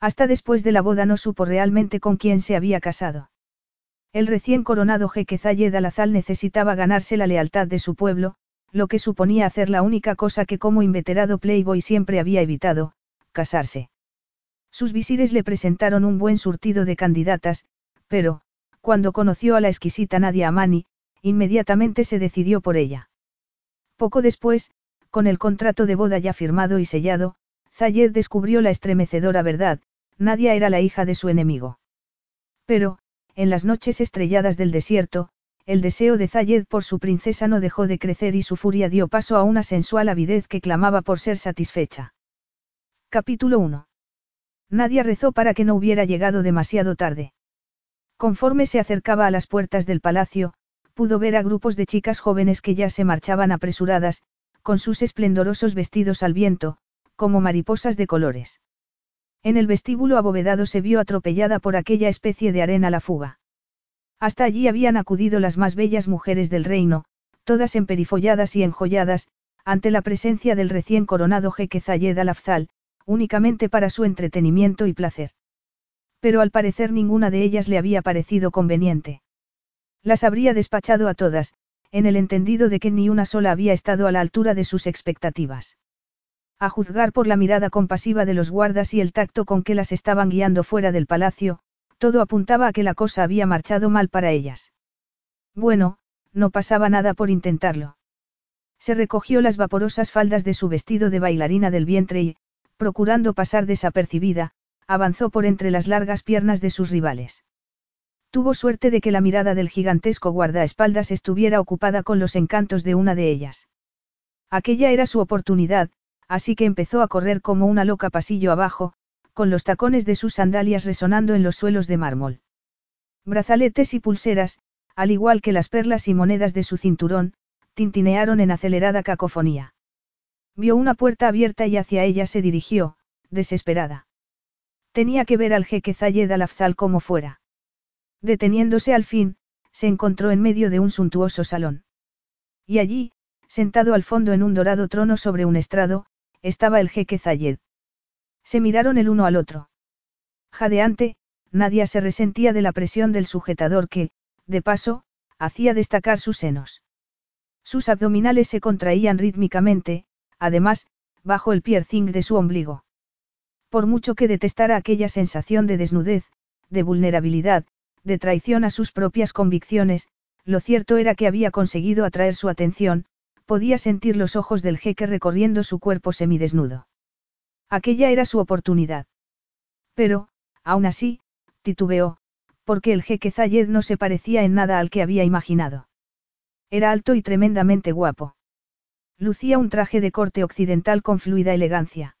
Hasta después de la boda no supo realmente con quién se había casado. El recién coronado jeque Zayed necesitaba ganarse la lealtad de su pueblo, lo que suponía hacer la única cosa que como inveterado playboy siempre había evitado, casarse. Sus visires le presentaron un buen surtido de candidatas, pero, cuando conoció a la exquisita Nadia Amani, inmediatamente se decidió por ella. Poco después, con el contrato de boda ya firmado y sellado, Zayed descubrió la estremecedora verdad, Nadia era la hija de su enemigo. Pero, en las noches estrelladas del desierto, el deseo de Zayed por su princesa no dejó de crecer y su furia dio paso a una sensual avidez que clamaba por ser satisfecha. Capítulo 1. Nadia rezó para que no hubiera llegado demasiado tarde. Conforme se acercaba a las puertas del palacio, pudo ver a grupos de chicas jóvenes que ya se marchaban apresuradas, con sus esplendorosos vestidos al viento, como mariposas de colores. En el vestíbulo abovedado se vio atropellada por aquella especie de arena la fuga. Hasta allí habían acudido las más bellas mujeres del reino, todas emperifolladas y enjolladas, ante la presencia del recién coronado jeque Zayed al-Afzal, únicamente para su entretenimiento y placer. Pero al parecer ninguna de ellas le había parecido conveniente. Las habría despachado a todas, en el entendido de que ni una sola había estado a la altura de sus expectativas. A juzgar por la mirada compasiva de los guardas y el tacto con que las estaban guiando fuera del palacio, todo apuntaba a que la cosa había marchado mal para ellas. Bueno, no pasaba nada por intentarlo. Se recogió las vaporosas faldas de su vestido de bailarina del vientre y, procurando pasar desapercibida, avanzó por entre las largas piernas de sus rivales. Tuvo suerte de que la mirada del gigantesco guardaespaldas estuviera ocupada con los encantos de una de ellas. Aquella era su oportunidad, así que empezó a correr como una loca pasillo abajo, con los tacones de sus sandalias resonando en los suelos de mármol. Brazaletes y pulseras, al igual que las perlas y monedas de su cinturón, tintinearon en acelerada cacofonía. Vio una puerta abierta y hacia ella se dirigió, desesperada. Tenía que ver al jeque Zayed al-Afzal como fuera. Deteniéndose al fin, se encontró en medio de un suntuoso salón. Y allí, sentado al fondo en un dorado trono sobre un estrado, estaba el jeque Zayed. Se miraron el uno al otro. Jadeante, Nadia se resentía de la presión del sujetador que, de paso, hacía destacar sus senos. Sus abdominales se contraían rítmicamente, además, bajo el piercing de su ombligo. Por mucho que detestara aquella sensación de desnudez, de vulnerabilidad, de traición a sus propias convicciones, lo cierto era que había conseguido atraer su atención, podía sentir los ojos del jeque recorriendo su cuerpo semidesnudo. Aquella era su oportunidad. Pero, aún así, titubeó, porque el jeque Zayed no se parecía en nada al que había imaginado. Era alto y tremendamente guapo. Lucía un traje de corte occidental con fluida elegancia.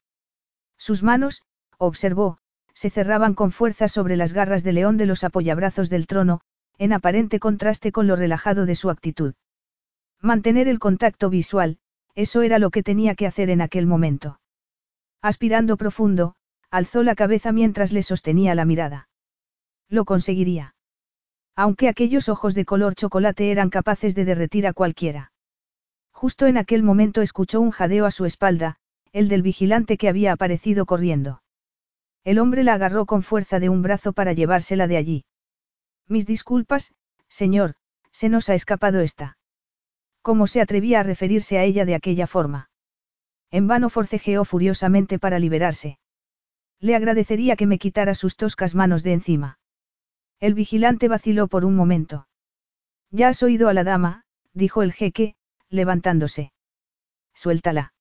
Sus manos, observó, se cerraban con fuerza sobre las garras de león de los apoyabrazos del trono, en aparente contraste con lo relajado de su actitud. Mantener el contacto visual, eso era lo que tenía que hacer en aquel momento. Aspirando profundo, alzó la cabeza mientras le sostenía la mirada. Lo conseguiría. Aunque aquellos ojos de color chocolate eran capaces de derretir a cualquiera. Justo en aquel momento escuchó un jadeo a su espalda, el del vigilante que había aparecido corriendo. El hombre la agarró con fuerza de un brazo para llevársela de allí. Mis disculpas, señor, se nos ha escapado esta. ¿Cómo se atrevía a referirse a ella de aquella forma? En vano forcejeó furiosamente para liberarse. Le agradecería que me quitara sus toscas manos de encima. El vigilante vaciló por un momento. Ya has oído a la dama, dijo el jeque, levantándose. Suéltala.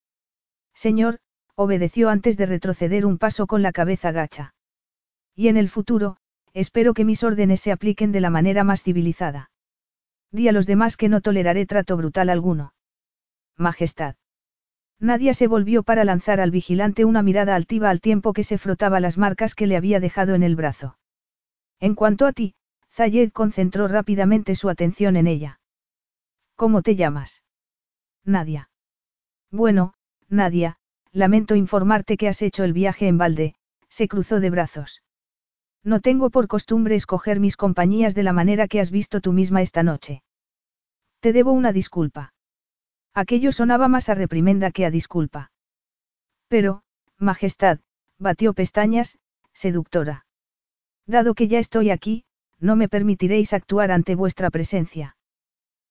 Señor, obedeció antes de retroceder un paso con la cabeza gacha. Y en el futuro, espero que mis órdenes se apliquen de la manera más civilizada. Di a los demás que no toleraré trato brutal alguno. Majestad. Nadia se volvió para lanzar al vigilante una mirada altiva al tiempo que se frotaba las marcas que le había dejado en el brazo. En cuanto a ti, Zayed concentró rápidamente su atención en ella. ¿Cómo te llamas? Nadia. Bueno, Nadia, lamento informarte que has hecho el viaje en balde, se cruzó de brazos. No tengo por costumbre escoger mis compañías de la manera que has visto tú misma esta noche. Te debo una disculpa. Aquello sonaba más a reprimenda que a disculpa. Pero, Majestad, batió pestañas, seductora. Dado que ya estoy aquí, no me permitiréis actuar ante vuestra presencia.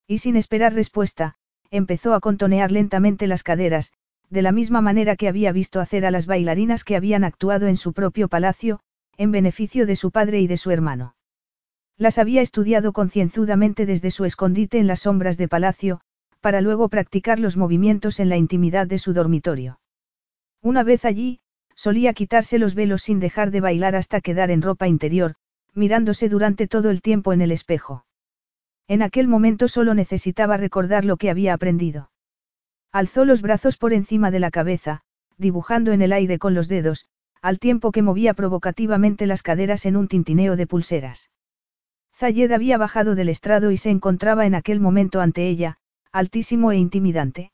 Y sin esperar respuesta, empezó a contonear lentamente las caderas, de la misma manera que había visto hacer a las bailarinas que habían actuado en su propio palacio, en beneficio de su padre y de su hermano. Las había estudiado concienzudamente desde su escondite en las sombras de palacio, para luego practicar los movimientos en la intimidad de su dormitorio. Una vez allí, solía quitarse los velos sin dejar de bailar hasta quedar en ropa interior, mirándose durante todo el tiempo en el espejo. En aquel momento solo necesitaba recordar lo que había aprendido. Alzó los brazos por encima de la cabeza, dibujando en el aire con los dedos, al tiempo que movía provocativamente las caderas en un tintineo de pulseras. Zayed había bajado del estrado y se encontraba en aquel momento ante ella, altísimo e intimidante.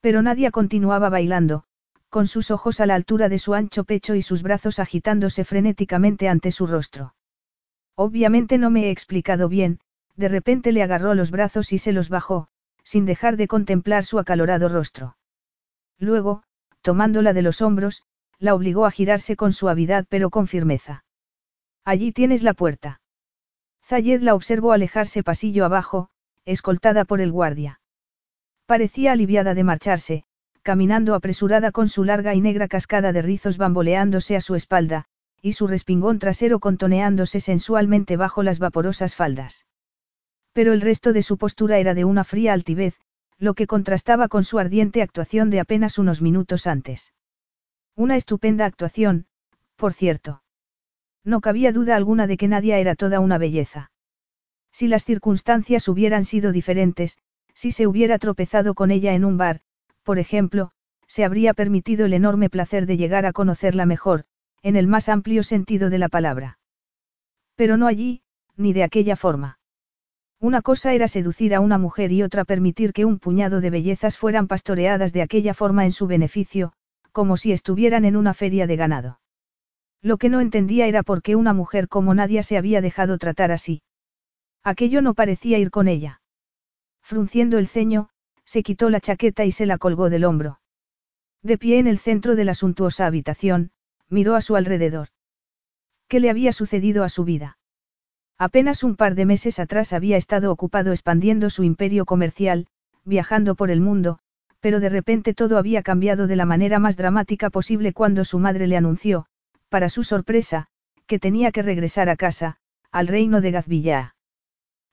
Pero Nadia continuaba bailando, con sus ojos a la altura de su ancho pecho y sus brazos agitándose frenéticamente ante su rostro. Obviamente no me he explicado bien, de repente le agarró los brazos y se los bajó, sin dejar de contemplar su acalorado rostro. Luego, tomándola de los hombros, la obligó a girarse con suavidad pero con firmeza. Allí tienes la puerta. Zayed la observó alejarse pasillo abajo, escoltada por el guardia. Parecía aliviada de marcharse, caminando apresurada con su larga y negra cascada de rizos bamboleándose a su espalda, y su respingón trasero contoneándose sensualmente bajo las vaporosas faldas. Pero el resto de su postura era de una fría altivez, lo que contrastaba con su ardiente actuación de apenas unos minutos antes. Una estupenda actuación, por cierto. No cabía duda alguna de que Nadia era toda una belleza. Si las circunstancias hubieran sido diferentes, si se hubiera tropezado con ella en un bar, por ejemplo, se habría permitido el enorme placer de llegar a conocerla mejor, en el más amplio sentido de la palabra. Pero no allí, ni de aquella forma. Una cosa era seducir a una mujer y otra permitir que un puñado de bellezas fueran pastoreadas de aquella forma en su beneficio, como si estuvieran en una feria de ganado. Lo que no entendía era por qué una mujer como Nadia se había dejado tratar así. Aquello no parecía ir con ella. Frunciendo el ceño, se quitó la chaqueta y se la colgó del hombro. De pie en el centro de la suntuosa habitación, miró a su alrededor. ¿Qué le había sucedido a su vida? Apenas un par de meses atrás había estado ocupado expandiendo su imperio comercial, viajando por el mundo, pero de repente todo había cambiado de la manera más dramática posible cuando su madre le anunció, para su sorpresa, que tenía que regresar a casa, al reino de Gazvillá.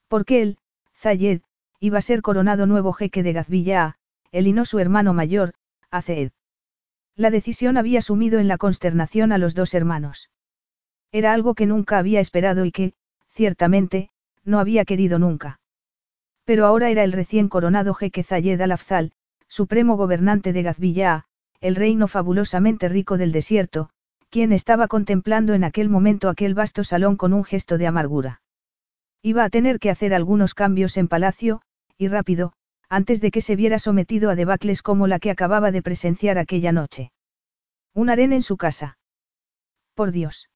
Porque él, Zayed, iba a ser coronado nuevo jeque de Gazvillá, él y no su hermano mayor, Azed. La decisión había sumido en la consternación a los dos hermanos. Era algo que nunca había esperado y que, ciertamente, no había querido nunca. Pero ahora era el recién coronado jeque Zayed al-Afzal, supremo gobernante de Gazvillá, el reino fabulosamente rico del desierto, quien estaba contemplando en aquel momento aquel vasto salón con un gesto de amargura. Iba a tener que hacer algunos cambios en palacio, y rápido, antes de que se viera sometido a debacles como la que acababa de presenciar aquella noche. Un harén en su casa. Por Dios.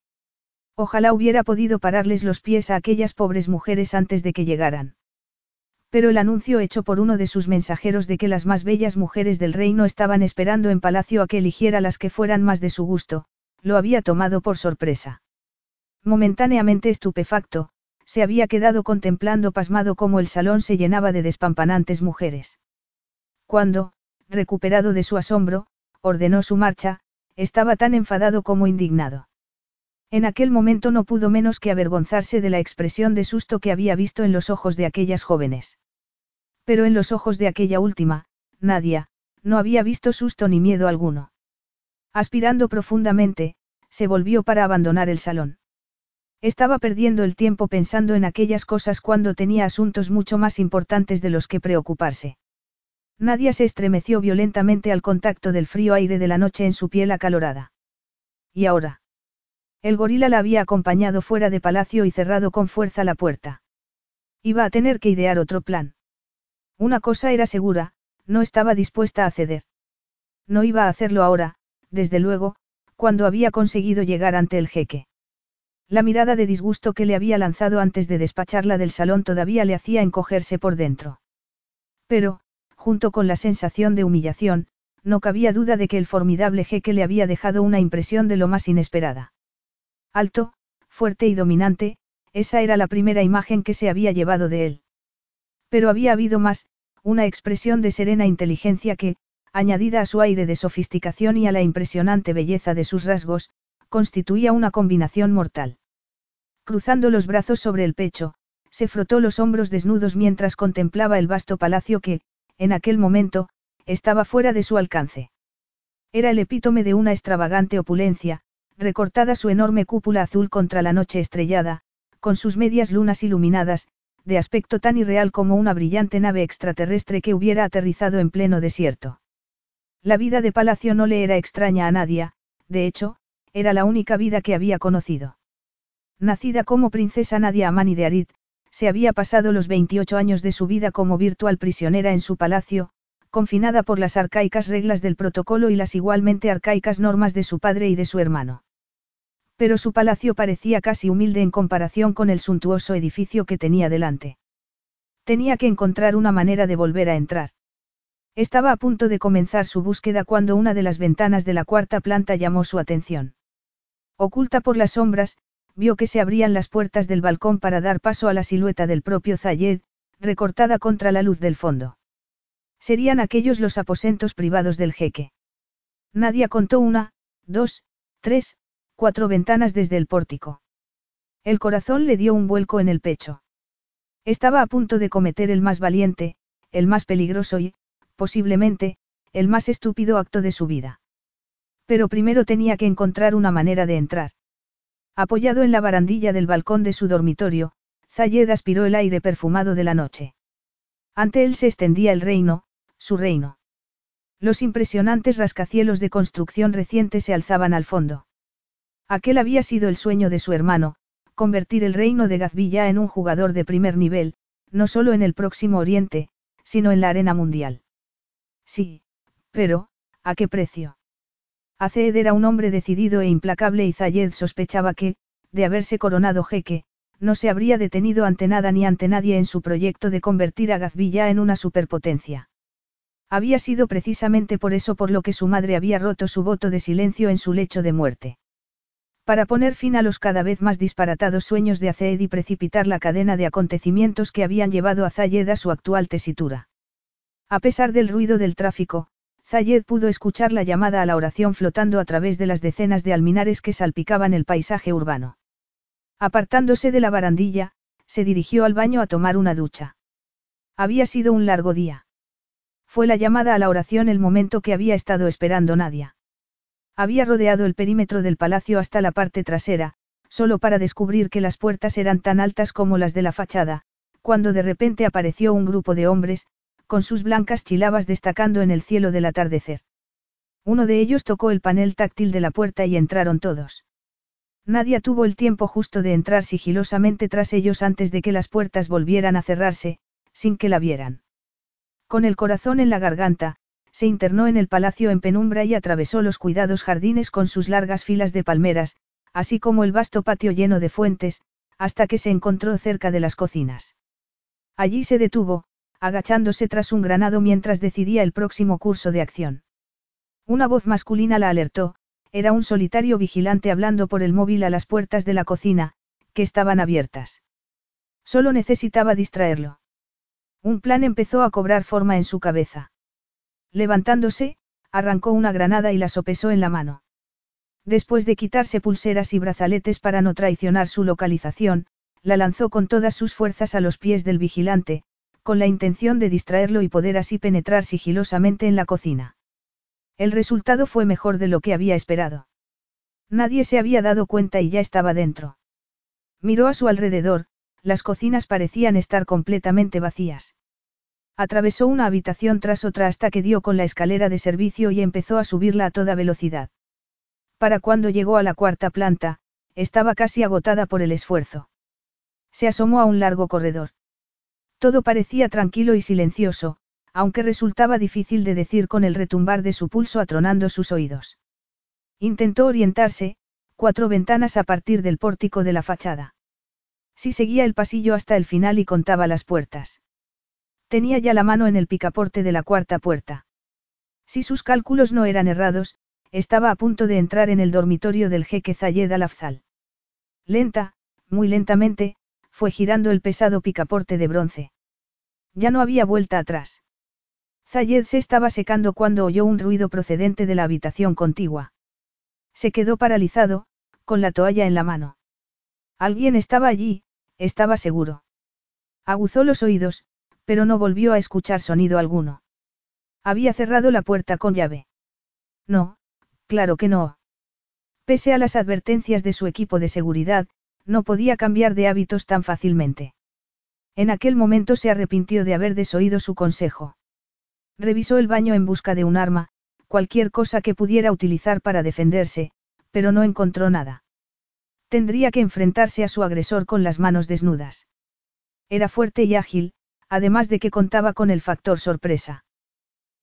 Ojalá hubiera podido pararles los pies a aquellas pobres mujeres antes de que llegaran. Pero el anuncio hecho por uno de sus mensajeros de que las más bellas mujeres del reino estaban esperando en palacio a que eligiera las que fueran más de su gusto, lo había tomado por sorpresa. Momentáneamente estupefacto, se había quedado contemplando pasmado cómo el salón se llenaba de despampanantes mujeres. Cuando, recuperado de su asombro, ordenó su marcha, estaba tan enfadado como indignado. En aquel momento no pudo menos que avergonzarse de la expresión de susto que había visto en los ojos de aquellas jóvenes. Pero en los ojos de aquella última, Nadia, no había visto susto ni miedo alguno. Aspirando profundamente, se volvió para abandonar el salón. Estaba perdiendo el tiempo pensando en aquellas cosas cuando tenía asuntos mucho más importantes de los que preocuparse. Nadia se estremeció violentamente al contacto del frío aire de la noche en su piel acalorada. ¿Y ahora? El gorila la había acompañado fuera de palacio y cerrado con fuerza la puerta. Iba a tener que idear otro plan. Una cosa era segura, no estaba dispuesta a ceder. No iba a hacerlo ahora, desde luego, cuando había conseguido llegar ante el jeque. La mirada de disgusto que le había lanzado antes de despacharla del salón todavía le hacía encogerse por dentro. Pero, junto con la sensación de humillación, no cabía duda de que el formidable jeque le había dejado una impresión de lo más inesperada. Alto, fuerte y dominante, esa era la primera imagen que se había llevado de él. Pero había habido más, una expresión de serena inteligencia que, añadida a su aire de sofisticación y a la impresionante belleza de sus rasgos, constituía una combinación mortal. Cruzando los brazos sobre el pecho, se frotó los hombros desnudos mientras contemplaba el vasto palacio que, en aquel momento, estaba fuera de su alcance. Era el epítome de una extravagante opulencia, recortada su enorme cúpula azul contra la noche estrellada, con sus medias lunas iluminadas, de aspecto tan irreal como una brillante nave extraterrestre que hubiera aterrizado en pleno desierto. La vida de palacio no le era extraña a nadie, de hecho, era la única vida que había conocido. Nacida como princesa Nadia Amani de Arid, se había pasado los 28 años de su vida como virtual prisionera en su palacio, confinada por las arcaicas reglas del protocolo y las igualmente arcaicas normas de su padre y de su hermano. Pero su palacio parecía casi humilde en comparación con el suntuoso edificio que tenía delante. Tenía que encontrar una manera de volver a entrar. Estaba a punto de comenzar su búsqueda cuando una de las ventanas de la cuarta planta llamó su atención. Oculta por las sombras, vio que se abrían las puertas del balcón para dar paso a la silueta del propio Zayed, recortada contra la luz del fondo. Serían aquellos los aposentos privados del jeque. Nadie contó una, dos, tres, cuatro ventanas desde el pórtico. El corazón le dio un vuelco en el pecho. Estaba a punto de cometer el más valiente, el más peligroso y, posiblemente, el más estúpido acto de su vida. Pero primero tenía que encontrar una manera de entrar. Apoyado en la barandilla del balcón de su dormitorio, Zayed aspiró el aire perfumado de la noche. Ante él se extendía el reino, su reino. Los impresionantes rascacielos de construcción reciente se alzaban al fondo. Aquel había sido el sueño de su hermano, convertir el reino de Gazvilla en un jugador de primer nivel, no solo en el próximo Oriente, sino en la arena mundial. Sí, pero, ¿a qué precio? Aced era un hombre decidido e implacable y Zayed sospechaba que, de haberse coronado jeque, no se habría detenido ante nada ni ante nadie en su proyecto de convertir a Gazvilla en una superpotencia. Había sido precisamente por eso por lo que su madre había roto su voto de silencio en su lecho de muerte. Para poner fin a los cada vez más disparatados sueños de Aced y precipitar la cadena de acontecimientos que habían llevado a Zayed a su actual tesitura. A pesar del ruido del tráfico, Zayed pudo escuchar la llamada a la oración flotando a través de las decenas de alminares que salpicaban el paisaje urbano. Apartándose de la barandilla, se dirigió al baño a tomar una ducha. Había sido un largo día. Fue la llamada a la oración el momento que había estado esperando Nadia. Había rodeado el perímetro del palacio hasta la parte trasera, solo para descubrir que las puertas eran tan altas como las de la fachada, cuando de repente apareció un grupo de hombres, con sus blancas chilabas destacando en el cielo del atardecer. Uno de ellos tocó el panel táctil de la puerta y entraron todos. Nadie tuvo el tiempo justo de entrar sigilosamente tras ellos antes de que las puertas volvieran a cerrarse, sin que la vieran. Con el corazón en la garganta, se internó en el palacio en penumbra y atravesó los cuidados jardines con sus largas filas de palmeras, así como el vasto patio lleno de fuentes, hasta que se encontró cerca de las cocinas. Allí se detuvo, agachándose tras un granado mientras decidía el próximo curso de acción. Una voz masculina la alertó, era un solitario vigilante hablando por el móvil a las puertas de la cocina, que estaban abiertas. Solo necesitaba distraerlo. Un plan empezó a cobrar forma en su cabeza. Levantándose, arrancó una granada y la sopesó en la mano. Después de quitarse pulseras y brazaletes para no traicionar su localización, la lanzó con todas sus fuerzas a los pies del vigilante, con la intención de distraerlo y poder así penetrar sigilosamente en la cocina. El resultado fue mejor de lo que había esperado. Nadie se había dado cuenta y ya estaba dentro. Miró a su alrededor, las cocinas parecían estar completamente vacías. Atravesó una habitación tras otra hasta que dio con la escalera de servicio y empezó a subirla a toda velocidad. Para cuando llegó a la cuarta planta, estaba casi agotada por el esfuerzo. Se asomó a un largo corredor. Todo parecía tranquilo y silencioso, aunque resultaba difícil de decir con el retumbar de su pulso atronando sus oídos. Intentó orientarse, cuatro ventanas a partir del pórtico de la fachada. Si seguía el pasillo hasta el final y contaba las puertas. Tenía ya la mano en el picaporte de la cuarta puerta. Si sus cálculos no eran errados, estaba a punto de entrar en el dormitorio del jeque Zayed al-Afzal. Lenta, muy lentamente, fue girando el pesado picaporte de bronce. Ya no había vuelta atrás. Zayed se estaba secando cuando oyó un ruido procedente de la habitación contigua. Se quedó paralizado, con la toalla en la mano. Alguien estaba allí, estaba seguro. Aguzó los oídos, pero no volvió a escuchar sonido alguno. Había cerrado la puerta con llave. No, claro que no. Pese a las advertencias de su equipo de seguridad, no podía cambiar de hábitos tan fácilmente. En aquel momento se arrepintió de haber desoído su consejo. Revisó el baño en busca de un arma, cualquier cosa que pudiera utilizar para defenderse, pero no encontró nada. Tendría que enfrentarse a su agresor con las manos desnudas. Era fuerte y ágil, además de que contaba con el factor sorpresa.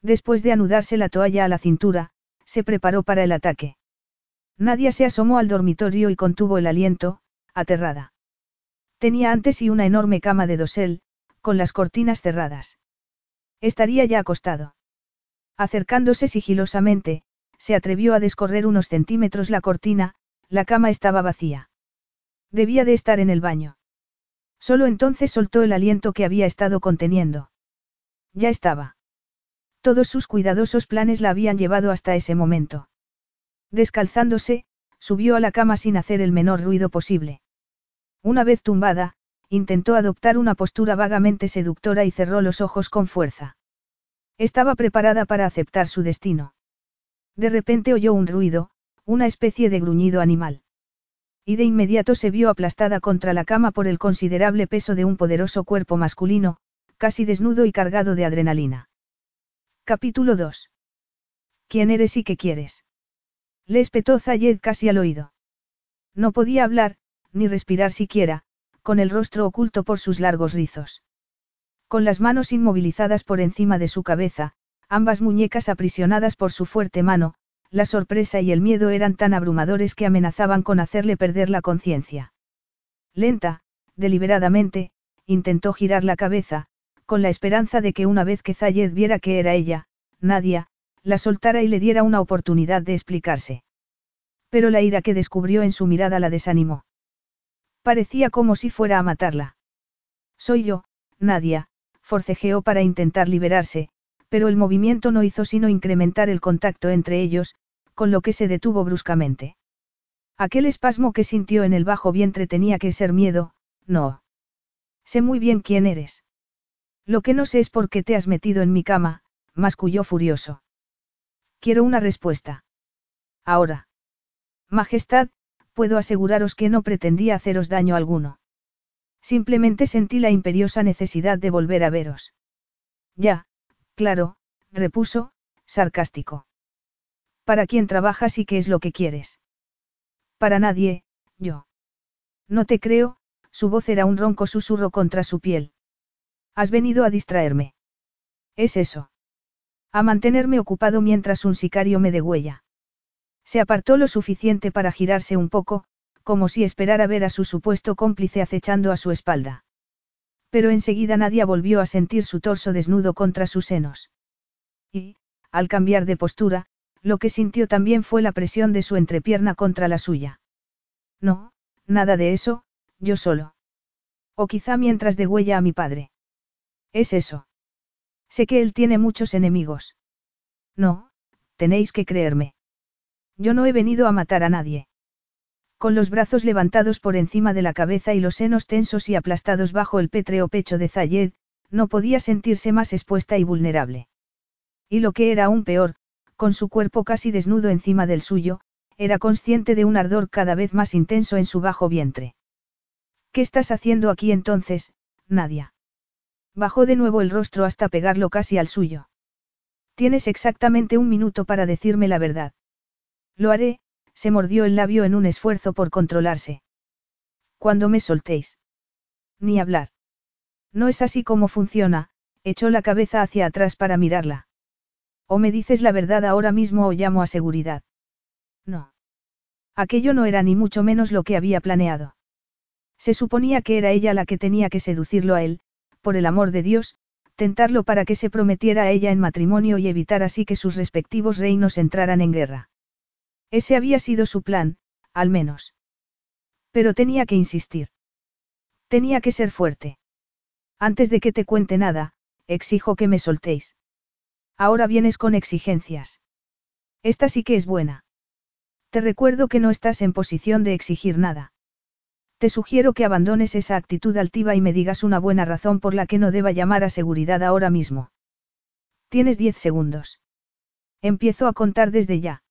Después de anudarse la toalla a la cintura, se preparó para el ataque. Nadia se asomó al dormitorio y contuvo el aliento, aterrada. Tenía antes y una enorme cama de dosel, con las cortinas cerradas. Estaría ya acostado. Acercándose sigilosamente, se atrevió a descorrer unos centímetros la cortina, la cama estaba vacía. Debía de estar en el baño. Solo entonces soltó el aliento que había estado conteniendo. Ya estaba. Todos sus cuidadosos planes la habían llevado hasta ese momento. Descalzándose, subió a la cama sin hacer el menor ruido posible. Una vez tumbada, intentó adoptar una postura vagamente seductora y cerró los ojos con fuerza. Estaba preparada para aceptar su destino. De repente oyó un ruido, una especie de gruñido animal. Y de inmediato se vio aplastada contra la cama por el considerable peso de un poderoso cuerpo masculino, casi desnudo y cargado de adrenalina. Capítulo 2. ¿Quién eres y qué quieres? Le espetó Zayed casi al oído. No podía hablar, ni respirar siquiera, con el rostro oculto por sus largos rizos. Con las manos inmovilizadas por encima de su cabeza, ambas muñecas aprisionadas por su fuerte mano, la sorpresa y el miedo eran tan abrumadores que amenazaban con hacerle perder la conciencia. Lenta, deliberadamente, intentó girar la cabeza, con la esperanza de que una vez que Zayed viera que era ella, Nadia, la soltara y le diera una oportunidad de explicarse. Pero la ira que descubrió en su mirada la desanimó. Parecía como si fuera a matarla. Soy yo, Nadia, forcejeó para intentar liberarse, pero el movimiento no hizo sino incrementar el contacto entre ellos, con lo que se detuvo bruscamente. Aquel espasmo que sintió en el bajo vientre tenía que ser miedo, no. Sé muy bien quién eres. Lo que no sé es por qué te has metido en mi cama, masculló furioso. Quiero una respuesta. Ahora. Majestad, puedo aseguraros que no pretendía haceros daño alguno. Simplemente sentí la imperiosa necesidad de volver a veros. Ya, claro, repuso, sarcástico. ¿Para quién trabajas y qué es lo que quieres? Para nadie, yo. No te creo, su voz era un ronco susurro contra su piel. Has venido a distraerme. Es eso. A mantenerme ocupado mientras un sicario me degüella. Se apartó lo suficiente para girarse un poco, como si esperara ver a su supuesto cómplice acechando a su espalda. Pero enseguida Nadia volvió a sentir su torso desnudo contra sus senos. Y, al cambiar de postura, lo que sintió también fue la presión de su entrepierna contra la suya. No, nada de eso, yo solo. O quizá mientras degüella a mi padre. Es eso. Sé que él tiene muchos enemigos. No, tenéis que creerme. Yo no he venido a matar a nadie. Con los brazos levantados por encima de la cabeza y los senos tensos y aplastados bajo el pétreo pecho de Zayed, no podía sentirse más expuesta y vulnerable. Y lo que era aún peor, con su cuerpo casi desnudo encima del suyo, era consciente de un ardor cada vez más intenso en su bajo vientre. ¿Qué estás haciendo aquí entonces, Nadia? Bajó de nuevo el rostro hasta pegarlo casi al suyo. Tienes exactamente un minuto para decirme la verdad. Lo haré, se mordió el labio en un esfuerzo por controlarse. Cuando me soltéis. Ni hablar. No es así como funciona, echó la cabeza hacia atrás para mirarla. O me dices la verdad ahora mismo o llamo a seguridad. No. Aquello no era ni mucho menos lo que había planeado. Se suponía que era ella la que tenía que seducirlo a él, por el amor de Dios, tentarlo para que se prometiera a ella en matrimonio y evitar así que sus respectivos reinos entraran en guerra. Ese había sido su plan, al menos. Pero tenía que insistir. Tenía que ser fuerte. Antes de que te cuente nada, exijo que me soltéis. Ahora vienes con exigencias. Esta sí que es buena. Te recuerdo que no estás en posición de exigir nada. Te sugiero que abandones esa actitud altiva y me digas una buena razón por la que no deba llamar a seguridad ahora mismo. Tienes diez segundos. Empiezo a contar desde ya.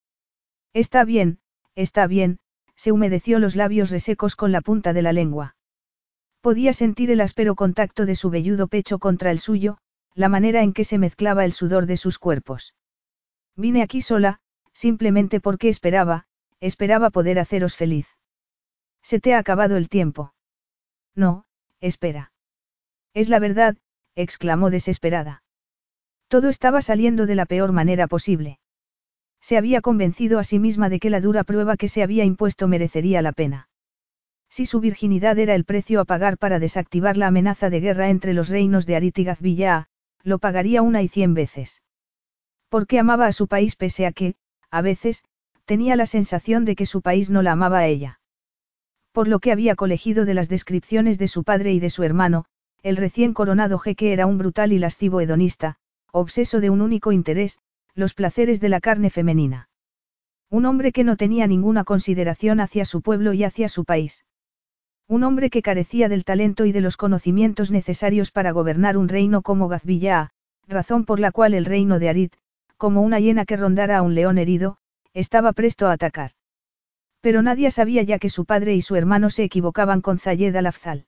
Está bien, está bien, se humedeció los labios resecos con la punta de la lengua. Podía sentir el áspero contacto de su velludo pecho contra el suyo, la manera en que se mezclaba el sudor de sus cuerpos. Vine aquí sola, simplemente porque esperaba, esperaba poder haceros feliz. Se te ha acabado el tiempo. No, espera. Es la verdad, exclamó desesperada. Todo estaba saliendo de la peor manera posible. Se había convencido a sí misma de que la dura prueba que se había impuesto merecería la pena. Si su virginidad era el precio a pagar para desactivar la amenaza de guerra entre los reinos de Arit y Gazvilla, lo pagaría una y cien veces. Porque amaba a su país pese a que, a veces, tenía la sensación de que su país no la amaba a ella. Por lo que había colegido de las descripciones de su padre y de su hermano, el recién coronado jeque era un brutal y lascivo hedonista, obseso de un único interés, los placeres de la carne femenina. Un hombre que no tenía ninguna consideración hacia su pueblo y hacia su país. Un hombre que carecía del talento y de los conocimientos necesarios para gobernar un reino como Gazvilla, razón por la cual el reino de Arid, como una hiena que rondara a un león herido, estaba presto a atacar. Pero nadie sabía ya que su padre y su hermano se equivocaban con Zayed al-Afzal.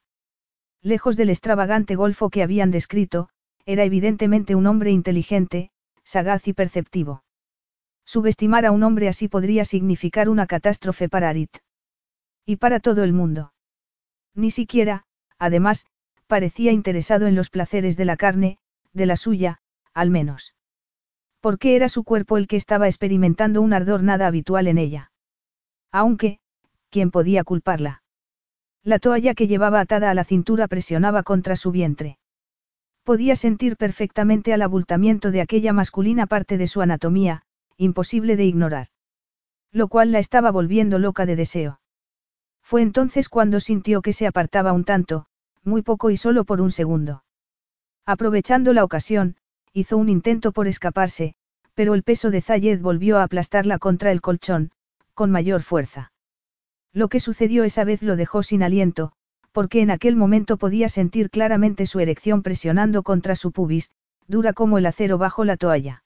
Lejos del extravagante golfo que habían descrito, era evidentemente un hombre inteligente, sagaz y perceptivo. Subestimar a un hombre así podría significar una catástrofe para Arit. Y para todo el mundo. Ni siquiera, además, parecía interesado en los placeres de la carne, de la suya, al menos. Porque era su cuerpo el que estaba experimentando un ardor nada habitual en ella. Aunque, ¿quién podía culparla? La toalla que llevaba atada a la cintura presionaba contra su vientre. Podía sentir perfectamente el abultamiento de aquella masculina parte de su anatomía, imposible de ignorar. Lo cual la estaba volviendo loca de deseo. Fue entonces cuando sintió que se apartaba un tanto, muy poco y solo por un segundo. Aprovechando la ocasión, hizo un intento por escaparse, pero el peso de Zayed volvió a aplastarla contra el colchón, con mayor fuerza. Lo que sucedió esa vez lo dejó sin aliento, porque en aquel momento podía sentir claramente su erección presionando contra su pubis, dura como el acero bajo la toalla.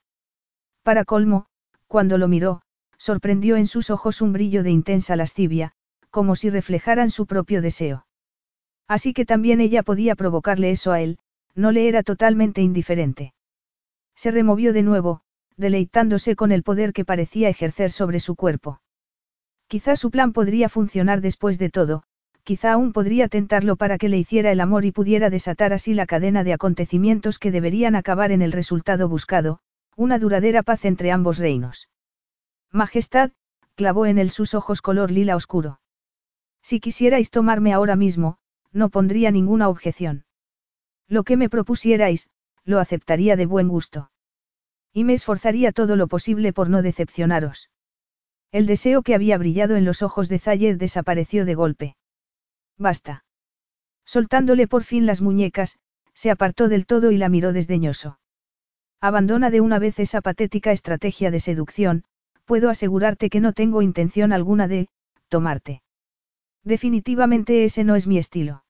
Para colmo, cuando lo miró, sorprendió en sus ojos un brillo de intensa lascivia, como si reflejaran su propio deseo. Así que también ella podía provocarle eso a él, no le era totalmente indiferente. Se removió de nuevo, deleitándose con el poder que parecía ejercer sobre su cuerpo. Quizá su plan podría funcionar después de todo, quizá aún podría tentarlo para que le hiciera el amor y pudiera desatar así la cadena de acontecimientos que deberían acabar en el resultado buscado, una duradera paz entre ambos reinos. Majestad, clavó en él sus ojos color lila oscuro. Si quisierais tomarme ahora mismo, no pondría ninguna objeción. Lo que me propusierais, lo aceptaría de buen gusto. Y me esforzaría todo lo posible por no decepcionaros. El deseo que había brillado en los ojos de Zayed desapareció de golpe. Basta. Soltándole por fin las muñecas, se apartó del todo y la miró desdeñoso. Abandona de una vez esa patética estrategia de seducción, puedo asegurarte que no tengo intención alguna de, tomarte. Definitivamente ese no es mi estilo.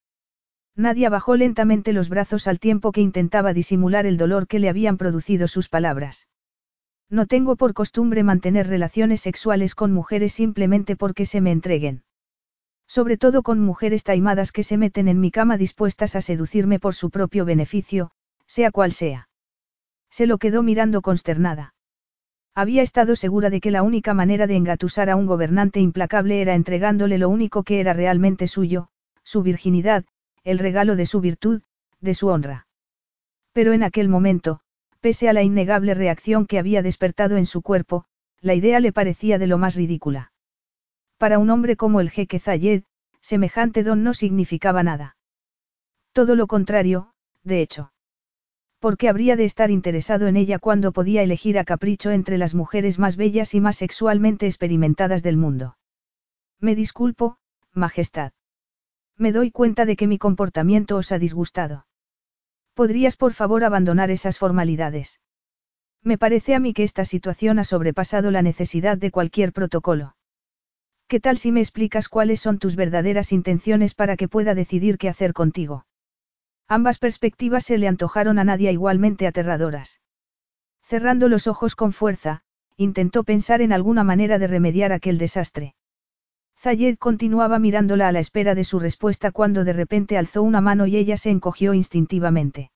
Nadia bajó lentamente los brazos al tiempo que intentaba disimular el dolor que le habían producido sus palabras. No tengo por costumbre mantener relaciones sexuales con mujeres simplemente porque se me entreguen. Sobre todo con mujeres taimadas que se meten en mi cama dispuestas a seducirme por su propio beneficio, sea cual sea. Se lo quedó mirando consternada. Había estado segura de que la única manera de engatusar a un gobernante implacable era entregándole lo único que era realmente suyo, su virginidad, el regalo de su virtud, de su honra. Pero en aquel momento, pese a la innegable reacción que había despertado en su cuerpo, la idea le parecía de lo más ridícula. Para un hombre como el jeque Zayed, semejante don no significaba nada. Todo lo contrario, de hecho. ¿Por qué habría de estar interesado en ella cuando podía elegir a capricho entre las mujeres más bellas y más sexualmente experimentadas del mundo? Me disculpo, Majestad. Me doy cuenta de que mi comportamiento os ha disgustado. ¿Podrías por favor abandonar esas formalidades? Me parece a mí que esta situación ha sobrepasado la necesidad de cualquier protocolo. ¿Qué tal si me explicas cuáles son tus verdaderas intenciones para que pueda decidir qué hacer contigo? Ambas perspectivas se le antojaron a Nadia igualmente aterradoras. Cerrando los ojos con fuerza, intentó pensar en alguna manera de remediar aquel desastre. Zayed continuaba mirándola a la espera de su respuesta cuando de repente alzó una mano y ella se encogió instintivamente.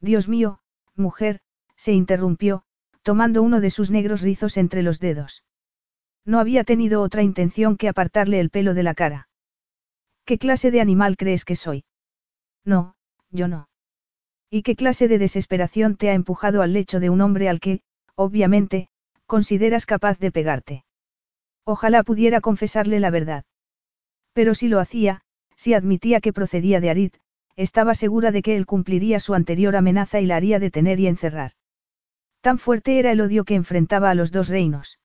Dios mío, mujer, se interrumpió, tomando uno de sus negros rizos entre los dedos. No había tenido otra intención que apartarle el pelo de la cara. ¿Qué clase de animal crees que soy? No, yo no. ¿Y qué clase de desesperación te ha empujado al lecho de un hombre al que, obviamente, consideras capaz de pegarte? Ojalá pudiera confesarle la verdad. Pero si lo hacía, si admitía que procedía de Arid, estaba segura de que él cumpliría su anterior amenaza y la haría detener y encerrar. Tan fuerte era el odio que enfrentaba a los dos reinos.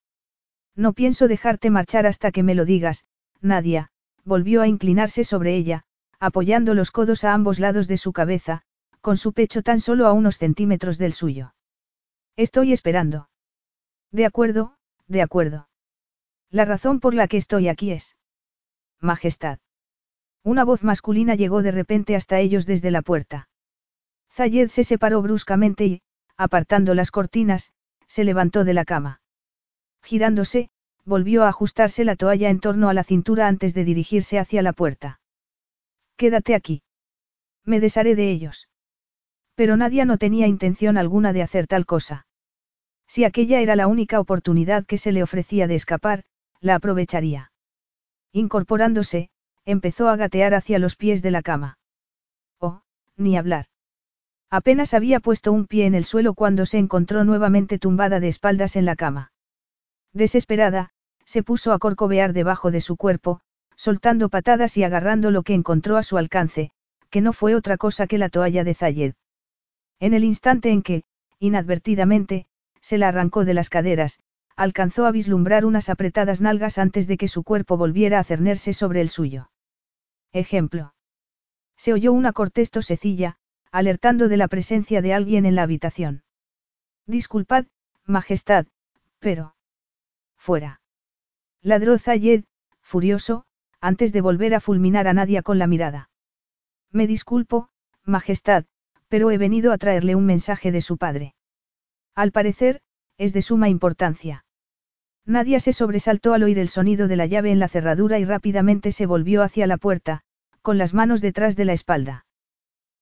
No pienso dejarte marchar hasta que me lo digas, Nadia, volvió a inclinarse sobre ella, apoyando los codos a ambos lados de su cabeza, con su pecho tan solo a unos centímetros del suyo. Estoy esperando. De acuerdo, de acuerdo. La razón por la que estoy aquí es. Majestad. Una voz masculina llegó de repente hasta ellos desde la puerta. Zayed se separó bruscamente y, apartando las cortinas, se levantó de la cama. Girándose, volvió a ajustarse la toalla en torno a la cintura antes de dirigirse hacia la puerta. Quédate aquí. Me desharé de ellos. Pero Nadia no tenía intención alguna de hacer tal cosa. Si aquella era la única oportunidad que se le ofrecía de escapar, la aprovecharía. Incorporándose, empezó a gatear hacia los pies de la cama. Oh, ni hablar. Apenas había puesto un pie en el suelo cuando se encontró nuevamente tumbada de espaldas en la cama. Desesperada, se puso a corcovear debajo de su cuerpo, soltando patadas y agarrando lo que encontró a su alcance, que no fue otra cosa que la toalla de Zayed. En el instante en que, inadvertidamente, se la arrancó de las caderas, alcanzó a vislumbrar unas apretadas nalgas antes de que su cuerpo volviera a cernerse sobre el suyo. Ejemplo. Se oyó una cortés tosecilla, alertando de la presencia de alguien en la habitación. Disculpad, Majestad, pero. Fuera. Ladró Zayed, furioso, antes de volver a fulminar a Nadia con la mirada. Me disculpo, Majestad, pero he venido a traerle un mensaje de su padre. Al parecer, es de suma importancia. Nadia se sobresaltó al oír el sonido de la llave en la cerradura y rápidamente se volvió hacia la puerta, con las manos detrás de la espalda.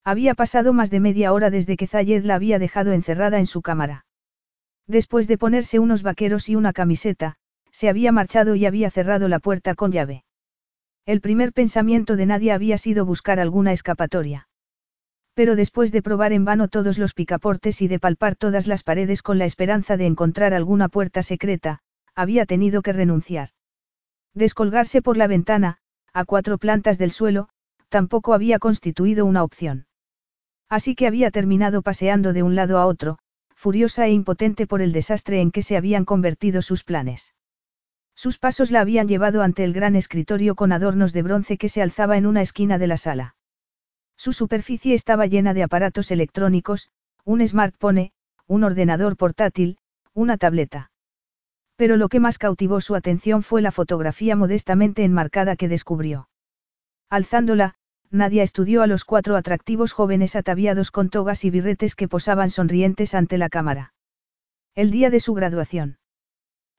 Había pasado más de media hora desde que Zayed la había dejado encerrada en su cámara. Después de ponerse unos vaqueros y una camiseta, se había marchado y había cerrado la puerta con llave. El primer pensamiento de nadie había sido buscar alguna escapatoria. Pero después de probar en vano todos los picaportes y de palpar todas las paredes con la esperanza de encontrar alguna puerta secreta, había tenido que renunciar. Descolgarse por la ventana, a cuatro plantas del suelo, tampoco había constituido una opción. Así que había terminado paseando de un lado a otro, furiosa e impotente por el desastre en que se habían convertido sus planes. Sus pasos la habían llevado ante el gran escritorio con adornos de bronce que se alzaba en una esquina de la sala. Su superficie estaba llena de aparatos electrónicos, un smartphone, un ordenador portátil, una tableta. Pero lo que más cautivó su atención fue la fotografía modestamente enmarcada que descubrió. Alzándola, Nadia estudió a los cuatro atractivos jóvenes ataviados con togas y birretes que posaban sonrientes ante la cámara. El día de su graduación.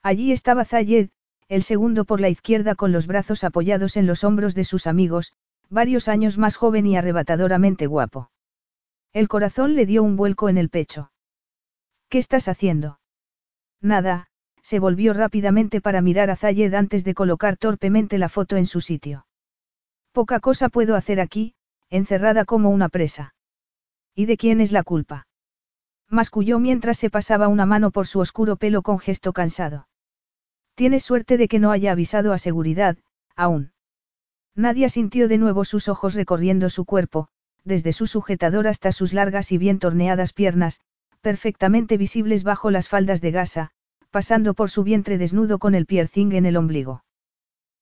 Allí estaba Zayed, el segundo por la izquierda con los brazos apoyados en los hombros de sus amigos, varios años más joven y arrebatadoramente guapo. El corazón le dio un vuelco en el pecho. ¿Qué estás haciendo? Nada, se volvió rápidamente para mirar a Zayed antes de colocar torpemente la foto en su sitio. Poca cosa puedo hacer aquí, encerrada como una presa. ¿Y de quién es la culpa? Masculló mientras se pasaba una mano por su oscuro pelo con gesto cansado. Tienes suerte de que no haya avisado a seguridad, aún. Nadia sintió de nuevo sus ojos recorriendo su cuerpo, desde su sujetador hasta sus largas y bien torneadas piernas, perfectamente visibles bajo las faldas de gasa, pasando por su vientre desnudo con el piercing en el ombligo.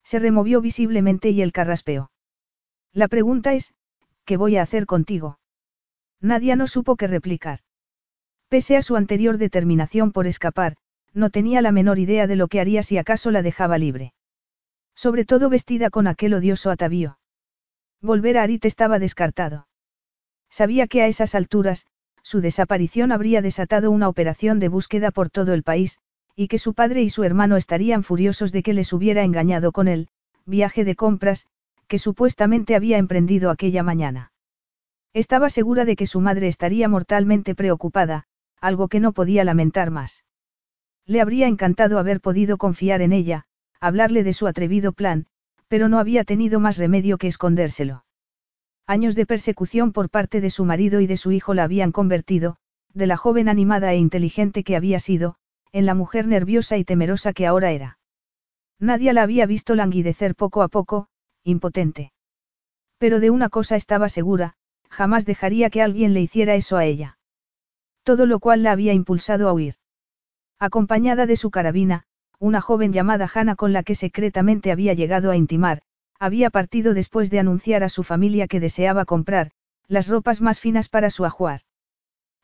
Se removió visiblemente y el carraspeó. La pregunta es, ¿qué voy a hacer contigo? Nadia no supo qué replicar. Pese a su anterior determinación por escapar, no tenía la menor idea de lo que haría si acaso la dejaba libre. Sobre todo vestida con aquel odioso atavío. Volver a Arit estaba descartado. Sabía que a esas alturas, su desaparición habría desatado una operación de búsqueda por todo el país, y que su padre y su hermano estarían furiosos de que les hubiera engañado con el viaje de compras, que supuestamente había emprendido aquella mañana. Estaba segura de que su madre estaría mortalmente preocupada, algo que no podía lamentar más. Le habría encantado haber podido confiar en ella, hablarle de su atrevido plan, pero no había tenido más remedio que escondérselo. Años de persecución por parte de su marido y de su hijo la habían convertido, de la joven animada e inteligente que había sido, en la mujer nerviosa y temerosa que ahora era. Nadie la había visto languidecer poco a poco, impotente. Pero de una cosa estaba segura, jamás dejaría que alguien le hiciera eso a ella. Todo lo cual la había impulsado a huir. Acompañada de su carabina, una joven llamada Hannah con la que secretamente había llegado a intimar, había partido después de anunciar a su familia que deseaba comprar, las ropas más finas para su ajuar.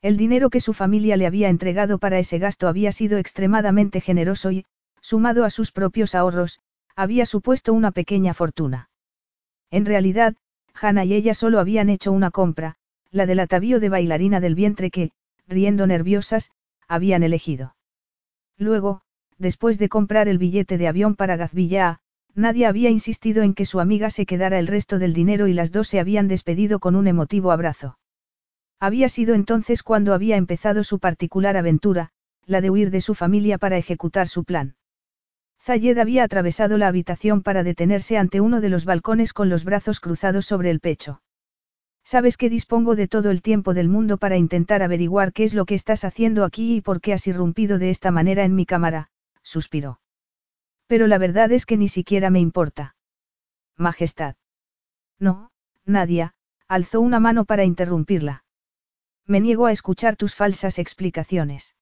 El dinero que su familia le había entregado para ese gasto había sido extremadamente generoso y, sumado a sus propios ahorros, había supuesto una pequeña fortuna. En realidad, Hannah y ella solo habían hecho una compra, la del atavío de bailarina del vientre que, riendo nerviosas, habían elegido. Luego, después de comprar el billete de avión para Gazvilla, nadie había insistido en que su amiga se quedara el resto del dinero y las dos se habían despedido con un emotivo abrazo. Había sido entonces cuando había empezado su particular aventura, la de huir de su familia para ejecutar su plan. Zayed había atravesado la habitación para detenerse ante uno de los balcones con los brazos cruzados sobre el pecho. Sabes que dispongo de todo el tiempo del mundo para intentar averiguar qué es lo que estás haciendo aquí y por qué has irrumpido de esta manera en mi cámara, suspiró. Pero la verdad es que ni siquiera me importa. Majestad. No, Nadia, alzó una mano para interrumpirla. Me niego a escuchar tus falsas explicaciones.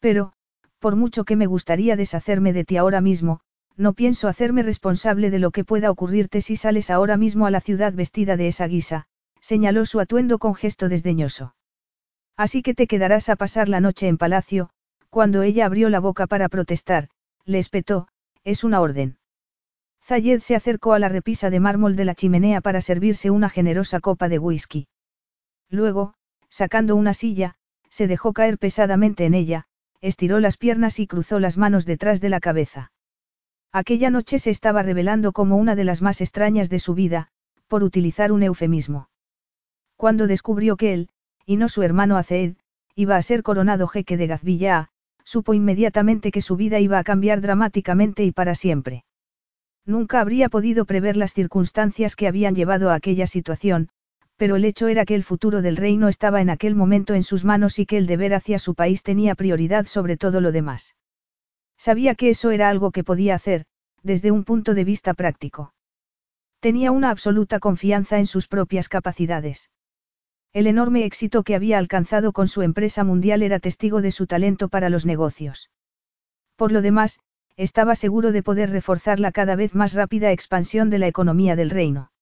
Pero, por mucho que me gustaría deshacerme de ti ahora mismo, no pienso hacerme responsable de lo que pueda ocurrirte si sales ahora mismo a la ciudad vestida de esa guisa, señaló su atuendo con gesto desdeñoso. Así que te quedarás a pasar la noche en palacio, cuando ella abrió la boca para protestar, le espetó, es una orden. Zayed se acercó a la repisa de mármol de la chimenea para servirse una generosa copa de whisky. Luego, sacando una silla, se dejó caer pesadamente en ella, estiró las piernas y cruzó las manos detrás de la cabeza. Aquella noche se estaba revelando como una de las más extrañas de su vida, por utilizar un eufemismo. Cuando descubrió que él, y no su hermano Aceed, iba a ser coronado jeque de Gazvilla, supo inmediatamente que su vida iba a cambiar dramáticamente y para siempre. Nunca habría podido prever las circunstancias que habían llevado a aquella situación, pero el hecho era que el futuro del reino estaba en aquel momento en sus manos y que el deber hacia su país tenía prioridad sobre todo lo demás. Sabía que eso era algo que podía hacer, desde un punto de vista práctico. Tenía una absoluta confianza en sus propias capacidades. El enorme éxito que había alcanzado con su empresa mundial era testigo de su talento para los negocios. Por lo demás, estaba seguro de poder reforzar la cada vez más rápida expansión de la economía del reino.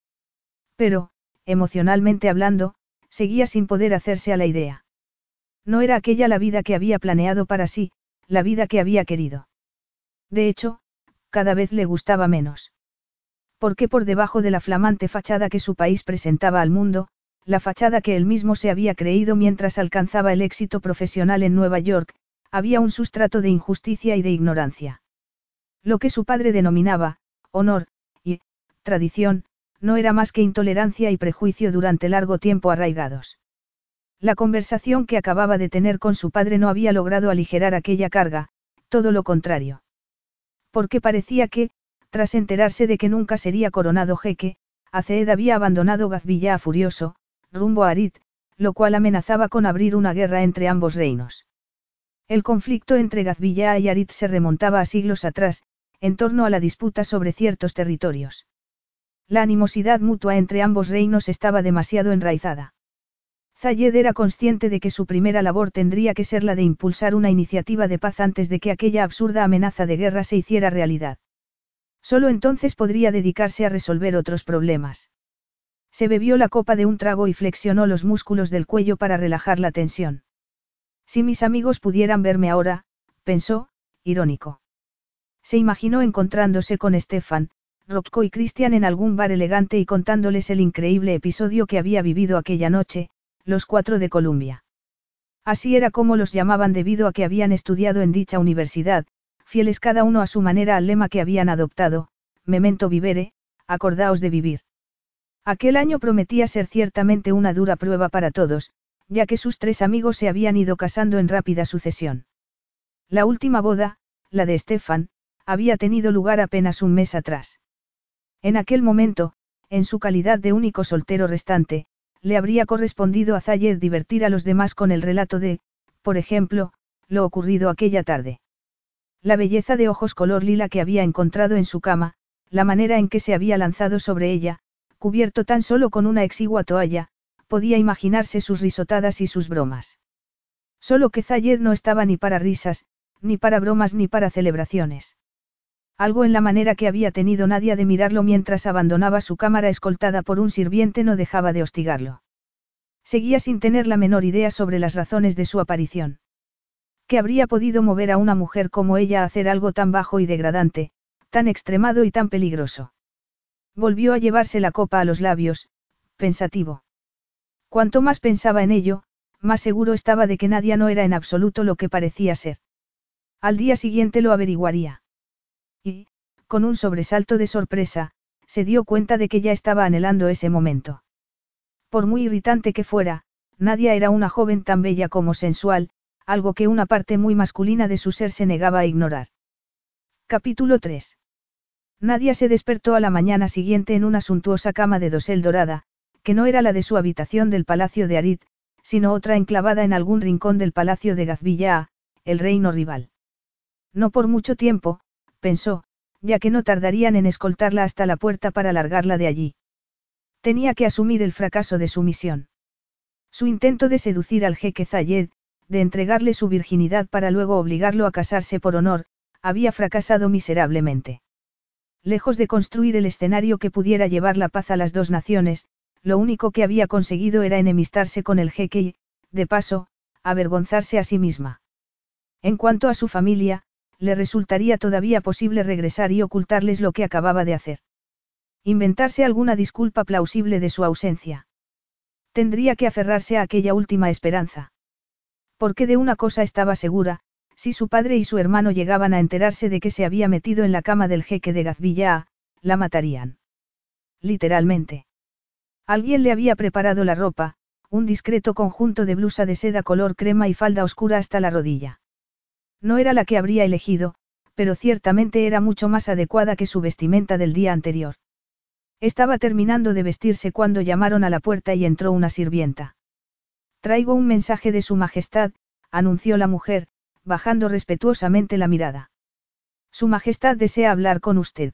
Pero, emocionalmente hablando, seguía sin poder hacerse a la idea. No era aquella la vida que había planeado para sí, la vida que había querido. De hecho, cada vez le gustaba menos. Porque por debajo de la flamante fachada que su país presentaba al mundo, la fachada que él mismo se había creído mientras alcanzaba el éxito profesional en Nueva York, había un sustrato de injusticia y de ignorancia. Lo que su padre denominaba, honor, y, tradición, no era más que intolerancia y prejuicio durante largo tiempo arraigados. La conversación que acababa de tener con su padre no había logrado aligerar aquella carga, todo lo contrario. Porque parecía que, tras enterarse de que nunca sería coronado jeque, Aceed había abandonado Gazvilla furioso, rumbo a Arit, lo cual amenazaba con abrir una guerra entre ambos reinos. El conflicto entre Gazvilla y Arit se remontaba a siglos atrás, en torno a la disputa sobre ciertos territorios. La animosidad mutua entre ambos reinos estaba demasiado enraizada. Zayed era consciente de que su primera labor tendría que ser la de impulsar una iniciativa de paz antes de que aquella absurda amenaza de guerra se hiciera realidad. Solo entonces podría dedicarse a resolver otros problemas. Se bebió la copa de un trago y flexionó los músculos del cuello para relajar la tensión. Si mis amigos pudieran verme ahora, pensó, irónico. Se imaginó encontrándose con Stefan, Rocco y Christian en algún bar elegante y contándoles el increíble episodio que había vivido aquella noche, los cuatro de Columbia. Así era como los llamaban debido a que habían estudiado en dicha universidad, fieles cada uno a su manera al lema que habían adoptado, memento vivere, acordaos de vivir. Aquel año prometía ser ciertamente una dura prueba para todos, ya que sus tres amigos se habían ido casando en rápida sucesión. La última boda, la de Stefan, había tenido lugar apenas un mes atrás. En aquel momento, en su calidad de único soltero restante, le habría correspondido a Zayed divertir a los demás con el relato de, por ejemplo, lo ocurrido aquella tarde. La belleza de ojos color lila que había encontrado en su cama, la manera en que se había lanzado sobre ella, cubierto tan solo con una exigua toalla, podía imaginarse sus risotadas y sus bromas. Solo que Zayed no estaba ni para risas, ni para bromas ni para celebraciones. Algo en la manera que había tenido Nadia de mirarlo mientras abandonaba su cámara escoltada por un sirviente no dejaba de hostigarlo. Seguía sin tener la menor idea sobre las razones de su aparición. ¿Qué habría podido mover a una mujer como ella a hacer algo tan bajo y degradante, tan extremado y tan peligroso? Volvió a llevarse la copa a los labios, pensativo. Cuanto más pensaba en ello, más seguro estaba de que Nadia no era en absoluto lo que parecía ser. Al día siguiente lo averiguaría. Y, con un sobresalto de sorpresa, se dio cuenta de que ya estaba anhelando ese momento. Por muy irritante que fuera, Nadia era una joven tan bella como sensual, algo que una parte muy masculina de su ser se negaba a ignorar. Capítulo 3. Nadia se despertó a la mañana siguiente en una suntuosa cama de dosel dorada, que no era la de su habitación del palacio de Arid, sino otra enclavada en algún rincón del palacio de Gazvilla, el reino rival. No por mucho tiempo, pensó, ya que no tardarían en escoltarla hasta la puerta para largarla de allí. Tenía que asumir el fracaso de su misión. Su intento de seducir al jeque Zayed, de entregarle su virginidad para luego obligarlo a casarse por honor, había fracasado miserablemente. Lejos de construir el escenario que pudiera llevar la paz a las dos naciones, lo único que había conseguido era enemistarse con el jeque y, de paso, avergonzarse a sí misma. En cuanto a su familia, le resultaría todavía posible regresar y ocultarles lo que acababa de hacer. Inventarse alguna disculpa plausible de su ausencia. Tendría que aferrarse a aquella última esperanza. Porque de una cosa estaba segura, si su padre y su hermano llegaban a enterarse de que se había metido en la cama del jeque de Gazvilla, la matarían. Literalmente. Alguien le había preparado la ropa, un discreto conjunto de blusa de seda color crema y falda oscura hasta la rodilla. No era la que habría elegido, pero ciertamente era mucho más adecuada que su vestimenta del día anterior. Estaba terminando de vestirse cuando llamaron a la puerta y entró una sirvienta. Traigo un mensaje de Su Majestad, anunció la mujer, bajando respetuosamente la mirada. Su Majestad desea hablar con usted.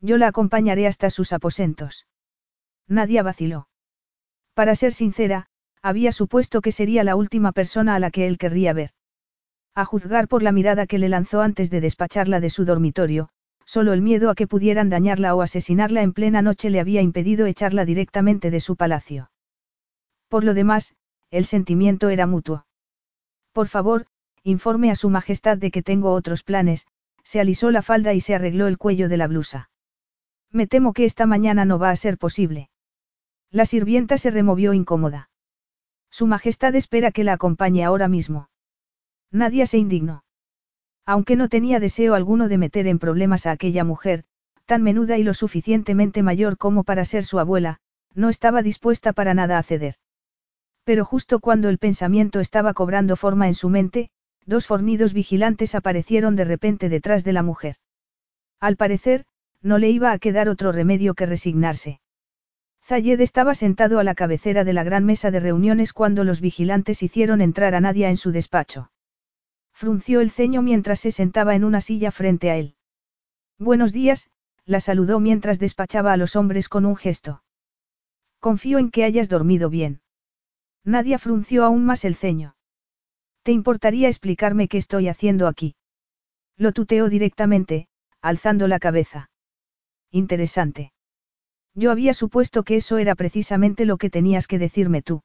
Yo la acompañaré hasta sus aposentos. Nadie vaciló. Para ser sincera, había supuesto que sería la última persona a la que él querría ver. A juzgar por la mirada que le lanzó antes de despacharla de su dormitorio, solo el miedo a que pudieran dañarla o asesinarla en plena noche le había impedido echarla directamente de su palacio. Por lo demás, el sentimiento era mutuo. Por favor, informe a Su Majestad de que tengo otros planes, se alisó la falda y se arregló el cuello de la blusa. Me temo que esta mañana no va a ser posible. La sirvienta se removió incómoda. Su Majestad espera que la acompañe ahora mismo. Nadie se indignó. Aunque no tenía deseo alguno de meter en problemas a aquella mujer, tan menuda y lo suficientemente mayor como para ser su abuela, no estaba dispuesta para nada a ceder. Pero justo cuando el pensamiento estaba cobrando forma en su mente, dos fornidos vigilantes aparecieron de repente detrás de la mujer. Al parecer, no le iba a quedar otro remedio que resignarse. Zayed estaba sentado a la cabecera de la gran mesa de reuniones cuando los vigilantes hicieron entrar a Nadia en su despacho. Frunció el ceño mientras se sentaba en una silla frente a él. Buenos días, la saludó mientras despachaba a los hombres con un gesto. Confío en que hayas dormido bien. Nadia frunció aún más el ceño. ¿Te importaría explicarme qué estoy haciendo aquí? Lo tuteó directamente, alzando la cabeza. Interesante. Yo había supuesto que eso era precisamente lo que tenías que decirme tú.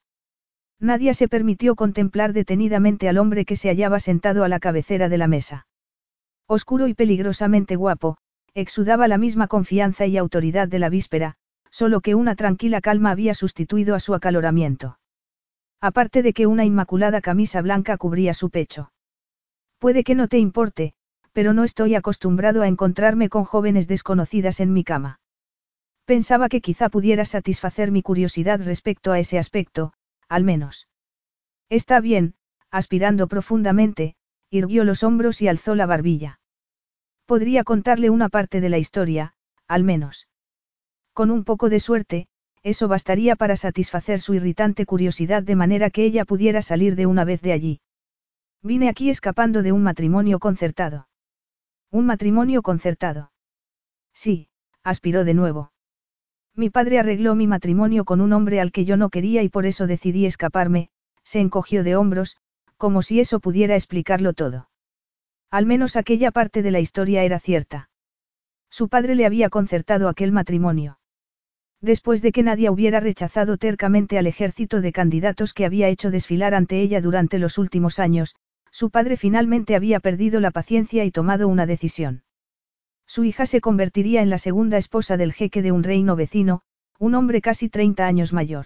Nadia se permitió contemplar detenidamente al hombre que se hallaba sentado a la cabecera de la mesa. Oscuro y peligrosamente guapo, exudaba la misma confianza y autoridad de la víspera, solo que una tranquila calma había sustituido a su acaloramiento. Aparte de que una inmaculada camisa blanca cubría su pecho. Puede que no te importe, pero no estoy acostumbrado a encontrarme con jóvenes desconocidas en mi cama. Pensaba que quizá pudiera satisfacer mi curiosidad respecto a ese aspecto, al menos. Está bien, aspirando profundamente, irguió los hombros y alzó la barbilla. Podría contarle una parte de la historia, al menos. Con un poco de suerte, eso bastaría para satisfacer su irritante curiosidad de manera que ella pudiera salir de una vez de allí. Vine aquí escapando de un matrimonio concertado. Un matrimonio concertado. Sí, aspiró de nuevo. Mi padre arregló mi matrimonio con un hombre al que yo no quería y por eso decidí escaparme, se encogió de hombros, como si eso pudiera explicarlo todo. Al menos aquella parte de la historia era cierta. Su padre le había concertado aquel matrimonio. Después de que nadie hubiera rechazado tercamente al ejército de candidatos que había hecho desfilar ante ella durante los últimos años, su padre finalmente había perdido la paciencia y tomado una decisión. Su hija se convertiría en la segunda esposa del jeque de un reino vecino, un hombre casi 30 años mayor.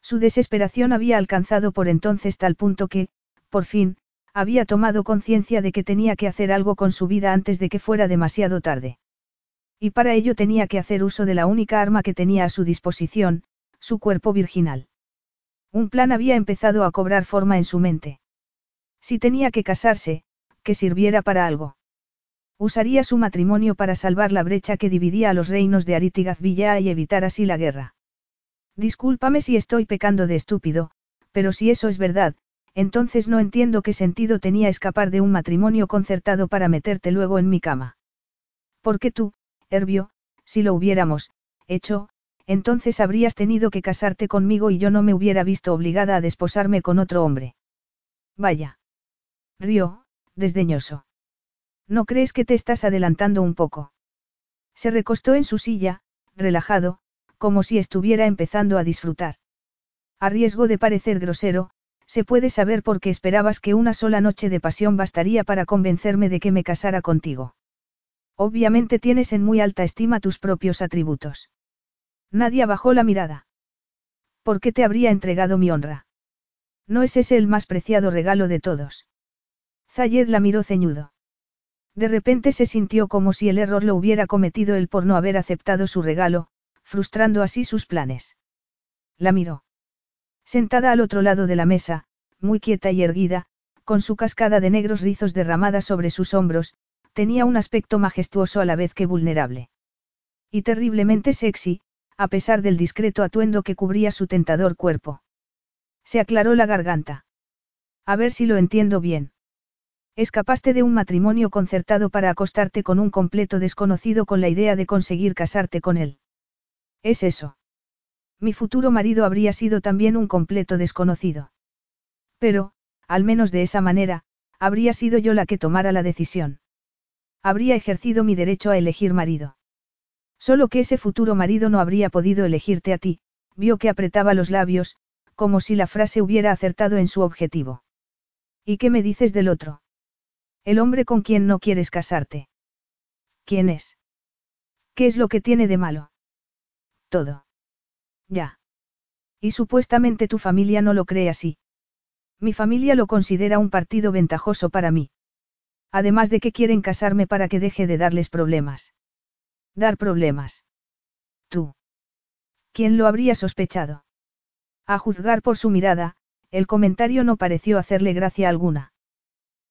Su desesperación había alcanzado por entonces tal punto que, por fin, había tomado conciencia de que tenía que hacer algo con su vida antes de que fuera demasiado tarde. Y para ello tenía que hacer uso de la única arma que tenía a su disposición, su cuerpo virginal. Un plan había empezado a cobrar forma en su mente. Si tenía que casarse, que sirviera para algo. Usaría su matrimonio para salvar la brecha que dividía a los reinos de Aritigazvilla y evitar así la guerra. Discúlpame si estoy pecando de estúpido, pero si eso es verdad, entonces no entiendo qué sentido tenía escapar de un matrimonio concertado para meterte luego en mi cama. Porque tú, Herbio, si lo hubiéramos, hecho, entonces habrías tenido que casarte conmigo y yo no me hubiera visto obligada a desposarme con otro hombre. Vaya. Río, desdeñoso. ¿No crees que te estás adelantando un poco? Se recostó en su silla, relajado, como si estuviera empezando a disfrutar. A riesgo de parecer grosero, se puede saber por qué esperabas que una sola noche de pasión bastaría para convencerme de que me casara contigo. Obviamente tienes en muy alta estima tus propios atributos. Nadie bajó la mirada. ¿Por qué te habría entregado mi honra? ¿No es ese el más preciado regalo de todos? Zayed la miró ceñudo. De repente se sintió como si el error lo hubiera cometido él por no haber aceptado su regalo, frustrando así sus planes. La miró. Sentada al otro lado de la mesa, muy quieta y erguida, con su cascada de negros rizos derramada sobre sus hombros, tenía un aspecto majestuoso a la vez que vulnerable. Y terriblemente sexy, a pesar del discreto atuendo que cubría su tentador cuerpo. Se aclaró la garganta. A ver si lo entiendo bien. Escapaste de un matrimonio concertado para acostarte con un completo desconocido con la idea de conseguir casarte con él. Es eso. Mi futuro marido habría sido también un completo desconocido. Pero, al menos de esa manera, habría sido yo la que tomara la decisión. Habría ejercido mi derecho a elegir marido. Solo que ese futuro marido no habría podido elegirte a ti, vio que apretaba los labios, como si la frase hubiera acertado en su objetivo. ¿Y qué me dices del otro? El hombre con quien no quieres casarte. ¿Quién es? ¿Qué es lo que tiene de malo? Todo. Ya. Y supuestamente tu familia no lo cree así. Mi familia lo considera un partido ventajoso para mí. Además de que quieren casarme para que deje de darles problemas. Dar problemas. Tú. ¿Quién lo habría sospechado? A juzgar por su mirada, el comentario no pareció hacerle gracia alguna.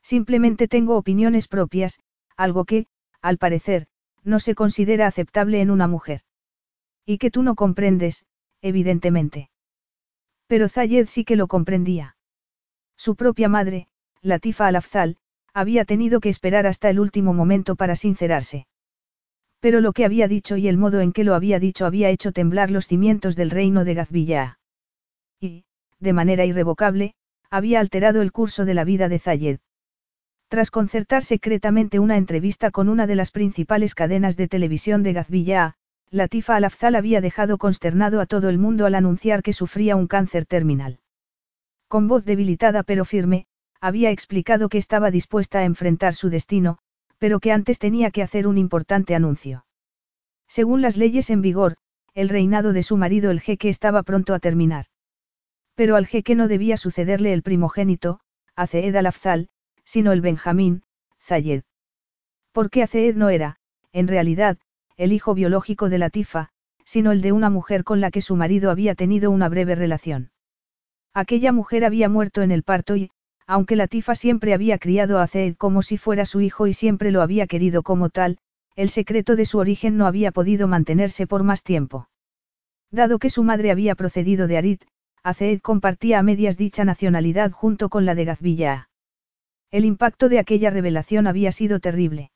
Simplemente tengo opiniones propias, algo que, al parecer, no se considera aceptable en una mujer. Y que tú no comprendes, evidentemente. Pero Zayed sí que lo comprendía. Su propia madre, Latifa Al-Afzal, había tenido que esperar hasta el último momento para sincerarse. Pero lo que había dicho y el modo en que lo había dicho había hecho temblar los cimientos del reino de Gazvilla. Y, de manera irrevocable, había alterado el curso de la vida de Zayed. Tras concertar secretamente una entrevista con una de las principales cadenas de televisión de Gazvilla, Latifa Al-Afzal había dejado consternado a todo el mundo al anunciar que sufría un cáncer terminal. Con voz debilitada pero firme, había explicado que estaba dispuesta a enfrentar su destino, pero que antes tenía que hacer un importante anuncio. Según las leyes en vigor, el reinado de su marido el jeque estaba pronto a terminar. Pero al jeque no debía sucederle el primogénito, Aceed al-Afzal, sino el Benjamín, Zayed. Porque Aceed no era, en realidad, el hijo biológico de Latifa, sino el de una mujer con la que su marido había tenido una breve relación. Aquella mujer había muerto en el parto y, aunque Latifa siempre había criado a Zaid como si fuera su hijo y siempre lo había querido como tal, el secreto de su origen no había podido mantenerse por más tiempo. Dado que su madre había procedido de Arit, Azeed compartía a medias dicha nacionalidad junto con la de Gazvilla. El impacto de aquella revelación había sido terrible.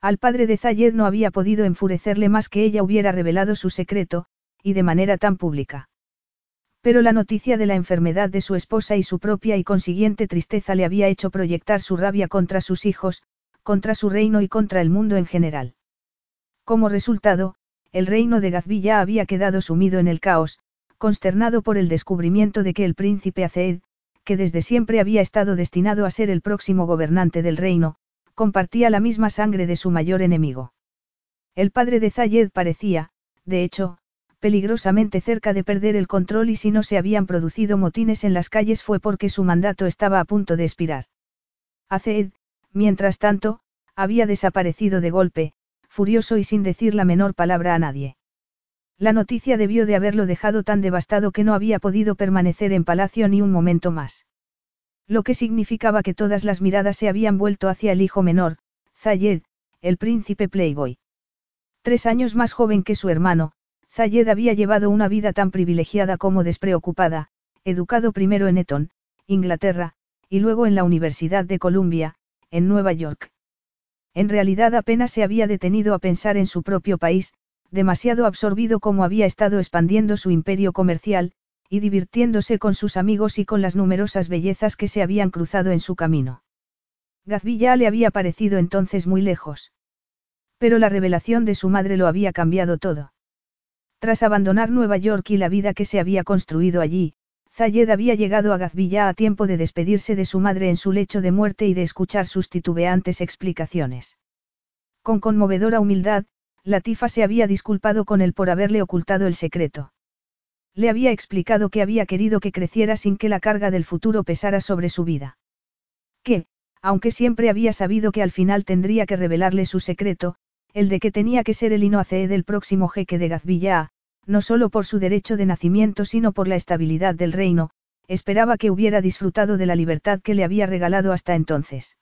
Al padre de Zayed no había podido enfurecerle más que ella hubiera revelado su secreto, y de manera tan pública. Pero la noticia de la enfermedad de su esposa y su propia y consiguiente tristeza le había hecho proyectar su rabia contra sus hijos, contra su reino y contra el mundo en general. Como resultado, el reino de Gazvilla había quedado sumido en el caos, consternado por el descubrimiento de que el príncipe Aceed, que desde siempre había estado destinado a ser el próximo gobernante del reino, compartía la misma sangre de su mayor enemigo. El padre de Zayed parecía, de hecho, peligrosamente cerca de perder el control y si no se habían producido motines en las calles fue porque su mandato estaba a punto de expirar. Aceed, mientras tanto, había desaparecido de golpe, furioso y sin decir la menor palabra a nadie. La noticia debió de haberlo dejado tan devastado que no había podido permanecer en palacio ni un momento más. Lo que significaba que todas las miradas se habían vuelto hacia el hijo menor, Zayed, el príncipe Playboy. Tres años más joven que su hermano, Zayed había llevado una vida tan privilegiada como despreocupada, educado primero en Eton, Inglaterra, y luego en la Universidad de Columbia, en Nueva York. En realidad apenas se había detenido a pensar en su propio país, demasiado absorbido como había estado expandiendo su imperio comercial, y divirtiéndose con sus amigos y con las numerosas bellezas que se habían cruzado en su camino. Gazvilla le había parecido entonces muy lejos. Pero la revelación de su madre lo había cambiado todo. Tras abandonar Nueva York y la vida que se había construido allí, Zayed había llegado a Gazvilla a tiempo de despedirse de su madre en su lecho de muerte y de escuchar sus titubeantes explicaciones. Con conmovedora humildad, Latifa se había disculpado con él por haberle ocultado el secreto. Le había explicado que había querido que creciera sin que la carga del futuro pesara sobre su vida. Que, aunque siempre había sabido que al final tendría que revelarle su secreto, el de que tenía que ser el Inoaceed del próximo jeque de Gazvilla, no solo por su derecho de nacimiento sino por la estabilidad del reino, esperaba que hubiera disfrutado de la libertad que le había regalado hasta entonces.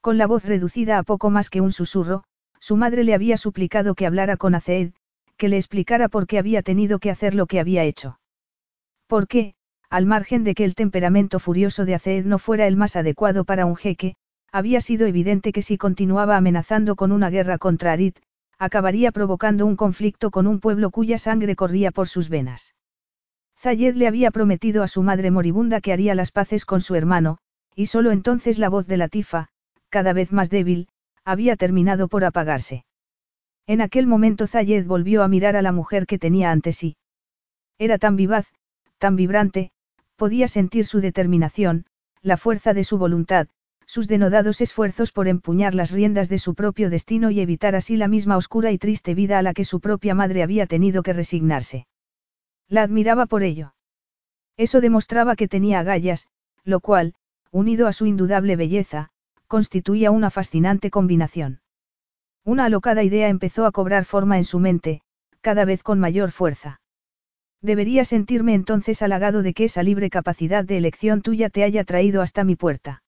Con la voz reducida a poco más que un susurro, su madre le había suplicado que hablara con Aceed, que le explicara por qué había tenido que hacer lo que había hecho. Porque, al margen de que el temperamento furioso de Aceed no fuera el más adecuado para un jeque, había sido evidente que si continuaba amenazando con una guerra contra Arit, acabaría provocando un conflicto con un pueblo cuya sangre corría por sus venas. Zayed le había prometido a su madre moribunda que haría las paces con su hermano, y solo entonces la voz de Latifa, cada vez más débil, había terminado por apagarse. En aquel momento Zayed volvió a mirar a la mujer que tenía ante sí. Era tan vivaz, tan vibrante, podía sentir su determinación, la fuerza de su voluntad, sus denodados esfuerzos por empuñar las riendas de su propio destino y evitar así la misma oscura y triste vida a la que su propia madre había tenido que resignarse. La admiraba por ello. Eso demostraba que tenía agallas, lo cual, unido a su indudable belleza, constituía una fascinante combinación. Una alocada idea empezó a cobrar forma en su mente, cada vez con mayor fuerza. Debería sentirme entonces halagado de que esa libre capacidad de elección tuya te haya traído hasta mi puerta.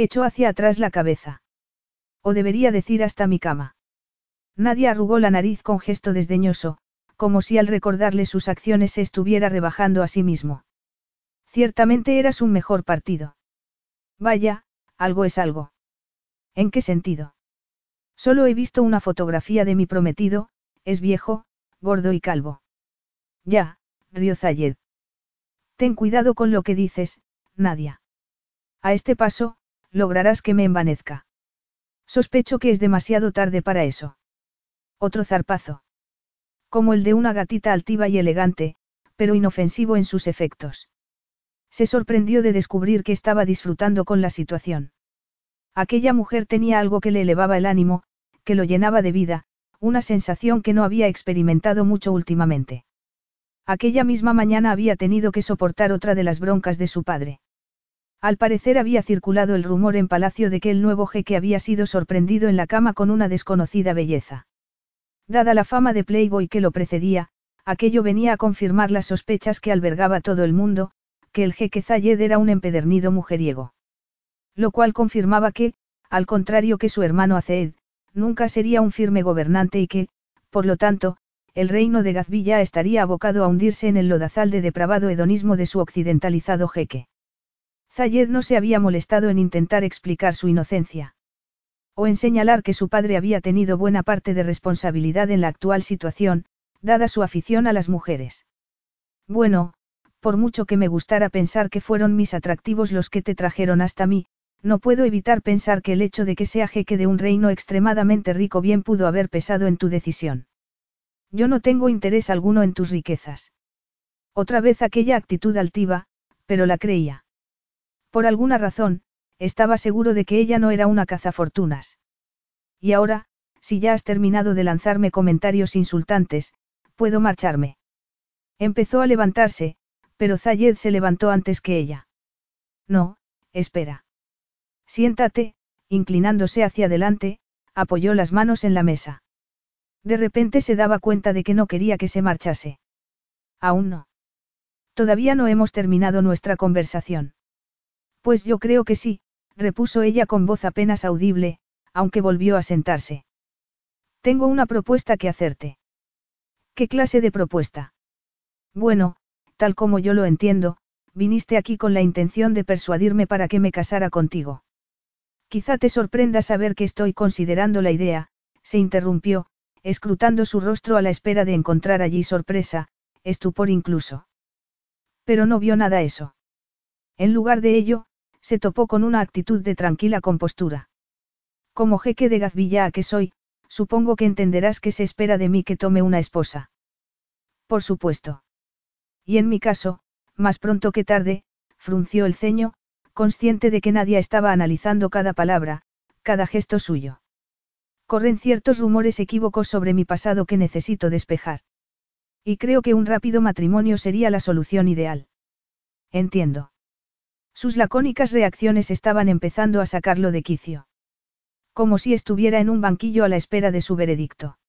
Echó hacia atrás la cabeza. O debería decir hasta mi cama. Nadie arrugó la nariz con gesto desdeñoso, como si al recordarle sus acciones se estuviera rebajando a sí mismo. Ciertamente eras un mejor partido. Vaya, algo es algo. ¿En qué sentido? Solo he visto una fotografía de mi prometido, es viejo, gordo y calvo. Ya, rió Zayed. Ten cuidado con lo que dices, Nadia. A este paso, lograrás que me envanezca. Sospecho que es demasiado tarde para eso. Otro zarpazo. Como el de una gatita altiva y elegante, pero inofensivo en sus efectos. Se sorprendió de descubrir que estaba disfrutando con la situación. Aquella mujer tenía algo que le elevaba el ánimo, que lo llenaba de vida, una sensación que no había experimentado mucho últimamente. Aquella misma mañana había tenido que soportar otra de las broncas de su padre. Al parecer había circulado el rumor en palacio de que el nuevo jeque había sido sorprendido en la cama con una desconocida belleza. Dada la fama de Playboy que lo precedía, aquello venía a confirmar las sospechas que albergaba todo el mundo, que el jeque Zayed era un empedernido mujeriego. Lo cual confirmaba que, al contrario que su hermano Azeed, nunca sería un firme gobernante y que, por lo tanto, el reino de Gazvilla estaría abocado a hundirse en el lodazal de depravado hedonismo de su occidentalizado jeque. Zayed no se había molestado en intentar explicar su inocencia. O en señalar que su padre había tenido buena parte de responsabilidad en la actual situación, dada su afición a las mujeres. Bueno, por mucho que me gustara pensar que fueron mis atractivos los que te trajeron hasta mí, no puedo evitar pensar que el hecho de que sea jeque de un reino extremadamente rico bien pudo haber pesado en tu decisión. Yo no tengo interés alguno en tus riquezas. Otra vez aquella actitud altiva, pero la creía. Por alguna razón, estaba seguro de que ella no era una cazafortunas. Y ahora, si ya has terminado de lanzarme comentarios insultantes, puedo marcharme. Empezó a levantarse, pero Zayed se levantó antes que ella. No, espera. Siéntate, inclinándose hacia adelante, apoyó las manos en la mesa. De repente se daba cuenta de que no quería que se marchase. Aún no. Todavía no hemos terminado nuestra conversación. Pues yo creo que sí, repuso ella con voz apenas audible, aunque volvió a sentarse. Tengo una propuesta que hacerte. ¿Qué clase de propuesta? Bueno, tal como yo lo entiendo, viniste aquí con la intención de persuadirme para que me casara contigo. Quizá te sorprenda saber que estoy considerando la idea, se interrumpió, escrutando su rostro a la espera de encontrar allí sorpresa, estupor incluso. Pero no vio nada eso. En lugar de ello, se topó con una actitud de tranquila compostura. Como jeque de Gazvilla que soy, supongo que entenderás que se espera de mí que tome una esposa. Por supuesto. Y en mi caso, más pronto que tarde, frunció el ceño, consciente de que nadie estaba analizando cada palabra, cada gesto suyo. Corren ciertos rumores equívocos sobre mi pasado que necesito despejar. Y creo que un rápido matrimonio sería la solución ideal. Entiendo. Sus lacónicas reacciones estaban empezando a sacarlo de quicio. Como si estuviera en un banquillo a la espera de su veredicto.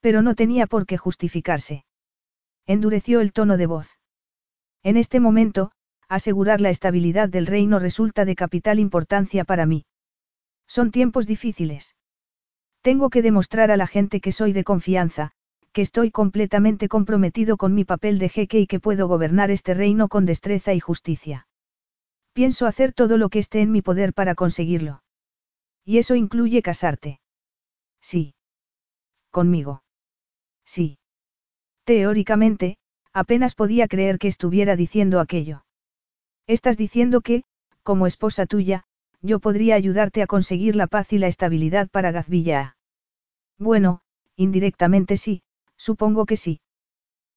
Pero no tenía por qué justificarse. Endureció el tono de voz. En este momento, asegurar la estabilidad del reino resulta de capital importancia para mí. Son tiempos difíciles. Tengo que demostrar a la gente que soy de confianza, que estoy completamente comprometido con mi papel de jeque y que puedo gobernar este reino con destreza y justicia. Pienso hacer todo lo que esté en mi poder para conseguirlo. Y eso incluye casarte. Sí. Conmigo. Sí. Teóricamente, apenas podía creer que estuviera diciendo aquello. Estás diciendo que, como esposa tuya, yo podría ayudarte a conseguir la paz y la estabilidad para Gazvilla. Bueno, indirectamente sí, supongo que sí.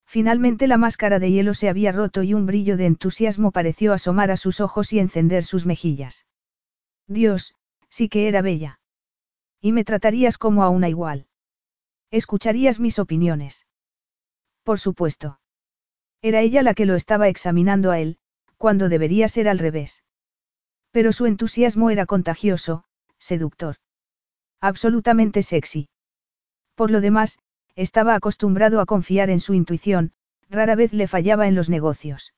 Finalmente la máscara de hielo se había roto y un brillo de entusiasmo pareció asomar a sus ojos y encender sus mejillas. Dios, sí que era bella. Y me tratarías como a una igual. Escucharías mis opiniones. Por supuesto. Era ella la que lo estaba examinando a él, cuando debería ser al revés. Pero su entusiasmo era contagioso, seductor. Absolutamente sexy. Por lo demás, estaba acostumbrado a confiar en su intuición, rara vez le fallaba en los negocios.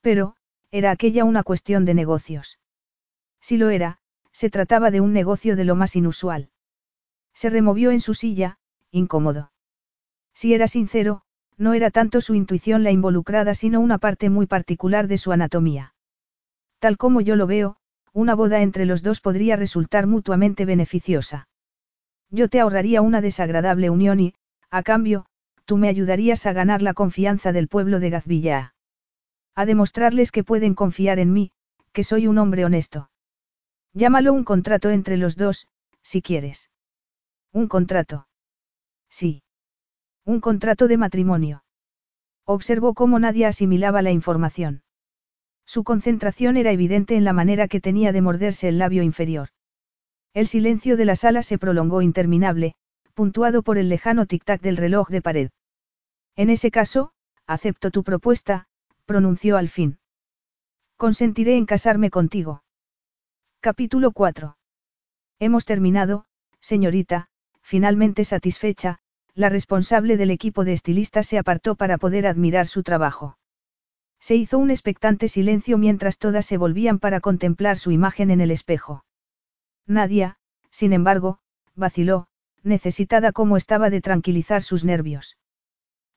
Pero, era aquella una cuestión de negocios. Si lo era, se trataba de un negocio de lo más inusual. Se removió en su silla, incómodo. Si era sincero, no era tanto su intuición la involucrada sino una parte muy particular de su anatomía. Tal como yo lo veo, una boda entre los dos podría resultar mutuamente beneficiosa. Yo te ahorraría una desagradable unión y, a cambio, tú me ayudarías a ganar la confianza del pueblo de Gazvilla. A demostrarles que pueden confiar en mí, que soy un hombre honesto. Llámalo un contrato entre los dos, si quieres. Un contrato. Sí. Un contrato de matrimonio. Observó cómo nadie asimilaba la información. Su concentración era evidente en la manera que tenía de morderse el labio inferior. El silencio de la sala se prolongó interminable, puntuado por el lejano tic-tac del reloj de pared. En ese caso, acepto tu propuesta, pronunció al fin. Consentiré en casarme contigo. Capítulo 4. Hemos terminado, señorita, finalmente satisfecha, la responsable del equipo de estilistas se apartó para poder admirar su trabajo. Se hizo un expectante silencio mientras todas se volvían para contemplar su imagen en el espejo. Nadia, sin embargo, vaciló, necesitada como estaba de tranquilizar sus nervios.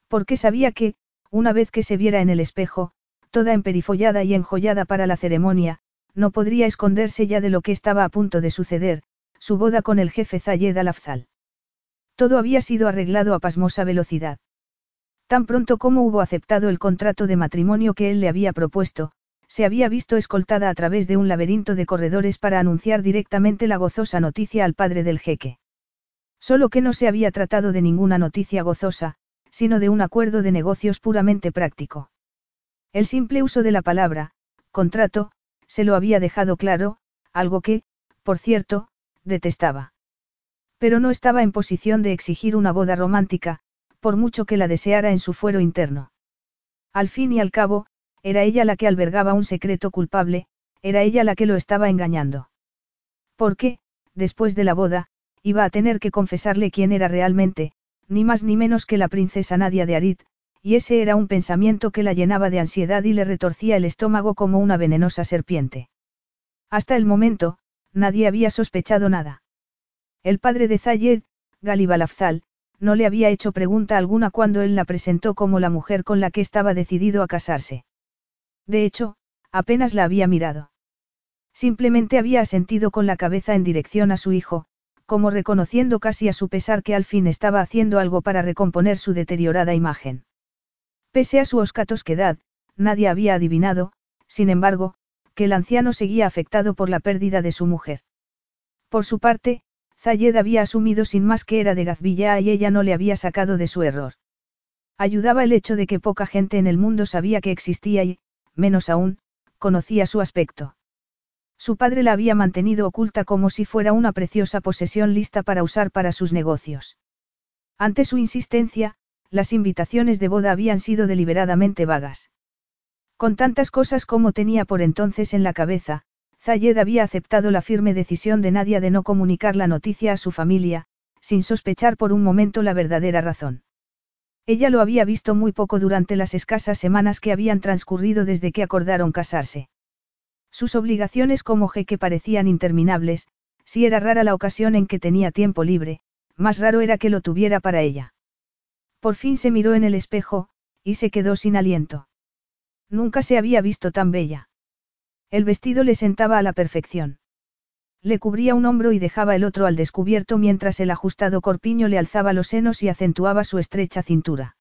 Porque sabía que, una vez que se viera en el espejo, toda emperifollada y enjollada para la ceremonia, no podría esconderse ya de lo que estaba a punto de suceder, su boda con el jefe Zayed al-Afzal. Todo había sido arreglado a pasmosa velocidad. Tan pronto como hubo aceptado el contrato de matrimonio que él le había propuesto, se había visto escoltada a través de un laberinto de corredores para anunciar directamente la gozosa noticia al padre del jeque. Solo que no se había tratado de ninguna noticia gozosa, sino de un acuerdo de negocios puramente práctico. El simple uso de la palabra, contrato, se lo había dejado claro, algo que, por cierto, detestaba. Pero no estaba en posición de exigir una boda romántica, por mucho que la deseara en su fuero interno. Al fin y al cabo, era ella la que albergaba un secreto culpable, era ella la que lo estaba engañando. Porque, después de la boda, iba a tener que confesarle quién era realmente, ni más ni menos que la princesa Nadia de Arid, y ese era un pensamiento que la llenaba de ansiedad y le retorcía el estómago como una venenosa serpiente. Hasta el momento, nadie había sospechado nada. El padre de Zayed, Galibalafzal, no le había hecho pregunta alguna cuando él la presentó como la mujer con la que estaba decidido a casarse. De hecho, apenas la había mirado. Simplemente había asentido con la cabeza en dirección a su hijo, como reconociendo casi a su pesar que al fin estaba haciendo algo para recomponer su deteriorada imagen. Pese a su oscatosquedad, nadie había adivinado, sin embargo, que el anciano seguía afectado por la pérdida de su mujer. Por su parte, Zayed había asumido sin más que era de Gazvilla y ella no le había sacado de su error. Ayudaba el hecho de que poca gente en el mundo sabía que existía y, menos aún, conocía su aspecto. Su padre la había mantenido oculta como si fuera una preciosa posesión lista para usar para sus negocios. Ante su insistencia, las invitaciones de boda habían sido deliberadamente vagas. Con tantas cosas como tenía por entonces en la cabeza, Zayed había aceptado la firme decisión de Nadia de no comunicar la noticia a su familia, sin sospechar por un momento la verdadera razón. Ella lo había visto muy poco durante las escasas semanas que habían transcurrido desde que acordaron casarse. Sus obligaciones como jeque parecían interminables, si era rara la ocasión en que tenía tiempo libre, más raro era que lo tuviera para ella. Por fin se miró en el espejo, y se quedó sin aliento. Nunca se había visto tan bella. El vestido le sentaba a la perfección. Le cubría un hombro y dejaba el otro al descubierto mientras el ajustado corpiño le alzaba los senos y acentuaba su estrecha cintura.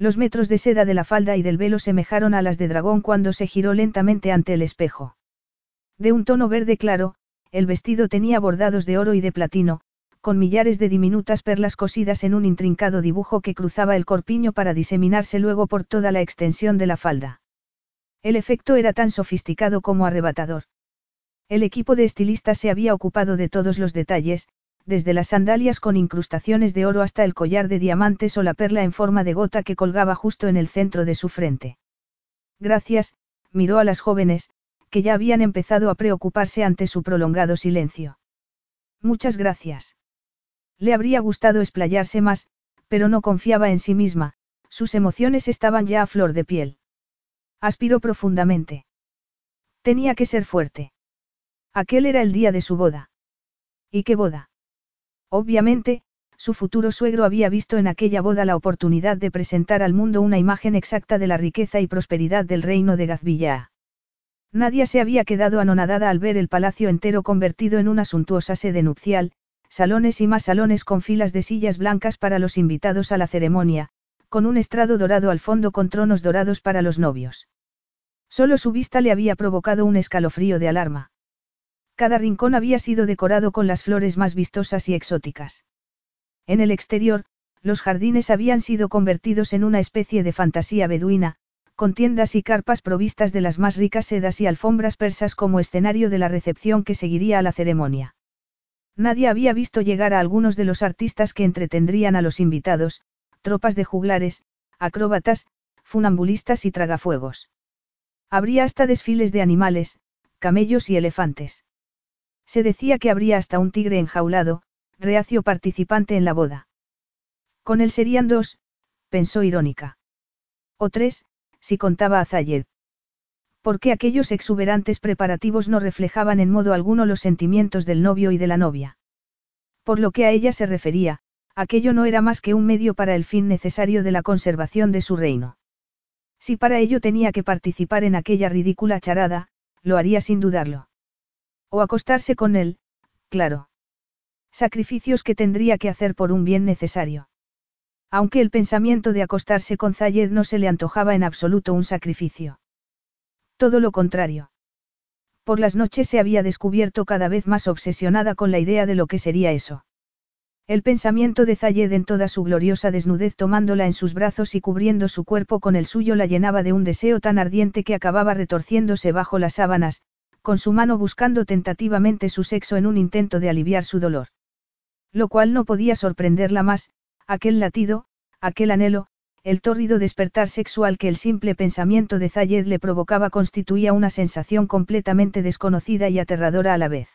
Los metros de seda de la falda y del velo semejaron a las de dragón cuando se giró lentamente ante el espejo. De un tono verde claro, el vestido tenía bordados de oro y de platino, con millares de diminutas perlas cosidas en un intrincado dibujo que cruzaba el corpiño para diseminarse luego por toda la extensión de la falda. El efecto era tan sofisticado como arrebatador. El equipo de estilistas se había ocupado de todos los detalles, desde las sandalias con incrustaciones de oro hasta el collar de diamantes o la perla en forma de gota que colgaba justo en el centro de su frente. Gracias, miró a las jóvenes, que ya habían empezado a preocuparse ante su prolongado silencio. Muchas gracias. Le habría gustado explayarse más, pero no confiaba en sí misma, sus emociones estaban ya a flor de piel. Aspiró profundamente. Tenía que ser fuerte. Aquel era el día de su boda. ¿Y qué boda? Obviamente, su futuro suegro había visto en aquella boda la oportunidad de presentar al mundo una imagen exacta de la riqueza y prosperidad del reino de Gazvilla. Nadia se había quedado anonadada al ver el palacio entero convertido en una suntuosa sede nupcial, salones y más salones con filas de sillas blancas para los invitados a la ceremonia, con un estrado dorado al fondo con tronos dorados para los novios. Solo su vista le había provocado un escalofrío de alarma. Cada rincón había sido decorado con las flores más vistosas y exóticas. En el exterior, los jardines habían sido convertidos en una especie de fantasía beduina, con tiendas y carpas provistas de las más ricas sedas y alfombras persas como escenario de la recepción que seguiría a la ceremonia. Nadie había visto llegar a algunos de los artistas que entretendrían a los invitados, tropas de juglares, acróbatas, funambulistas y tragafuegos. Habría hasta desfiles de animales, camellos y elefantes. Se decía que habría hasta un tigre enjaulado, reacio participante en la boda. Con él serían dos, pensó irónica. O tres, si contaba a Zayed. Porque aquellos exuberantes preparativos no reflejaban en modo alguno los sentimientos del novio y de la novia. Por lo que a ella se refería, aquello no era más que un medio para el fin necesario de la conservación de su reino. Si para ello tenía que participar en aquella ridícula charada, lo haría sin dudarlo. O acostarse con él, claro. Sacrificios que tendría que hacer por un bien necesario. Aunque el pensamiento de acostarse con Zayed no se le antojaba en absoluto un sacrificio. Todo lo contrario. Por las noches se había descubierto cada vez más obsesionada con la idea de lo que sería eso. El pensamiento de Zayed en toda su gloriosa desnudez tomándola en sus brazos y cubriendo su cuerpo con el suyo la llenaba de un deseo tan ardiente que acababa retorciéndose bajo las sábanas, con su mano buscando tentativamente su sexo en un intento de aliviar su dolor. Lo cual no podía sorprenderla más, aquel latido, aquel anhelo, el tórrido despertar sexual que el simple pensamiento de Zayed le provocaba constituía una sensación completamente desconocida y aterradora a la vez.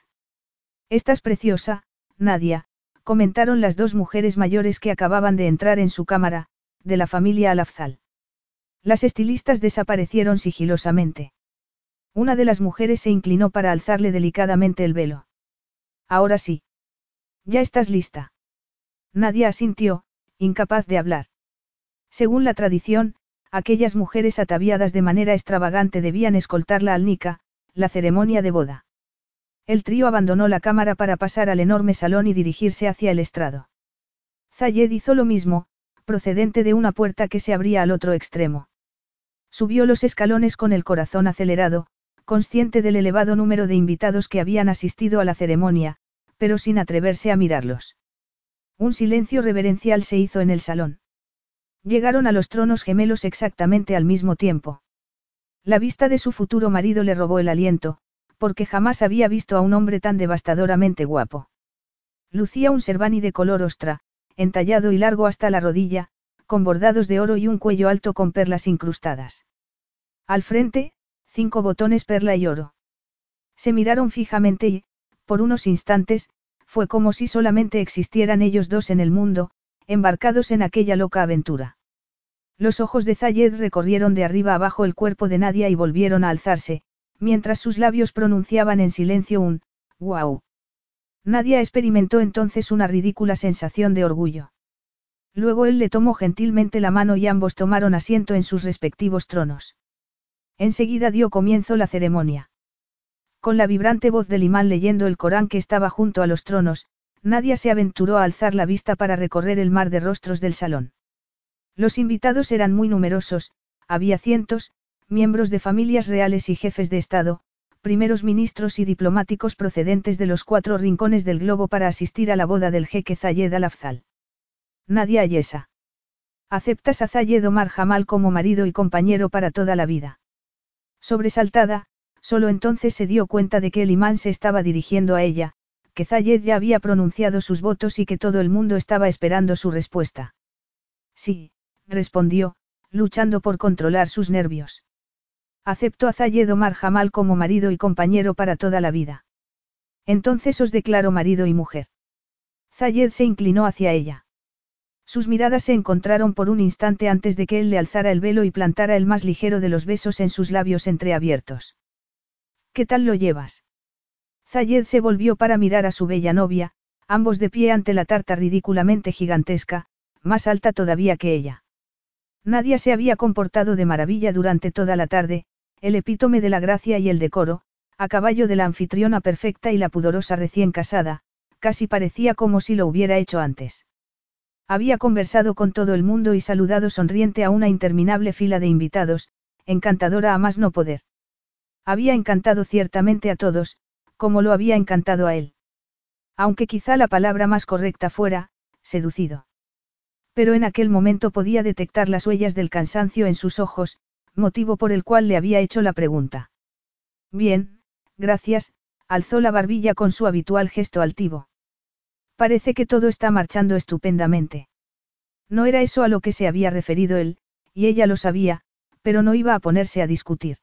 Estás preciosa, Nadia, comentaron las dos mujeres mayores que acababan de entrar en su cámara, de la familia Alafzal. Las estilistas desaparecieron sigilosamente. Una de las mujeres se inclinó para alzarle delicadamente el velo. Ahora sí. Ya estás lista. Nadia asintió, incapaz de hablar. Según la tradición, aquellas mujeres ataviadas de manera extravagante debían escoltarla al Nika, la ceremonia de boda. El trío abandonó la cámara para pasar al enorme salón y dirigirse hacia el estrado. Zayed hizo lo mismo, procedente de una puerta que se abría al otro extremo. Subió los escalones con el corazón acelerado, consciente del elevado número de invitados que habían asistido a la ceremonia, pero sin atreverse a mirarlos. Un silencio reverencial se hizo en el salón. Llegaron a los tronos gemelos exactamente al mismo tiempo. La vista de su futuro marido le robó el aliento, porque jamás había visto a un hombre tan devastadoramente guapo. Lucía un servani de color ostra, entallado y largo hasta la rodilla, con bordados de oro y un cuello alto con perlas incrustadas. Al frente, cinco botones perla y oro. Se miraron fijamente y, por unos instantes, fue como si solamente existieran ellos dos en el mundo, embarcados en aquella loca aventura. Los ojos de Zayed recorrieron de arriba abajo el cuerpo de Nadia y volvieron a alzarse, mientras sus labios pronunciaban en silencio un «wow». Nadia experimentó entonces una ridícula sensación de orgullo. Luego él le tomó gentilmente la mano y ambos tomaron asiento en sus respectivos tronos. Enseguida dio comienzo la ceremonia. Con la vibrante voz del imán leyendo el Corán que estaba junto a los tronos, Nadia se aventuró a alzar la vista para recorrer el mar de rostros del salón. Los invitados eran muy numerosos, había cientos, miembros de familias reales y jefes de Estado, primeros ministros y diplomáticos procedentes de los cuatro rincones del globo para asistir a la boda del jeque Zayed al-Afzal. Nadia Ayesa. Aceptas a Zayed Omar Jamal como marido y compañero para toda la vida. Sobresaltada, Solo entonces se dio cuenta de que el imán se estaba dirigiendo a ella, que Zayed ya había pronunciado sus votos y que todo el mundo estaba esperando su respuesta. Sí, respondió, luchando por controlar sus nervios. Acepto a Zayed Omar Jamal como marido y compañero para toda la vida. Entonces os declaro marido y mujer. Zayed se inclinó hacia ella. Sus miradas se encontraron por un instante antes de que él le alzara el velo y plantara el más ligero de los besos en sus labios entreabiertos. ¿Qué tal lo llevas? Zayed se volvió para mirar a su bella novia, ambos de pie ante la tarta ridículamente gigantesca, más alta todavía que ella. Nadie se había comportado de maravilla durante toda la tarde, el epítome de la gracia y el decoro, a caballo de la anfitriona perfecta y la pudorosa recién casada, casi parecía como si lo hubiera hecho antes. Había conversado con todo el mundo y saludado sonriente a una interminable fila de invitados, encantadora a más no poder. Había encantado ciertamente a todos, como lo había encantado a él. Aunque quizá la palabra más correcta fuera, seducido. Pero en aquel momento podía detectar las huellas del cansancio en sus ojos, motivo por el cual le había hecho la pregunta. Bien, gracias, alzó la barbilla con su habitual gesto altivo. Parece que todo está marchando estupendamente. No era eso a lo que se había referido él, y ella lo sabía, pero no iba a ponerse a discutir.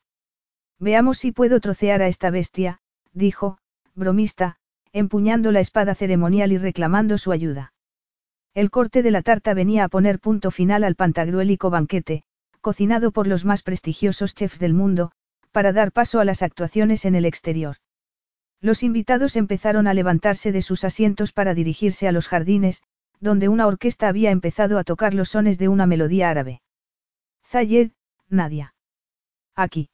Veamos si puedo trocear a esta bestia, dijo, bromista, empuñando la espada ceremonial y reclamando su ayuda. El corte de la tarta venía a poner punto final al pantagruélico banquete, cocinado por los más prestigiosos chefs del mundo, para dar paso a las actuaciones en el exterior. Los invitados empezaron a levantarse de sus asientos para dirigirse a los jardines, donde una orquesta había empezado a tocar los sones de una melodía árabe. Zayed, Nadia. Aquí.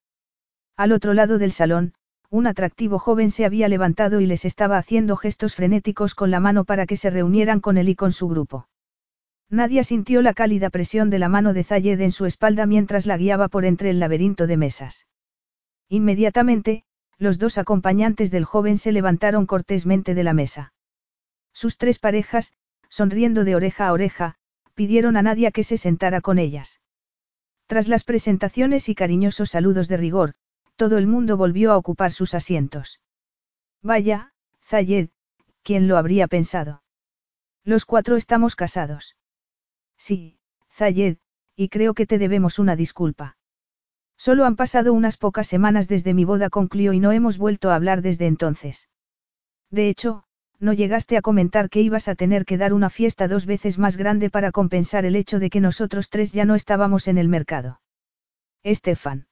Al otro lado del salón, un atractivo joven se había levantado y les estaba haciendo gestos frenéticos con la mano para que se reunieran con él y con su grupo. Nadia sintió la cálida presión de la mano de Zayed en su espalda mientras la guiaba por entre el laberinto de mesas. Inmediatamente, los dos acompañantes del joven se levantaron cortésmente de la mesa. Sus tres parejas, sonriendo de oreja a oreja, pidieron a Nadia que se sentara con ellas. Tras las presentaciones y cariñosos saludos de rigor, todo el mundo volvió a ocupar sus asientos. Vaya, Zayed, ¿quién lo habría pensado? Los cuatro estamos casados. Sí, Zayed, y creo que te debemos una disculpa. Solo han pasado unas pocas semanas desde mi boda con Clio y no hemos vuelto a hablar desde entonces. De hecho, no llegaste a comentar que ibas a tener que dar una fiesta dos veces más grande para compensar el hecho de que nosotros tres ya no estábamos en el mercado. Estefan.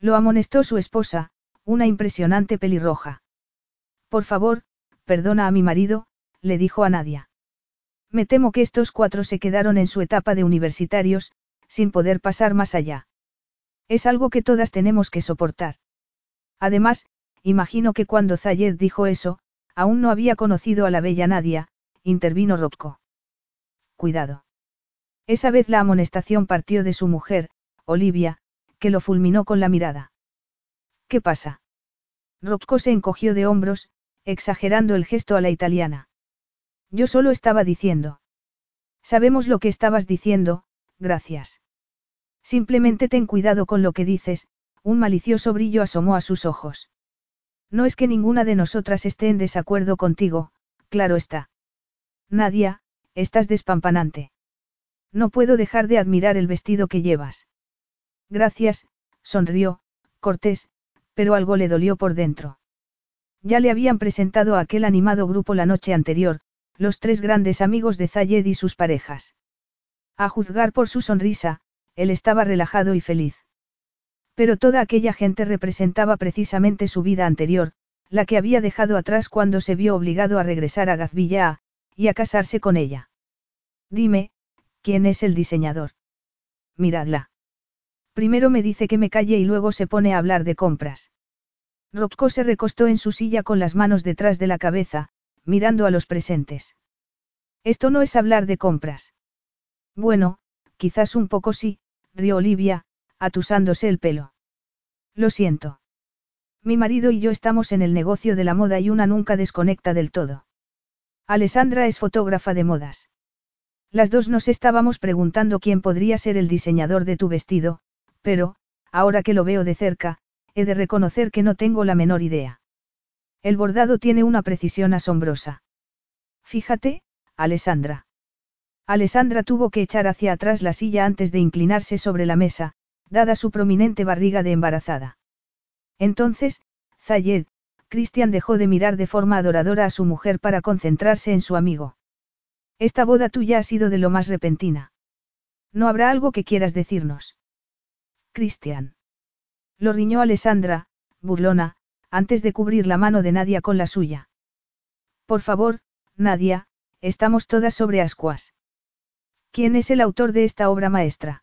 Lo amonestó su esposa, una impresionante pelirroja. Por favor, perdona a mi marido, le dijo a Nadia. Me temo que estos cuatro se quedaron en su etapa de universitarios, sin poder pasar más allá. Es algo que todas tenemos que soportar. Además, imagino que cuando Zayed dijo eso, aún no había conocido a la bella Nadia, intervino Rocco. Cuidado. Esa vez la amonestación partió de su mujer, Olivia, que lo fulminó con la mirada. ¿Qué pasa? Rocco se encogió de hombros, exagerando el gesto a la italiana. Yo solo estaba diciendo. Sabemos lo que estabas diciendo, gracias. Simplemente ten cuidado con lo que dices, un malicioso brillo asomó a sus ojos. No es que ninguna de nosotras esté en desacuerdo contigo, claro está. Nadia, estás despampanante. No puedo dejar de admirar el vestido que llevas. Gracias, sonrió, Cortés, pero algo le dolió por dentro. Ya le habían presentado a aquel animado grupo la noche anterior, los tres grandes amigos de Zayed y sus parejas. A juzgar por su sonrisa, él estaba relajado y feliz. Pero toda aquella gente representaba precisamente su vida anterior, la que había dejado atrás cuando se vio obligado a regresar a Gazvilla y a casarse con ella. Dime, ¿quién es el diseñador? Miradla. Primero me dice que me calle y luego se pone a hablar de compras. Rocco se recostó en su silla con las manos detrás de la cabeza, mirando a los presentes. Esto no es hablar de compras. Bueno, quizás un poco sí, rió Olivia, atusándose el pelo. Lo siento. Mi marido y yo estamos en el negocio de la moda y una nunca desconecta del todo. Alessandra es fotógrafa de modas. Las dos nos estábamos preguntando quién podría ser el diseñador de tu vestido, pero, ahora que lo veo de cerca, he de reconocer que no tengo la menor idea. El bordado tiene una precisión asombrosa. Fíjate, Alessandra. Alessandra tuvo que echar hacia atrás la silla antes de inclinarse sobre la mesa, dada su prominente barriga de embarazada. Entonces, Zayed, Christian dejó de mirar de forma adoradora a su mujer para concentrarse en su amigo. Esta boda tuya ha sido de lo más repentina. ¿No habrá algo que quieras decirnos? Christian. Lo riñó Alessandra, burlona, antes de cubrir la mano de Nadia con la suya. Por favor, Nadia, estamos todas sobre ascuas. ¿Quién es el autor de esta obra maestra?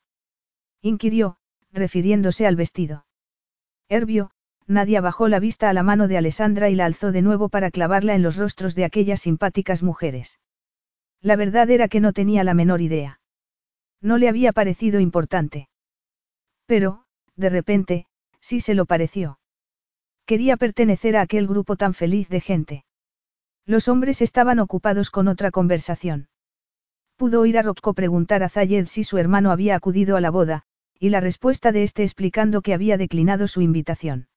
inquirió, refiriéndose al vestido. Herbio, Nadia bajó la vista a la mano de Alessandra y la alzó de nuevo para clavarla en los rostros de aquellas simpáticas mujeres. La verdad era que no tenía la menor idea. No le había parecido importante. Pero, de repente, sí se lo pareció. Quería pertenecer a aquel grupo tan feliz de gente. Los hombres estaban ocupados con otra conversación. Pudo oír a Rocco preguntar a Zayed si su hermano había acudido a la boda, y la respuesta de este explicando que había declinado su invitación.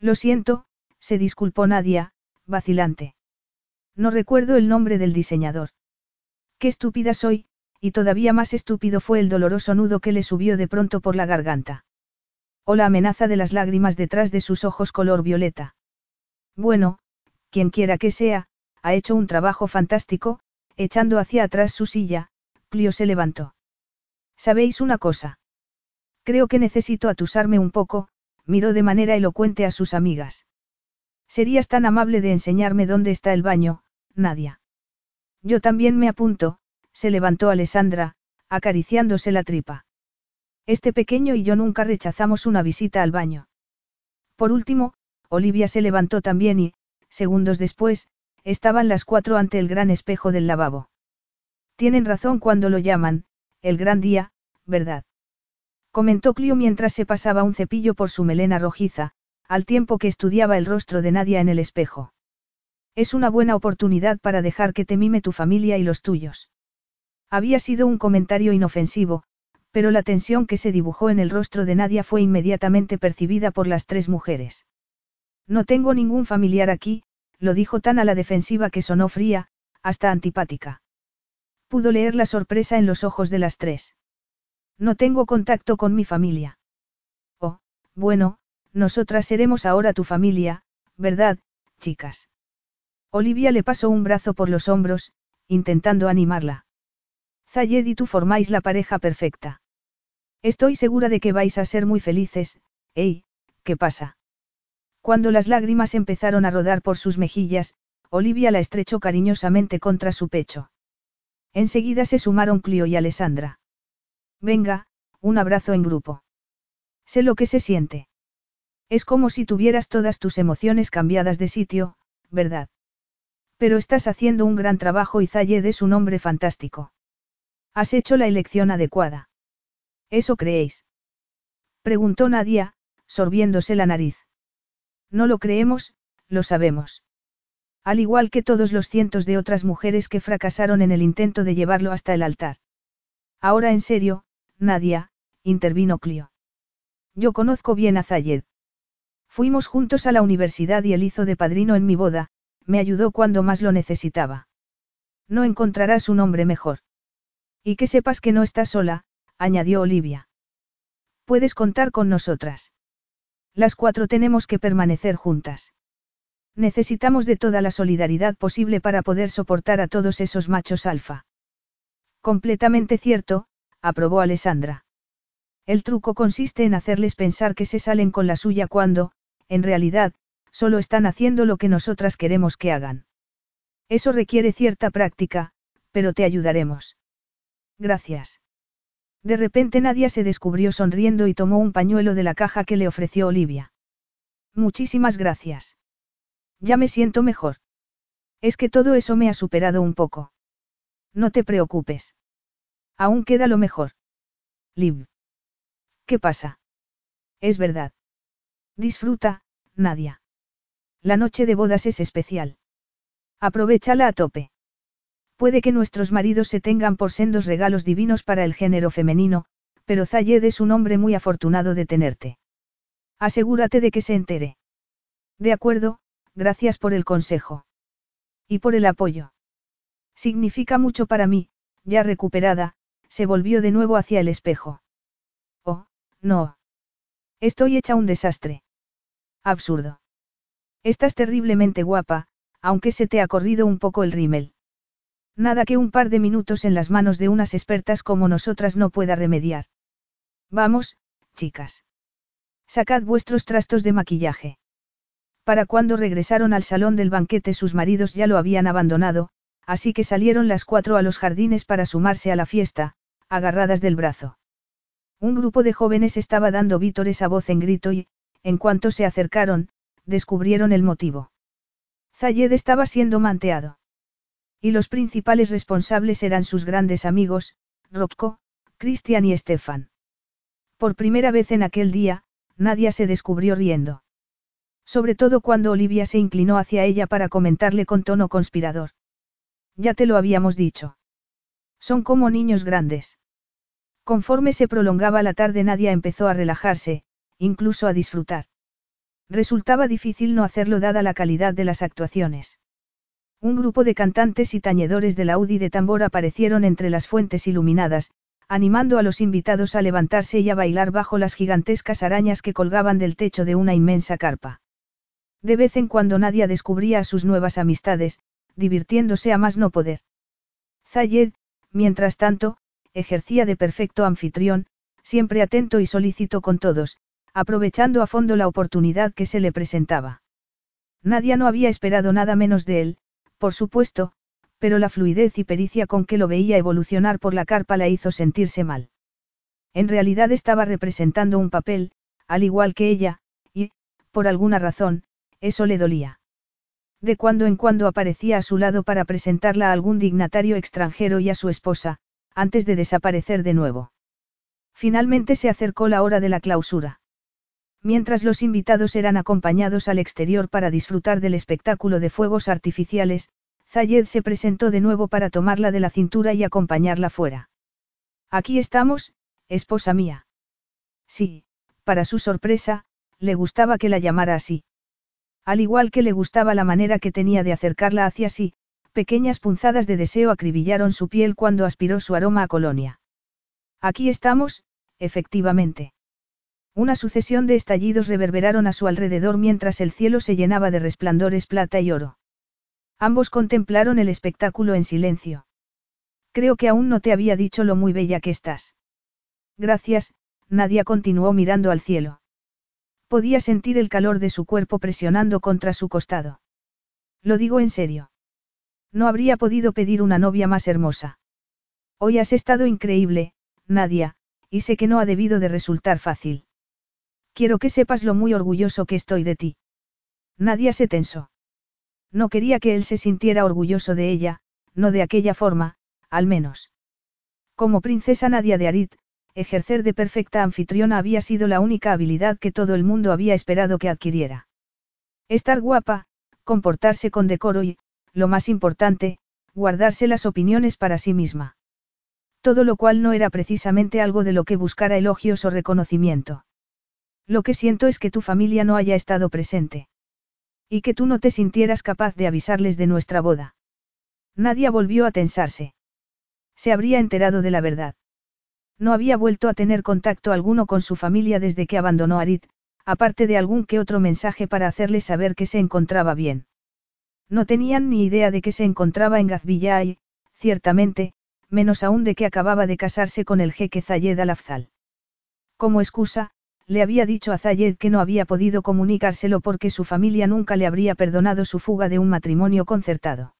Lo siento, se disculpó Nadia, vacilante. No recuerdo el nombre del diseñador. Qué estúpida soy, y todavía más estúpido fue el doloroso nudo que le subió de pronto por la garganta. O la amenaza de las lágrimas detrás de sus ojos color violeta. Bueno, quien quiera que sea, ha hecho un trabajo fantástico, echando hacia atrás su silla, Clio se levantó. ¿Sabéis una cosa? Creo que necesito atusarme un poco, miró de manera elocuente a sus amigas. Serías tan amable de enseñarme dónde está el baño, Nadia. Yo también me apunto, se levantó Alessandra, acariciándose la tripa. Este pequeño y yo nunca rechazamos una visita al baño. Por último, Olivia se levantó también y, segundos después, estaban las cuatro ante el gran espejo del lavabo. Tienen razón cuando lo llaman, el gran día, ¿verdad? Comentó Clio mientras se pasaba un cepillo por su melena rojiza, al tiempo que estudiaba el rostro de Nadia en el espejo. Es una buena oportunidad para dejar que te mime tu familia y los tuyos. Había sido un comentario inofensivo, pero la tensión que se dibujó en el rostro de Nadia fue inmediatamente percibida por las tres mujeres. No tengo ningún familiar aquí, lo dijo tan a la defensiva que sonó fría, hasta antipática. Pudo leer la sorpresa en los ojos de las tres. No tengo contacto con mi familia. Oh, bueno, nosotras seremos ahora tu familia, ¿verdad, chicas? Olivia le pasó un brazo por los hombros, intentando animarla. Zayed y tú formáis la pareja perfecta. Estoy segura de que vais a ser muy felices, ¡Ey! ¿Qué pasa? Cuando las lágrimas empezaron a rodar por sus mejillas, Olivia la estrechó cariñosamente contra su pecho. Enseguida se sumaron Clio y Alessandra. Venga, un abrazo en grupo. Sé lo que se siente. Es como si tuvieras todas tus emociones cambiadas de sitio, ¿verdad? Pero estás haciendo un gran trabajo y Zayed es un hombre fantástico. Has hecho la elección adecuada. ¿Eso creéis? Preguntó Nadia, sorbiéndose la nariz. No lo creemos, lo sabemos. Al igual que todos los cientos de otras mujeres que fracasaron en el intento de llevarlo hasta el altar. Ahora en serio, Nadia, intervino Clio. Yo conozco bien a Zayed. Fuimos juntos a la universidad y él hizo de padrino en mi boda, me ayudó cuando más lo necesitaba. No encontrarás un hombre mejor. Y que sepas que no estás sola, añadió Olivia. Puedes contar con nosotras. Las cuatro tenemos que permanecer juntas. Necesitamos de toda la solidaridad posible para poder soportar a todos esos machos alfa. Completamente cierto, aprobó Alessandra. El truco consiste en hacerles pensar que se salen con la suya cuando, en realidad, solo están haciendo lo que nosotras queremos que hagan. Eso requiere cierta práctica, pero te ayudaremos. Gracias. De repente Nadia se descubrió sonriendo y tomó un pañuelo de la caja que le ofreció Olivia. Muchísimas gracias. Ya me siento mejor. Es que todo eso me ha superado un poco. No te preocupes. Aún queda lo mejor. Liv. ¿Qué pasa? Es verdad. Disfruta, Nadia. La noche de bodas es especial. Aprovechala a tope. Puede que nuestros maridos se tengan por sendos regalos divinos para el género femenino, pero Zayed es un hombre muy afortunado de tenerte. Asegúrate de que se entere. De acuerdo, gracias por el consejo. Y por el apoyo. Significa mucho para mí, ya recuperada, se volvió de nuevo hacia el espejo. Oh, No. Estoy hecha un desastre. Absurdo. Estás terriblemente guapa, aunque se te ha corrido un poco el rímel. Nada que un par de minutos en las manos de unas expertas como nosotras no pueda remediar. Vamos, chicas. Sacad vuestros trastos de maquillaje. Para cuando regresaron al salón del banquete sus maridos ya lo habían abandonado, así que salieron las cuatro a los jardines para sumarse a la fiesta, agarradas del brazo. Un grupo de jóvenes estaba dando vítores a voz en grito y, en cuanto se acercaron, descubrieron el motivo. Zayed estaba siendo manteado. Y los principales responsables eran sus grandes amigos, Rocco, Christian y Stefan. Por primera vez en aquel día, Nadia se descubrió riendo. Sobre todo cuando Olivia se inclinó hacia ella para comentarle con tono conspirador. Ya te lo habíamos dicho. Son como niños grandes. Conforme se prolongaba la tarde Nadia empezó a relajarse, incluso a disfrutar. Resultaba difícil no hacerlo dada la calidad de las actuaciones. Un grupo de cantantes y tañedores de la UDI de tambor aparecieron entre las fuentes iluminadas, animando a los invitados a levantarse y a bailar bajo las gigantescas arañas que colgaban del techo de una inmensa carpa. De vez en cuando Nadia descubría a sus nuevas amistades, divirtiéndose a más no poder. Zayed, mientras tanto, ejercía de perfecto anfitrión, siempre atento y solícito con todos, aprovechando a fondo la oportunidad que se le presentaba. Nadia no había esperado nada menos de él, por supuesto, pero la fluidez y pericia con que lo veía evolucionar por la carpa la hizo sentirse mal. En realidad estaba representando un papel, al igual que ella, y, por alguna razón, eso le dolía. De cuando en cuando aparecía a su lado para presentarla a algún dignatario extranjero y a su esposa, antes de desaparecer de nuevo. Finalmente se acercó la hora de la clausura. Mientras los invitados eran acompañados al exterior para disfrutar del espectáculo de fuegos artificiales, Zayed se presentó de nuevo para tomarla de la cintura y acompañarla fuera. Aquí estamos, esposa mía. Sí, para su sorpresa, le gustaba que la llamara así. Al igual que le gustaba la manera que tenía de acercarla hacia sí, pequeñas punzadas de deseo acribillaron su piel cuando aspiró su aroma a colonia. Aquí estamos, efectivamente. Una sucesión de estallidos reverberaron a su alrededor mientras el cielo se llenaba de resplandores plata y oro. Ambos contemplaron el espectáculo en silencio. Creo que aún no te había dicho lo muy bella que estás. Gracias, Nadia continuó mirando al cielo. Podía sentir el calor de su cuerpo presionando contra su costado. Lo digo en serio. No habría podido pedir una novia más hermosa. Hoy has estado increíble, Nadia, y sé que no ha debido de resultar fácil. Quiero que sepas lo muy orgulloso que estoy de ti. Nadia se tensó. No quería que él se sintiera orgulloso de ella, no de aquella forma, al menos. Como princesa Nadia de Arit, ejercer de perfecta anfitriona había sido la única habilidad que todo el mundo había esperado que adquiriera. Estar guapa, comportarse con decoro y, lo más importante, guardarse las opiniones para sí misma. Todo lo cual no era precisamente algo de lo que buscara elogios o reconocimiento. Lo que siento es que tu familia no haya estado presente. Y que tú no te sintieras capaz de avisarles de nuestra boda. Nadie volvió a tensarse. Se habría enterado de la verdad. No había vuelto a tener contacto alguno con su familia desde que abandonó Arit, aparte de algún que otro mensaje para hacerle saber que se encontraba bien. No tenían ni idea de que se encontraba en Gazvilla y, ciertamente, menos aún de que acababa de casarse con el jeque Zayed al-Afzal. Como excusa, le había dicho a Zayed que no había podido comunicárselo porque su familia nunca le habría perdonado su fuga de un matrimonio concertado.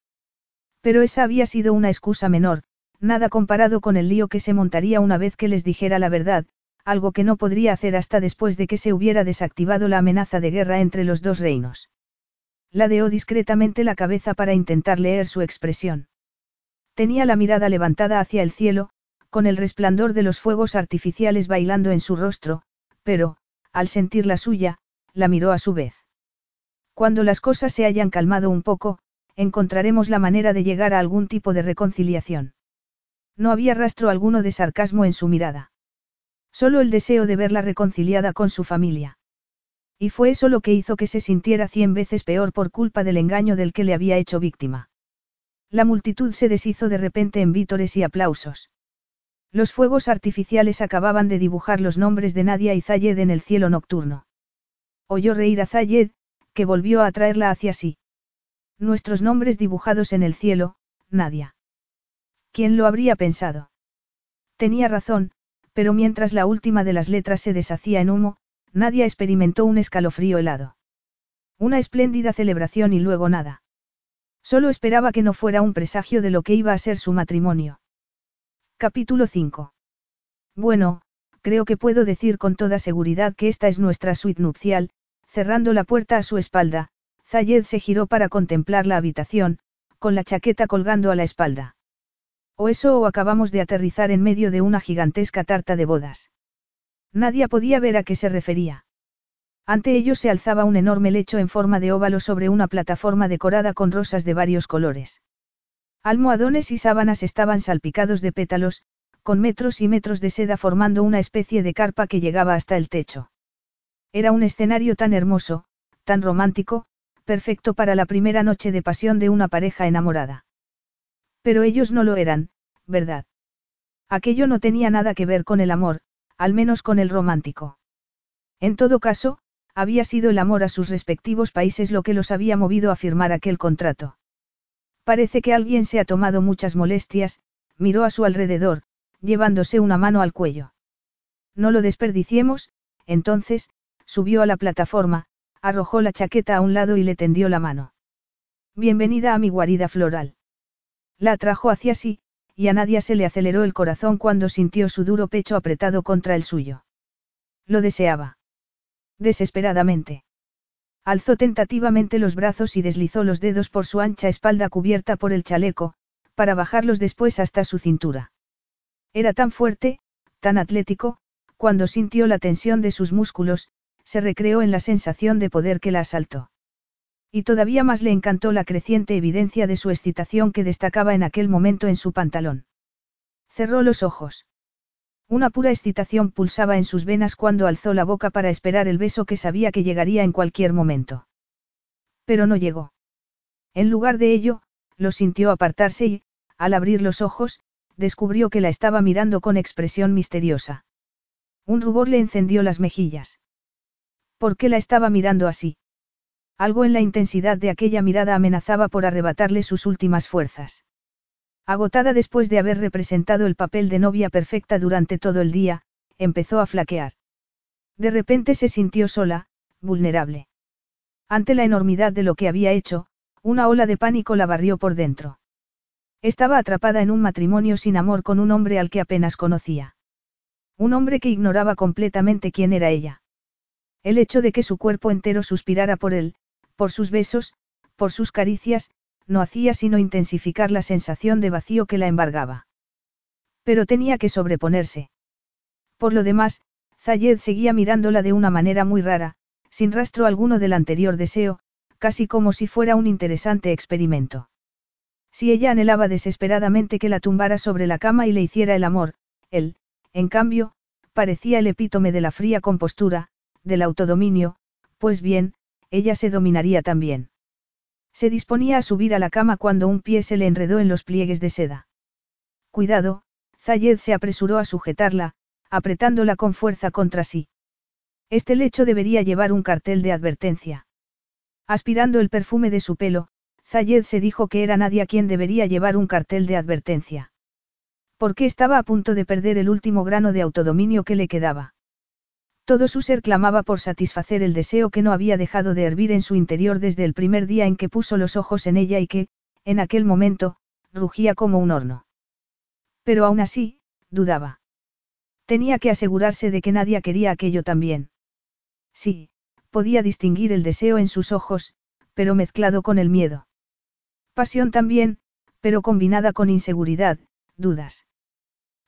Pero esa había sido una excusa menor, Nada comparado con el lío que se montaría una vez que les dijera la verdad, algo que no podría hacer hasta después de que se hubiera desactivado la amenaza de guerra entre los dos reinos. Ladeó discretamente la cabeza para intentar leer su expresión. Tenía la mirada levantada hacia el cielo, con el resplandor de los fuegos artificiales bailando en su rostro, pero, al sentir la suya, la miró a su vez. Cuando las cosas se hayan calmado un poco, encontraremos la manera de llegar a algún tipo de reconciliación. No había rastro alguno de sarcasmo en su mirada. Solo el deseo de verla reconciliada con su familia. Y fue eso lo que hizo que se sintiera cien veces peor por culpa del engaño del que le había hecho víctima. La multitud se deshizo de repente en vítores y aplausos. Los fuegos artificiales acababan de dibujar los nombres de Nadia y Zayed en el cielo nocturno. Oyó reír a Zayed, que volvió a atraerla hacia sí. Nuestros nombres dibujados en el cielo, Nadia. ¿Quién lo habría pensado? Tenía razón, pero mientras la última de las letras se deshacía en humo, Nadia experimentó un escalofrío helado. Una espléndida celebración y luego nada. Solo esperaba que no fuera un presagio de lo que iba a ser su matrimonio. Capítulo 5. Bueno, creo que puedo decir con toda seguridad que esta es nuestra suite nupcial, cerrando la puerta a su espalda, Zayed se giró para contemplar la habitación, con la chaqueta colgando a la espalda. O eso o acabamos de aterrizar en medio de una gigantesca tarta de bodas. Nadie podía ver a qué se refería. Ante ellos se alzaba un enorme lecho en forma de óvalo sobre una plataforma decorada con rosas de varios colores. Almohadones y sábanas estaban salpicados de pétalos, con metros y metros de seda formando una especie de carpa que llegaba hasta el techo. Era un escenario tan hermoso, tan romántico, perfecto para la primera noche de pasión de una pareja enamorada. Pero ellos no lo eran, ¿verdad? Aquello no tenía nada que ver con el amor, al menos con el romántico. En todo caso, había sido el amor a sus respectivos países lo que los había movido a firmar aquel contrato. Parece que alguien se ha tomado muchas molestias, miró a su alrededor, llevándose una mano al cuello. No lo desperdiciemos, entonces, subió a la plataforma, arrojó la chaqueta a un lado y le tendió la mano. Bienvenida a mi guarida floral. La atrajo hacia sí, y a Nadia se le aceleró el corazón cuando sintió su duro pecho apretado contra el suyo. Lo deseaba. Desesperadamente. Alzó tentativamente los brazos y deslizó los dedos por su ancha espalda cubierta por el chaleco, para bajarlos después hasta su cintura. Era tan fuerte, tan atlético, cuando sintió la tensión de sus músculos, se recreó en la sensación de poder que la asaltó. Y todavía más le encantó la creciente evidencia de su excitación que destacaba en aquel momento en su pantalón. Cerró los ojos. Una pura excitación pulsaba en sus venas cuando alzó la boca para esperar el beso que sabía que llegaría en cualquier momento. Pero no llegó. En lugar de ello, lo sintió apartarse y, al abrir los ojos, descubrió que la estaba mirando con expresión misteriosa. Un rubor le encendió las mejillas. ¿Por qué la estaba mirando así? Algo en la intensidad de aquella mirada amenazaba por arrebatarle sus últimas fuerzas. Agotada después de haber representado el papel de novia perfecta durante todo el día, empezó a flaquear. De repente se sintió sola, vulnerable. Ante la enormidad de lo que había hecho, una ola de pánico la barrió por dentro. Estaba atrapada en un matrimonio sin amor con un hombre al que apenas conocía. Un hombre que ignoraba completamente quién era ella. El hecho de que su cuerpo entero suspirara por él, por sus besos, por sus caricias, no hacía sino intensificar la sensación de vacío que la embargaba. Pero tenía que sobreponerse. Por lo demás, Zayed seguía mirándola de una manera muy rara, sin rastro alguno del anterior deseo, casi como si fuera un interesante experimento. Si ella anhelaba desesperadamente que la tumbara sobre la cama y le hiciera el amor, él, en cambio, parecía el epítome de la fría compostura, del autodominio, pues bien, ella se dominaría también. Se disponía a subir a la cama cuando un pie se le enredó en los pliegues de seda. Cuidado, Zayed se apresuró a sujetarla, apretándola con fuerza contra sí. Este lecho debería llevar un cartel de advertencia. Aspirando el perfume de su pelo, Zayed se dijo que era nadie quien debería llevar un cartel de advertencia. Porque estaba a punto de perder el último grano de autodominio que le quedaba. Todo su ser clamaba por satisfacer el deseo que no había dejado de hervir en su interior desde el primer día en que puso los ojos en ella y que, en aquel momento, rugía como un horno. Pero aún así, dudaba. Tenía que asegurarse de que nadie quería aquello también. Sí, podía distinguir el deseo en sus ojos, pero mezclado con el miedo. Pasión también, pero combinada con inseguridad, dudas.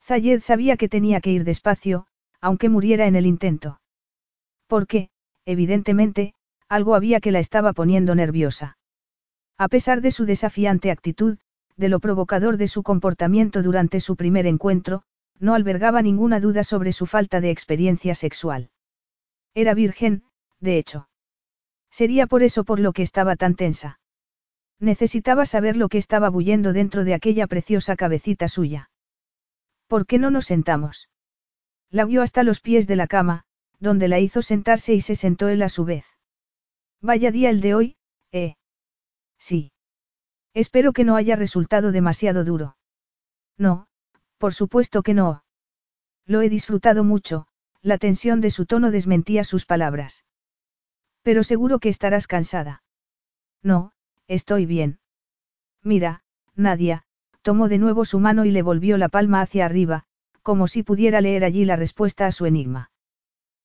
Zayed sabía que tenía que ir despacio, aunque muriera en el intento. Porque, evidentemente, algo había que la estaba poniendo nerviosa. A pesar de su desafiante actitud, de lo provocador de su comportamiento durante su primer encuentro, no albergaba ninguna duda sobre su falta de experiencia sexual. Era virgen, de hecho. Sería por eso por lo que estaba tan tensa. Necesitaba saber lo que estaba bullendo dentro de aquella preciosa cabecita suya. ¿Por qué no nos sentamos? La guió hasta los pies de la cama, donde la hizo sentarse y se sentó él a su vez. Vaya día el de hoy, ¿eh? Sí. Espero que no haya resultado demasiado duro. No, por supuesto que no. Lo he disfrutado mucho, la tensión de su tono desmentía sus palabras. Pero seguro que estarás cansada. No, estoy bien. Mira, Nadia, tomó de nuevo su mano y le volvió la palma hacia arriba, como si pudiera leer allí la respuesta a su enigma.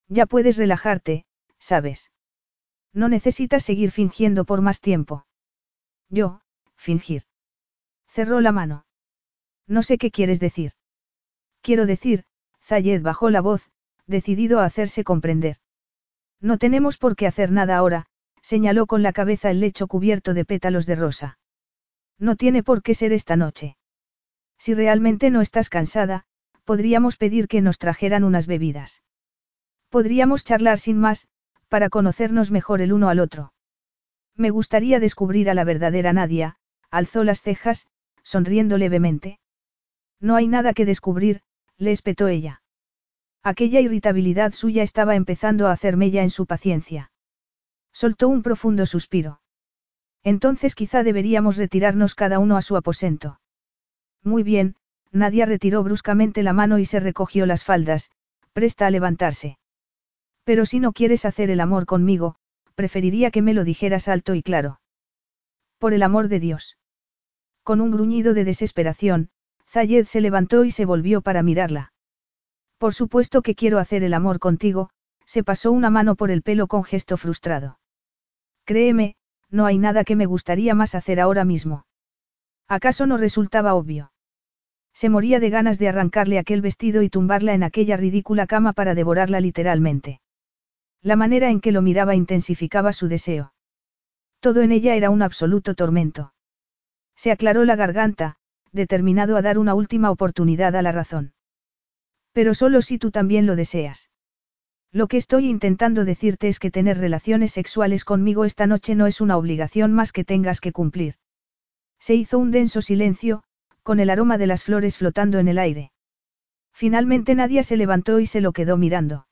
Ya puedes relajarte, sabes. No necesitas seguir fingiendo por más tiempo. Yo, fingir. Cerró la mano. No sé qué quieres decir. Quiero decir, Zayed bajó la voz, decidido a hacerse comprender. No tenemos por qué hacer nada ahora, señaló con la cabeza el lecho cubierto de pétalos de rosa. No tiene por qué ser esta noche. Si realmente no estás cansada, podríamos pedir que nos trajeran unas bebidas. Podríamos charlar sin más, para conocernos mejor el uno al otro. Me gustaría descubrir a la verdadera Nadia, alzó las cejas, sonriendo levemente. No hay nada que descubrir, le espetó ella. Aquella irritabilidad suya estaba empezando a hacer mella en su paciencia. Soltó un profundo suspiro. Entonces quizá deberíamos retirarnos cada uno a su aposento. Muy bien, Nadia retiró bruscamente la mano y se recogió las faldas, presta a levantarse. Pero si no quieres hacer el amor conmigo, preferiría que me lo dijeras alto y claro. Por el amor de Dios. Con un gruñido de desesperación, Zayed se levantó y se volvió para mirarla. Por supuesto que quiero hacer el amor contigo, se pasó una mano por el pelo con gesto frustrado. Créeme, no hay nada que me gustaría más hacer ahora mismo. ¿Acaso no resultaba obvio? Se moría de ganas de arrancarle aquel vestido y tumbarla en aquella ridícula cama para devorarla literalmente. La manera en que lo miraba intensificaba su deseo. Todo en ella era un absoluto tormento. Se aclaró la garganta, determinado a dar una última oportunidad a la razón. Pero solo si tú también lo deseas. Lo que estoy intentando decirte es que tener relaciones sexuales conmigo esta noche no es una obligación más que tengas que cumplir. Se hizo un denso silencio, con el aroma de las flores flotando en el aire. Finalmente Nadia se levantó y se lo quedó mirando.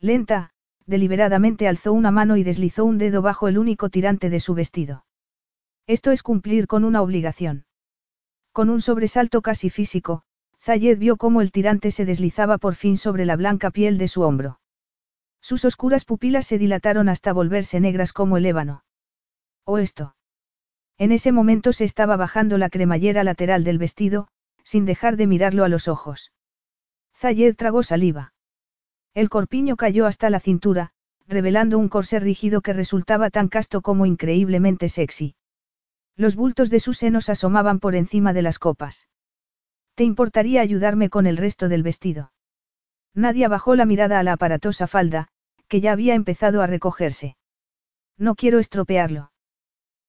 Lenta, deliberadamente alzó una mano y deslizó un dedo bajo el único tirante de su vestido. Esto es cumplir con una obligación. Con un sobresalto casi físico, Zayed vio cómo el tirante se deslizaba por fin sobre la blanca piel de su hombro. Sus oscuras pupilas se dilataron hasta volverse negras como el ébano. ¿O esto? En ese momento se estaba bajando la cremallera lateral del vestido, sin dejar de mirarlo a los ojos. Zayed tragó saliva. El corpiño cayó hasta la cintura, revelando un corsé rígido que resultaba tan casto como increíblemente sexy. Los bultos de sus senos asomaban por encima de las copas. ¿Te importaría ayudarme con el resto del vestido? Nadia bajó la mirada a la aparatosa falda, que ya había empezado a recogerse. No quiero estropearlo.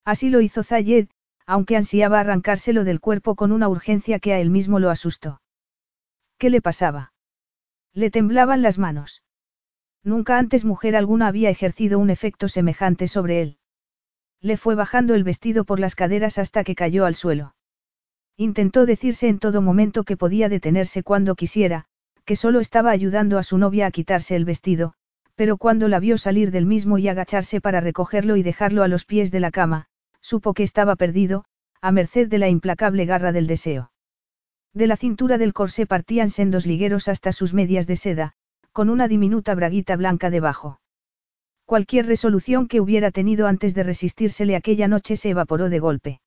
Así lo hizo Zayed, aunque ansiaba arrancárselo del cuerpo con una urgencia que a él mismo lo asustó. ¿Qué le pasaba? Le temblaban las manos. Nunca antes mujer alguna había ejercido un efecto semejante sobre él. Le fue bajando el vestido por las caderas hasta que cayó al suelo. Intentó decirse en todo momento que podía detenerse cuando quisiera, que solo estaba ayudando a su novia a quitarse el vestido, pero cuando la vio salir del mismo y agacharse para recogerlo y dejarlo a los pies de la cama, supo que estaba perdido, a merced de la implacable garra del deseo. De la cintura del corsé partían sendos ligueros hasta sus medias de seda, con una diminuta braguita blanca debajo. Cualquier resolución que hubiera tenido antes de resistírsele aquella noche se evaporó de golpe.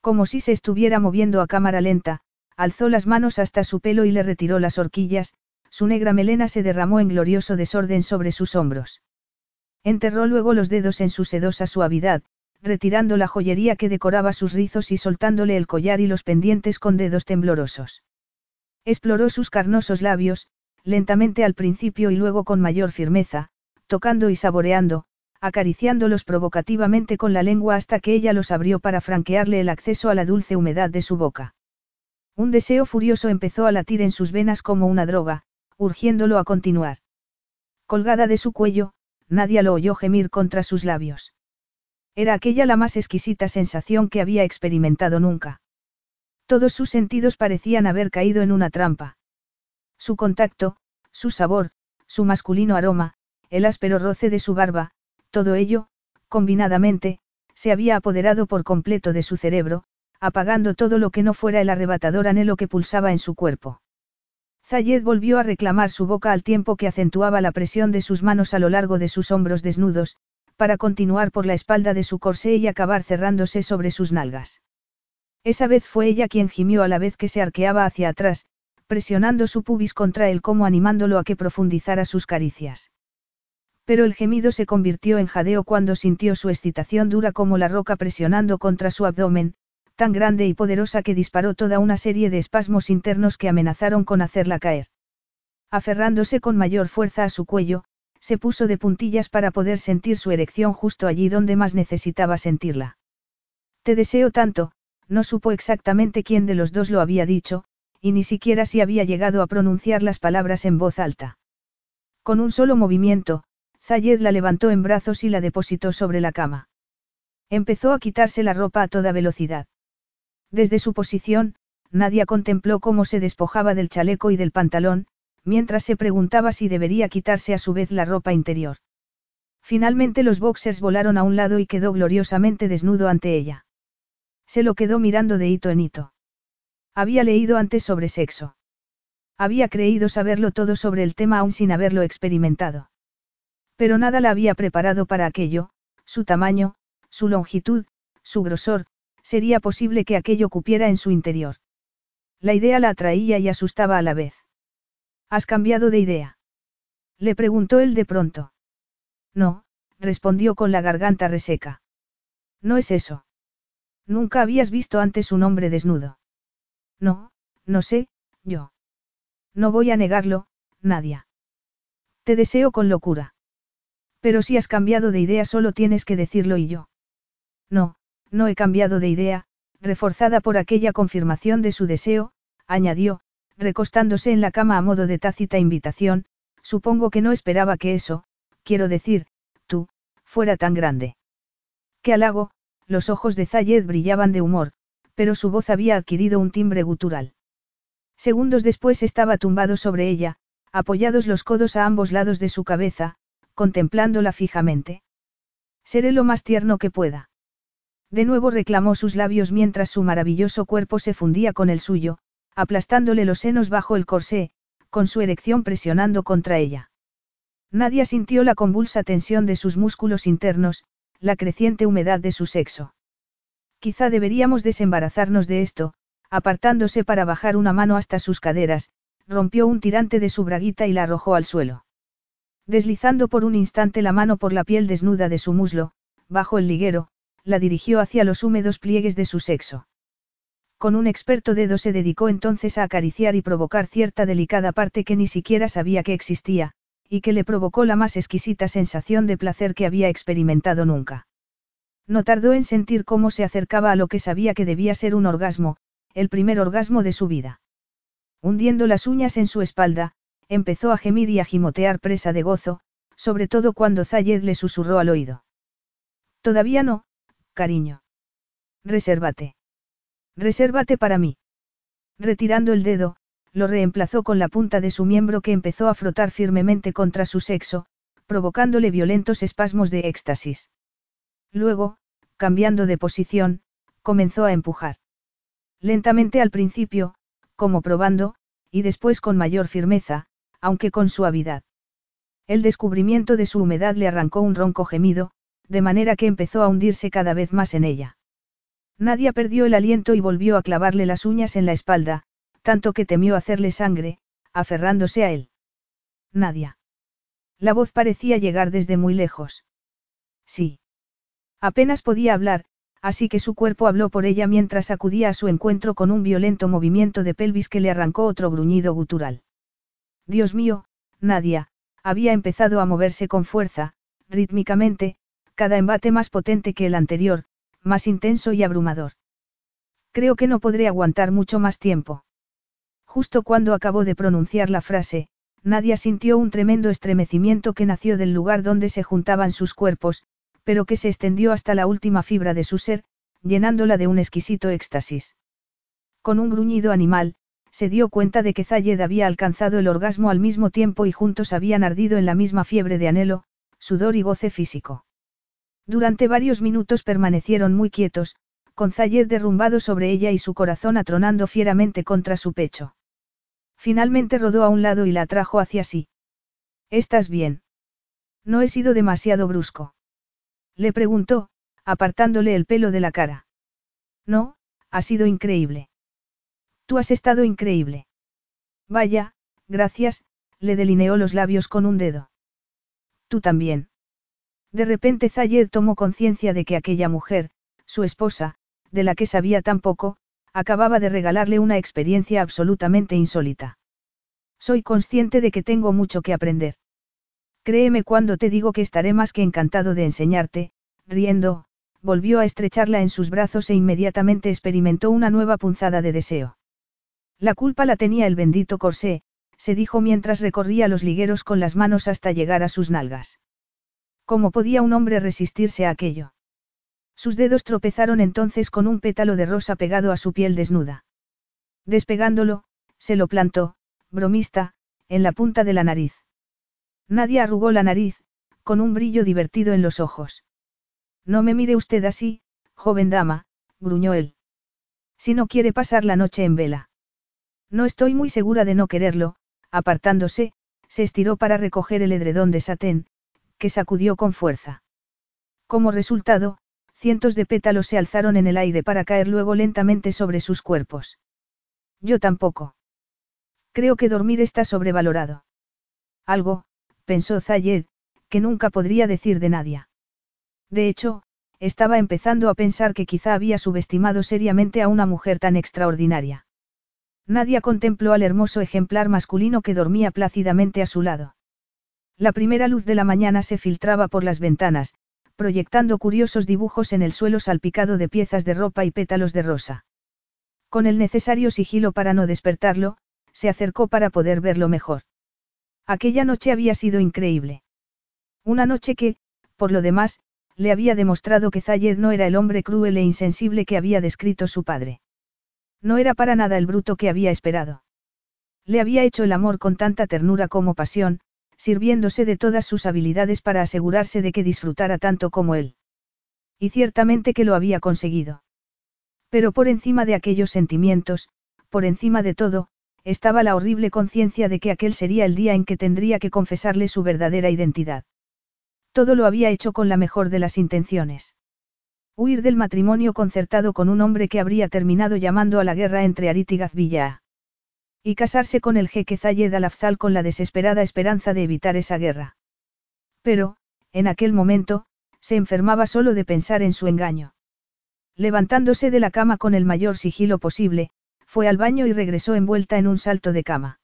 Como si se estuviera moviendo a cámara lenta, alzó las manos hasta su pelo y le retiró las horquillas, su negra melena se derramó en glorioso desorden sobre sus hombros. Enterró luego los dedos en su sedosa suavidad, retirando la joyería que decoraba sus rizos y soltándole el collar y los pendientes con dedos temblorosos. Exploró sus carnosos labios, lentamente al principio y luego con mayor firmeza, tocando y saboreando, acariciándolos provocativamente con la lengua hasta que ella los abrió para franquearle el acceso a la dulce humedad de su boca. Un deseo furioso empezó a latir en sus venas como una droga, urgiéndolo a continuar. Colgada de su cuello, nadie lo oyó gemir contra sus labios. Era aquella la más exquisita sensación que había experimentado nunca. Todos sus sentidos parecían haber caído en una trampa. Su contacto, su sabor, su masculino aroma, el áspero roce de su barba, todo ello, combinadamente, se había apoderado por completo de su cerebro, apagando todo lo que no fuera el arrebatador anhelo que pulsaba en su cuerpo. Zayed volvió a reclamar su boca al tiempo que acentuaba la presión de sus manos a lo largo de sus hombros desnudos, para continuar por la espalda de su corsé y acabar cerrándose sobre sus nalgas. Esa vez fue ella quien gimió a la vez que se arqueaba hacia atrás, presionando su pubis contra él como animándolo a que profundizara sus caricias. Pero el gemido se convirtió en jadeo cuando sintió su excitación dura como la roca presionando contra su abdomen, tan grande y poderosa que disparó toda una serie de espasmos internos que amenazaron con hacerla caer. Aferrándose con mayor fuerza a su cuello, se puso de puntillas para poder sentir su erección justo allí donde más necesitaba sentirla. Te deseo tanto, no supo exactamente quién de los dos lo había dicho, y ni siquiera si había llegado a pronunciar las palabras en voz alta. Con un solo movimiento, Zayed la levantó en brazos y la depositó sobre la cama. Empezó a quitarse la ropa a toda velocidad. Desde su posición, Nadia contempló cómo se despojaba del chaleco y del pantalón, mientras se preguntaba si debería quitarse a su vez la ropa interior. Finalmente los boxers volaron a un lado y quedó gloriosamente desnudo ante ella. Se lo quedó mirando de hito en hito. Había leído antes sobre sexo. Había creído saberlo todo sobre el tema aún sin haberlo experimentado. Pero nada la había preparado para aquello, su tamaño, su longitud, su grosor, sería posible que aquello cupiera en su interior. La idea la atraía y asustaba a la vez. ¿Has cambiado de idea? Le preguntó él de pronto. No, respondió con la garganta reseca. No es eso. Nunca habías visto antes un hombre desnudo. No, no sé, yo. No voy a negarlo, Nadia. Te deseo con locura. Pero si has cambiado de idea solo tienes que decirlo y yo. No, no he cambiado de idea, reforzada por aquella confirmación de su deseo, añadió, recostándose en la cama a modo de tácita invitación, supongo que no esperaba que eso, quiero decir, tú, fuera tan grande. Qué halago, los ojos de Zayed brillaban de humor, pero su voz había adquirido un timbre gutural. Segundos después estaba tumbado sobre ella, apoyados los codos a ambos lados de su cabeza, contemplándola fijamente. Seré lo más tierno que pueda. De nuevo reclamó sus labios mientras su maravilloso cuerpo se fundía con el suyo, aplastándole los senos bajo el corsé, con su erección presionando contra ella. Nadia sintió la convulsa tensión de sus músculos internos, la creciente humedad de su sexo. Quizá deberíamos desembarazarnos de esto, apartándose para bajar una mano hasta sus caderas, rompió un tirante de su braguita y la arrojó al suelo. Deslizando por un instante la mano por la piel desnuda de su muslo, bajo el liguero, la dirigió hacia los húmedos pliegues de su sexo. Con un experto dedo se dedicó entonces a acariciar y provocar cierta delicada parte que ni siquiera sabía que existía, y que le provocó la más exquisita sensación de placer que había experimentado nunca. No tardó en sentir cómo se acercaba a lo que sabía que debía ser un orgasmo, el primer orgasmo de su vida. Hundiendo las uñas en su espalda, empezó a gemir y a gimotear presa de gozo, sobre todo cuando Zayed le susurró al oído. Todavía no, cariño. Resérvate. Resérvate para mí. Retirando el dedo, lo reemplazó con la punta de su miembro que empezó a frotar firmemente contra su sexo, provocándole violentos espasmos de éxtasis. Luego, cambiando de posición, comenzó a empujar. Lentamente al principio, como probando, y después con mayor firmeza, aunque con suavidad. El descubrimiento de su humedad le arrancó un ronco gemido, de manera que empezó a hundirse cada vez más en ella. Nadia perdió el aliento y volvió a clavarle las uñas en la espalda, tanto que temió hacerle sangre, aferrándose a él. Nadia. La voz parecía llegar desde muy lejos. Sí. Apenas podía hablar, así que su cuerpo habló por ella mientras acudía a su encuentro con un violento movimiento de pelvis que le arrancó otro gruñido gutural. Dios mío, Nadia, había empezado a moverse con fuerza, rítmicamente, cada embate más potente que el anterior, más intenso y abrumador. Creo que no podré aguantar mucho más tiempo. Justo cuando acabó de pronunciar la frase, Nadia sintió un tremendo estremecimiento que nació del lugar donde se juntaban sus cuerpos, pero que se extendió hasta la última fibra de su ser, llenándola de un exquisito éxtasis. Con un gruñido animal, se dio cuenta de que Zayed había alcanzado el orgasmo al mismo tiempo y juntos habían ardido en la misma fiebre de anhelo, sudor y goce físico. Durante varios minutos permanecieron muy quietos, con Zayed derrumbado sobre ella y su corazón atronando fieramente contra su pecho. Finalmente rodó a un lado y la atrajo hacia sí. ¿Estás bien? No he sido demasiado brusco. Le preguntó, apartándole el pelo de la cara. No, ha sido increíble. Tú has estado increíble. Vaya, gracias, le delineó los labios con un dedo. Tú también. De repente Zayed tomó conciencia de que aquella mujer, su esposa, de la que sabía tan poco, acababa de regalarle una experiencia absolutamente insólita. Soy consciente de que tengo mucho que aprender. Créeme cuando te digo que estaré más que encantado de enseñarte, riendo, volvió a estrecharla en sus brazos e inmediatamente experimentó una nueva punzada de deseo. La culpa la tenía el bendito corsé, se dijo mientras recorría los ligueros con las manos hasta llegar a sus nalgas. ¿Cómo podía un hombre resistirse a aquello? Sus dedos tropezaron entonces con un pétalo de rosa pegado a su piel desnuda. Despegándolo, se lo plantó, bromista, en la punta de la nariz. Nadie arrugó la nariz, con un brillo divertido en los ojos. No me mire usted así, joven dama, gruñó él. Si no quiere pasar la noche en vela. No estoy muy segura de no quererlo, apartándose, se estiró para recoger el edredón de satén, que sacudió con fuerza. Como resultado, cientos de pétalos se alzaron en el aire para caer luego lentamente sobre sus cuerpos. Yo tampoco. Creo que dormir está sobrevalorado. Algo, pensó Zayed, que nunca podría decir de nadie. De hecho, estaba empezando a pensar que quizá había subestimado seriamente a una mujer tan extraordinaria. Nadia contempló al hermoso ejemplar masculino que dormía plácidamente a su lado. La primera luz de la mañana se filtraba por las ventanas, proyectando curiosos dibujos en el suelo salpicado de piezas de ropa y pétalos de rosa. Con el necesario sigilo para no despertarlo, se acercó para poder verlo mejor. Aquella noche había sido increíble. Una noche que, por lo demás, le había demostrado que Zayed no era el hombre cruel e insensible que había descrito su padre. No era para nada el bruto que había esperado. Le había hecho el amor con tanta ternura como pasión, sirviéndose de todas sus habilidades para asegurarse de que disfrutara tanto como él. Y ciertamente que lo había conseguido. Pero por encima de aquellos sentimientos, por encima de todo, estaba la horrible conciencia de que aquel sería el día en que tendría que confesarle su verdadera identidad. Todo lo había hecho con la mejor de las intenciones. Huir del matrimonio concertado con un hombre que habría terminado llamando a la guerra entre Arit y. Y casarse con el jeque Zayed al-Afzal con la desesperada esperanza de evitar esa guerra. Pero, en aquel momento, se enfermaba solo de pensar en su engaño. Levantándose de la cama con el mayor sigilo posible, fue al baño y regresó envuelta en un salto de cama.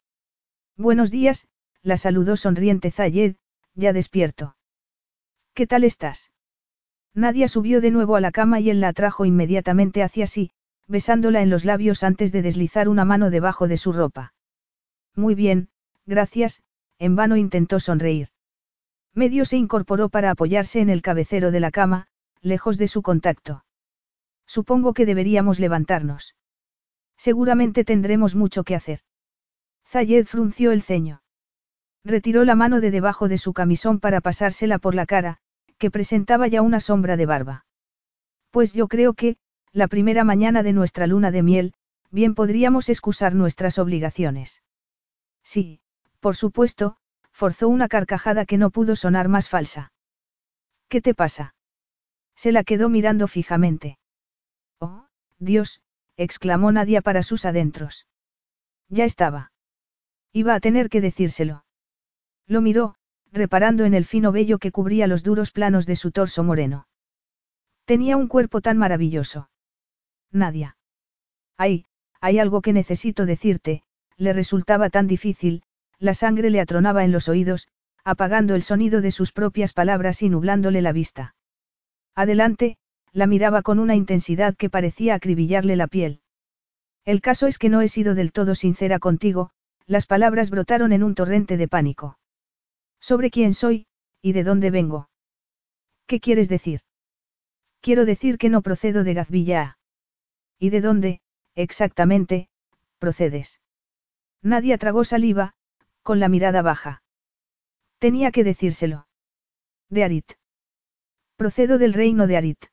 Buenos días, la saludó sonriente Zayed, ya despierto. ¿Qué tal estás? Nadia subió de nuevo a la cama y él la atrajo inmediatamente hacia sí, besándola en los labios antes de deslizar una mano debajo de su ropa. Muy bien, gracias, en vano intentó sonreír. Medio se incorporó para apoyarse en el cabecero de la cama, lejos de su contacto. Supongo que deberíamos levantarnos. Seguramente tendremos mucho que hacer. Zayed frunció el ceño. Retiró la mano de debajo de su camisón para pasársela por la cara, que presentaba ya una sombra de barba. Pues yo creo que, la primera mañana de nuestra luna de miel, bien podríamos excusar nuestras obligaciones. Sí, por supuesto, forzó una carcajada que no pudo sonar más falsa. ¿Qué te pasa? Se la quedó mirando fijamente. Oh, Dios, exclamó Nadia para sus adentros. Ya estaba. Iba a tener que decírselo. Lo miró, reparando en el fino vello que cubría los duros planos de su torso moreno. Tenía un cuerpo tan maravilloso. Nadia. Ay, hay algo que necesito decirte, le resultaba tan difícil, la sangre le atronaba en los oídos, apagando el sonido de sus propias palabras y nublándole la vista. Adelante, la miraba con una intensidad que parecía acribillarle la piel. El caso es que no he sido del todo sincera contigo, las palabras brotaron en un torrente de pánico. Sobre quién soy, y de dónde vengo. ¿Qué quieres decir? Quiero decir que no procedo de Gazvilla. ¿Y de dónde, exactamente, procedes. Nadie tragó saliva, con la mirada baja. Tenía que decírselo. De Arit. Procedo del reino de Arit.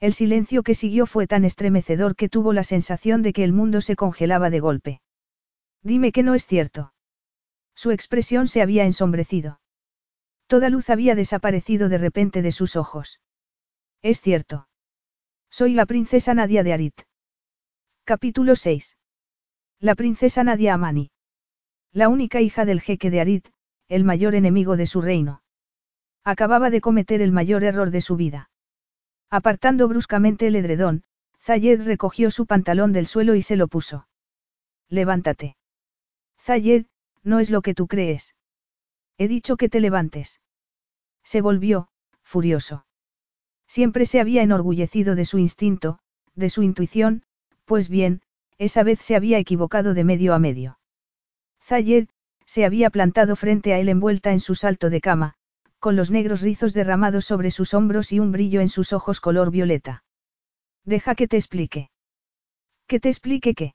El silencio que siguió fue tan estremecedor que tuvo la sensación de que el mundo se congelaba de golpe. Dime que no es cierto. Su expresión se había ensombrecido. Toda luz había desaparecido de repente de sus ojos. Es cierto. Soy la princesa Nadia de Arit. Capítulo 6. La princesa Nadia Amani. La única hija del jeque de Arit, el mayor enemigo de su reino. Acababa de cometer el mayor error de su vida. Apartando bruscamente el edredón, Zayed recogió su pantalón del suelo y se lo puso. Levántate. Zayed, no es lo que tú crees. He dicho que te levantes. Se volvió, furioso. Siempre se había enorgullecido de su instinto, de su intuición, pues bien, esa vez se había equivocado de medio a medio. Zayed, se había plantado frente a él envuelta en su salto de cama, con los negros rizos derramados sobre sus hombros y un brillo en sus ojos color violeta. Deja que te explique. Que te explique qué.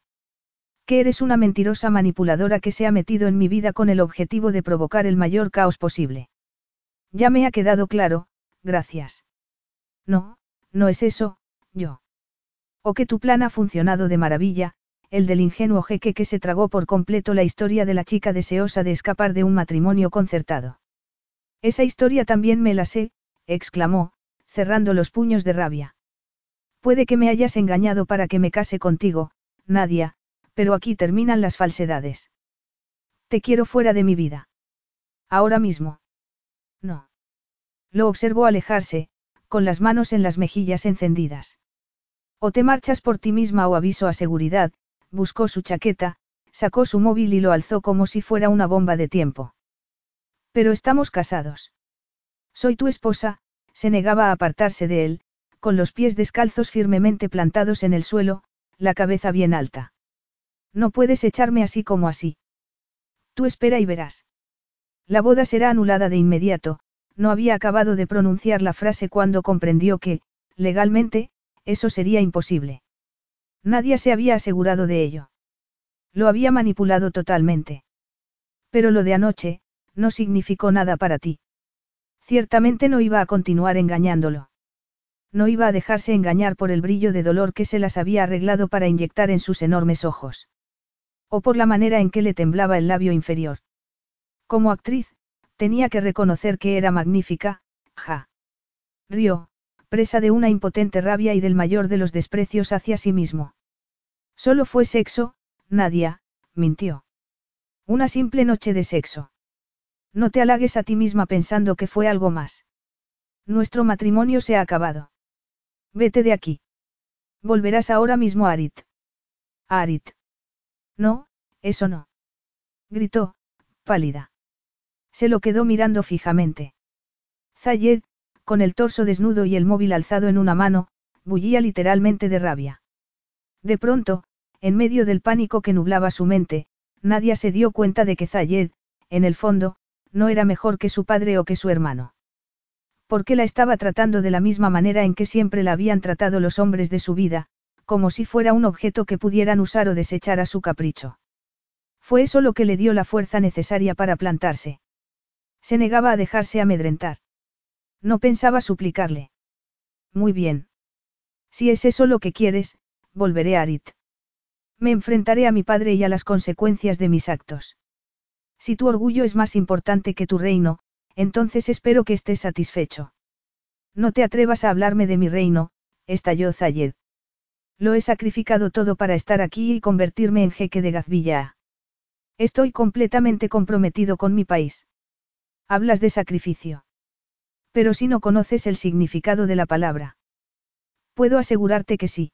Que eres una mentirosa manipuladora que se ha metido en mi vida con el objetivo de provocar el mayor caos posible. Ya me ha quedado claro, gracias. No, no es eso, yo. O que tu plan ha funcionado de maravilla, el del ingenuo jeque que se tragó por completo la historia de la chica deseosa de escapar de un matrimonio concertado. Esa historia también me la sé, exclamó, cerrando los puños de rabia. Puede que me hayas engañado para que me case contigo, Nadia, pero aquí terminan las falsedades. Te quiero fuera de mi vida. Ahora mismo. No. Lo observó alejarse, con las manos en las mejillas encendidas. O te marchas por ti misma o aviso a seguridad, buscó su chaqueta, sacó su móvil y lo alzó como si fuera una bomba de tiempo. Pero estamos casados. Soy tu esposa, se negaba a apartarse de él, con los pies descalzos firmemente plantados en el suelo, la cabeza bien alta. No puedes echarme así como así. Tú espera y verás. La boda será anulada de inmediato, no había acabado de pronunciar la frase cuando comprendió que, legalmente, eso sería imposible. Nadie se había asegurado de ello. Lo había manipulado totalmente. Pero lo de anoche, no significó nada para ti. Ciertamente no iba a continuar engañándolo. No iba a dejarse engañar por el brillo de dolor que se las había arreglado para inyectar en sus enormes ojos. O por la manera en que le temblaba el labio inferior. Como actriz, tenía que reconocer que era magnífica, ja. Río, presa de una impotente rabia y del mayor de los desprecios hacia sí mismo. Solo fue sexo, Nadia, mintió. Una simple noche de sexo. No te halagues a ti misma pensando que fue algo más. Nuestro matrimonio se ha acabado. Vete de aquí. Volverás ahora mismo a Arit. A Arit. No, eso no. Gritó, pálida. Se lo quedó mirando fijamente. Zayed, con el torso desnudo y el móvil alzado en una mano, bullía literalmente de rabia. De pronto, en medio del pánico que nublaba su mente, Nadia se dio cuenta de que Zayed, en el fondo, no era mejor que su padre o que su hermano. Porque la estaba tratando de la misma manera en que siempre la habían tratado los hombres de su vida, como si fuera un objeto que pudieran usar o desechar a su capricho. Fue eso lo que le dio la fuerza necesaria para plantarse. Se negaba a dejarse amedrentar. No pensaba suplicarle. Muy bien. Si es eso lo que quieres, volveré a Arit. Me enfrentaré a mi padre y a las consecuencias de mis actos. Si tu orgullo es más importante que tu reino, entonces espero que estés satisfecho. No te atrevas a hablarme de mi reino, estalló Zayed. Lo he sacrificado todo para estar aquí y convertirme en jeque de Gazvilla. Estoy completamente comprometido con mi país. Hablas de sacrificio. Pero si no conoces el significado de la palabra. Puedo asegurarte que sí.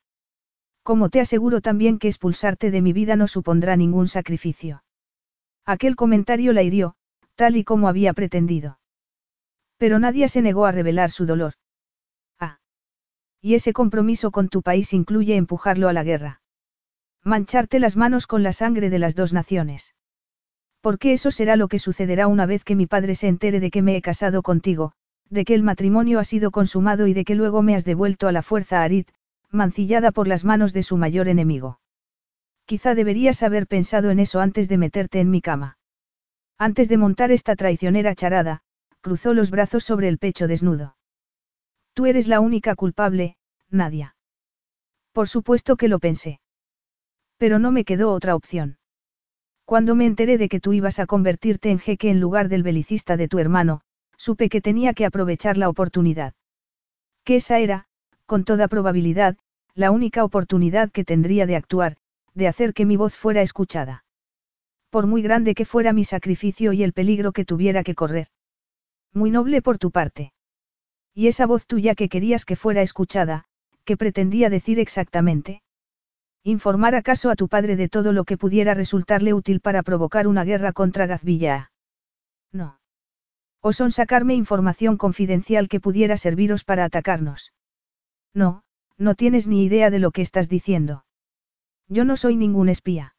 Como te aseguro también que expulsarte de mi vida no supondrá ningún sacrificio. Aquel comentario la hirió, tal y como había pretendido. Pero nadie se negó a revelar su dolor. Y ese compromiso con tu país incluye empujarlo a la guerra. Mancharte las manos con la sangre de las dos naciones. Porque eso será lo que sucederá una vez que mi padre se entere de que me he casado contigo, de que el matrimonio ha sido consumado y de que luego me has devuelto a la fuerza a Arid, mancillada por las manos de su mayor enemigo. Quizá deberías haber pensado en eso antes de meterte en mi cama. Antes de montar esta traicionera charada, cruzó los brazos sobre el pecho desnudo. Tú eres la única culpable, Nadia. Por supuesto que lo pensé. Pero no me quedó otra opción. Cuando me enteré de que tú ibas a convertirte en jeque en lugar del belicista de tu hermano, supe que tenía que aprovechar la oportunidad. Que esa era, con toda probabilidad, la única oportunidad que tendría de actuar, de hacer que mi voz fuera escuchada. Por muy grande que fuera mi sacrificio y el peligro que tuviera que correr. Muy noble por tu parte. Y esa voz tuya que querías que fuera escuchada, ¿qué pretendía decir exactamente? ¿Informar acaso a tu padre de todo lo que pudiera resultarle útil para provocar una guerra contra Gazvilla? No. ¿O son sacarme información confidencial que pudiera serviros para atacarnos? No, no tienes ni idea de lo que estás diciendo. Yo no soy ningún espía.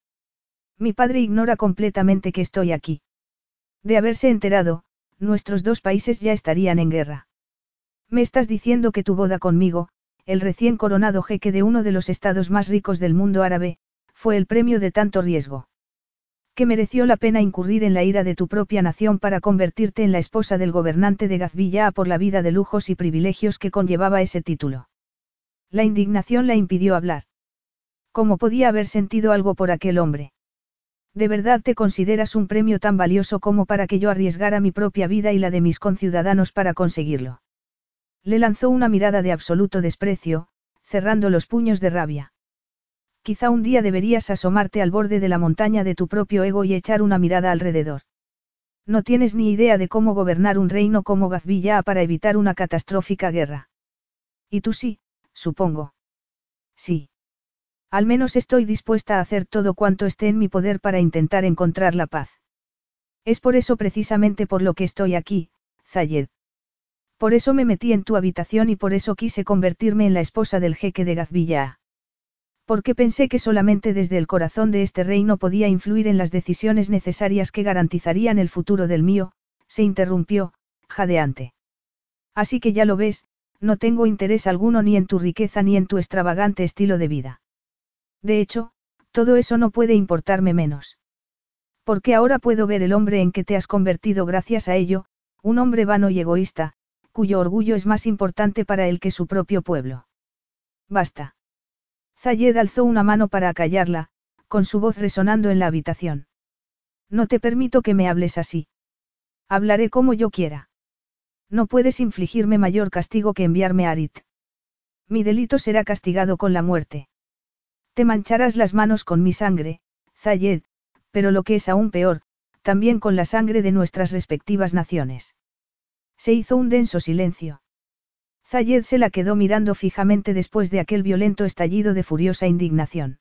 Mi padre ignora completamente que estoy aquí. De haberse enterado, nuestros dos países ya estarían en guerra. Me estás diciendo que tu boda conmigo, el recién coronado jeque de uno de los estados más ricos del mundo árabe, fue el premio de tanto riesgo. Que mereció la pena incurrir en la ira de tu propia nación para convertirte en la esposa del gobernante de Gazvilla por la vida de lujos y privilegios que conllevaba ese título. La indignación la impidió hablar. ¿Cómo podía haber sentido algo por aquel hombre? ¿De verdad te consideras un premio tan valioso como para que yo arriesgara mi propia vida y la de mis conciudadanos para conseguirlo? Le lanzó una mirada de absoluto desprecio, cerrando los puños de rabia. Quizá un día deberías asomarte al borde de la montaña de tu propio ego y echar una mirada alrededor. No tienes ni idea de cómo gobernar un reino como Gazvilla para evitar una catastrófica guerra. Y tú sí, supongo. Sí. Al menos estoy dispuesta a hacer todo cuanto esté en mi poder para intentar encontrar la paz. Es por eso precisamente por lo que estoy aquí, Zayed. Por eso me metí en tu habitación y por eso quise convertirme en la esposa del jeque de Gazvilla. Porque pensé que solamente desde el corazón de este reino podía influir en las decisiones necesarias que garantizarían el futuro del mío, se interrumpió, jadeante. Así que ya lo ves, no tengo interés alguno ni en tu riqueza ni en tu extravagante estilo de vida. De hecho, todo eso no puede importarme menos. Porque ahora puedo ver el hombre en que te has convertido gracias a ello, un hombre vano y egoísta, cuyo orgullo es más importante para él que su propio pueblo. Basta. Zayed alzó una mano para acallarla, con su voz resonando en la habitación. No te permito que me hables así. Hablaré como yo quiera. No puedes infligirme mayor castigo que enviarme a Arit. Mi delito será castigado con la muerte. Te mancharás las manos con mi sangre, Zayed, pero lo que es aún peor, también con la sangre de nuestras respectivas naciones. Se hizo un denso silencio. Zayed se la quedó mirando fijamente después de aquel violento estallido de furiosa indignación.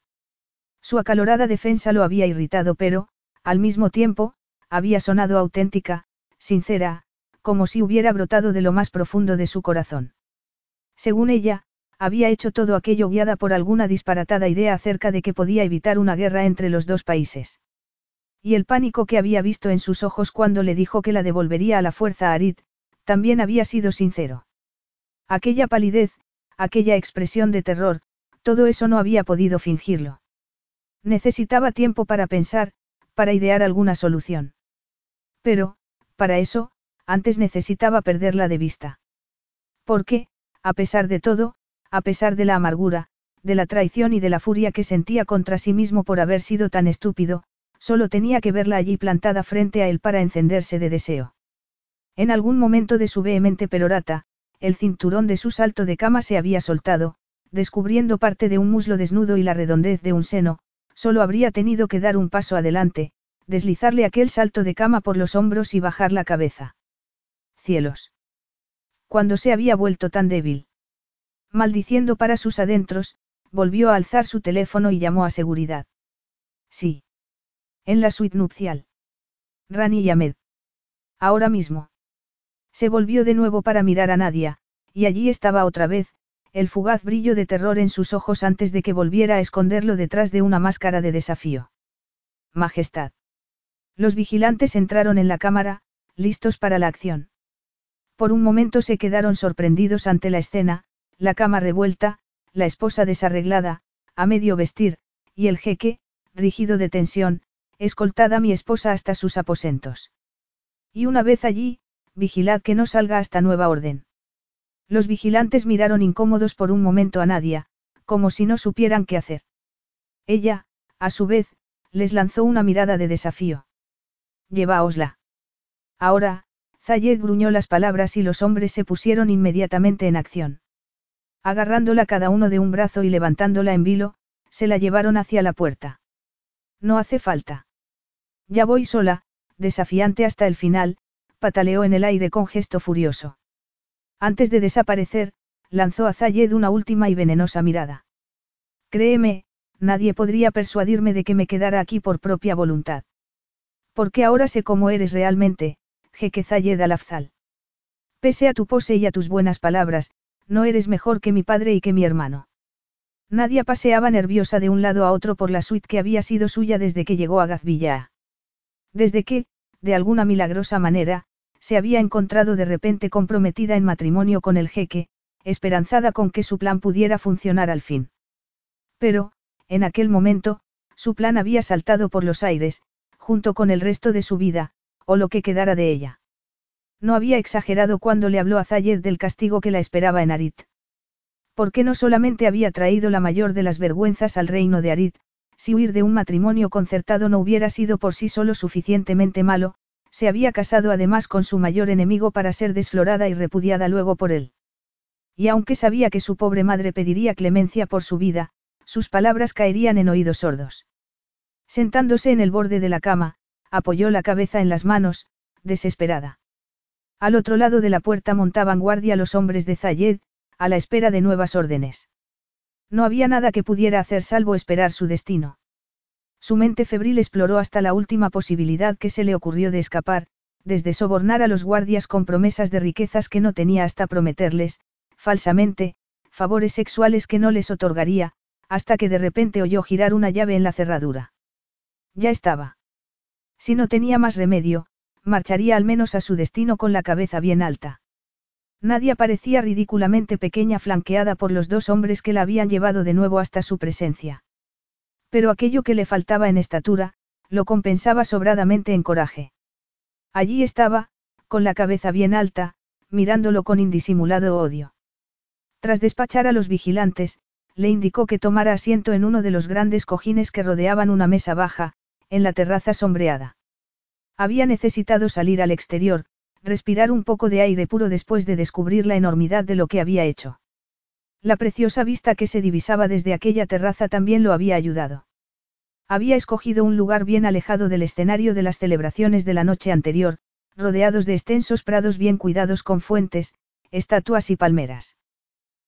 Su acalorada defensa lo había irritado pero, al mismo tiempo, había sonado auténtica, sincera, como si hubiera brotado de lo más profundo de su corazón. Según ella, había hecho todo aquello guiada por alguna disparatada idea acerca de que podía evitar una guerra entre los dos países. Y el pánico que había visto en sus ojos cuando le dijo que la devolvería a la fuerza a Arid, también había sido sincero. Aquella palidez, aquella expresión de terror, todo eso no había podido fingirlo. Necesitaba tiempo para pensar, para idear alguna solución. Pero, para eso, antes necesitaba perderla de vista. Porque, a pesar de todo, a pesar de la amargura, de la traición y de la furia que sentía contra sí mismo por haber sido tan estúpido, solo tenía que verla allí plantada frente a él para encenderse de deseo. En algún momento de su vehemente perorata, el cinturón de su salto de cama se había soltado, descubriendo parte de un muslo desnudo y la redondez de un seno, solo habría tenido que dar un paso adelante, deslizarle aquel salto de cama por los hombros y bajar la cabeza. Cielos. Cuando se había vuelto tan débil. Maldiciendo para sus adentros, volvió a alzar su teléfono y llamó a seguridad. Sí. En la suite nupcial. Rani y Ahmed. Ahora mismo. Se volvió de nuevo para mirar a Nadia, y allí estaba otra vez, el fugaz brillo de terror en sus ojos antes de que volviera a esconderlo detrás de una máscara de desafío. Majestad. Los vigilantes entraron en la cámara, listos para la acción. Por un momento se quedaron sorprendidos ante la escena, la cama revuelta, la esposa desarreglada, a medio vestir, y el jeque, rígido de tensión, escoltada a mi esposa hasta sus aposentos. Y una vez allí, vigilad que no salga hasta nueva orden. Los vigilantes miraron incómodos por un momento a Nadia, como si no supieran qué hacer. Ella, a su vez, les lanzó una mirada de desafío. Llevaosla. Ahora, Zayed gruñó las palabras y los hombres se pusieron inmediatamente en acción. Agarrándola cada uno de un brazo y levantándola en vilo, se la llevaron hacia la puerta. No hace falta. Ya voy sola, desafiante hasta el final, pataleó en el aire con gesto furioso. Antes de desaparecer, lanzó a Zayed una última y venenosa mirada. Créeme, nadie podría persuadirme de que me quedara aquí por propia voluntad. Porque ahora sé cómo eres realmente, jeque Zayed al-Afzal. Pese a tu pose y a tus buenas palabras, no eres mejor que mi padre y que mi hermano. Nadia paseaba nerviosa de un lado a otro por la suite que había sido suya desde que llegó a Gazvilla. Desde que, de alguna milagrosa manera, se había encontrado de repente comprometida en matrimonio con el jeque, esperanzada con que su plan pudiera funcionar al fin. Pero, en aquel momento, su plan había saltado por los aires, junto con el resto de su vida, o lo que quedara de ella. No había exagerado cuando le habló a Zayed del castigo que la esperaba en Arit. Porque no solamente había traído la mayor de las vergüenzas al reino de Arit, si huir de un matrimonio concertado no hubiera sido por sí solo suficientemente malo, se había casado además con su mayor enemigo para ser desflorada y repudiada luego por él. Y aunque sabía que su pobre madre pediría clemencia por su vida, sus palabras caerían en oídos sordos. Sentándose en el borde de la cama, apoyó la cabeza en las manos, desesperada. Al otro lado de la puerta montaban guardia los hombres de Zayed, a la espera de nuevas órdenes. No había nada que pudiera hacer salvo esperar su destino. Su mente febril exploró hasta la última posibilidad que se le ocurrió de escapar, desde sobornar a los guardias con promesas de riquezas que no tenía hasta prometerles, falsamente, favores sexuales que no les otorgaría, hasta que de repente oyó girar una llave en la cerradura. Ya estaba. Si no tenía más remedio, marcharía al menos a su destino con la cabeza bien alta. Nadie parecía ridículamente pequeña flanqueada por los dos hombres que la habían llevado de nuevo hasta su presencia. Pero aquello que le faltaba en estatura, lo compensaba sobradamente en coraje. Allí estaba, con la cabeza bien alta, mirándolo con indisimulado odio. Tras despachar a los vigilantes, le indicó que tomara asiento en uno de los grandes cojines que rodeaban una mesa baja, en la terraza sombreada. Había necesitado salir al exterior, respirar un poco de aire puro después de descubrir la enormidad de lo que había hecho. La preciosa vista que se divisaba desde aquella terraza también lo había ayudado. Había escogido un lugar bien alejado del escenario de las celebraciones de la noche anterior, rodeados de extensos prados bien cuidados con fuentes, estatuas y palmeras.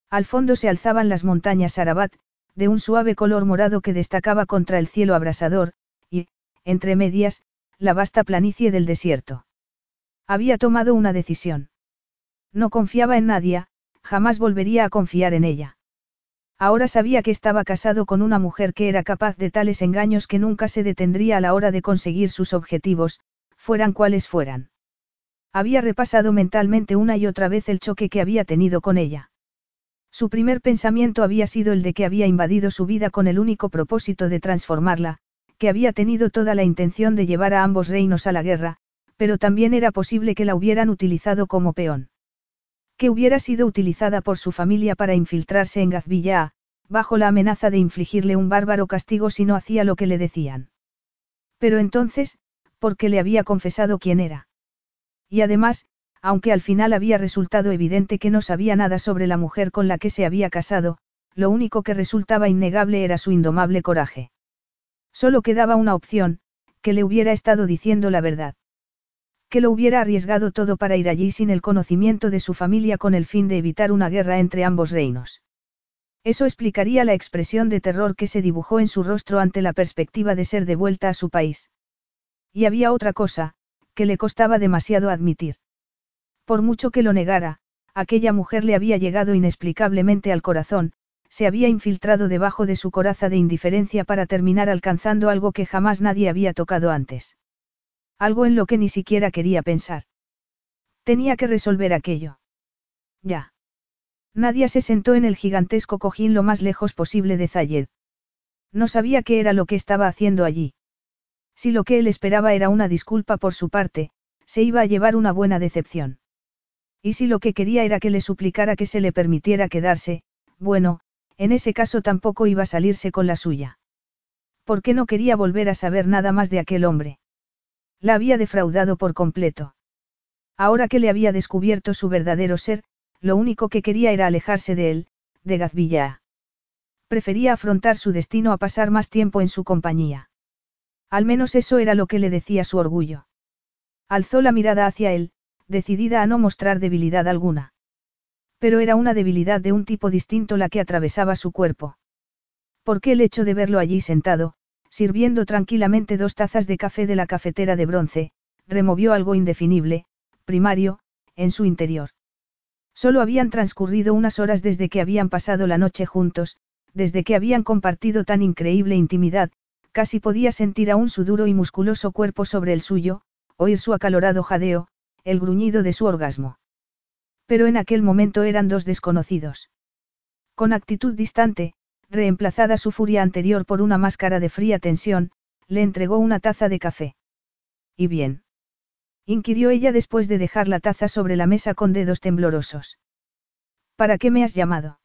Al fondo se alzaban las montañas Arabat, de un suave color morado que destacaba contra el cielo abrasador, y, entre medias, la vasta planicie del desierto. Había tomado una decisión. No confiaba en nadie, jamás volvería a confiar en ella. Ahora sabía que estaba casado con una mujer que era capaz de tales engaños que nunca se detendría a la hora de conseguir sus objetivos, fueran cuales fueran. Había repasado mentalmente una y otra vez el choque que había tenido con ella. Su primer pensamiento había sido el de que había invadido su vida con el único propósito de transformarla, que había tenido toda la intención de llevar a ambos reinos a la guerra, pero también era posible que la hubieran utilizado como peón que hubiera sido utilizada por su familia para infiltrarse en Gazvilla, bajo la amenaza de infligirle un bárbaro castigo si no hacía lo que le decían. Pero entonces, ¿por qué le había confesado quién era? Y además, aunque al final había resultado evidente que no sabía nada sobre la mujer con la que se había casado, lo único que resultaba innegable era su indomable coraje. Solo quedaba una opción, que le hubiera estado diciendo la verdad que lo hubiera arriesgado todo para ir allí sin el conocimiento de su familia con el fin de evitar una guerra entre ambos reinos. Eso explicaría la expresión de terror que se dibujó en su rostro ante la perspectiva de ser devuelta a su país. Y había otra cosa, que le costaba demasiado admitir. Por mucho que lo negara, aquella mujer le había llegado inexplicablemente al corazón, se había infiltrado debajo de su coraza de indiferencia para terminar alcanzando algo que jamás nadie había tocado antes. Algo en lo que ni siquiera quería pensar. Tenía que resolver aquello. Ya. Nadia se sentó en el gigantesco cojín lo más lejos posible de Zayed. No sabía qué era lo que estaba haciendo allí. Si lo que él esperaba era una disculpa por su parte, se iba a llevar una buena decepción. Y si lo que quería era que le suplicara que se le permitiera quedarse, bueno, en ese caso tampoco iba a salirse con la suya. ¿Por qué no quería volver a saber nada más de aquel hombre? La había defraudado por completo. Ahora que le había descubierto su verdadero ser, lo único que quería era alejarse de él, de Gazvilla. Prefería afrontar su destino a pasar más tiempo en su compañía. Al menos eso era lo que le decía su orgullo. Alzó la mirada hacia él, decidida a no mostrar debilidad alguna. Pero era una debilidad de un tipo distinto la que atravesaba su cuerpo. Porque el hecho de verlo allí sentado, sirviendo tranquilamente dos tazas de café de la cafetera de bronce, removió algo indefinible, primario, en su interior. Solo habían transcurrido unas horas desde que habían pasado la noche juntos, desde que habían compartido tan increíble intimidad, casi podía sentir aún su duro y musculoso cuerpo sobre el suyo, oír su acalorado jadeo, el gruñido de su orgasmo. Pero en aquel momento eran dos desconocidos. Con actitud distante, reemplazada su furia anterior por una máscara de fría tensión, le entregó una taza de café. ¿Y bien? inquirió ella después de dejar la taza sobre la mesa con dedos temblorosos. ¿Para qué me has llamado?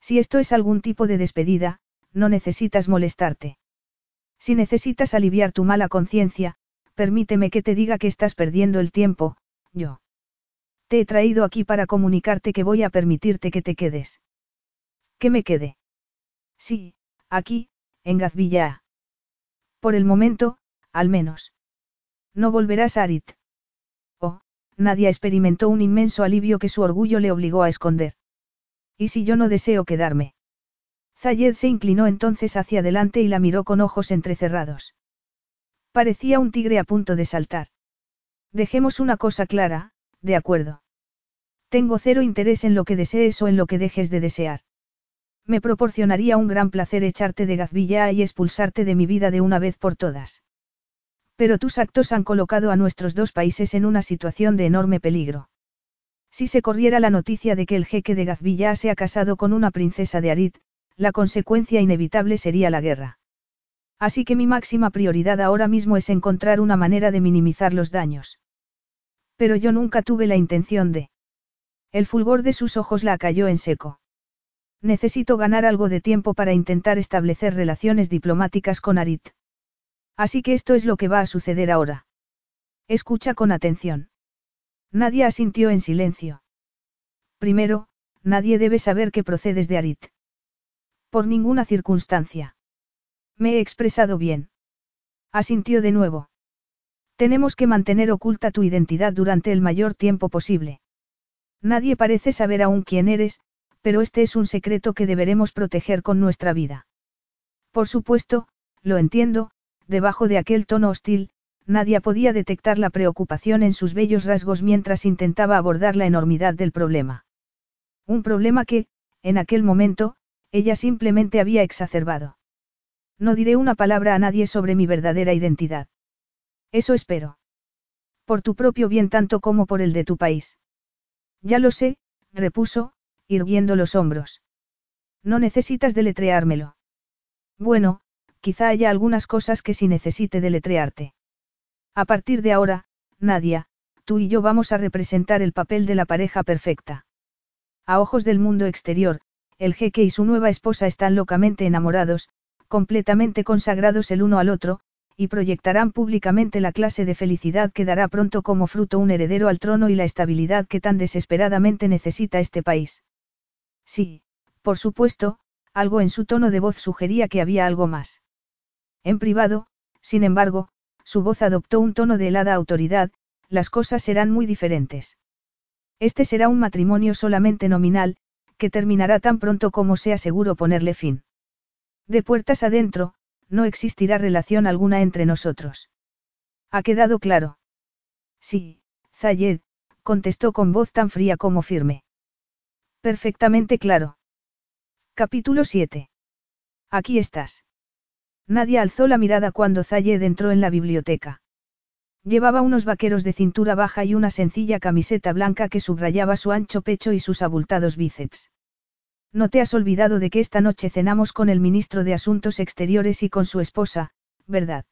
Si esto es algún tipo de despedida, no necesitas molestarte. Si necesitas aliviar tu mala conciencia, permíteme que te diga que estás perdiendo el tiempo, yo. Te he traído aquí para comunicarte que voy a permitirte que te quedes. ¿Que me quede? Sí, aquí, en Gazvilla. Por el momento, al menos. No volverás a Arit. Oh, Nadia experimentó un inmenso alivio que su orgullo le obligó a esconder. ¿Y si yo no deseo quedarme? Zayed se inclinó entonces hacia adelante y la miró con ojos entrecerrados. Parecía un tigre a punto de saltar. Dejemos una cosa clara, de acuerdo. Tengo cero interés en lo que desees o en lo que dejes de desear. Me proporcionaría un gran placer echarte de Gazvilla y expulsarte de mi vida de una vez por todas. Pero tus actos han colocado a nuestros dos países en una situación de enorme peligro. Si se corriera la noticia de que el jeque de Gazvilla se ha casado con una princesa de Arid, la consecuencia inevitable sería la guerra. Así que mi máxima prioridad ahora mismo es encontrar una manera de minimizar los daños. Pero yo nunca tuve la intención de... El fulgor de sus ojos la cayó en seco. Necesito ganar algo de tiempo para intentar establecer relaciones diplomáticas con Arit. Así que esto es lo que va a suceder ahora. Escucha con atención. Nadie asintió en silencio. Primero, nadie debe saber que procedes de Arit. Por ninguna circunstancia. Me he expresado bien. Asintió de nuevo. Tenemos que mantener oculta tu identidad durante el mayor tiempo posible. Nadie parece saber aún quién eres, pero este es un secreto que deberemos proteger con nuestra vida. Por supuesto, lo entiendo, debajo de aquel tono hostil, nadie podía detectar la preocupación en sus bellos rasgos mientras intentaba abordar la enormidad del problema. Un problema que, en aquel momento, ella simplemente había exacerbado. No diré una palabra a nadie sobre mi verdadera identidad. Eso espero. Por tu propio bien tanto como por el de tu país. Ya lo sé, repuso, irguiendo los hombros. No necesitas deletreármelo. Bueno, quizá haya algunas cosas que sí necesite deletrearte. A partir de ahora, Nadia, tú y yo vamos a representar el papel de la pareja perfecta. A ojos del mundo exterior, el jeque y su nueva esposa están locamente enamorados, completamente consagrados el uno al otro, y proyectarán públicamente la clase de felicidad que dará pronto como fruto un heredero al trono y la estabilidad que tan desesperadamente necesita este país. Sí, por supuesto, algo en su tono de voz sugería que había algo más. En privado, sin embargo, su voz adoptó un tono de helada autoridad, las cosas serán muy diferentes. Este será un matrimonio solamente nominal, que terminará tan pronto como sea seguro ponerle fin. De puertas adentro, no existirá relación alguna entre nosotros. ¿Ha quedado claro? Sí, Zayed, contestó con voz tan fría como firme. Perfectamente claro. Capítulo 7. Aquí estás. Nadie alzó la mirada cuando Zayed entró en la biblioteca. Llevaba unos vaqueros de cintura baja y una sencilla camiseta blanca que subrayaba su ancho pecho y sus abultados bíceps. No te has olvidado de que esta noche cenamos con el ministro de Asuntos Exteriores y con su esposa, ¿verdad?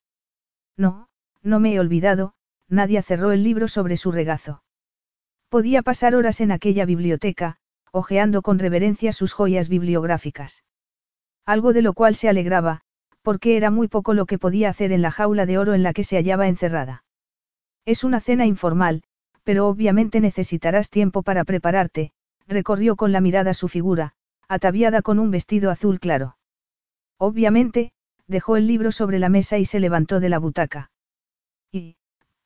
No, no me he olvidado, Nadia cerró el libro sobre su regazo. Podía pasar horas en aquella biblioteca, hojeando con reverencia sus joyas bibliográficas. Algo de lo cual se alegraba, porque era muy poco lo que podía hacer en la jaula de oro en la que se hallaba encerrada. Es una cena informal, pero obviamente necesitarás tiempo para prepararte, recorrió con la mirada su figura, ataviada con un vestido azul claro. Obviamente, dejó el libro sobre la mesa y se levantó de la butaca. Y,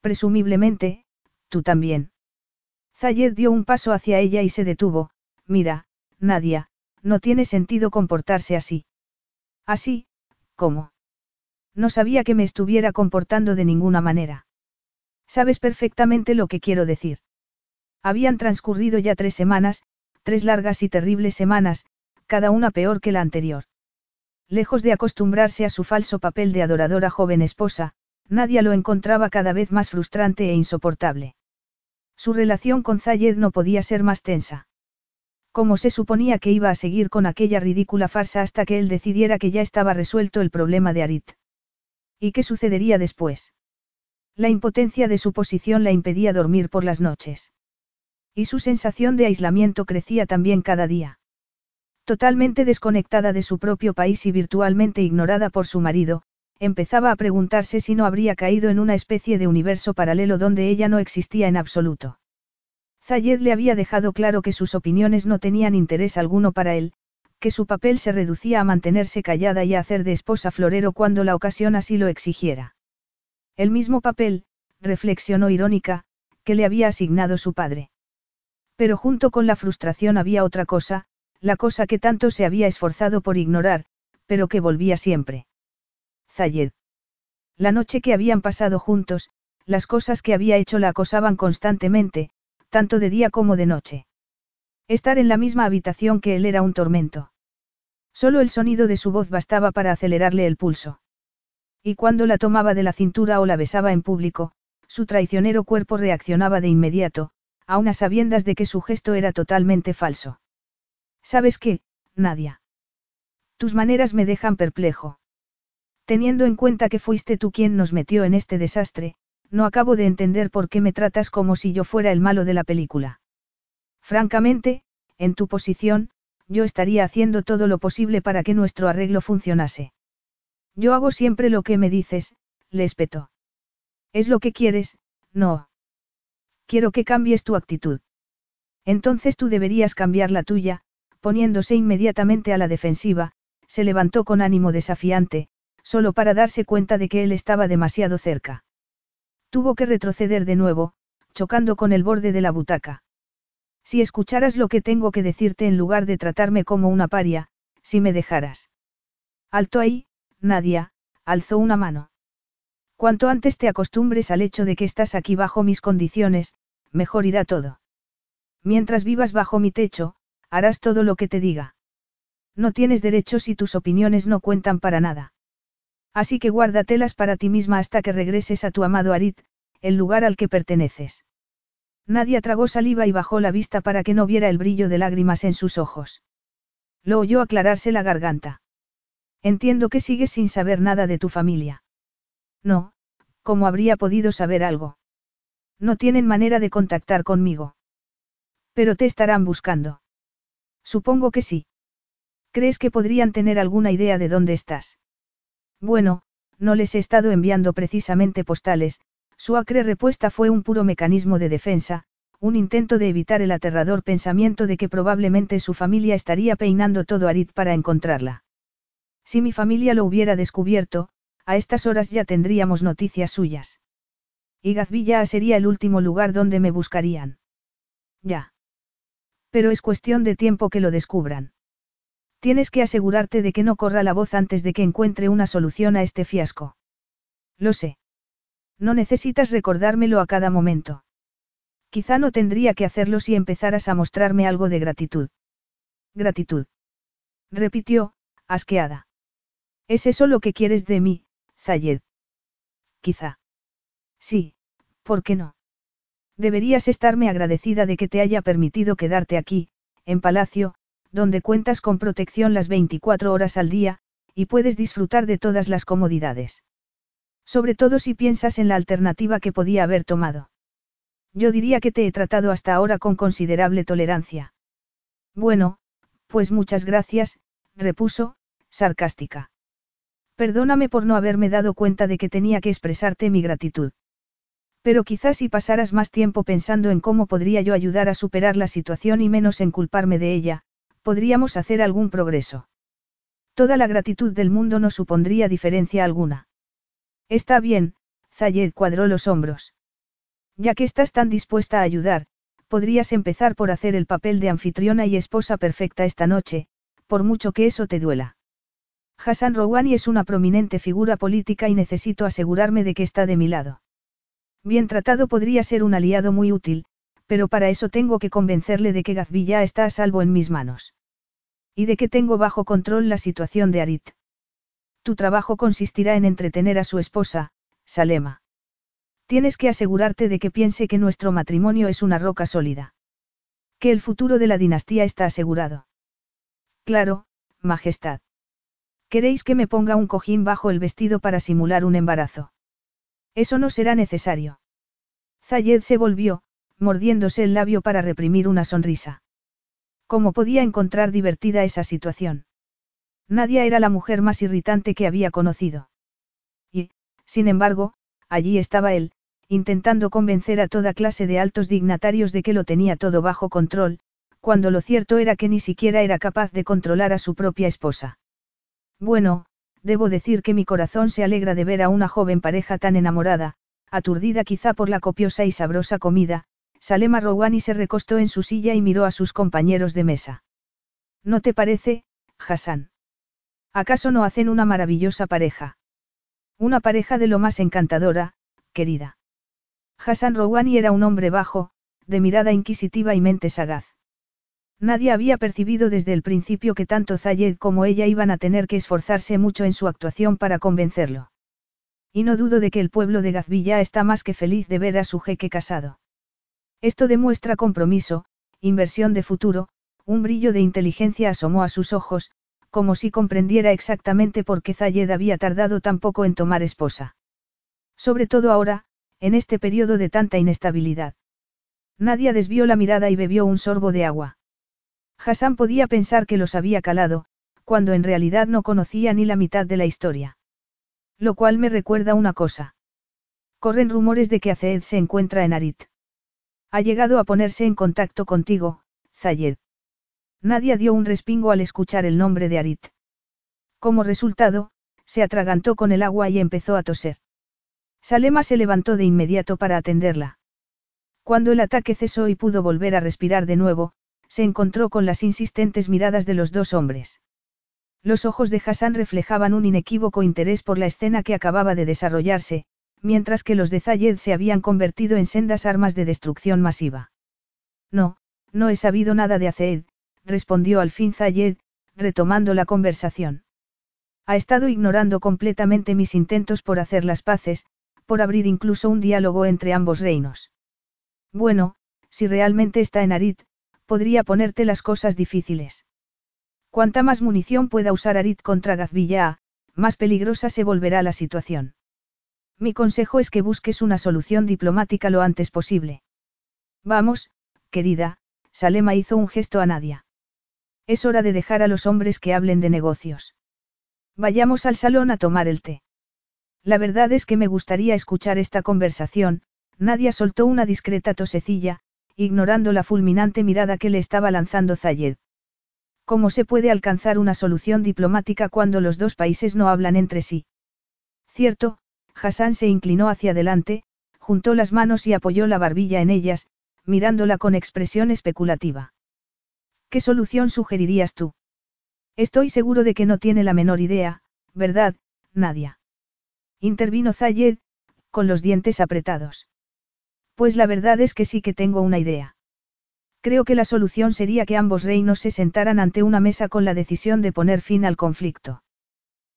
presumiblemente, tú también. Zayed dio un paso hacia ella y se detuvo, mira, Nadia, no tiene sentido comportarse así. Así, ¿cómo? No sabía que me estuviera comportando de ninguna manera. Sabes perfectamente lo que quiero decir. Habían transcurrido ya tres semanas, tres largas y terribles semanas, cada una peor que la anterior. Lejos de acostumbrarse a su falso papel de adoradora joven esposa, Nadia lo encontraba cada vez más frustrante e insoportable. Su relación con Zayed no podía ser más tensa. Como se suponía que iba a seguir con aquella ridícula farsa hasta que él decidiera que ya estaba resuelto el problema de Arit? ¿Y qué sucedería después? La impotencia de su posición la impedía dormir por las noches. Y su sensación de aislamiento crecía también cada día. Totalmente desconectada de su propio país y virtualmente ignorada por su marido, empezaba a preguntarse si no habría caído en una especie de universo paralelo donde ella no existía en absoluto. Zayed le había dejado claro que sus opiniones no tenían interés alguno para él, que su papel se reducía a mantenerse callada y a hacer de esposa florero cuando la ocasión así lo exigiera. El mismo papel, reflexionó irónica, que le había asignado su padre. Pero junto con la frustración había otra cosa, la cosa que tanto se había esforzado por ignorar, pero que volvía siempre. Zayed. La noche que habían pasado juntos, las cosas que había hecho la acosaban constantemente, tanto de día como de noche. Estar en la misma habitación que él era un tormento. Solo el sonido de su voz bastaba para acelerarle el pulso. Y cuando la tomaba de la cintura o la besaba en público, su traicionero cuerpo reaccionaba de inmediato, a unas sabiendas de que su gesto era totalmente falso. ¿Sabes qué, Nadia? Tus maneras me dejan perplejo. Teniendo en cuenta que fuiste tú quien nos metió en este desastre, no acabo de entender por qué me tratas como si yo fuera el malo de la película. Francamente, en tu posición, yo estaría haciendo todo lo posible para que nuestro arreglo funcionase. Yo hago siempre lo que me dices, le espetó. Es lo que quieres, no. Quiero que cambies tu actitud. Entonces tú deberías cambiar la tuya, poniéndose inmediatamente a la defensiva, se levantó con ánimo desafiante, solo para darse cuenta de que él estaba demasiado cerca. Tuvo que retroceder de nuevo, chocando con el borde de la butaca. Si escucharas lo que tengo que decirte en lugar de tratarme como una paria, si me dejaras. Alto ahí, Nadia, alzó una mano. Cuanto antes te acostumbres al hecho de que estás aquí bajo mis condiciones, mejor irá todo. Mientras vivas bajo mi techo, harás todo lo que te diga. No tienes derechos y tus opiniones no cuentan para nada. Así que guárdatelas para ti misma hasta que regreses a tu amado Arit, el lugar al que perteneces. Nadia tragó saliva y bajó la vista para que no viera el brillo de lágrimas en sus ojos. Lo oyó aclararse la garganta. Entiendo que sigues sin saber nada de tu familia. No, ¿cómo habría podido saber algo? No tienen manera de contactar conmigo. Pero te estarán buscando. Supongo que sí. ¿Crees que podrían tener alguna idea de dónde estás? Bueno, no les he estado enviando precisamente postales, su acre respuesta fue un puro mecanismo de defensa, un intento de evitar el aterrador pensamiento de que probablemente su familia estaría peinando todo Arid para encontrarla. Si mi familia lo hubiera descubierto, a estas horas ya tendríamos noticias suyas. Y Gazvilla sería el último lugar donde me buscarían. Ya. Pero es cuestión de tiempo que lo descubran. Tienes que asegurarte de que no corra la voz antes de que encuentre una solución a este fiasco. Lo sé. No necesitas recordármelo a cada momento. Quizá no tendría que hacerlo si empezaras a mostrarme algo de gratitud. Gratitud. Repitió, asqueada. ¿Es eso lo que quieres de mí, Zayed? Quizá. Sí, ¿Por qué no? Deberías estarme agradecida de que te haya permitido quedarte aquí, en palacio, donde cuentas con protección las 24 horas al día, y puedes disfrutar de todas las comodidades. Sobre todo si piensas en la alternativa que podía haber tomado. Yo diría que te he tratado hasta ahora con considerable tolerancia. Bueno, pues muchas gracias, repuso, sarcástica. Perdóname por no haberme dado cuenta de que tenía que expresarte mi gratitud. Pero quizás si pasaras más tiempo pensando en cómo podría yo ayudar a superar la situación y menos en culparme de ella, podríamos hacer algún progreso. Toda la gratitud del mundo no supondría diferencia alguna. Está bien, Zayed cuadró los hombros. Ya que estás tan dispuesta a ayudar, podrías empezar por hacer el papel de anfitriona y esposa perfecta esta noche, por mucho que eso te duela. Hassan Rouhani es una prominente figura política y necesito asegurarme de que está de mi lado. Bien tratado podría ser un aliado muy útil, pero para eso tengo que convencerle de que Gazvilla está a salvo en mis manos. Y de que tengo bajo control la situación de Arit. Tu trabajo consistirá en entretener a su esposa, Salema. Tienes que asegurarte de que piense que nuestro matrimonio es una roca sólida. Que el futuro de la dinastía está asegurado. Claro, Majestad. ¿Queréis que me ponga un cojín bajo el vestido para simular un embarazo? Eso no será necesario. Zayed se volvió, mordiéndose el labio para reprimir una sonrisa. ¿Cómo podía encontrar divertida esa situación? Nadia era la mujer más irritante que había conocido. Y, sin embargo, allí estaba él, intentando convencer a toda clase de altos dignatarios de que lo tenía todo bajo control, cuando lo cierto era que ni siquiera era capaz de controlar a su propia esposa. Bueno, debo decir que mi corazón se alegra de ver a una joven pareja tan enamorada, aturdida quizá por la copiosa y sabrosa comida, Salema Rouhani se recostó en su silla y miró a sus compañeros de mesa. ¿No te parece, Hassan? ¿Acaso no hacen una maravillosa pareja? Una pareja de lo más encantadora, querida. Hassan Rouhani era un hombre bajo, de mirada inquisitiva y mente sagaz. Nadie había percibido desde el principio que tanto Zayed como ella iban a tener que esforzarse mucho en su actuación para convencerlo. Y no dudo de que el pueblo de Gazvilla está más que feliz de ver a su jeque casado. Esto demuestra compromiso, inversión de futuro, un brillo de inteligencia asomó a sus ojos, como si comprendiera exactamente por qué Zayed había tardado tan poco en tomar esposa. Sobre todo ahora, en este periodo de tanta inestabilidad. Nadia desvió la mirada y bebió un sorbo de agua. Hassan podía pensar que los había calado, cuando en realidad no conocía ni la mitad de la historia. Lo cual me recuerda una cosa. Corren rumores de que Azed se encuentra en Arit. Ha llegado a ponerse en contacto contigo, Zayed. Nadie dio un respingo al escuchar el nombre de Arit. Como resultado, se atragantó con el agua y empezó a toser. Salema se levantó de inmediato para atenderla. Cuando el ataque cesó y pudo volver a respirar de nuevo, se encontró con las insistentes miradas de los dos hombres. Los ojos de Hassan reflejaban un inequívoco interés por la escena que acababa de desarrollarse, mientras que los de Zayed se habían convertido en sendas armas de destrucción masiva. No, no he sabido nada de Azed, respondió al fin Zayed, retomando la conversación. Ha estado ignorando completamente mis intentos por hacer las paces, por abrir incluso un diálogo entre ambos reinos. Bueno, si realmente está en Arit, podría ponerte las cosas difíciles. Cuanta más munición pueda usar Arit contra Gazvilla, más peligrosa se volverá la situación. Mi consejo es que busques una solución diplomática lo antes posible. Vamos, querida, Salema hizo un gesto a Nadia. Es hora de dejar a los hombres que hablen de negocios. Vayamos al salón a tomar el té. La verdad es que me gustaría escuchar esta conversación, Nadia soltó una discreta tosecilla, ignorando la fulminante mirada que le estaba lanzando Zayed. ¿Cómo se puede alcanzar una solución diplomática cuando los dos países no hablan entre sí? Cierto, Hassan se inclinó hacia adelante, juntó las manos y apoyó la barbilla en ellas, mirándola con expresión especulativa. ¿Qué solución sugerirías tú? Estoy seguro de que no tiene la menor idea, ¿verdad, Nadia? Intervino Zayed, con los dientes apretados. Pues la verdad es que sí que tengo una idea. Creo que la solución sería que ambos reinos se sentaran ante una mesa con la decisión de poner fin al conflicto.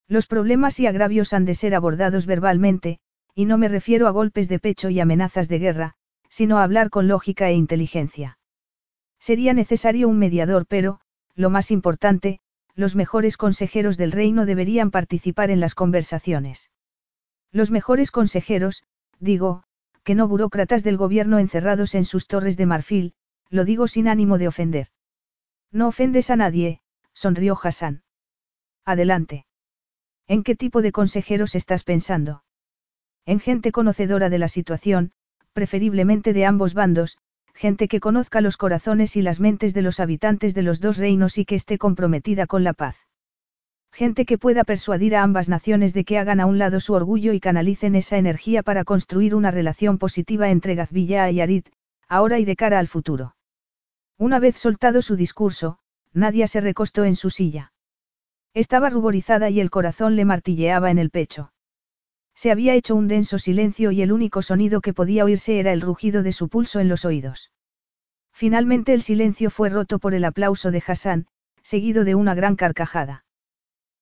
Los problemas y agravios han de ser abordados verbalmente, y no me refiero a golpes de pecho y amenazas de guerra, sino a hablar con lógica e inteligencia. Sería necesario un mediador, pero, lo más importante, los mejores consejeros del reino deberían participar en las conversaciones. Los mejores consejeros, digo, que no burócratas del gobierno encerrados en sus torres de marfil, lo digo sin ánimo de ofender. No ofendes a nadie, sonrió Hassan. Adelante. ¿En qué tipo de consejeros estás pensando? En gente conocedora de la situación, preferiblemente de ambos bandos, gente que conozca los corazones y las mentes de los habitantes de los dos reinos y que esté comprometida con la paz. Gente que pueda persuadir a ambas naciones de que hagan a un lado su orgullo y canalicen esa energía para construir una relación positiva entre Gazvilla y Arit, ahora y de cara al futuro. Una vez soltado su discurso, Nadia se recostó en su silla. Estaba ruborizada y el corazón le martilleaba en el pecho. Se había hecho un denso silencio y el único sonido que podía oírse era el rugido de su pulso en los oídos. Finalmente el silencio fue roto por el aplauso de Hassan, seguido de una gran carcajada.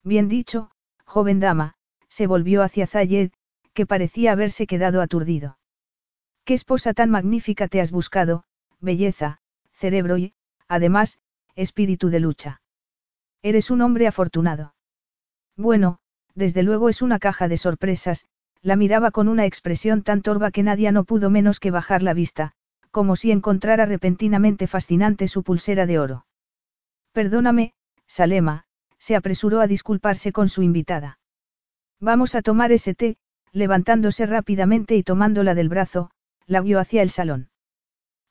Bien dicho, joven dama, se volvió hacia Zayed, que parecía haberse quedado aturdido. ¿Qué esposa tan magnífica te has buscado, belleza, cerebro y, además, espíritu de lucha? Eres un hombre afortunado. Bueno, desde luego es una caja de sorpresas, la miraba con una expresión tan torva que Nadia no pudo menos que bajar la vista, como si encontrara repentinamente fascinante su pulsera de oro. Perdóname, Salema, se apresuró a disculparse con su invitada. Vamos a tomar ese té, levantándose rápidamente y tomándola del brazo, la guió hacia el salón.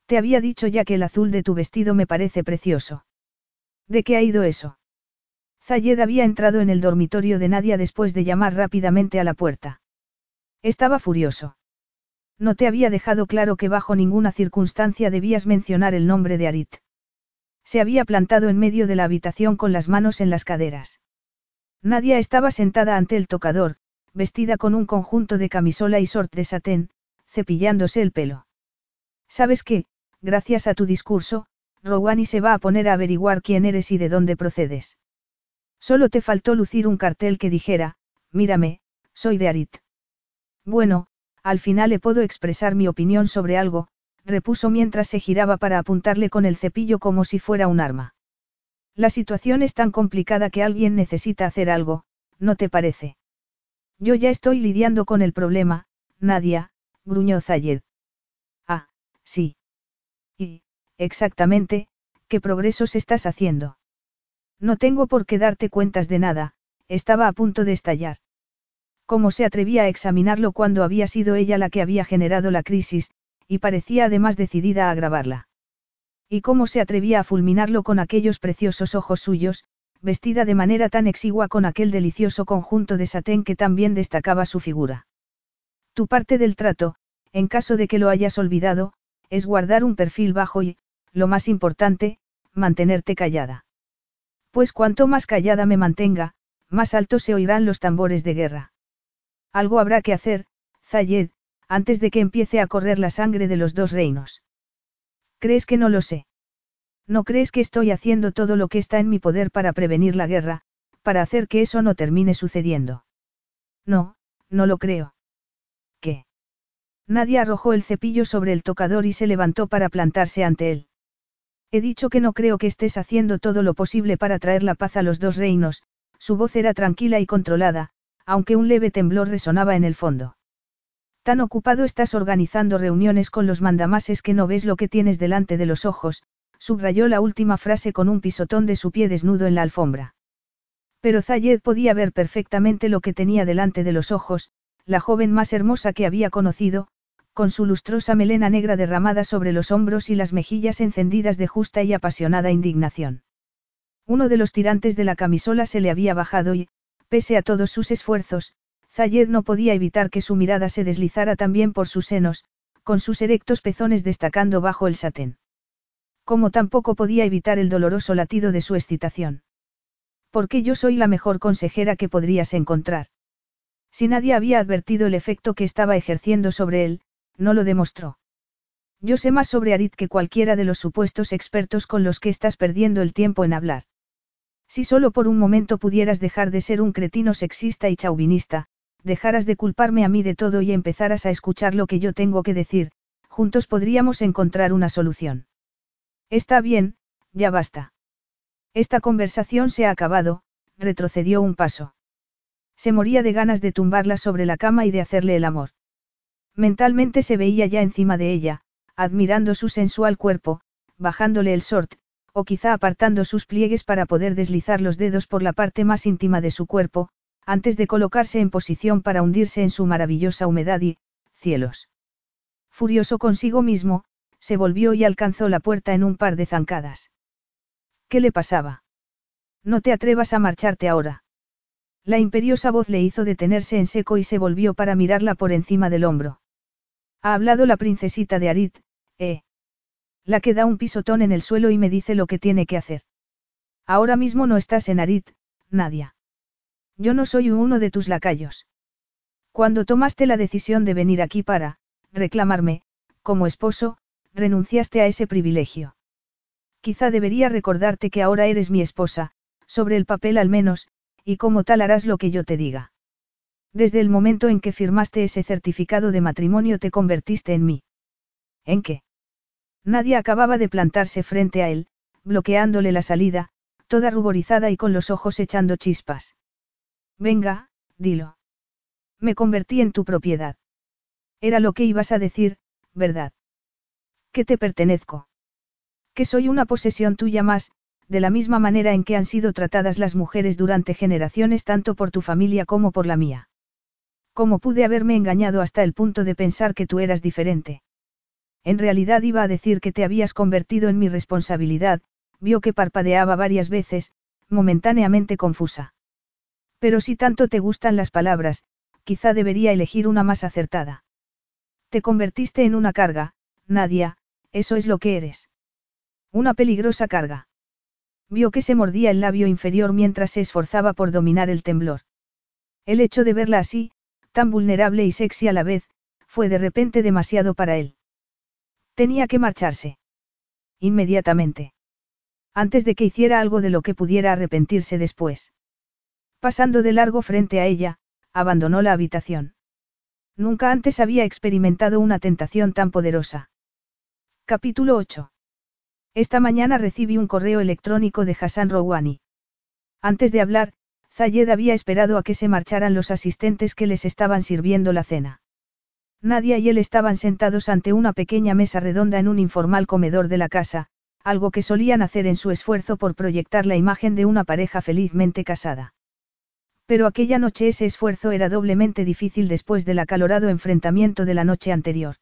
Te había dicho ya que el azul de tu vestido me parece precioso. ¿De qué ha ido eso? Zayed había entrado en el dormitorio de Nadia después de llamar rápidamente a la puerta. Estaba furioso. No te había dejado claro que bajo ninguna circunstancia debías mencionar el nombre de Arit. Se había plantado en medio de la habitación con las manos en las caderas. Nadia estaba sentada ante el tocador, vestida con un conjunto de camisola y short de satén, cepillándose el pelo. ¿Sabes qué? Gracias a tu discurso, Rowani se va a poner a averiguar quién eres y de dónde procedes. Solo te faltó lucir un cartel que dijera, mírame, soy de Arit. Bueno, al final le puedo expresar mi opinión sobre algo, repuso mientras se giraba para apuntarle con el cepillo como si fuera un arma. La situación es tan complicada que alguien necesita hacer algo, ¿no te parece? Yo ya estoy lidiando con el problema, Nadia, gruñó Zayed. Ah, sí. Y, exactamente, ¿qué progresos estás haciendo? No tengo por qué darte cuentas de nada, estaba a punto de estallar. ¿Cómo se atrevía a examinarlo cuando había sido ella la que había generado la crisis, y parecía además decidida a agravarla? ¿Y cómo se atrevía a fulminarlo con aquellos preciosos ojos suyos, vestida de manera tan exigua con aquel delicioso conjunto de satén que tan bien destacaba su figura? Tu parte del trato, en caso de que lo hayas olvidado, es guardar un perfil bajo y, lo más importante, mantenerte callada. Pues cuanto más callada me mantenga, más alto se oirán los tambores de guerra. Algo habrá que hacer, Zayed, antes de que empiece a correr la sangre de los dos reinos. ¿Crees que no lo sé? ¿No crees que estoy haciendo todo lo que está en mi poder para prevenir la guerra, para hacer que eso no termine sucediendo? No, no lo creo. ¿Qué? Nadie arrojó el cepillo sobre el tocador y se levantó para plantarse ante él. He dicho que no creo que estés haciendo todo lo posible para traer la paz a los dos reinos, su voz era tranquila y controlada, aunque un leve temblor resonaba en el fondo. Tan ocupado estás organizando reuniones con los mandamases que no ves lo que tienes delante de los ojos, subrayó la última frase con un pisotón de su pie desnudo en la alfombra. Pero Zayed podía ver perfectamente lo que tenía delante de los ojos, la joven más hermosa que había conocido, con su lustrosa melena negra derramada sobre los hombros y las mejillas encendidas de justa y apasionada indignación. Uno de los tirantes de la camisola se le había bajado y, pese a todos sus esfuerzos, Zayed no podía evitar que su mirada se deslizara también por sus senos, con sus erectos pezones destacando bajo el satén. Como tampoco podía evitar el doloroso latido de su excitación. Porque yo soy la mejor consejera que podrías encontrar. Si nadie había advertido el efecto que estaba ejerciendo sobre él, no lo demostró. Yo sé más sobre Arit que cualquiera de los supuestos expertos con los que estás perdiendo el tiempo en hablar. Si solo por un momento pudieras dejar de ser un cretino sexista y chauvinista, dejaras de culparme a mí de todo y empezaras a escuchar lo que yo tengo que decir, juntos podríamos encontrar una solución. Está bien, ya basta. Esta conversación se ha acabado, retrocedió un paso. Se moría de ganas de tumbarla sobre la cama y de hacerle el amor. Mentalmente se veía ya encima de ella, admirando su sensual cuerpo, bajándole el short, o quizá apartando sus pliegues para poder deslizar los dedos por la parte más íntima de su cuerpo, antes de colocarse en posición para hundirse en su maravillosa humedad y, cielos. Furioso consigo mismo, se volvió y alcanzó la puerta en un par de zancadas. ¿Qué le pasaba? No te atrevas a marcharte ahora. La imperiosa voz le hizo detenerse en seco y se volvió para mirarla por encima del hombro. Ha hablado la princesita de Arit, eh. La que da un pisotón en el suelo y me dice lo que tiene que hacer. Ahora mismo no estás en Arit, Nadia. Yo no soy uno de tus lacayos. Cuando tomaste la decisión de venir aquí para, reclamarme, como esposo, renunciaste a ese privilegio. Quizá debería recordarte que ahora eres mi esposa, sobre el papel al menos, y como tal harás lo que yo te diga. Desde el momento en que firmaste ese certificado de matrimonio te convertiste en mí. ¿En qué? Nadie acababa de plantarse frente a él, bloqueándole la salida, toda ruborizada y con los ojos echando chispas. Venga, dilo. Me convertí en tu propiedad. Era lo que ibas a decir, ¿verdad? Que te pertenezco. Que soy una posesión tuya más, de la misma manera en que han sido tratadas las mujeres durante generaciones tanto por tu familia como por la mía. ¿Cómo pude haberme engañado hasta el punto de pensar que tú eras diferente? En realidad iba a decir que te habías convertido en mi responsabilidad, vio que parpadeaba varias veces, momentáneamente confusa. Pero si tanto te gustan las palabras, quizá debería elegir una más acertada. Te convertiste en una carga, Nadia, eso es lo que eres. Una peligrosa carga. Vio que se mordía el labio inferior mientras se esforzaba por dominar el temblor. El hecho de verla así, tan vulnerable y sexy a la vez, fue de repente demasiado para él. Tenía que marcharse. Inmediatamente. Antes de que hiciera algo de lo que pudiera arrepentirse después. Pasando de largo frente a ella, abandonó la habitación. Nunca antes había experimentado una tentación tan poderosa. Capítulo 8. Esta mañana recibí un correo electrónico de Hassan Rouhani. Antes de hablar, Zayed había esperado a que se marcharan los asistentes que les estaban sirviendo la cena. Nadia y él estaban sentados ante una pequeña mesa redonda en un informal comedor de la casa, algo que solían hacer en su esfuerzo por proyectar la imagen de una pareja felizmente casada. Pero aquella noche ese esfuerzo era doblemente difícil después del acalorado enfrentamiento de la noche anterior.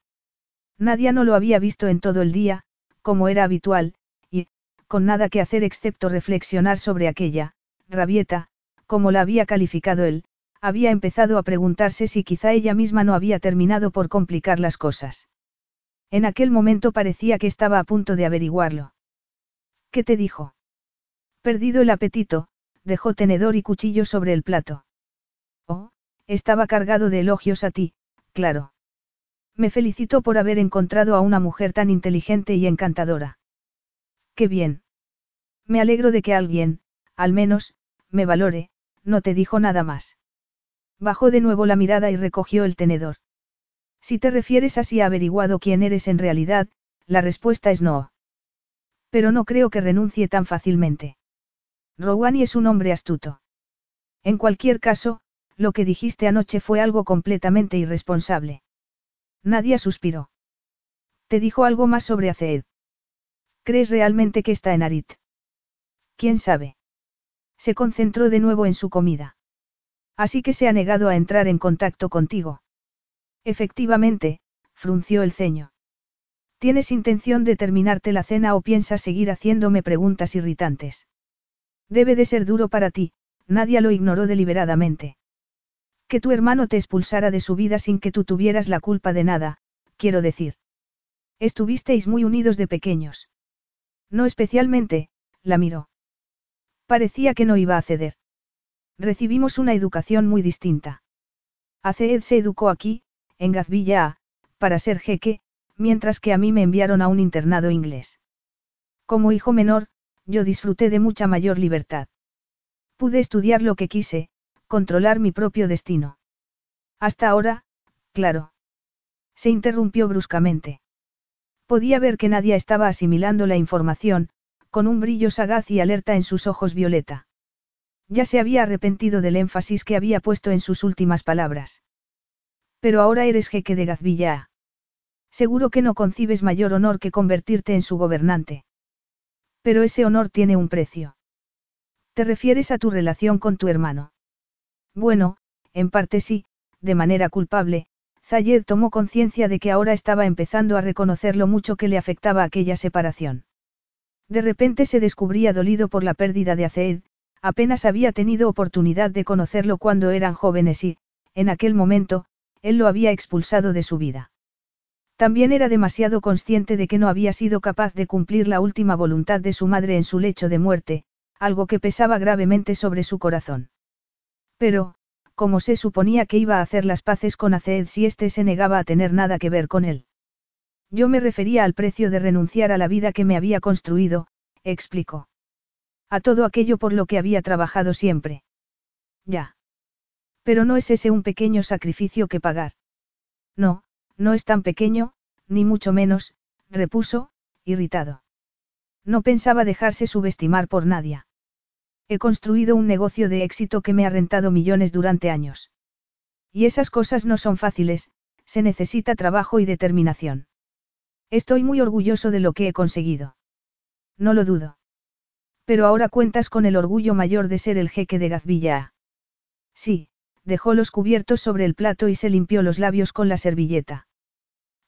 Nadia no lo había visto en todo el día, como era habitual, y, con nada que hacer excepto reflexionar sobre aquella, rabieta, como la había calificado él, había empezado a preguntarse si quizá ella misma no había terminado por complicar las cosas. En aquel momento parecía que estaba a punto de averiguarlo. ¿Qué te dijo? Perdido el apetito, dejó tenedor y cuchillo sobre el plato. Oh, estaba cargado de elogios a ti, claro. Me felicitó por haber encontrado a una mujer tan inteligente y encantadora. Qué bien. Me alegro de que alguien, al menos, me valore, no te dijo nada más. Bajó de nuevo la mirada y recogió el tenedor. Si te refieres a averiguado quién eres en realidad, la respuesta es no. Pero no creo que renuncie tan fácilmente. Rowani es un hombre astuto. En cualquier caso, lo que dijiste anoche fue algo completamente irresponsable. Nadia suspiró. ¿Te dijo algo más sobre Aceed? ¿Crees realmente que está en Arit? ¿Quién sabe? Se concentró de nuevo en su comida. Así que se ha negado a entrar en contacto contigo. Efectivamente, frunció el ceño. ¿Tienes intención de terminarte la cena o piensas seguir haciéndome preguntas irritantes? Debe de ser duro para ti, nadie lo ignoró deliberadamente. Que tu hermano te expulsara de su vida sin que tú tuvieras la culpa de nada, quiero decir. Estuvisteis muy unidos de pequeños. No especialmente, la miró. Parecía que no iba a ceder. Recibimos una educación muy distinta. Aceed se educó aquí, en Gazvilla para ser jeque, mientras que a mí me enviaron a un internado inglés. Como hijo menor, yo disfruté de mucha mayor libertad. Pude estudiar lo que quise, controlar mi propio destino. Hasta ahora, claro. Se interrumpió bruscamente. Podía ver que nadie estaba asimilando la información, con un brillo sagaz y alerta en sus ojos violeta. Ya se había arrepentido del énfasis que había puesto en sus últimas palabras. Pero ahora eres jeque de Gazvilla. Seguro que no concibes mayor honor que convertirte en su gobernante. Pero ese honor tiene un precio. ¿Te refieres a tu relación con tu hermano? Bueno, en parte sí, de manera culpable, Zayed tomó conciencia de que ahora estaba empezando a reconocer lo mucho que le afectaba aquella separación. De repente se descubría dolido por la pérdida de Azeed, apenas había tenido oportunidad de conocerlo cuando eran jóvenes y, en aquel momento, él lo había expulsado de su vida. También era demasiado consciente de que no había sido capaz de cumplir la última voluntad de su madre en su lecho de muerte, algo que pesaba gravemente sobre su corazón. Pero, como se suponía que iba a hacer las paces con Aced si éste se negaba a tener nada que ver con él. Yo me refería al precio de renunciar a la vida que me había construido, explicó. A todo aquello por lo que había trabajado siempre. Ya. Pero no es ese un pequeño sacrificio que pagar. No, no es tan pequeño, ni mucho menos, repuso, irritado. No pensaba dejarse subestimar por nadie. He construido un negocio de éxito que me ha rentado millones durante años. Y esas cosas no son fáciles, se necesita trabajo y determinación. Estoy muy orgulloso de lo que he conseguido. No lo dudo. Pero ahora cuentas con el orgullo mayor de ser el jeque de Gazvilla. Sí, dejó los cubiertos sobre el plato y se limpió los labios con la servilleta.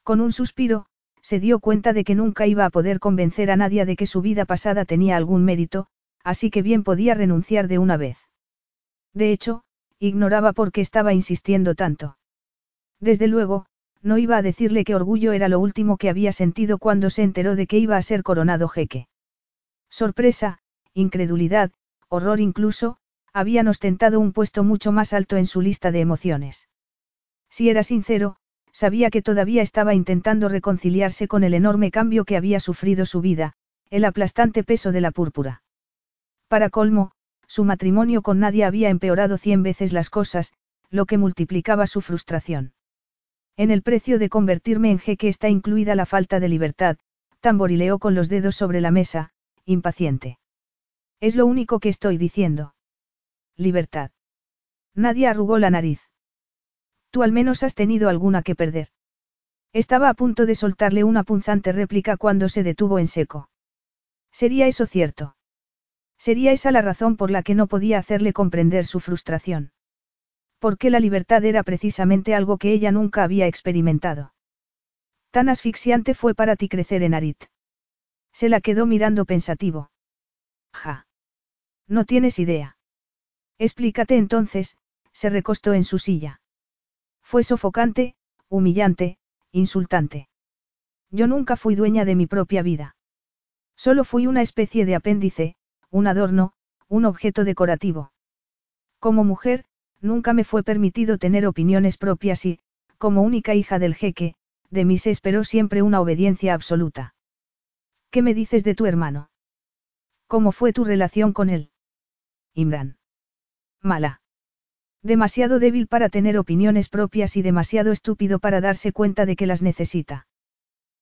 Con un suspiro, se dio cuenta de que nunca iba a poder convencer a nadie de que su vida pasada tenía algún mérito, así que bien podía renunciar de una vez. De hecho, ignoraba por qué estaba insistiendo tanto. Desde luego, no iba a decirle que orgullo era lo último que había sentido cuando se enteró de que iba a ser coronado jeque. Sorpresa, incredulidad, horror incluso, habían ostentado un puesto mucho más alto en su lista de emociones. Si era sincero, sabía que todavía estaba intentando reconciliarse con el enorme cambio que había sufrido su vida, el aplastante peso de la púrpura. Para colmo, su matrimonio con nadie había empeorado cien veces las cosas, lo que multiplicaba su frustración. En el precio de convertirme en jeque está incluida la falta de libertad, tamborileó con los dedos sobre la mesa, impaciente. Es lo único que estoy diciendo. Libertad. Nadie arrugó la nariz. Tú al menos has tenido alguna que perder. Estaba a punto de soltarle una punzante réplica cuando se detuvo en seco. ¿Sería eso cierto? Sería esa la razón por la que no podía hacerle comprender su frustración. Porque la libertad era precisamente algo que ella nunca había experimentado. Tan asfixiante fue para ti crecer en Arit. Se la quedó mirando pensativo. Ja. No tienes idea. Explícate entonces, se recostó en su silla. Fue sofocante, humillante, insultante. Yo nunca fui dueña de mi propia vida. Solo fui una especie de apéndice, un adorno, un objeto decorativo. Como mujer, nunca me fue permitido tener opiniones propias y, como única hija del jeque, de mí se esperó siempre una obediencia absoluta. ¿Qué me dices de tu hermano? ¿Cómo fue tu relación con él? Imran. Mala. Demasiado débil para tener opiniones propias y demasiado estúpido para darse cuenta de que las necesita.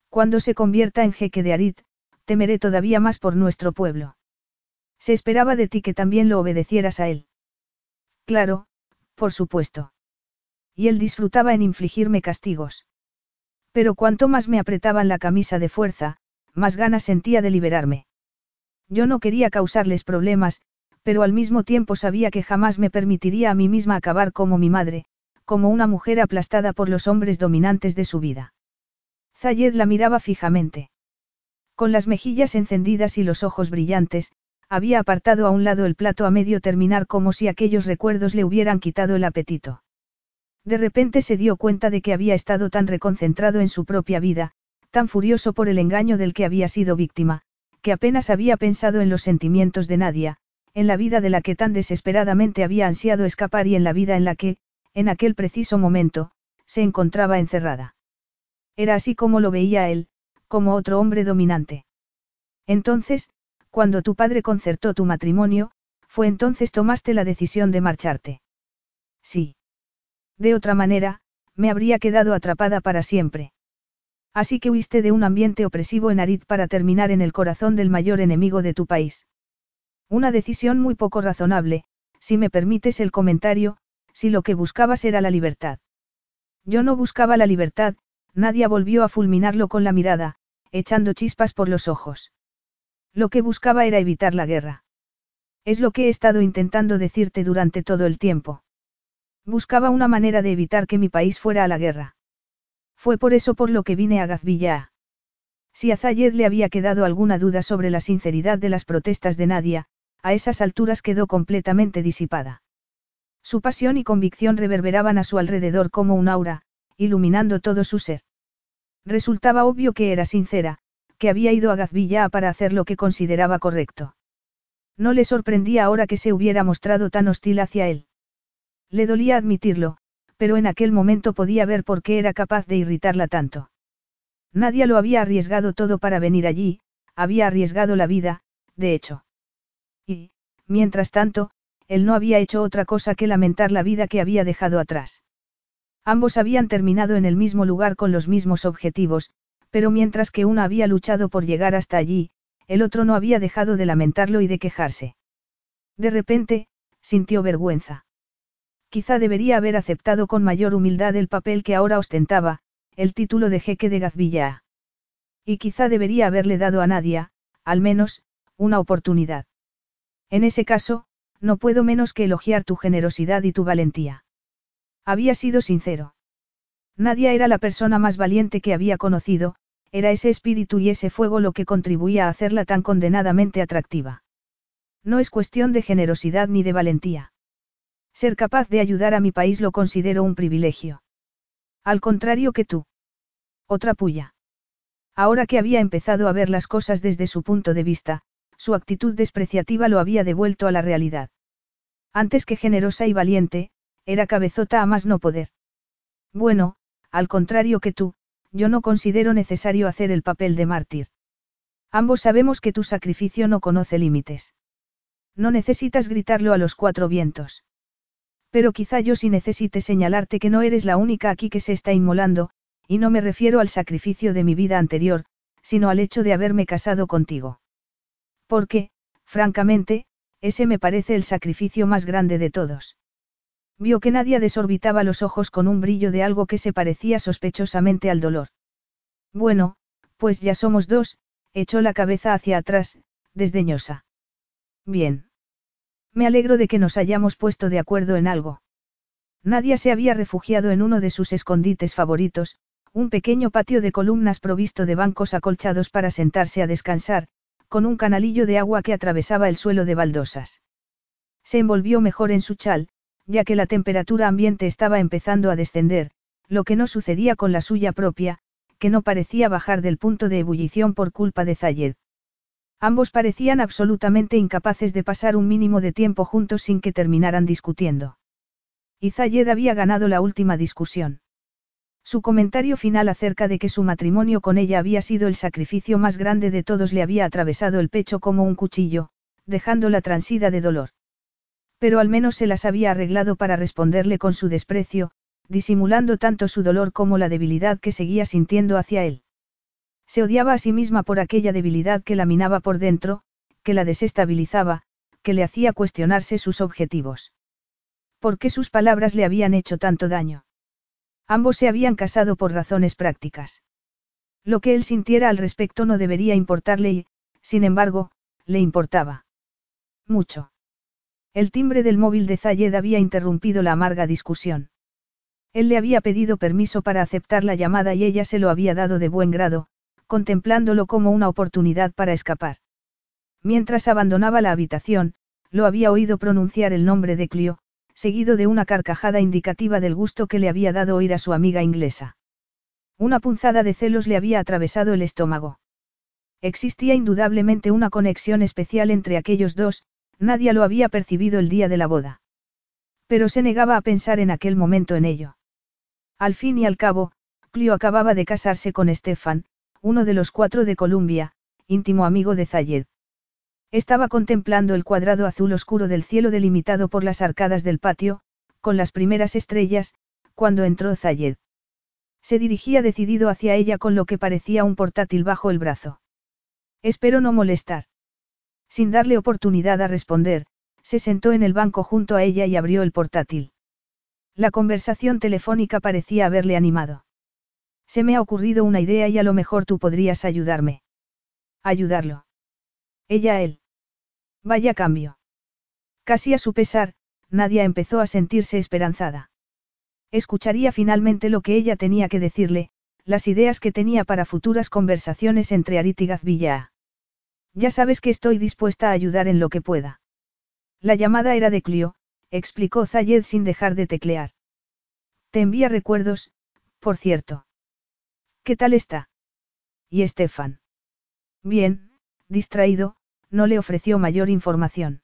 Cuando se convierta en jeque de Arit, temeré todavía más por nuestro pueblo. Se esperaba de ti que también lo obedecieras a él. Claro, por supuesto. Y él disfrutaba en infligirme castigos. Pero cuanto más me apretaban la camisa de fuerza, más ganas sentía de liberarme. Yo no quería causarles problemas, pero al mismo tiempo sabía que jamás me permitiría a mí misma acabar como mi madre, como una mujer aplastada por los hombres dominantes de su vida. Zayed la miraba fijamente. Con las mejillas encendidas y los ojos brillantes, había apartado a un lado el plato a medio terminar como si aquellos recuerdos le hubieran quitado el apetito. De repente se dio cuenta de que había estado tan reconcentrado en su propia vida, tan furioso por el engaño del que había sido víctima, que apenas había pensado en los sentimientos de Nadia, en la vida de la que tan desesperadamente había ansiado escapar y en la vida en la que, en aquel preciso momento, se encontraba encerrada. Era así como lo veía él, como otro hombre dominante. Entonces, cuando tu padre concertó tu matrimonio, fue entonces tomaste la decisión de marcharte. Sí. De otra manera, me habría quedado atrapada para siempre. Así que huiste de un ambiente opresivo en Arid para terminar en el corazón del mayor enemigo de tu país. Una decisión muy poco razonable, si me permites el comentario, si lo que buscabas era la libertad. Yo no buscaba la libertad, nadie volvió a fulminarlo con la mirada, echando chispas por los ojos. Lo que buscaba era evitar la guerra. Es lo que he estado intentando decirte durante todo el tiempo. Buscaba una manera de evitar que mi país fuera a la guerra. Fue por eso por lo que vine a Gazvilla. Si a Zayed le había quedado alguna duda sobre la sinceridad de las protestas de Nadia, a esas alturas quedó completamente disipada. Su pasión y convicción reverberaban a su alrededor como un aura, iluminando todo su ser. Resultaba obvio que era sincera, que había ido a Gazvilla para hacer lo que consideraba correcto. No le sorprendía ahora que se hubiera mostrado tan hostil hacia él. Le dolía admitirlo, pero en aquel momento podía ver por qué era capaz de irritarla tanto. Nadie lo había arriesgado todo para venir allí, había arriesgado la vida, de hecho. Y, mientras tanto, él no había hecho otra cosa que lamentar la vida que había dejado atrás. Ambos habían terminado en el mismo lugar con los mismos objetivos, pero mientras que uno había luchado por llegar hasta allí, el otro no había dejado de lamentarlo y de quejarse. De repente, sintió vergüenza. Quizá debería haber aceptado con mayor humildad el papel que ahora ostentaba, el título de jeque de Gazvilla. Y quizá debería haberle dado a Nadia, al menos, una oportunidad. En ese caso, no puedo menos que elogiar tu generosidad y tu valentía. Había sido sincero. Nadia era la persona más valiente que había conocido, era ese espíritu y ese fuego lo que contribuía a hacerla tan condenadamente atractiva. No es cuestión de generosidad ni de valentía. Ser capaz de ayudar a mi país lo considero un privilegio. Al contrario que tú. Otra puya. Ahora que había empezado a ver las cosas desde su punto de vista, su actitud despreciativa lo había devuelto a la realidad. Antes que generosa y valiente, era cabezota a más no poder. Bueno, al contrario que tú, yo no considero necesario hacer el papel de mártir. Ambos sabemos que tu sacrificio no conoce límites. No necesitas gritarlo a los cuatro vientos. Pero quizá yo sí necesite señalarte que no eres la única aquí que se está inmolando, y no me refiero al sacrificio de mi vida anterior, sino al hecho de haberme casado contigo. Porque, francamente, ese me parece el sacrificio más grande de todos. Vio que nadie desorbitaba los ojos con un brillo de algo que se parecía sospechosamente al dolor. Bueno, pues ya somos dos, echó la cabeza hacia atrás, desdeñosa. Bien. Me alegro de que nos hayamos puesto de acuerdo en algo. Nadia se había refugiado en uno de sus escondites favoritos, un pequeño patio de columnas provisto de bancos acolchados para sentarse a descansar, con un canalillo de agua que atravesaba el suelo de baldosas. Se envolvió mejor en su chal, ya que la temperatura ambiente estaba empezando a descender, lo que no sucedía con la suya propia, que no parecía bajar del punto de ebullición por culpa de Zayed. Ambos parecían absolutamente incapaces de pasar un mínimo de tiempo juntos sin que terminaran discutiendo. Y Zayed había ganado la última discusión. Su comentario final acerca de que su matrimonio con ella había sido el sacrificio más grande de todos le había atravesado el pecho como un cuchillo, dejándola transida de dolor. Pero al menos se las había arreglado para responderle con su desprecio, disimulando tanto su dolor como la debilidad que seguía sintiendo hacia él. Se odiaba a sí misma por aquella debilidad que la minaba por dentro, que la desestabilizaba, que le hacía cuestionarse sus objetivos. ¿Por qué sus palabras le habían hecho tanto daño? Ambos se habían casado por razones prácticas. Lo que él sintiera al respecto no debería importarle y, sin embargo, le importaba. Mucho. El timbre del móvil de Zayed había interrumpido la amarga discusión. Él le había pedido permiso para aceptar la llamada y ella se lo había dado de buen grado, contemplándolo como una oportunidad para escapar. Mientras abandonaba la habitación, lo había oído pronunciar el nombre de Clio, seguido de una carcajada indicativa del gusto que le había dado oír a su amiga inglesa. Una punzada de celos le había atravesado el estómago. Existía indudablemente una conexión especial entre aquellos dos, nadie lo había percibido el día de la boda. Pero se negaba a pensar en aquel momento en ello. Al fin y al cabo, Clio acababa de casarse con Stefan, uno de los cuatro de Columbia, íntimo amigo de Zayed. Estaba contemplando el cuadrado azul oscuro del cielo delimitado por las arcadas del patio, con las primeras estrellas, cuando entró Zayed. Se dirigía decidido hacia ella con lo que parecía un portátil bajo el brazo. Espero no molestar. Sin darle oportunidad a responder, se sentó en el banco junto a ella y abrió el portátil. La conversación telefónica parecía haberle animado. Se me ha ocurrido una idea y a lo mejor tú podrías ayudarme. Ayudarlo. Ella a él. Vaya cambio. Casi a su pesar, Nadia empezó a sentirse esperanzada. Escucharía finalmente lo que ella tenía que decirle, las ideas que tenía para futuras conversaciones entre Arit y. Ya sabes que estoy dispuesta a ayudar en lo que pueda. La llamada era de Clio, explicó Zayed sin dejar de teclear. Te envía recuerdos, por cierto. ¿Qué tal está? ¿Y Estefan? Bien, distraído, no le ofreció mayor información.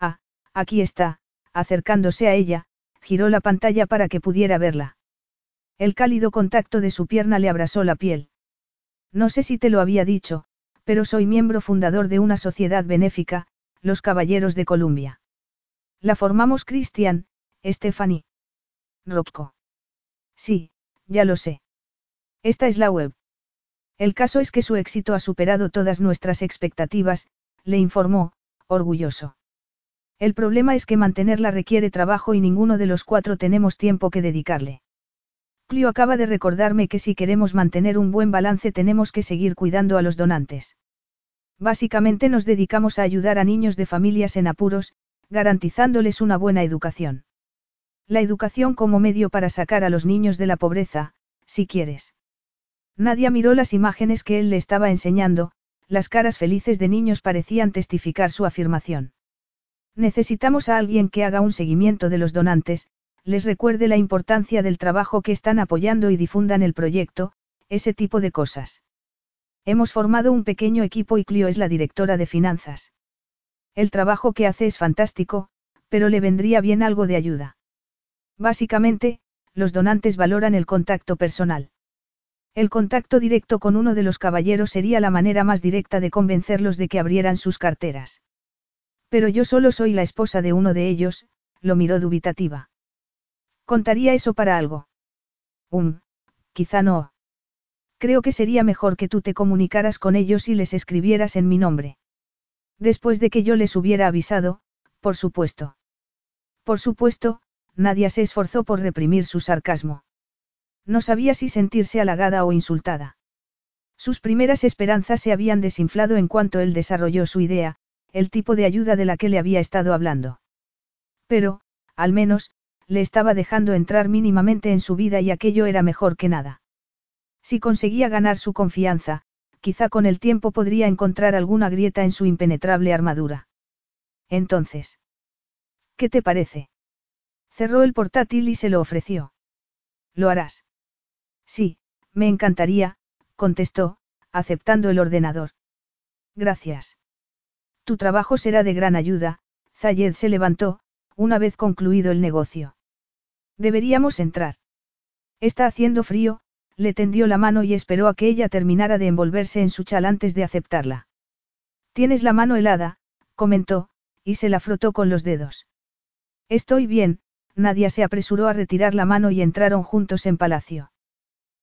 Ah, aquí está, acercándose a ella, giró la pantalla para que pudiera verla. El cálido contacto de su pierna le abrasó la piel. No sé si te lo había dicho, pero soy miembro fundador de una sociedad benéfica, los Caballeros de Columbia. La formamos Christian, Stephanie. Rocco. Sí, ya lo sé. Esta es la web. El caso es que su éxito ha superado todas nuestras expectativas, le informó, orgulloso. El problema es que mantenerla requiere trabajo y ninguno de los cuatro tenemos tiempo que dedicarle. Clio acaba de recordarme que si queremos mantener un buen balance tenemos que seguir cuidando a los donantes. Básicamente nos dedicamos a ayudar a niños de familias en apuros, garantizándoles una buena educación. La educación como medio para sacar a los niños de la pobreza, si quieres. Nadia miró las imágenes que él le estaba enseñando, las caras felices de niños parecían testificar su afirmación. Necesitamos a alguien que haga un seguimiento de los donantes, les recuerde la importancia del trabajo que están apoyando y difundan el proyecto, ese tipo de cosas. Hemos formado un pequeño equipo y Clio es la directora de finanzas. El trabajo que hace es fantástico, pero le vendría bien algo de ayuda. Básicamente, los donantes valoran el contacto personal. El contacto directo con uno de los caballeros sería la manera más directa de convencerlos de que abrieran sus carteras. Pero yo solo soy la esposa de uno de ellos, lo miró dubitativa. ¿Contaría eso para algo? Um, quizá no. Creo que sería mejor que tú te comunicaras con ellos y les escribieras en mi nombre. Después de que yo les hubiera avisado, por supuesto. Por supuesto, Nadia se esforzó por reprimir su sarcasmo. No sabía si sentirse halagada o insultada. Sus primeras esperanzas se habían desinflado en cuanto él desarrolló su idea, el tipo de ayuda de la que le había estado hablando. Pero, al menos, le estaba dejando entrar mínimamente en su vida y aquello era mejor que nada. Si conseguía ganar su confianza, quizá con el tiempo podría encontrar alguna grieta en su impenetrable armadura. Entonces. ¿Qué te parece? Cerró el portátil y se lo ofreció. ¿Lo harás? Sí, me encantaría, contestó, aceptando el ordenador. Gracias. Tu trabajo será de gran ayuda, Zayed se levantó, una vez concluido el negocio. Deberíamos entrar. Está haciendo frío, le tendió la mano y esperó a que ella terminara de envolverse en su chal antes de aceptarla. Tienes la mano helada, comentó, y se la frotó con los dedos. Estoy bien, Nadia se apresuró a retirar la mano y entraron juntos en palacio.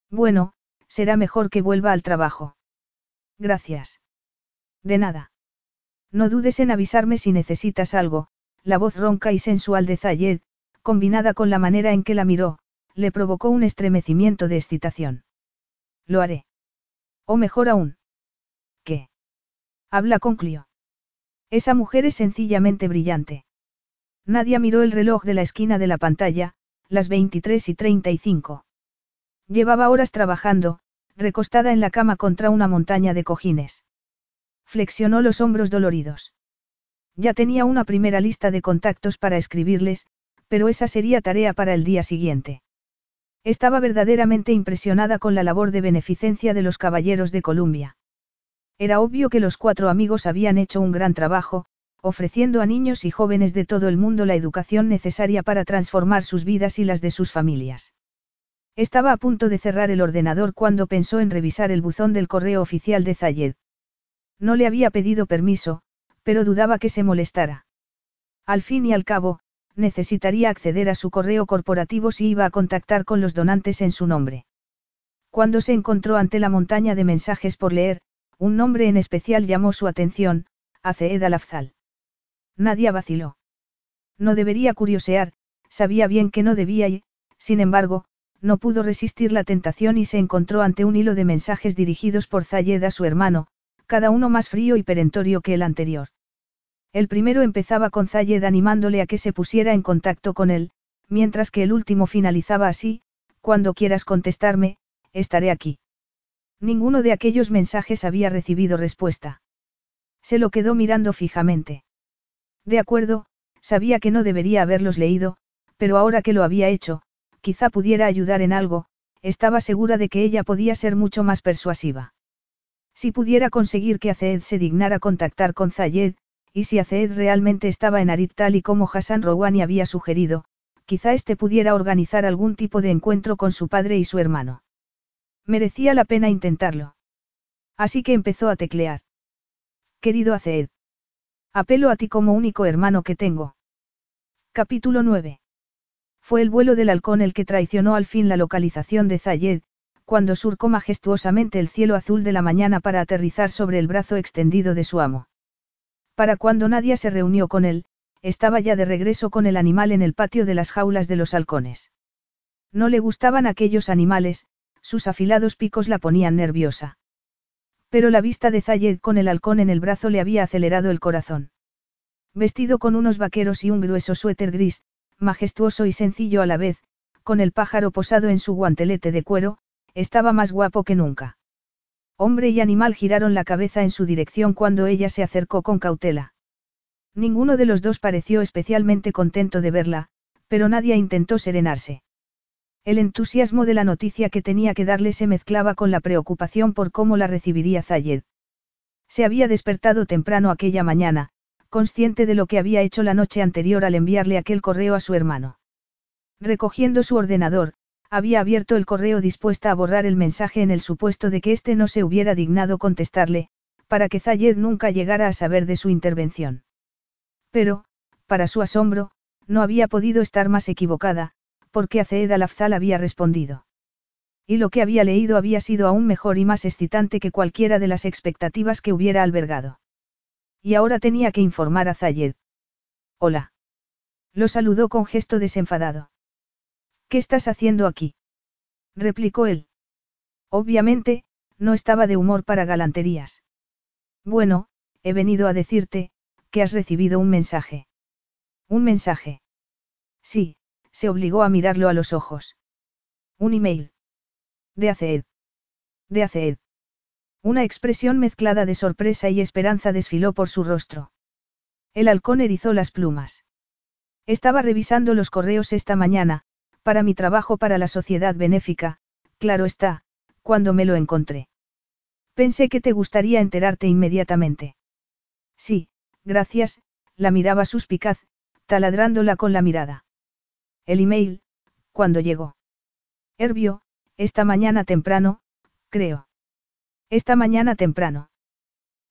Bueno, será mejor que vuelva al trabajo. Gracias. De nada. No dudes en avisarme si necesitas algo, la voz ronca y sensual de Zayed, combinada con la manera en que la miró, le provocó un estremecimiento de excitación. Lo haré. O mejor aún. ¿Qué? Habla con Clio. Esa mujer es sencillamente brillante. Nadia miró el reloj de la esquina de la pantalla, las 23 y 35. Llevaba horas trabajando, recostada en la cama contra una montaña de cojines. Flexionó los hombros doloridos. Ya tenía una primera lista de contactos para escribirles, pero esa sería tarea para el día siguiente. Estaba verdaderamente impresionada con la labor de beneficencia de los Caballeros de Columbia. Era obvio que los cuatro amigos habían hecho un gran trabajo, ofreciendo a niños y jóvenes de todo el mundo la educación necesaria para transformar sus vidas y las de sus familias. Estaba a punto de cerrar el ordenador cuando pensó en revisar el buzón del correo oficial de Zayed. No le había pedido permiso, pero dudaba que se molestara. Al fin y al cabo, necesitaría acceder a su correo corporativo si iba a contactar con los donantes en su nombre. Cuando se encontró ante la montaña de mensajes por leer, un nombre en especial llamó su atención, Aceed Alafzal. Nadie vaciló. No debería curiosear, sabía bien que no debía y, sin embargo, no pudo resistir la tentación y se encontró ante un hilo de mensajes dirigidos por Zayed a su hermano, cada uno más frío y perentorio que el anterior. El primero empezaba con Zayed animándole a que se pusiera en contacto con él, mientras que el último finalizaba así, cuando quieras contestarme, estaré aquí. Ninguno de aquellos mensajes había recibido respuesta. Se lo quedó mirando fijamente. De acuerdo, sabía que no debería haberlos leído, pero ahora que lo había hecho, quizá pudiera ayudar en algo, estaba segura de que ella podía ser mucho más persuasiva. Si pudiera conseguir que Azeed se dignara contactar con Zayed, y si Azeed realmente estaba en Arit tal y como Hassan Rouhani había sugerido, quizá éste pudiera organizar algún tipo de encuentro con su padre y su hermano. Merecía la pena intentarlo. Así que empezó a teclear. Querido Azeed. Apelo a ti como único hermano que tengo. Capítulo 9. Fue el vuelo del halcón el que traicionó al fin la localización de Zayed, cuando surcó majestuosamente el cielo azul de la mañana para aterrizar sobre el brazo extendido de su amo. Para cuando nadie se reunió con él, estaba ya de regreso con el animal en el patio de las jaulas de los halcones. No le gustaban aquellos animales, sus afilados picos la ponían nerviosa. Pero la vista de Zayed con el halcón en el brazo le había acelerado el corazón. Vestido con unos vaqueros y un grueso suéter gris, majestuoso y sencillo a la vez, con el pájaro posado en su guantelete de cuero, estaba más guapo que nunca. Hombre y animal giraron la cabeza en su dirección cuando ella se acercó con cautela. Ninguno de los dos pareció especialmente contento de verla, pero nadie intentó serenarse. El entusiasmo de la noticia que tenía que darle se mezclaba con la preocupación por cómo la recibiría Zayed. Se había despertado temprano aquella mañana, consciente de lo que había hecho la noche anterior al enviarle aquel correo a su hermano. Recogiendo su ordenador, había abierto el correo dispuesta a borrar el mensaje en el supuesto de que éste no se hubiera dignado contestarle, para que Zayed nunca llegara a saber de su intervención. Pero, para su asombro, no había podido estar más equivocada, porque Aceed al-Afzal había respondido. Y lo que había leído había sido aún mejor y más excitante que cualquiera de las expectativas que hubiera albergado. Y ahora tenía que informar a Zayed. Hola. Lo saludó con gesto desenfadado. ¿Qué estás haciendo aquí? replicó él. Obviamente, no estaba de humor para galanterías. Bueno, he venido a decirte, que has recibido un mensaje. ¿Un mensaje? Sí, se obligó a mirarlo a los ojos. Un email. De Aceed. De Aceed. Una expresión mezclada de sorpresa y esperanza desfiló por su rostro. El halcón erizó las plumas. Estaba revisando los correos esta mañana, para mi trabajo para la sociedad benéfica, claro está, cuando me lo encontré. Pensé que te gustaría enterarte inmediatamente. Sí, gracias, la miraba suspicaz, taladrándola con la mirada. El email, cuando llegó. Hervio, esta mañana temprano, creo. Esta mañana temprano.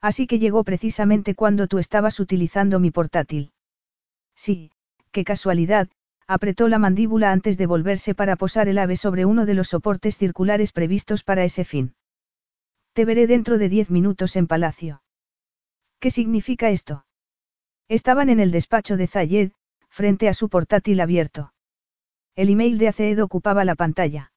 Así que llegó precisamente cuando tú estabas utilizando mi portátil. Sí, qué casualidad, apretó la mandíbula antes de volverse para posar el ave sobre uno de los soportes circulares previstos para ese fin. Te veré dentro de diez minutos en palacio. ¿Qué significa esto? Estaban en el despacho de Zayed, frente a su portátil abierto. El email de Aceed ocupaba la pantalla.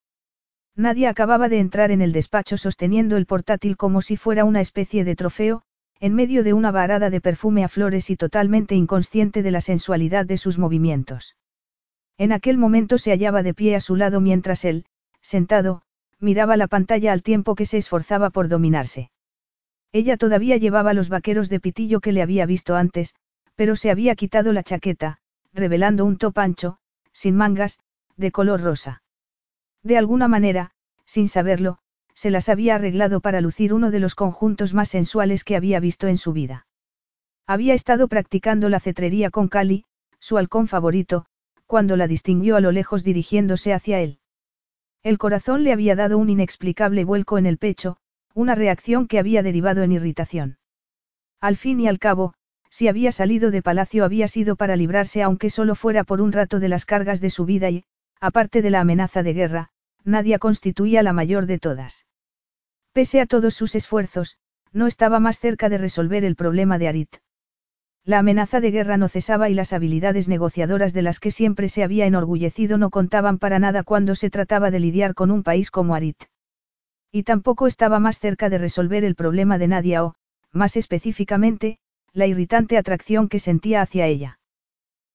Nadie acababa de entrar en el despacho sosteniendo el portátil como si fuera una especie de trofeo, en medio de una varada de perfume a flores y totalmente inconsciente de la sensualidad de sus movimientos. En aquel momento se hallaba de pie a su lado mientras él, sentado, miraba la pantalla al tiempo que se esforzaba por dominarse. Ella todavía llevaba los vaqueros de pitillo que le había visto antes, pero se había quitado la chaqueta, revelando un top ancho, sin mangas, de color rosa. De alguna manera, sin saberlo, se las había arreglado para lucir uno de los conjuntos más sensuales que había visto en su vida. Había estado practicando la cetrería con Cali, su halcón favorito, cuando la distinguió a lo lejos dirigiéndose hacia él. El corazón le había dado un inexplicable vuelco en el pecho, una reacción que había derivado en irritación. Al fin y al cabo, Si había salido de palacio había sido para librarse aunque solo fuera por un rato de las cargas de su vida y, aparte de la amenaza de guerra, Nadia constituía la mayor de todas. Pese a todos sus esfuerzos, no estaba más cerca de resolver el problema de Arit. La amenaza de guerra no cesaba y las habilidades negociadoras de las que siempre se había enorgullecido no contaban para nada cuando se trataba de lidiar con un país como Arit. Y tampoco estaba más cerca de resolver el problema de Nadia o, más específicamente, la irritante atracción que sentía hacia ella.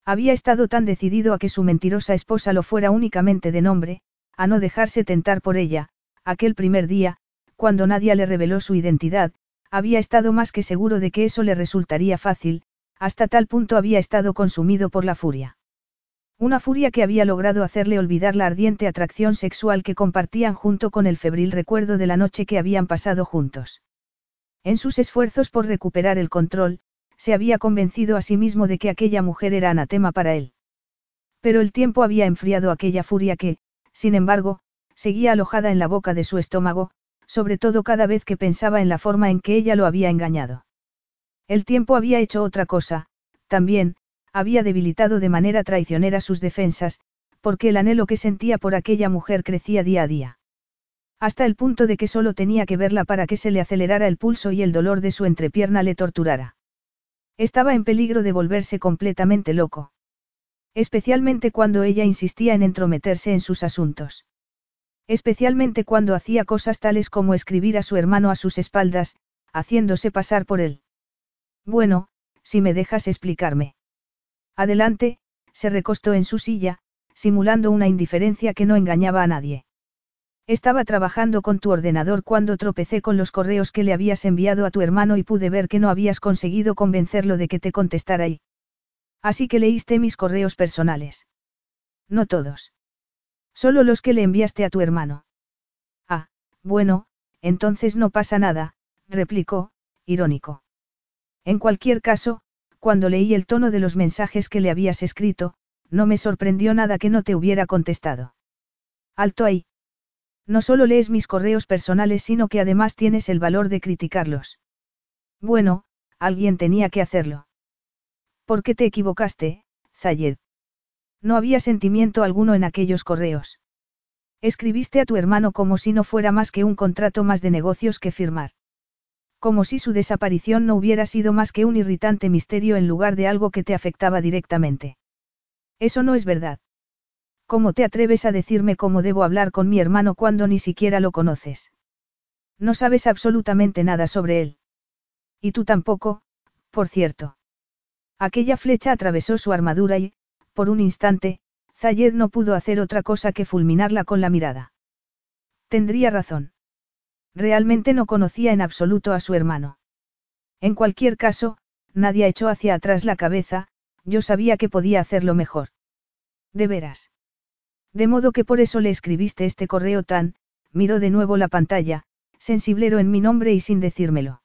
Había estado tan decidido a que su mentirosa esposa lo fuera únicamente de nombre, a no dejarse tentar por ella, aquel primer día, cuando Nadia le reveló su identidad, había estado más que seguro de que eso le resultaría fácil, hasta tal punto había estado consumido por la furia. Una furia que había logrado hacerle olvidar la ardiente atracción sexual que compartían junto con el febril recuerdo de la noche que habían pasado juntos. En sus esfuerzos por recuperar el control, se había convencido a sí mismo de que aquella mujer era anatema para él. Pero el tiempo había enfriado aquella furia que, sin embargo, seguía alojada en la boca de su estómago, sobre todo cada vez que pensaba en la forma en que ella lo había engañado. El tiempo había hecho otra cosa, también, había debilitado de manera traicionera sus defensas, porque el anhelo que sentía por aquella mujer crecía día a día. Hasta el punto de que solo tenía que verla para que se le acelerara el pulso y el dolor de su entrepierna le torturara. Estaba en peligro de volverse completamente loco. Especialmente cuando ella insistía en entrometerse en sus asuntos. Especialmente cuando hacía cosas tales como escribir a su hermano a sus espaldas, haciéndose pasar por él. Bueno, si me dejas explicarme. Adelante, se recostó en su silla, simulando una indiferencia que no engañaba a nadie. Estaba trabajando con tu ordenador cuando tropecé con los correos que le habías enviado a tu hermano y pude ver que no habías conseguido convencerlo de que te contestara ahí. Así que leíste mis correos personales. No todos. Solo los que le enviaste a tu hermano. Ah, bueno, entonces no pasa nada, replicó, irónico. En cualquier caso, cuando leí el tono de los mensajes que le habías escrito, no me sorprendió nada que no te hubiera contestado. Alto ahí. No solo lees mis correos personales, sino que además tienes el valor de criticarlos. Bueno, alguien tenía que hacerlo. ¿Por qué te equivocaste, Zayed? No había sentimiento alguno en aquellos correos. Escribiste a tu hermano como si no fuera más que un contrato más de negocios que firmar. Como si su desaparición no hubiera sido más que un irritante misterio en lugar de algo que te afectaba directamente. Eso no es verdad. ¿Cómo te atreves a decirme cómo debo hablar con mi hermano cuando ni siquiera lo conoces? No sabes absolutamente nada sobre él. Y tú tampoco, por cierto. Aquella flecha atravesó su armadura y, por un instante, Zayed no pudo hacer otra cosa que fulminarla con la mirada. Tendría razón. Realmente no conocía en absoluto a su hermano. En cualquier caso, nadie echó hacia atrás la cabeza, yo sabía que podía hacerlo mejor. De veras. De modo que por eso le escribiste este correo tan, miró de nuevo la pantalla, sensiblero en mi nombre y sin decírmelo.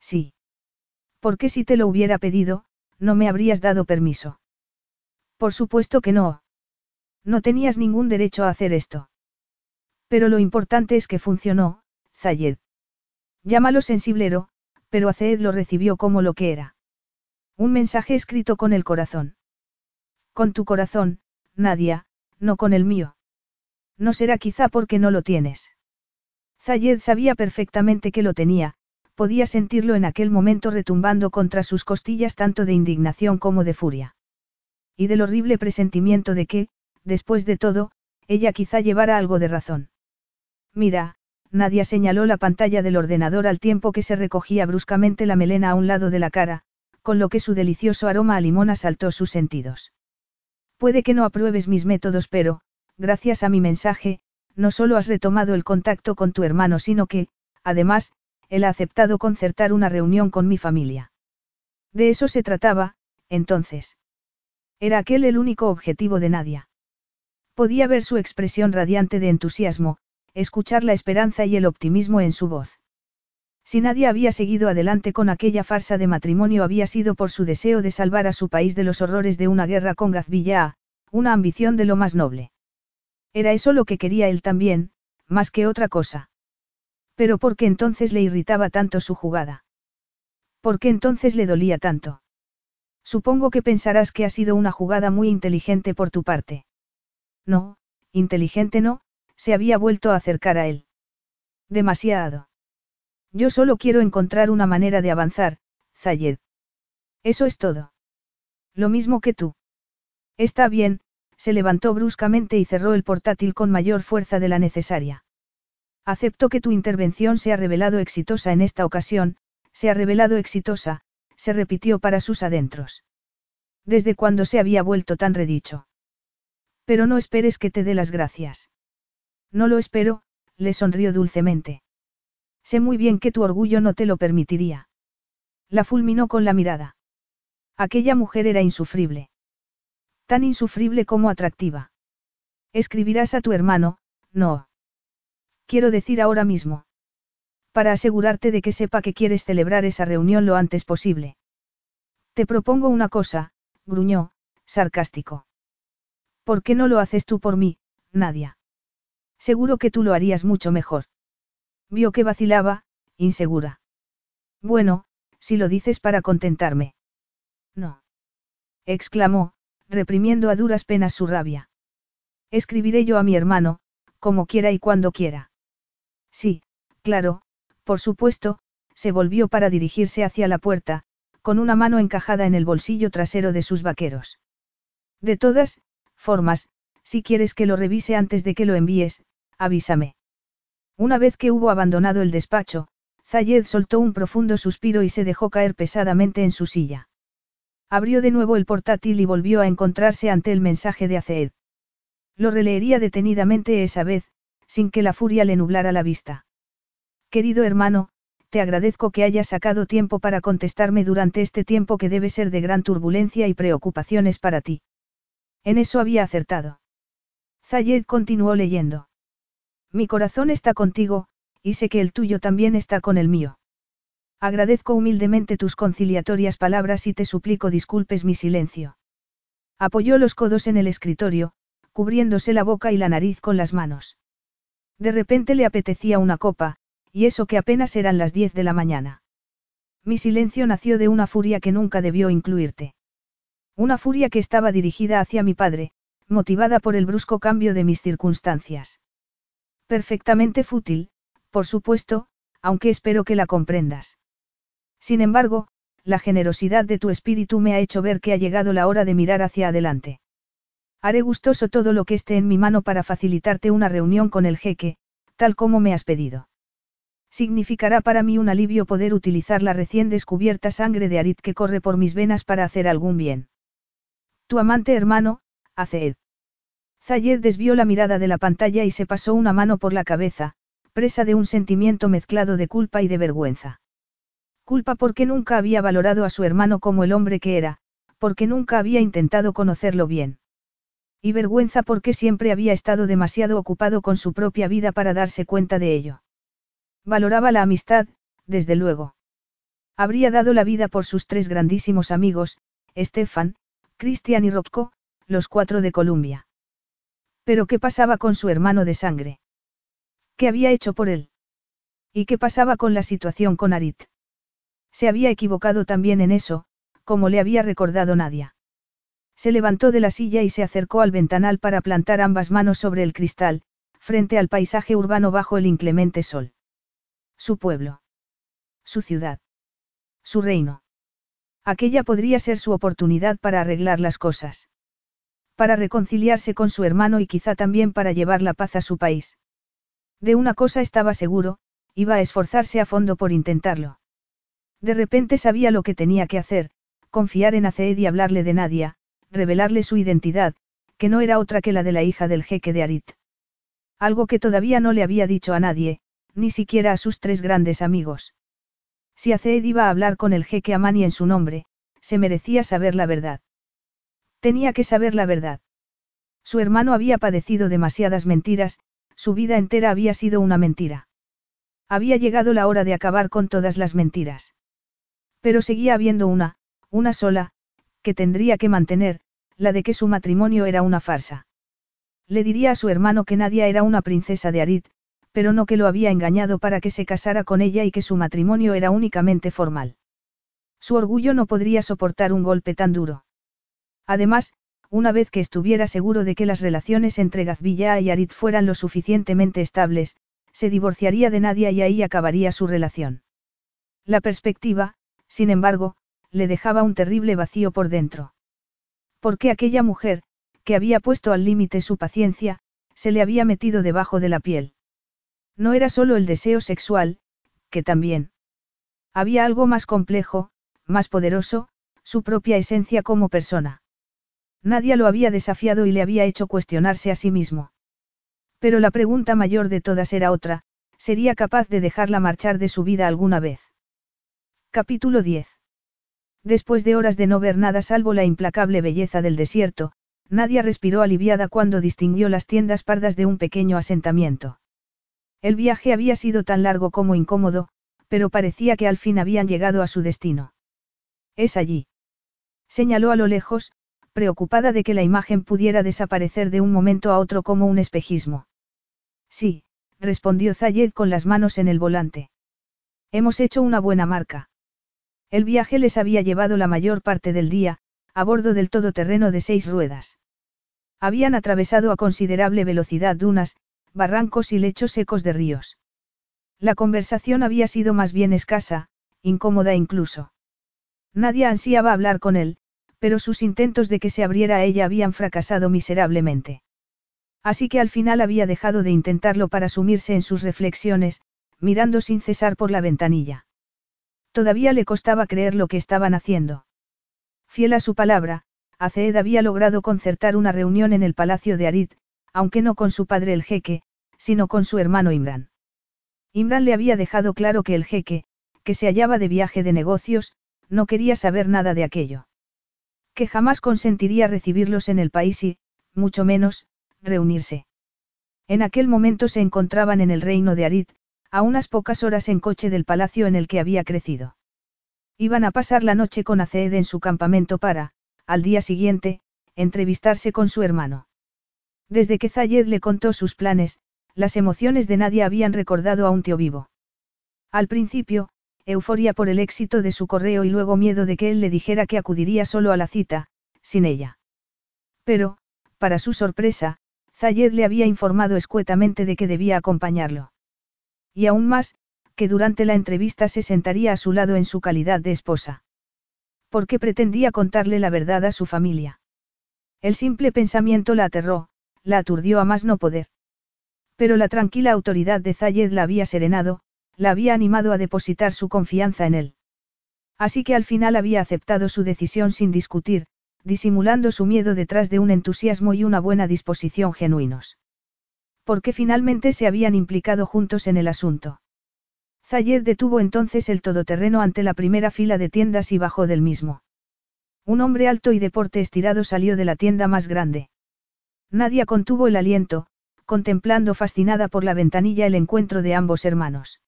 Sí. Porque si te lo hubiera pedido, no me habrías dado permiso. Por supuesto que no. No tenías ningún derecho a hacer esto. Pero lo importante es que funcionó, Zayed. Llámalo sensiblero, pero Azed lo recibió como lo que era. Un mensaje escrito con el corazón. Con tu corazón, Nadia, no con el mío. No será quizá porque no lo tienes. Zayed sabía perfectamente que lo tenía, podía sentirlo en aquel momento retumbando contra sus costillas tanto de indignación como de furia y del horrible presentimiento de que, después de todo, ella quizá llevara algo de razón. Mira, Nadia señaló la pantalla del ordenador al tiempo que se recogía bruscamente la melena a un lado de la cara, con lo que su delicioso aroma a limón asaltó sus sentidos. Puede que no apruebes mis métodos, pero, gracias a mi mensaje, no solo has retomado el contacto con tu hermano, sino que, además, él ha aceptado concertar una reunión con mi familia. De eso se trataba, entonces. Era aquel el único objetivo de Nadia. Podía ver su expresión radiante de entusiasmo, escuchar la esperanza y el optimismo en su voz. Si Nadia había seguido adelante con aquella farsa de matrimonio había sido por su deseo de salvar a su país de los horrores de una guerra con Gazvilla, una ambición de lo más noble. Era eso lo que quería él también, más que otra cosa. Pero ¿por qué entonces le irritaba tanto su jugada? ¿Por qué entonces le dolía tanto? Supongo que pensarás que ha sido una jugada muy inteligente por tu parte. No, inteligente no, se había vuelto a acercar a él. Demasiado. Yo solo quiero encontrar una manera de avanzar, Zayed. Eso es todo. Lo mismo que tú. Está bien, se levantó bruscamente y cerró el portátil con mayor fuerza de la necesaria. Acepto que tu intervención se ha revelado exitosa en esta ocasión, se ha revelado exitosa, se repitió para sus adentros. ¿Desde cuándo se había vuelto tan redicho? Pero no esperes que te dé las gracias. No lo espero, le sonrió dulcemente. Sé muy bien que tu orgullo no te lo permitiría. La fulminó con la mirada. Aquella mujer era insufrible. Tan insufrible como atractiva. Escribirás a tu hermano, no. Quiero decir ahora mismo. Para asegurarte de que sepa que quieres celebrar esa reunión lo antes posible. Te propongo una cosa, gruñó, sarcástico. ¿Por qué no lo haces tú por mí, Nadia? Seguro que tú lo harías mucho mejor. Vio que vacilaba, insegura. Bueno, si lo dices para contentarme. No. exclamó, reprimiendo a duras penas su rabia. Escribiré yo a mi hermano, como quiera y cuando quiera. Sí, claro, por supuesto, se volvió para dirigirse hacia la puerta, con una mano encajada en el bolsillo trasero de sus vaqueros. De todas, formas, si quieres que lo revise antes de que lo envíes, avísame. Una vez que hubo abandonado el despacho, Zayed soltó un profundo suspiro y se dejó caer pesadamente en su silla. Abrió de nuevo el portátil y volvió a encontrarse ante el mensaje de Azeed. Lo releería detenidamente esa vez, sin que la furia le nublara la vista. Querido hermano, te agradezco que hayas sacado tiempo para contestarme durante este tiempo que debe ser de gran turbulencia y preocupaciones para ti. En eso había acertado. Zayed continuó leyendo. Mi corazón está contigo, y sé que el tuyo también está con el mío. Agradezco humildemente tus conciliatorias palabras y te suplico disculpes mi silencio. Apoyó los codos en el escritorio, cubriéndose la boca y la nariz con las manos. De repente le apetecía una copa, y eso que apenas eran las diez de la mañana. Mi silencio nació de una furia que nunca debió incluirte. Una furia que estaba dirigida hacia mi padre, motivada por el brusco cambio de mis circunstancias. Perfectamente fútil, por supuesto, aunque espero que la comprendas. Sin embargo, la generosidad de tu espíritu me ha hecho ver que ha llegado la hora de mirar hacia adelante. Haré gustoso todo lo que esté en mi mano para facilitarte una reunión con el jeque, tal como me has pedido. Significará para mí un alivio poder utilizar la recién descubierta sangre de Arit que corre por mis venas para hacer algún bien. Tu amante hermano, Azeed. Zayed desvió la mirada de la pantalla y se pasó una mano por la cabeza, presa de un sentimiento mezclado de culpa y de vergüenza. Culpa porque nunca había valorado a su hermano como el hombre que era, porque nunca había intentado conocerlo bien. Y vergüenza porque siempre había estado demasiado ocupado con su propia vida para darse cuenta de ello. Valoraba la amistad, desde luego. Habría dado la vida por sus tres grandísimos amigos, Stefan, Christian y Rocco, los cuatro de Columbia. Pero ¿qué pasaba con su hermano de sangre? ¿Qué había hecho por él? ¿Y qué pasaba con la situación con Arit? Se había equivocado también en eso, como le había recordado Nadia. Se levantó de la silla y se acercó al ventanal para plantar ambas manos sobre el cristal, frente al paisaje urbano bajo el inclemente sol. Su pueblo. Su ciudad. Su reino. Aquella podría ser su oportunidad para arreglar las cosas. Para reconciliarse con su hermano y quizá también para llevar la paz a su país. De una cosa estaba seguro, iba a esforzarse a fondo por intentarlo. De repente sabía lo que tenía que hacer, confiar en Aceed y hablarle de Nadia, revelarle su identidad, que no era otra que la de la hija del jeque de Arit. Algo que todavía no le había dicho a nadie, ni siquiera a sus tres grandes amigos. Si Aceed iba a hablar con el jeque Amani en su nombre, se merecía saber la verdad. Tenía que saber la verdad. Su hermano había padecido demasiadas mentiras, su vida entera había sido una mentira. Había llegado la hora de acabar con todas las mentiras. Pero seguía habiendo una, una sola, que tendría que mantener, la de que su matrimonio era una farsa. Le diría a su hermano que Nadia era una princesa de Arid, pero no que lo había engañado para que se casara con ella y que su matrimonio era únicamente formal. Su orgullo no podría soportar un golpe tan duro. Además, una vez que estuviera seguro de que las relaciones entre Gazvilla y Arit fueran lo suficientemente estables, se divorciaría de Nadia y ahí acabaría su relación. La perspectiva, sin embargo, le dejaba un terrible vacío por dentro. Porque aquella mujer, que había puesto al límite su paciencia, se le había metido debajo de la piel. No era solo el deseo sexual, que también. Había algo más complejo, más poderoso, su propia esencia como persona. Nadie lo había desafiado y le había hecho cuestionarse a sí mismo. Pero la pregunta mayor de todas era otra, ¿sería capaz de dejarla marchar de su vida alguna vez? Capítulo 10. Después de horas de no ver nada salvo la implacable belleza del desierto, Nadia respiró aliviada cuando distinguió las tiendas pardas de un pequeño asentamiento. El viaje había sido tan largo como incómodo, pero parecía que al fin habían llegado a su destino. Es allí. Señaló a lo lejos, preocupada de que la imagen pudiera desaparecer de un momento a otro como un espejismo. Sí, respondió Zayed con las manos en el volante. Hemos hecho una buena marca. El viaje les había llevado la mayor parte del día, a bordo del todoterreno de seis ruedas. Habían atravesado a considerable velocidad dunas, barrancos y lechos secos de ríos. La conversación había sido más bien escasa, incómoda incluso. Nadie ansiaba hablar con él, pero sus intentos de que se abriera a ella habían fracasado miserablemente. Así que al final había dejado de intentarlo para sumirse en sus reflexiones, mirando sin cesar por la ventanilla. Todavía le costaba creer lo que estaban haciendo. Fiel a su palabra, Aceed había logrado concertar una reunión en el palacio de Arid, aunque no con su padre el jeque, sino con su hermano Imran. Imran le había dejado claro que el jeque, que se hallaba de viaje de negocios, no quería saber nada de aquello. Que jamás consentiría recibirlos en el país y, mucho menos, reunirse. En aquel momento se encontraban en el reino de Arid, a unas pocas horas en coche del palacio en el que había crecido. Iban a pasar la noche con Aceed en su campamento para, al día siguiente, entrevistarse con su hermano. Desde que Zayed le contó sus planes, las emociones de nadie habían recordado a un tío vivo. Al principio, euforia por el éxito de su correo y luego miedo de que él le dijera que acudiría solo a la cita, sin ella. Pero, para su sorpresa, Zayed le había informado escuetamente de que debía acompañarlo. Y aún más, que durante la entrevista se sentaría a su lado en su calidad de esposa. Porque pretendía contarle la verdad a su familia. El simple pensamiento la aterró, la aturdió a más no poder. Pero la tranquila autoridad de Zayed la había serenado, la había animado a depositar su confianza en él. Así que al final había aceptado su decisión sin discutir, disimulando su miedo detrás de un entusiasmo y una buena disposición genuinos. Porque finalmente se habían implicado juntos en el asunto. Zayed detuvo entonces el todoterreno ante la primera fila de tiendas y bajó del mismo. Un hombre alto y de porte estirado salió de la tienda más grande. Nadia contuvo el aliento, contemplando fascinada por la ventanilla el encuentro de ambos hermanos.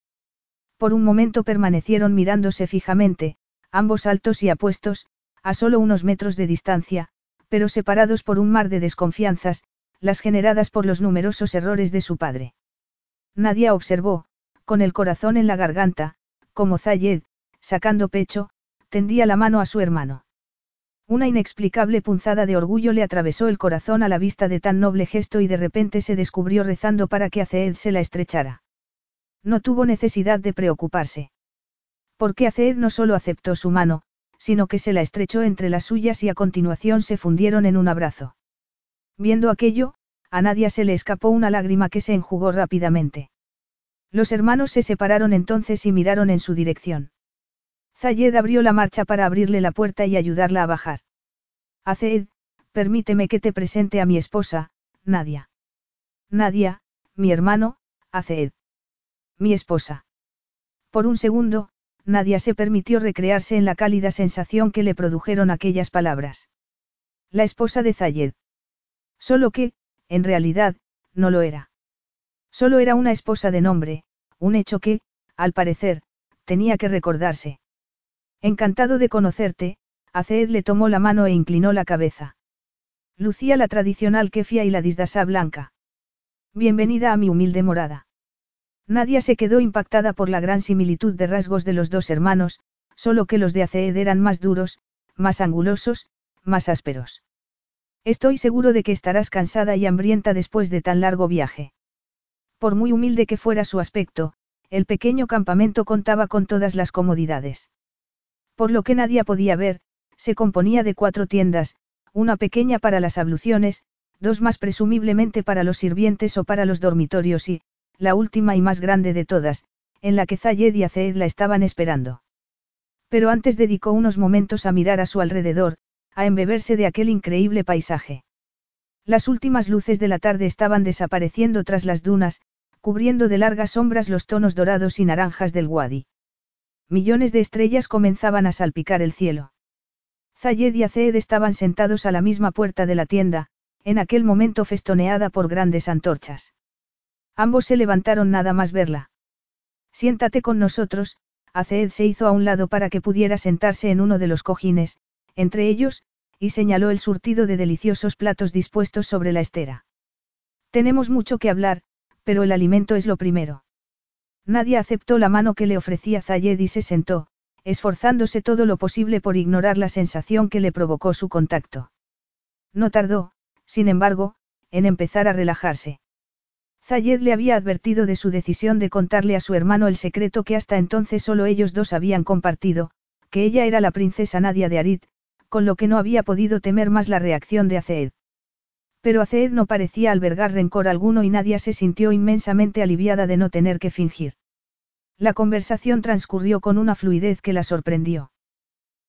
Por un momento permanecieron mirándose fijamente, ambos altos y apuestos, a solo unos metros de distancia, pero separados por un mar de desconfianzas, las generadas por los numerosos errores de su padre. Nadia observó, con el corazón en la garganta, como Zayed, sacando pecho, tendía la mano a su hermano. Una inexplicable punzada de orgullo le atravesó el corazón a la vista de tan noble gesto y de repente se descubrió rezando para que Aceed se la estrechara. No tuvo necesidad de preocuparse. Porque Aceed no solo aceptó su mano, sino que se la estrechó entre las suyas y a continuación se fundieron en un abrazo. Viendo aquello, a Nadia se le escapó una lágrima que se enjugó rápidamente. Los hermanos se separaron entonces y miraron en su dirección. Zayed abrió la marcha para abrirle la puerta y ayudarla a bajar. Aceed, permíteme que te presente a mi esposa, Nadia. Nadia, mi hermano, Aceed. Mi esposa. Por un segundo, Nadia se permitió recrearse en la cálida sensación que le produjeron aquellas palabras. La esposa de Zayed. Solo que, en realidad, no lo era. Solo era una esposa de nombre, un hecho que, al parecer, tenía que recordarse. Encantado de conocerte, Aceed le tomó la mano e inclinó la cabeza. Lucía la tradicional kefia y la disdasa blanca. Bienvenida a mi humilde morada. Nadia se quedó impactada por la gran similitud de rasgos de los dos hermanos, solo que los de Aceed eran más duros, más angulosos, más ásperos. Estoy seguro de que estarás cansada y hambrienta después de tan largo viaje. Por muy humilde que fuera su aspecto, el pequeño campamento contaba con todas las comodidades. Por lo que nadie podía ver, se componía de cuatro tiendas, una pequeña para las abluciones, dos más presumiblemente para los sirvientes o para los dormitorios y, la última y más grande de todas, en la que Zayed y Aceed la estaban esperando. Pero antes dedicó unos momentos a mirar a su alrededor, a embeberse de aquel increíble paisaje. Las últimas luces de la tarde estaban desapareciendo tras las dunas, cubriendo de largas sombras los tonos dorados y naranjas del Wadi. Millones de estrellas comenzaban a salpicar el cielo. Zayed y Aceed estaban sentados a la misma puerta de la tienda, en aquel momento festoneada por grandes antorchas. Ambos se levantaron nada más verla. Siéntate con nosotros, Aceed se hizo a un lado para que pudiera sentarse en uno de los cojines, entre ellos, y señaló el surtido de deliciosos platos dispuestos sobre la estera. Tenemos mucho que hablar, pero el alimento es lo primero. Nadie aceptó la mano que le ofrecía Zayed y se sentó, esforzándose todo lo posible por ignorar la sensación que le provocó su contacto. No tardó, sin embargo, en empezar a relajarse. Zayed le había advertido de su decisión de contarle a su hermano el secreto que hasta entonces solo ellos dos habían compartido, que ella era la princesa Nadia de Arid, con lo que no había podido temer más la reacción de Aceed. Pero Aceed no parecía albergar rencor alguno y Nadia se sintió inmensamente aliviada de no tener que fingir. La conversación transcurrió con una fluidez que la sorprendió.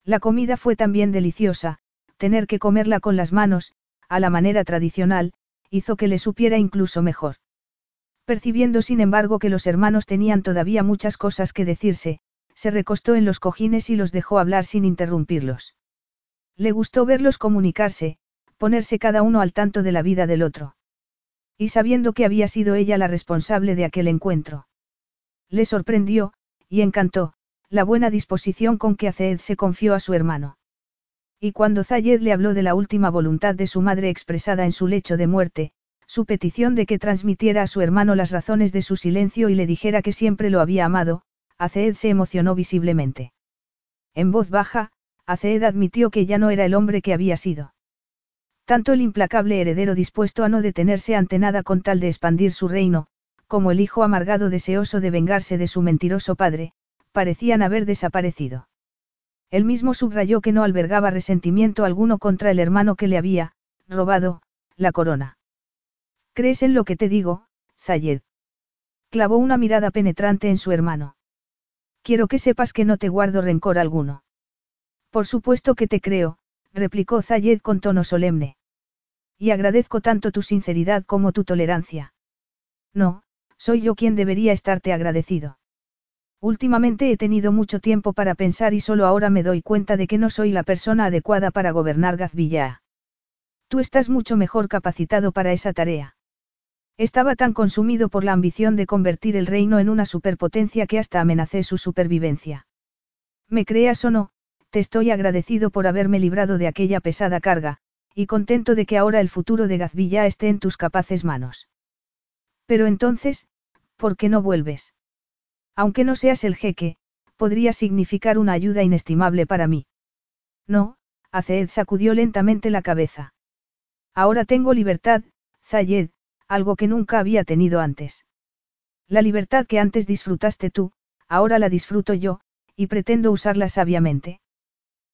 La comida fue también deliciosa, tener que comerla con las manos, a la manera tradicional, hizo que le supiera incluso mejor. Percibiendo sin embargo que los hermanos tenían todavía muchas cosas que decirse, se recostó en los cojines y los dejó hablar sin interrumpirlos. Le gustó verlos comunicarse, ponerse cada uno al tanto de la vida del otro. Y sabiendo que había sido ella la responsable de aquel encuentro. Le sorprendió, y encantó, la buena disposición con que Aceed se confió a su hermano. Y cuando Zayed le habló de la última voluntad de su madre expresada en su lecho de muerte, su petición de que transmitiera a su hermano las razones de su silencio y le dijera que siempre lo había amado, Aceed se emocionó visiblemente. En voz baja, Aceed admitió que ya no era el hombre que había sido. Tanto el implacable heredero dispuesto a no detenerse ante nada con tal de expandir su reino, como el hijo amargado deseoso de vengarse de su mentiroso padre, parecían haber desaparecido. Él mismo subrayó que no albergaba resentimiento alguno contra el hermano que le había, robado, la corona. ¿Crees en lo que te digo, Zayed? Clavó una mirada penetrante en su hermano. Quiero que sepas que no te guardo rencor alguno. Por supuesto que te creo, replicó Zayed con tono solemne. Y agradezco tanto tu sinceridad como tu tolerancia. No, soy yo quien debería estarte agradecido. Últimamente he tenido mucho tiempo para pensar y solo ahora me doy cuenta de que no soy la persona adecuada para gobernar Gazvilla. Tú estás mucho mejor capacitado para esa tarea. Estaba tan consumido por la ambición de convertir el reino en una superpotencia que hasta amenacé su supervivencia. Me creas o no, te estoy agradecido por haberme librado de aquella pesada carga, y contento de que ahora el futuro de Gazvilla esté en tus capaces manos. Pero entonces, ¿por qué no vuelves? Aunque no seas el jeque, podría significar una ayuda inestimable para mí. No, Aceed sacudió lentamente la cabeza. Ahora tengo libertad, Zayed, algo que nunca había tenido antes. La libertad que antes disfrutaste tú, ahora la disfruto yo, y pretendo usarla sabiamente.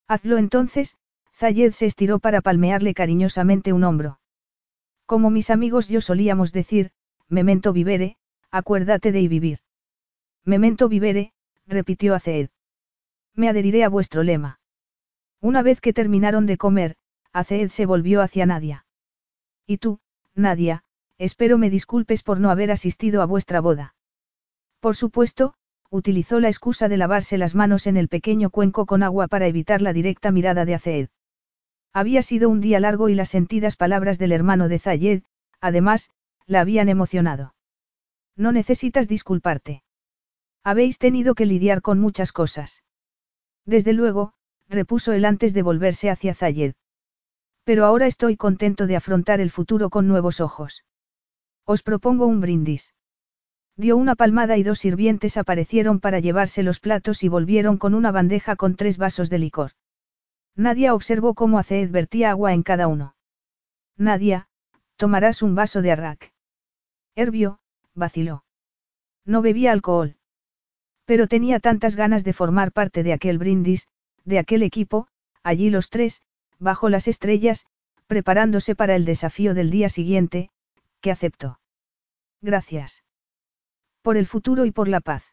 Hazlo entonces, Zayed se estiró para palmearle cariñosamente un hombro. Como mis amigos yo solíamos decir, memento vivere, acuérdate de y vivir. Memento vivere, repitió Aceed. Me adheriré a vuestro lema. Una vez que terminaron de comer, Aceed se volvió hacia Nadia. ¿Y tú, Nadia, espero me disculpes por no haber asistido a vuestra boda. Por supuesto, utilizó la excusa de lavarse las manos en el pequeño cuenco con agua para evitar la directa mirada de Azed. Había sido un día largo y las sentidas palabras del hermano de Zayed, además, la habían emocionado. No necesitas disculparte. Habéis tenido que lidiar con muchas cosas. Desde luego, repuso él antes de volverse hacia Zayed. Pero ahora estoy contento de afrontar el futuro con nuevos ojos. Os propongo un brindis. Dio una palmada y dos sirvientes aparecieron para llevarse los platos y volvieron con una bandeja con tres vasos de licor. Nadia observó cómo Aceed vertía agua en cada uno. Nadia, tomarás un vaso de arrak. Hervio, vaciló. No bebía alcohol. Pero tenía tantas ganas de formar parte de aquel brindis, de aquel equipo, allí los tres, bajo las estrellas, preparándose para el desafío del día siguiente, que aceptó. Gracias. Por el futuro y por la paz.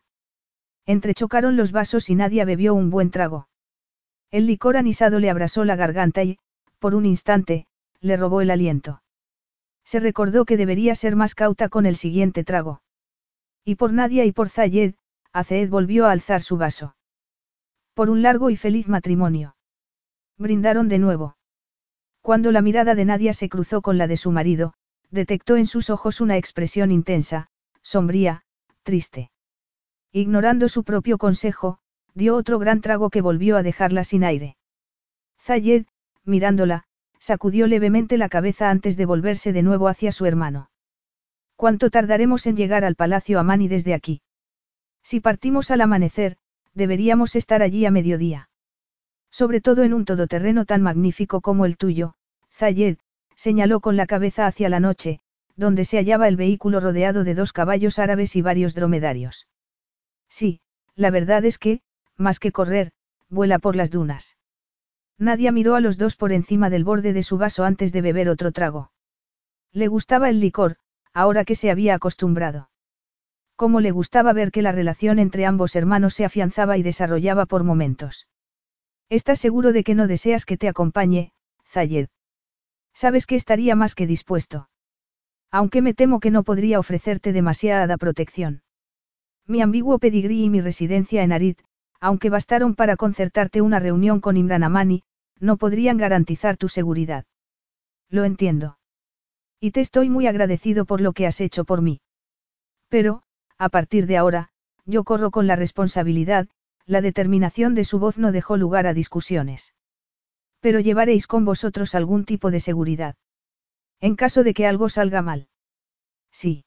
Entrechocaron los vasos y Nadia bebió un buen trago. El licor anisado le abrasó la garganta y, por un instante, le robó el aliento. Se recordó que debería ser más cauta con el siguiente trago. Y por Nadia y por Zayed, Aceed volvió a alzar su vaso. Por un largo y feliz matrimonio. Brindaron de nuevo. Cuando la mirada de Nadia se cruzó con la de su marido, detectó en sus ojos una expresión intensa, sombría, triste. Ignorando su propio consejo, dio otro gran trago que volvió a dejarla sin aire. Zayed, mirándola, sacudió levemente la cabeza antes de volverse de nuevo hacia su hermano. ¿Cuánto tardaremos en llegar al Palacio Amani desde aquí? Si partimos al amanecer, deberíamos estar allí a mediodía. Sobre todo en un todoterreno tan magnífico como el tuyo, Zayed, señaló con la cabeza hacia la noche, donde se hallaba el vehículo rodeado de dos caballos árabes y varios dromedarios. Sí, la verdad es que, más que correr, vuela por las dunas. Nadia miró a los dos por encima del borde de su vaso antes de beber otro trago. Le gustaba el licor, ahora que se había acostumbrado. Cómo le gustaba ver que la relación entre ambos hermanos se afianzaba y desarrollaba por momentos. ¿Estás seguro de que no deseas que te acompañe, Zayed? Sabes que estaría más que dispuesto. Aunque me temo que no podría ofrecerte demasiada protección. Mi ambiguo pedigrí y mi residencia en Arid, aunque bastaron para concertarte una reunión con Imran Amani, no podrían garantizar tu seguridad. Lo entiendo. Y te estoy muy agradecido por lo que has hecho por mí. Pero, a partir de ahora, yo corro con la responsabilidad, la determinación de su voz no dejó lugar a discusiones. Pero llevaréis con vosotros algún tipo de seguridad. En caso de que algo salga mal. Sí.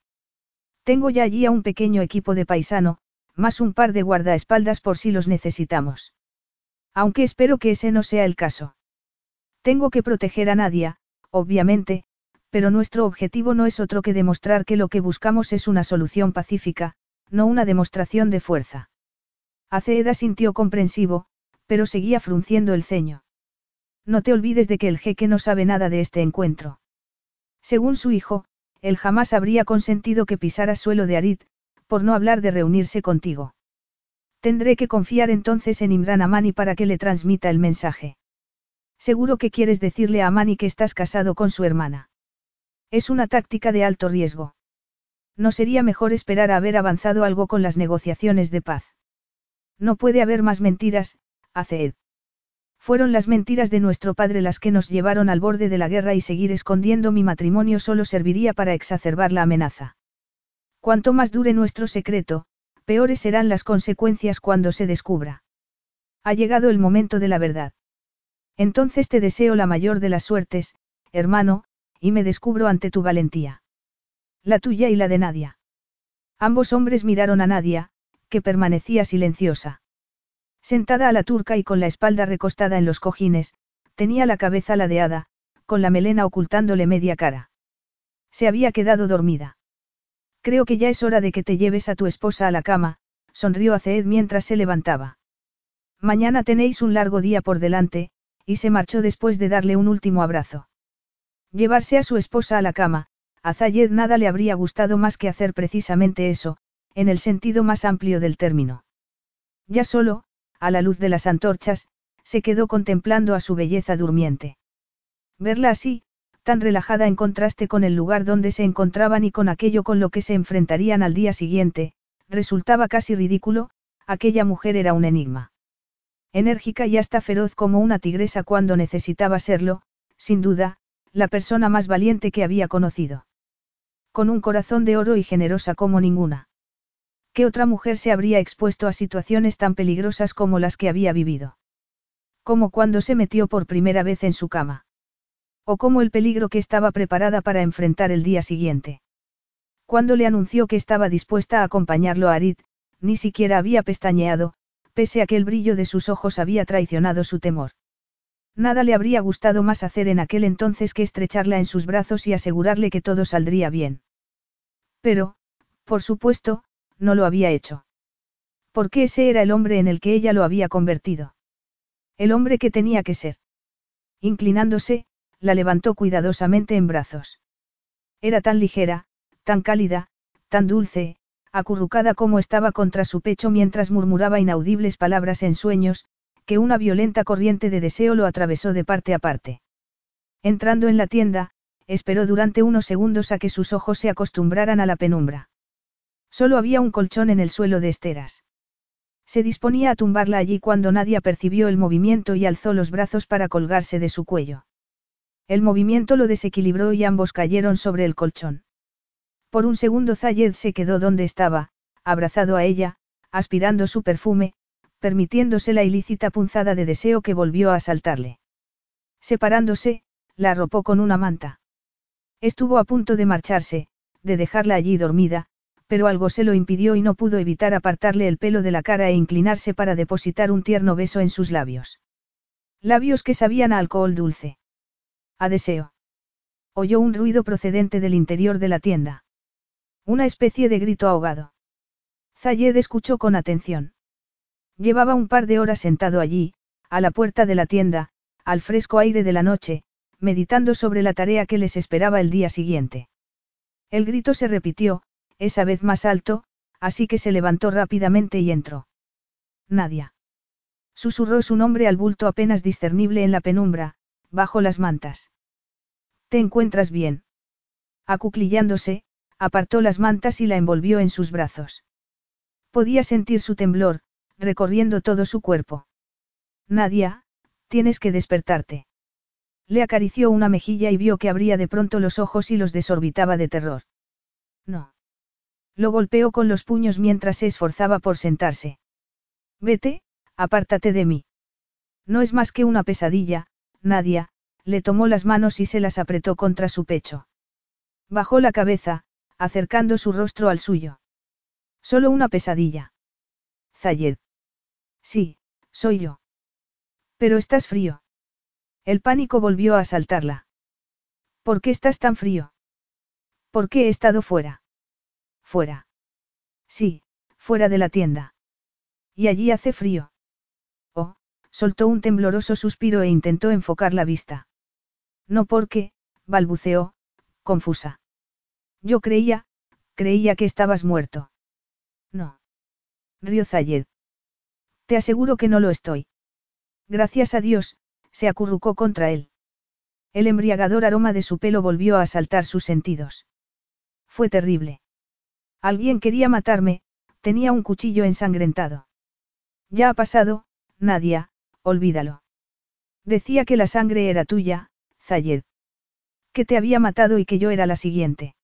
Tengo ya allí a un pequeño equipo de paisano, más un par de guardaespaldas por si los necesitamos. Aunque espero que ese no sea el caso. Tengo que proteger a Nadia, obviamente, pero nuestro objetivo no es otro que demostrar que lo que buscamos es una solución pacífica, no una demostración de fuerza. Aceeda sintió comprensivo, pero seguía frunciendo el ceño. No te olvides de que el jeque no sabe nada de este encuentro. Según su hijo, él jamás habría consentido que pisara suelo de Arid, por no hablar de reunirse contigo. Tendré que confiar entonces en Imran Amani para que le transmita el mensaje. Seguro que quieres decirle a Amani que estás casado con su hermana. Es una táctica de alto riesgo. ¿No sería mejor esperar a haber avanzado algo con las negociaciones de paz? No puede haber más mentiras, Aceed. Fueron las mentiras de nuestro padre las que nos llevaron al borde de la guerra y seguir escondiendo mi matrimonio solo serviría para exacerbar la amenaza. Cuanto más dure nuestro secreto, peores serán las consecuencias cuando se descubra. Ha llegado el momento de la verdad. Entonces te deseo la mayor de las suertes, hermano, y me descubro ante tu valentía. La tuya y la de Nadia. Ambos hombres miraron a Nadia, que permanecía silenciosa. Sentada a la turca y con la espalda recostada en los cojines, tenía la cabeza ladeada, con la melena ocultándole media cara. Se había quedado dormida. Creo que ya es hora de que te lleves a tu esposa a la cama, sonrió Aceed mientras se levantaba. Mañana tenéis un largo día por delante, y se marchó después de darle un último abrazo. Llevarse a su esposa a la cama, a Zayed nada le habría gustado más que hacer precisamente eso, en el sentido más amplio del término. Ya solo, a la luz de las antorchas, se quedó contemplando a su belleza durmiente. Verla así, tan relajada en contraste con el lugar donde se encontraban y con aquello con lo que se enfrentarían al día siguiente, resultaba casi ridículo, aquella mujer era un enigma. Enérgica y hasta feroz como una tigresa cuando necesitaba serlo, sin duda, la persona más valiente que había conocido. Con un corazón de oro y generosa como ninguna. ¿Qué otra mujer se habría expuesto a situaciones tan peligrosas como las que había vivido? Como cuando se metió por primera vez en su cama. O como el peligro que estaba preparada para enfrentar el día siguiente. Cuando le anunció que estaba dispuesta a acompañarlo a Arid, ni siquiera había pestañeado, pese a que el brillo de sus ojos había traicionado su temor. Nada le habría gustado más hacer en aquel entonces que estrecharla en sus brazos y asegurarle que todo saldría bien. Pero, por supuesto, no lo había hecho. Porque ese era el hombre en el que ella lo había convertido. El hombre que tenía que ser. Inclinándose, la levantó cuidadosamente en brazos. Era tan ligera, tan cálida, tan dulce, acurrucada como estaba contra su pecho mientras murmuraba inaudibles palabras en sueños, que una violenta corriente de deseo lo atravesó de parte a parte. Entrando en la tienda, esperó durante unos segundos a que sus ojos se acostumbraran a la penumbra. Solo había un colchón en el suelo de esteras. Se disponía a tumbarla allí cuando Nadia percibió el movimiento y alzó los brazos para colgarse de su cuello. El movimiento lo desequilibró y ambos cayeron sobre el colchón. Por un segundo Zayed se quedó donde estaba, abrazado a ella, aspirando su perfume, permitiéndose la ilícita punzada de deseo que volvió a asaltarle. Separándose, la arropó con una manta. Estuvo a punto de marcharse, de dejarla allí dormida, pero algo se lo impidió y no pudo evitar apartarle el pelo de la cara e inclinarse para depositar un tierno beso en sus labios. Labios que sabían a alcohol dulce. A deseo. Oyó un ruido procedente del interior de la tienda. Una especie de grito ahogado. Zayed escuchó con atención. Llevaba un par de horas sentado allí, a la puerta de la tienda, al fresco aire de la noche, meditando sobre la tarea que les esperaba el día siguiente. El grito se repitió, esa vez más alto, así que se levantó rápidamente y entró. Nadia. Susurró su nombre al bulto apenas discernible en la penumbra, bajo las mantas. ¿Te encuentras bien? Acuclillándose, apartó las mantas y la envolvió en sus brazos. Podía sentir su temblor, recorriendo todo su cuerpo. Nadia, tienes que despertarte. Le acarició una mejilla y vio que abría de pronto los ojos y los desorbitaba de terror. No. Lo golpeó con los puños mientras se esforzaba por sentarse. Vete, apártate de mí. No es más que una pesadilla, Nadia, le tomó las manos y se las apretó contra su pecho. Bajó la cabeza, acercando su rostro al suyo. Solo una pesadilla. Zayed. Sí, soy yo. Pero estás frío. El pánico volvió a asaltarla. ¿Por qué estás tan frío? ¿Por qué he estado fuera? Fuera. Sí, fuera de la tienda. Y allí hace frío. Oh, soltó un tembloroso suspiro e intentó enfocar la vista. No porque, balbuceó, confusa. Yo creía, creía que estabas muerto. No. Río Zayed. Te aseguro que no lo estoy. Gracias a Dios, se acurrucó contra él. El embriagador aroma de su pelo volvió a asaltar sus sentidos. Fue terrible. Alguien quería matarme, tenía un cuchillo ensangrentado. Ya ha pasado, Nadia, olvídalo. Decía que la sangre era tuya, Zayed. Que te había matado y que yo era la siguiente.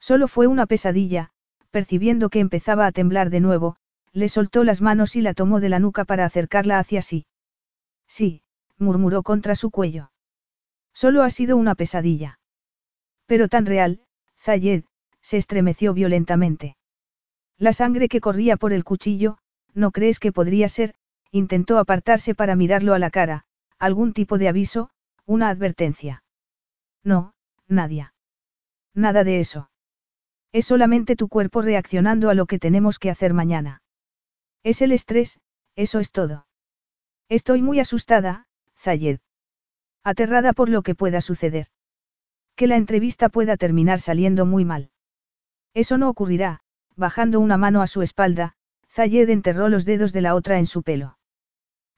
Solo fue una pesadilla, percibiendo que empezaba a temblar de nuevo, le soltó las manos y la tomó de la nuca para acercarla hacia sí. Sí, murmuró contra su cuello. Solo ha sido una pesadilla. Pero tan real, Zayed, se estremeció violentamente. La sangre que corría por el cuchillo, ¿no crees que podría ser? Intentó apartarse para mirarlo a la cara, algún tipo de aviso, una advertencia. No, Nadia. Nada de eso. Es solamente tu cuerpo reaccionando a lo que tenemos que hacer mañana. Es el estrés, eso es todo. Estoy muy asustada, Zayed. Aterrada por lo que pueda suceder. Que la entrevista pueda terminar saliendo muy mal. Eso no ocurrirá, bajando una mano a su espalda, Zayed enterró los dedos de la otra en su pelo.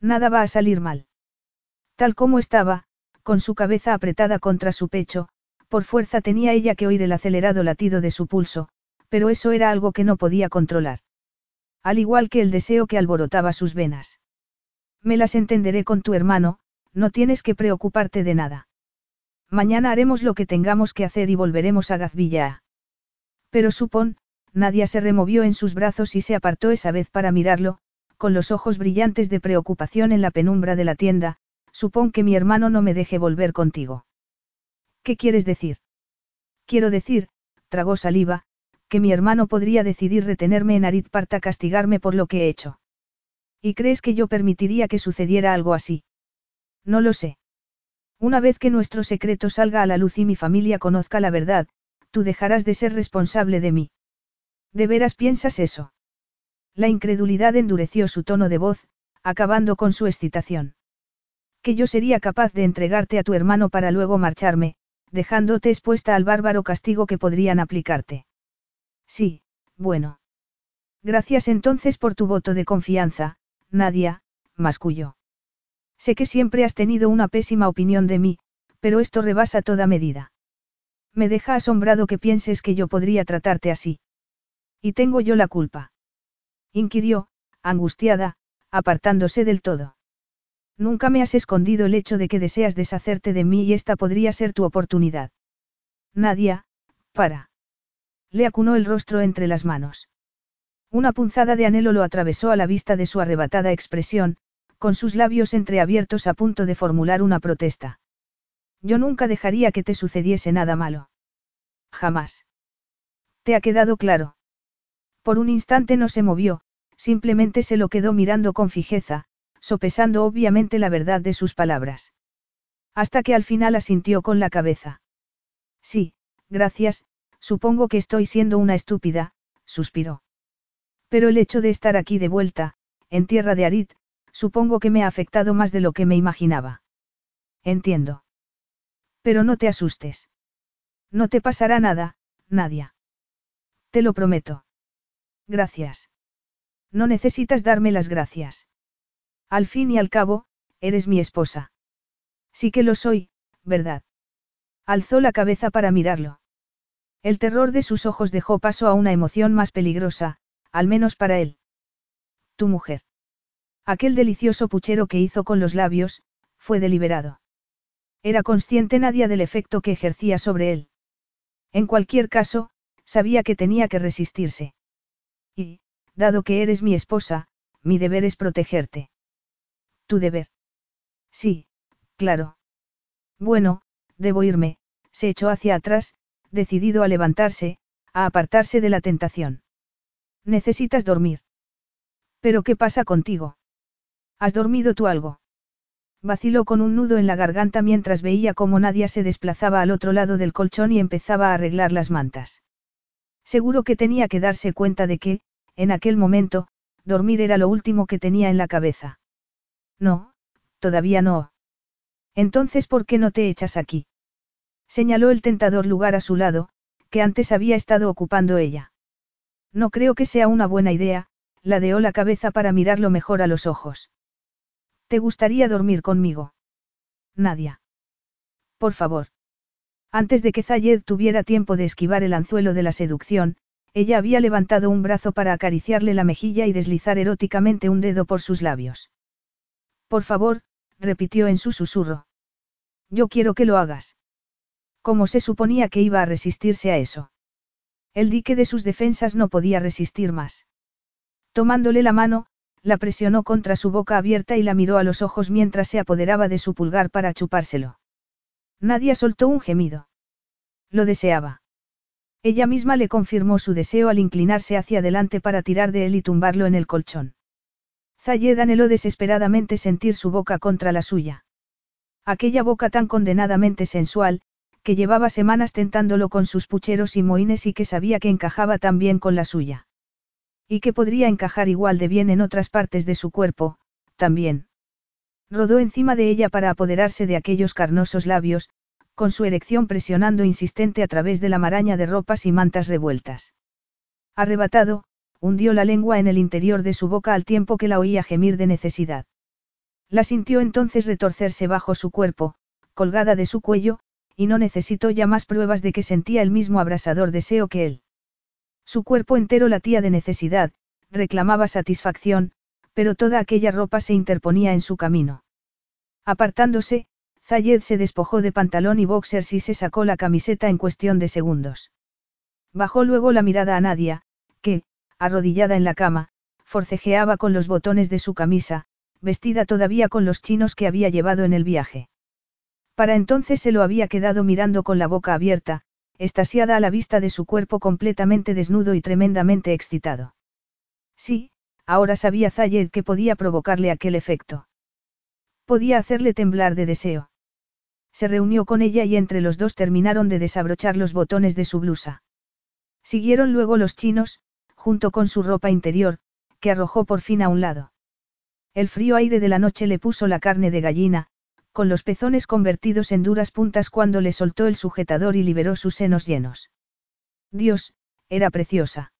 Nada va a salir mal. Tal como estaba, con su cabeza apretada contra su pecho, por fuerza tenía ella que oír el acelerado latido de su pulso, pero eso era algo que no podía controlar. Al igual que el deseo que alborotaba sus venas. Me las entenderé con tu hermano, no tienes que preocuparte de nada. Mañana haremos lo que tengamos que hacer y volveremos a Gazvilla. Pero supón, Nadia se removió en sus brazos y se apartó esa vez para mirarlo, con los ojos brillantes de preocupación en la penumbra de la tienda, supón que mi hermano no me deje volver contigo. ¿Qué quieres decir? Quiero decir, tragó saliva, que mi hermano podría decidir retenerme en Arid para castigarme por lo que he hecho. ¿Y crees que yo permitiría que sucediera algo así? No lo sé. Una vez que nuestro secreto salga a la luz y mi familia conozca la verdad, tú dejarás de ser responsable de mí. ¿De veras piensas eso? La incredulidad endureció su tono de voz, acabando con su excitación. Que yo sería capaz de entregarte a tu hermano para luego marcharme, dejándote expuesta al bárbaro castigo que podrían aplicarte. Sí, bueno. Gracias entonces por tu voto de confianza, Nadia, masculló. Sé que siempre has tenido una pésima opinión de mí, pero esto rebasa toda medida. Me deja asombrado que pienses que yo podría tratarte así. ¿Y tengo yo la culpa? inquirió, angustiada, apartándose del todo. Nunca me has escondido el hecho de que deseas deshacerte de mí y esta podría ser tu oportunidad. Nadia, para. Le acunó el rostro entre las manos. Una punzada de anhelo lo atravesó a la vista de su arrebatada expresión, con sus labios entreabiertos a punto de formular una protesta. Yo nunca dejaría que te sucediese nada malo. Jamás. ¿Te ha quedado claro? Por un instante no se movió, simplemente se lo quedó mirando con fijeza, sopesando obviamente la verdad de sus palabras. Hasta que al final asintió con la cabeza. Sí, gracias, supongo que estoy siendo una estúpida, suspiró. Pero el hecho de estar aquí de vuelta, en tierra de Arid, supongo que me ha afectado más de lo que me imaginaba. Entiendo. Pero no te asustes. No te pasará nada, Nadia. Te lo prometo. Gracias. No necesitas darme las gracias. Al fin y al cabo, eres mi esposa. Sí que lo soy, ¿verdad? Alzó la cabeza para mirarlo. El terror de sus ojos dejó paso a una emoción más peligrosa, al menos para él. Tu mujer. Aquel delicioso puchero que hizo con los labios, fue deliberado. Era consciente nadie del efecto que ejercía sobre él. En cualquier caso, sabía que tenía que resistirse. Y, dado que eres mi esposa, mi deber es protegerte. Tu deber. Sí, claro. Bueno, debo irme, se echó hacia atrás, decidido a levantarse, a apartarse de la tentación. Necesitas dormir. ¿Pero qué pasa contigo? ¿Has dormido tú algo? Vaciló con un nudo en la garganta mientras veía cómo Nadia se desplazaba al otro lado del colchón y empezaba a arreglar las mantas. Seguro que tenía que darse cuenta de que, en aquel momento, dormir era lo último que tenía en la cabeza. No, todavía no. Entonces, ¿por qué no te echas aquí? Señaló el tentador lugar a su lado, que antes había estado ocupando ella. No creo que sea una buena idea, ladeó la cabeza para mirarlo mejor a los ojos. ¿Te gustaría dormir conmigo? Nadia. Por favor. Antes de que Zayed tuviera tiempo de esquivar el anzuelo de la seducción, ella había levantado un brazo para acariciarle la mejilla y deslizar eróticamente un dedo por sus labios. Por favor, repitió en su susurro. Yo quiero que lo hagas. ¿Cómo se suponía que iba a resistirse a eso? El dique de sus defensas no podía resistir más. Tomándole la mano, la presionó contra su boca abierta y la miró a los ojos mientras se apoderaba de su pulgar para chupárselo. Nadie soltó un gemido. Lo deseaba. Ella misma le confirmó su deseo al inclinarse hacia adelante para tirar de él y tumbarlo en el colchón. Zayed anheló desesperadamente sentir su boca contra la suya. Aquella boca tan condenadamente sensual, que llevaba semanas tentándolo con sus pucheros y moines y que sabía que encajaba tan bien con la suya. Y que podría encajar igual de bien en otras partes de su cuerpo, también. Rodó encima de ella para apoderarse de aquellos carnosos labios, con su erección presionando insistente a través de la maraña de ropas y mantas revueltas. Arrebatado, hundió la lengua en el interior de su boca al tiempo que la oía gemir de necesidad. La sintió entonces retorcerse bajo su cuerpo, colgada de su cuello, y no necesitó ya más pruebas de que sentía el mismo abrasador deseo que él. Su cuerpo entero latía de necesidad, reclamaba satisfacción, pero toda aquella ropa se interponía en su camino. Apartándose, Zayed se despojó de pantalón y boxers y se sacó la camiseta en cuestión de segundos. Bajó luego la mirada a Nadia, que, arrodillada en la cama, forcejeaba con los botones de su camisa, vestida todavía con los chinos que había llevado en el viaje. Para entonces se lo había quedado mirando con la boca abierta, estasiada a la vista de su cuerpo completamente desnudo y tremendamente excitado. Sí, ahora sabía Zayed que podía provocarle aquel efecto. Podía hacerle temblar de deseo. Se reunió con ella y entre los dos terminaron de desabrochar los botones de su blusa. Siguieron luego los chinos, junto con su ropa interior, que arrojó por fin a un lado. El frío aire de la noche le puso la carne de gallina, con los pezones convertidos en duras puntas cuando le soltó el sujetador y liberó sus senos llenos. Dios, era preciosa.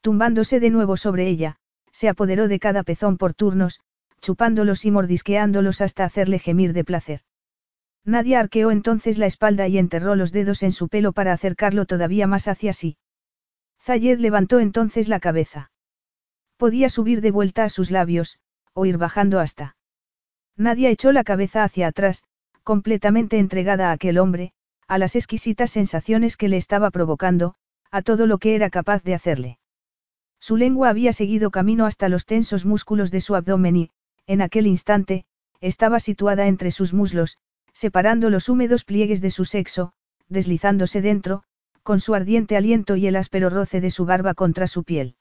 Tumbándose de nuevo sobre ella, se apoderó de cada pezón por turnos, chupándolos y mordisqueándolos hasta hacerle gemir de placer. Nadia arqueó entonces la espalda y enterró los dedos en su pelo para acercarlo todavía más hacia sí. Zayed levantó entonces la cabeza. Podía subir de vuelta a sus labios, o ir bajando hasta. Nadia echó la cabeza hacia atrás, completamente entregada a aquel hombre, a las exquisitas sensaciones que le estaba provocando, a todo lo que era capaz de hacerle. Su lengua había seguido camino hasta los tensos músculos de su abdomen y, en aquel instante, estaba situada entre sus muslos, separando los húmedos pliegues de su sexo, deslizándose dentro, con su ardiente aliento y el áspero roce de su barba contra su piel.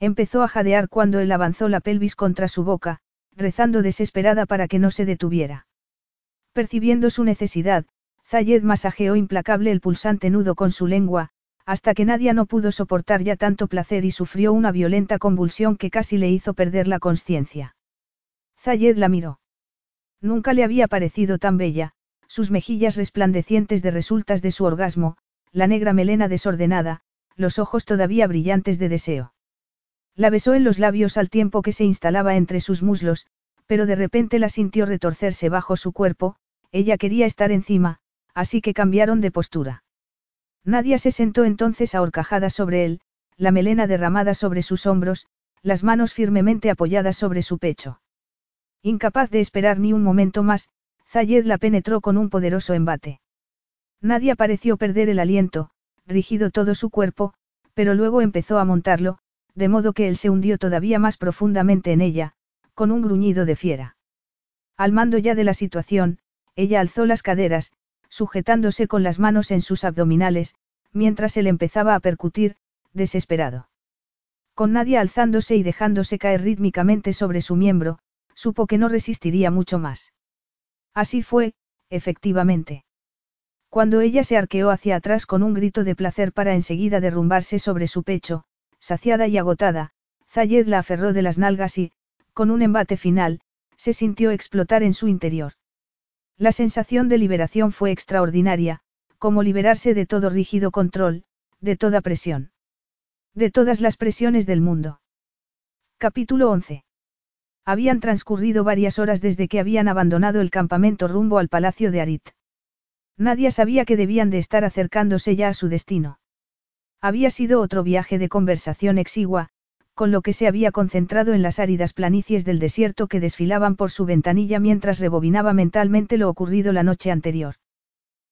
Empezó a jadear cuando él avanzó la pelvis contra su boca, rezando desesperada para que no se detuviera. Percibiendo su necesidad, Zayed masajeó implacable el pulsante nudo con su lengua, hasta que Nadia no pudo soportar ya tanto placer y sufrió una violenta convulsión que casi le hizo perder la conciencia. Zayed la miró. Nunca le había parecido tan bella, sus mejillas resplandecientes de resultas de su orgasmo, la negra melena desordenada, los ojos todavía brillantes de deseo. La besó en los labios al tiempo que se instalaba entre sus muslos, pero de repente la sintió retorcerse bajo su cuerpo, ella quería estar encima, así que cambiaron de postura. Nadia se sentó entonces ahorcajada sobre él, la melena derramada sobre sus hombros, las manos firmemente apoyadas sobre su pecho. Incapaz de esperar ni un momento más, Zayed la penetró con un poderoso embate. Nadia pareció perder el aliento, rígido todo su cuerpo, pero luego empezó a montarlo, de modo que él se hundió todavía más profundamente en ella, con un gruñido de fiera. Al mando ya de la situación, ella alzó las caderas, sujetándose con las manos en sus abdominales, mientras él empezaba a percutir, desesperado. Con nadie alzándose y dejándose caer rítmicamente sobre su miembro, supo que no resistiría mucho más. Así fue, efectivamente. Cuando ella se arqueó hacia atrás con un grito de placer para enseguida derrumbarse sobre su pecho, saciada y agotada, Zayed la aferró de las nalgas y, con un embate final, se sintió explotar en su interior. La sensación de liberación fue extraordinaria, como liberarse de todo rígido control, de toda presión. De todas las presiones del mundo. Capítulo 11. Habían transcurrido varias horas desde que habían abandonado el campamento rumbo al palacio de Arit. Nadie sabía que debían de estar acercándose ya a su destino. Había sido otro viaje de conversación exigua, con lo que se había concentrado en las áridas planicies del desierto que desfilaban por su ventanilla mientras rebobinaba mentalmente lo ocurrido la noche anterior.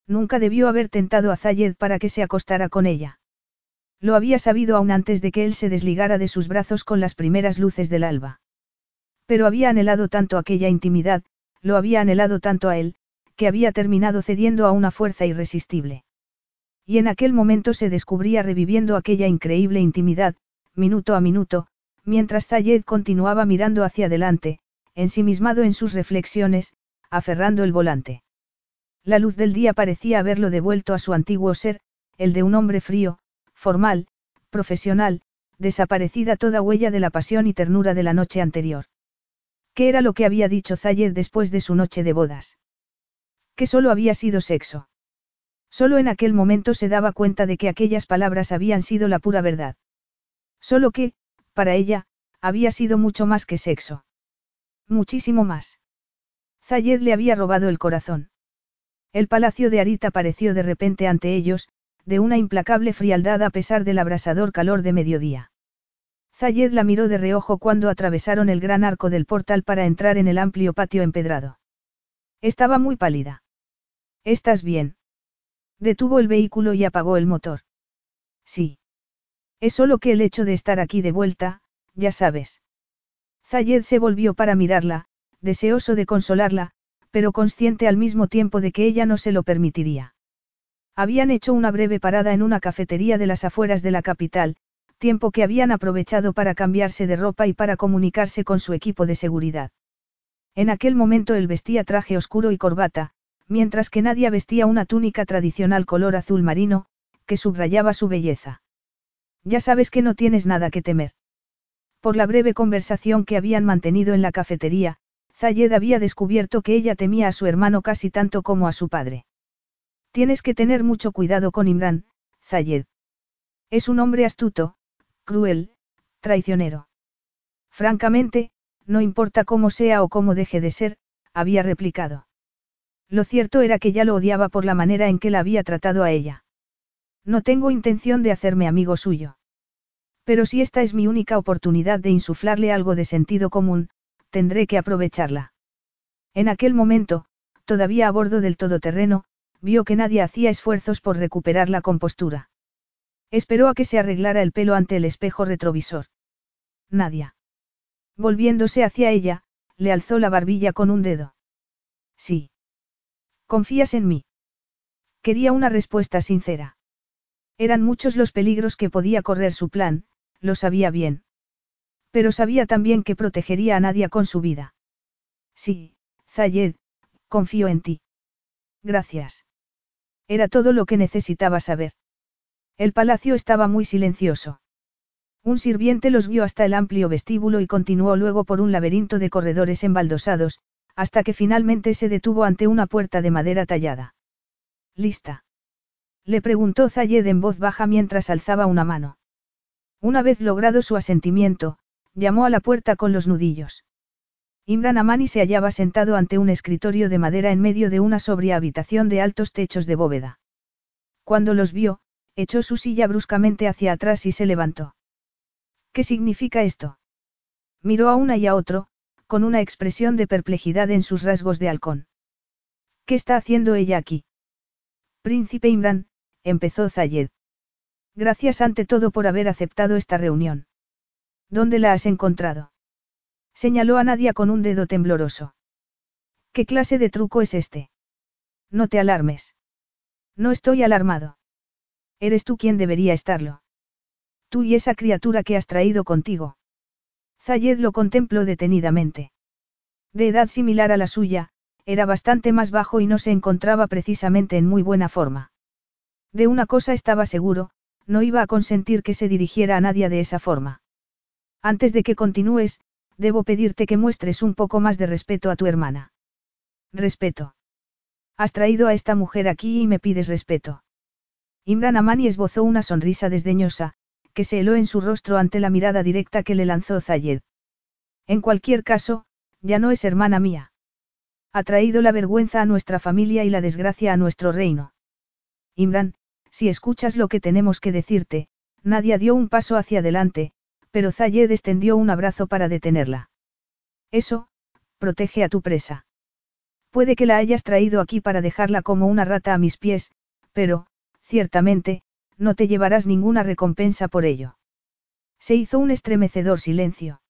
Nunca debió haber tentado a Zayed para que se acostara con ella. Lo había sabido aún antes de que él se desligara de sus brazos con las primeras luces del alba. Pero había anhelado tanto aquella intimidad, lo había anhelado tanto a él, que había terminado cediendo a una fuerza irresistible. Y en aquel momento se descubría reviviendo aquella increíble intimidad, minuto a minuto, mientras Zayed continuaba mirando hacia adelante, ensimismado en sus reflexiones, aferrando el volante. La luz del día parecía haberlo devuelto a su antiguo ser, el de un hombre frío, formal, profesional, desaparecida toda huella de la pasión y ternura de la noche anterior. ¿Qué era lo que había dicho Zayed después de su noche de bodas? Que solo había sido sexo. Solo en aquel momento se daba cuenta de que aquellas palabras habían sido la pura verdad. Solo que, para ella, había sido mucho más que sexo. Muchísimo más. Zayed le había robado el corazón. El palacio de Arita apareció de repente ante ellos, de una implacable frialdad a pesar del abrasador calor de mediodía. Zayed la miró de reojo cuando atravesaron el gran arco del portal para entrar en el amplio patio empedrado. Estaba muy pálida. ¿Estás bien? Detuvo el vehículo y apagó el motor. Sí. Es solo que el hecho de estar aquí de vuelta, ya sabes. Zayed se volvió para mirarla, deseoso de consolarla, pero consciente al mismo tiempo de que ella no se lo permitiría. Habían hecho una breve parada en una cafetería de las afueras de la capital, tiempo que habían aprovechado para cambiarse de ropa y para comunicarse con su equipo de seguridad. En aquel momento él vestía traje oscuro y corbata, mientras que Nadia vestía una túnica tradicional color azul marino, que subrayaba su belleza. Ya sabes que no tienes nada que temer. Por la breve conversación que habían mantenido en la cafetería, Zayed había descubierto que ella temía a su hermano casi tanto como a su padre. Tienes que tener mucho cuidado con Imran, Zayed. Es un hombre astuto, cruel, traicionero. Francamente, no importa cómo sea o cómo deje de ser, había replicado. Lo cierto era que ya lo odiaba por la manera en que la había tratado a ella. No tengo intención de hacerme amigo suyo. Pero si esta es mi única oportunidad de insuflarle algo de sentido común, tendré que aprovecharla. En aquel momento, todavía a bordo del todoterreno, vio que nadie hacía esfuerzos por recuperar la compostura. Esperó a que se arreglara el pelo ante el espejo retrovisor. Nadia. Volviéndose hacia ella, le alzó la barbilla con un dedo. Sí. ¿Confías en mí? Quería una respuesta sincera. Eran muchos los peligros que podía correr su plan, lo sabía bien. Pero sabía también que protegería a Nadia con su vida. Sí, Zayed, confío en ti. Gracias. Era todo lo que necesitaba saber. El palacio estaba muy silencioso. Un sirviente los guió hasta el amplio vestíbulo y continuó luego por un laberinto de corredores embaldosados, hasta que finalmente se detuvo ante una puerta de madera tallada. ¿Lista? Le preguntó Zayed en voz baja mientras alzaba una mano. Una vez logrado su asentimiento, llamó a la puerta con los nudillos. Imran Amani se hallaba sentado ante un escritorio de madera en medio de una sobria habitación de altos techos de bóveda. Cuando los vio, echó su silla bruscamente hacia atrás y se levantó. ¿Qué significa esto? Miró a una y a otro, con una expresión de perplejidad en sus rasgos de halcón. ¿Qué está haciendo ella aquí? Príncipe Imran, empezó Zayed. Gracias ante todo por haber aceptado esta reunión. ¿Dónde la has encontrado? Señaló a Nadia con un dedo tembloroso. ¿Qué clase de truco es este? No te alarmes. No estoy alarmado. Eres tú quien debería estarlo. Tú y esa criatura que has traído contigo. Zayed lo contempló detenidamente. De edad similar a la suya, era bastante más bajo y no se encontraba precisamente en muy buena forma. De una cosa estaba seguro, no iba a consentir que se dirigiera a nadie de esa forma. Antes de que continúes, debo pedirte que muestres un poco más de respeto a tu hermana. Respeto. Has traído a esta mujer aquí y me pides respeto. Imran Amani esbozó una sonrisa desdeñosa, que se heló en su rostro ante la mirada directa que le lanzó Zayed. En cualquier caso, ya no es hermana mía. Ha traído la vergüenza a nuestra familia y la desgracia a nuestro reino. Imran, si escuchas lo que tenemos que decirte, Nadia dio un paso hacia adelante, pero Zayed extendió un abrazo para detenerla. Eso, protege a tu presa. Puede que la hayas traído aquí para dejarla como una rata a mis pies, pero, Ciertamente, no te llevarás ninguna recompensa por ello. Se hizo un estremecedor silencio.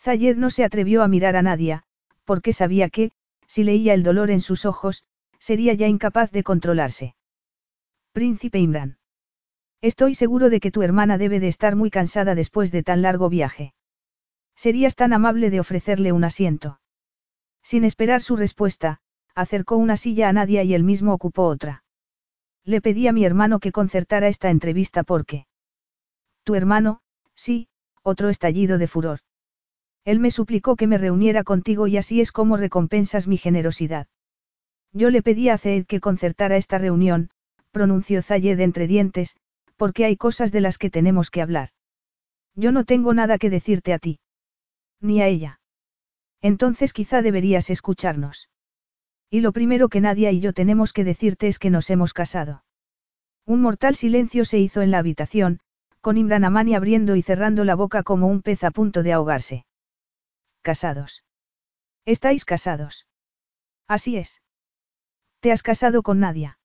Zayed no se atrevió a mirar a Nadia, porque sabía que, si leía el dolor en sus ojos, sería ya incapaz de controlarse. Príncipe Imran. Estoy seguro de que tu hermana debe de estar muy cansada después de tan largo viaje. ¿Serías tan amable de ofrecerle un asiento? Sin esperar su respuesta, acercó una silla a Nadia y él mismo ocupó otra. Le pedí a mi hermano que concertara esta entrevista porque... Tu hermano, sí, otro estallido de furor. Él me suplicó que me reuniera contigo y así es como recompensas mi generosidad. Yo le pedí a Zaid que concertara esta reunión, pronunció Zayed entre dientes, porque hay cosas de las que tenemos que hablar. Yo no tengo nada que decirte a ti. Ni a ella. Entonces quizá deberías escucharnos. Y lo primero que Nadia y yo tenemos que decirte es que nos hemos casado. Un mortal silencio se hizo en la habitación, con Imran Amani abriendo y cerrando la boca como un pez a punto de ahogarse. Casados. ¿Estáis casados? Así es. Te has casado con Nadia.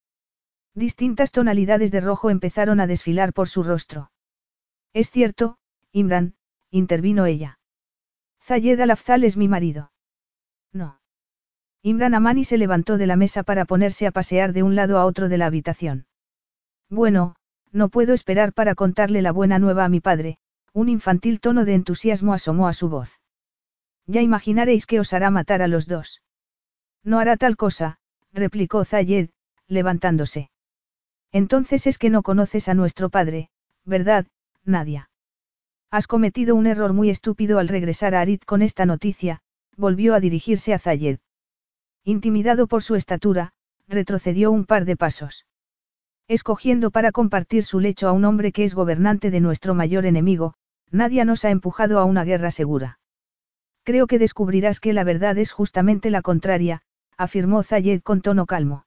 Distintas tonalidades de rojo empezaron a desfilar por su rostro. Es cierto, Imran, intervino ella. Zayed al-Afzal es mi marido. Imran Amani se levantó de la mesa para ponerse a pasear de un lado a otro de la habitación. Bueno, no puedo esperar para contarle la buena nueva a mi padre, un infantil tono de entusiasmo asomó a su voz. Ya imaginaréis que os hará matar a los dos. No hará tal cosa, replicó Zayed, levantándose. Entonces es que no conoces a nuestro padre, ¿verdad, Nadia? Has cometido un error muy estúpido al regresar a Arit con esta noticia, volvió a dirigirse a Zayed. Intimidado por su estatura, retrocedió un par de pasos. Escogiendo para compartir su lecho a un hombre que es gobernante de nuestro mayor enemigo, Nadia nos ha empujado a una guerra segura. Creo que descubrirás que la verdad es justamente la contraria, afirmó Zayed con tono calmo.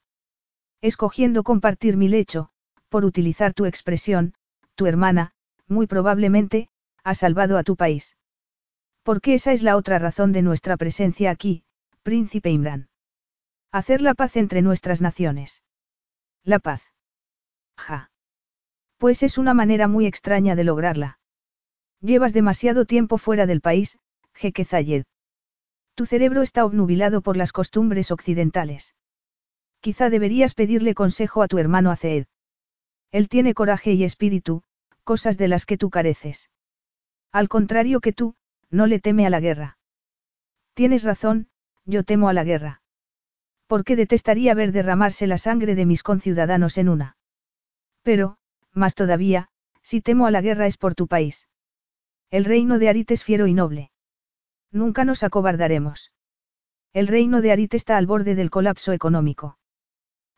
Escogiendo compartir mi lecho, por utilizar tu expresión, tu hermana, muy probablemente, ha salvado a tu país. Porque esa es la otra razón de nuestra presencia aquí, príncipe Imran. Hacer la paz entre nuestras naciones. La paz. Ja. Pues es una manera muy extraña de lograrla. Llevas demasiado tiempo fuera del país, Jeque Zayed. Tu cerebro está obnubilado por las costumbres occidentales. Quizá deberías pedirle consejo a tu hermano Aceed. Él tiene coraje y espíritu, cosas de las que tú careces. Al contrario que tú, no le teme a la guerra. Tienes razón, yo temo a la guerra. Porque detestaría ver derramarse la sangre de mis conciudadanos en una. Pero, más todavía, si temo a la guerra es por tu país. El reino de Arit es fiero y noble. Nunca nos acobardaremos. El reino de Arit está al borde del colapso económico.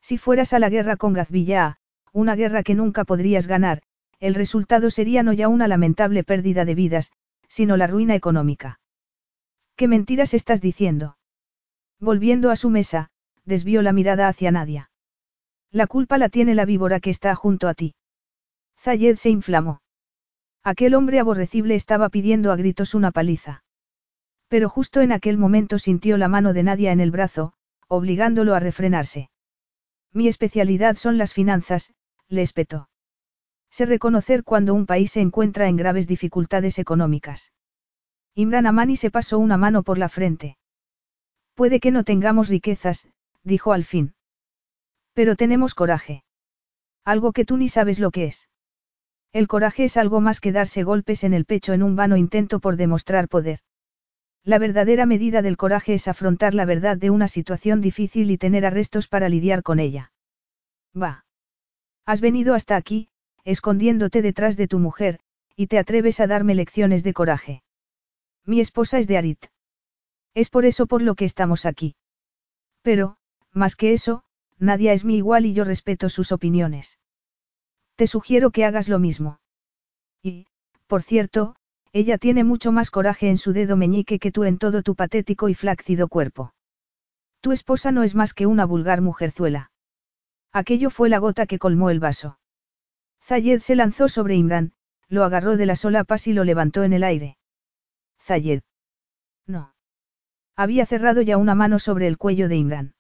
Si fueras a la guerra con Gazvilla, una guerra que nunca podrías ganar, el resultado sería no ya una lamentable pérdida de vidas, sino la ruina económica. ¿Qué mentiras estás diciendo? Volviendo a su mesa, desvió la mirada hacia Nadia. La culpa la tiene la víbora que está junto a ti. Zayed se inflamó. Aquel hombre aborrecible estaba pidiendo a gritos una paliza. Pero justo en aquel momento sintió la mano de Nadia en el brazo, obligándolo a refrenarse. Mi especialidad son las finanzas, le espetó. Sé reconocer cuando un país se encuentra en graves dificultades económicas. Imran Amani se pasó una mano por la frente. Puede que no tengamos riquezas, dijo al fin. Pero tenemos coraje. Algo que tú ni sabes lo que es. El coraje es algo más que darse golpes en el pecho en un vano intento por demostrar poder. La verdadera medida del coraje es afrontar la verdad de una situación difícil y tener arrestos para lidiar con ella. Va. Has venido hasta aquí, escondiéndote detrás de tu mujer, y te atreves a darme lecciones de coraje. Mi esposa es de Arit. Es por eso por lo que estamos aquí. Pero, más que eso, Nadia es mi igual y yo respeto sus opiniones. Te sugiero que hagas lo mismo. Y, por cierto, ella tiene mucho más coraje en su dedo meñique que tú en todo tu patético y flácido cuerpo. Tu esposa no es más que una vulgar mujerzuela. Aquello fue la gota que colmó el vaso. Zayed se lanzó sobre Imran, lo agarró de las solapas y lo levantó en el aire. Zayed. No. Había cerrado ya una mano sobre el cuello de Imran.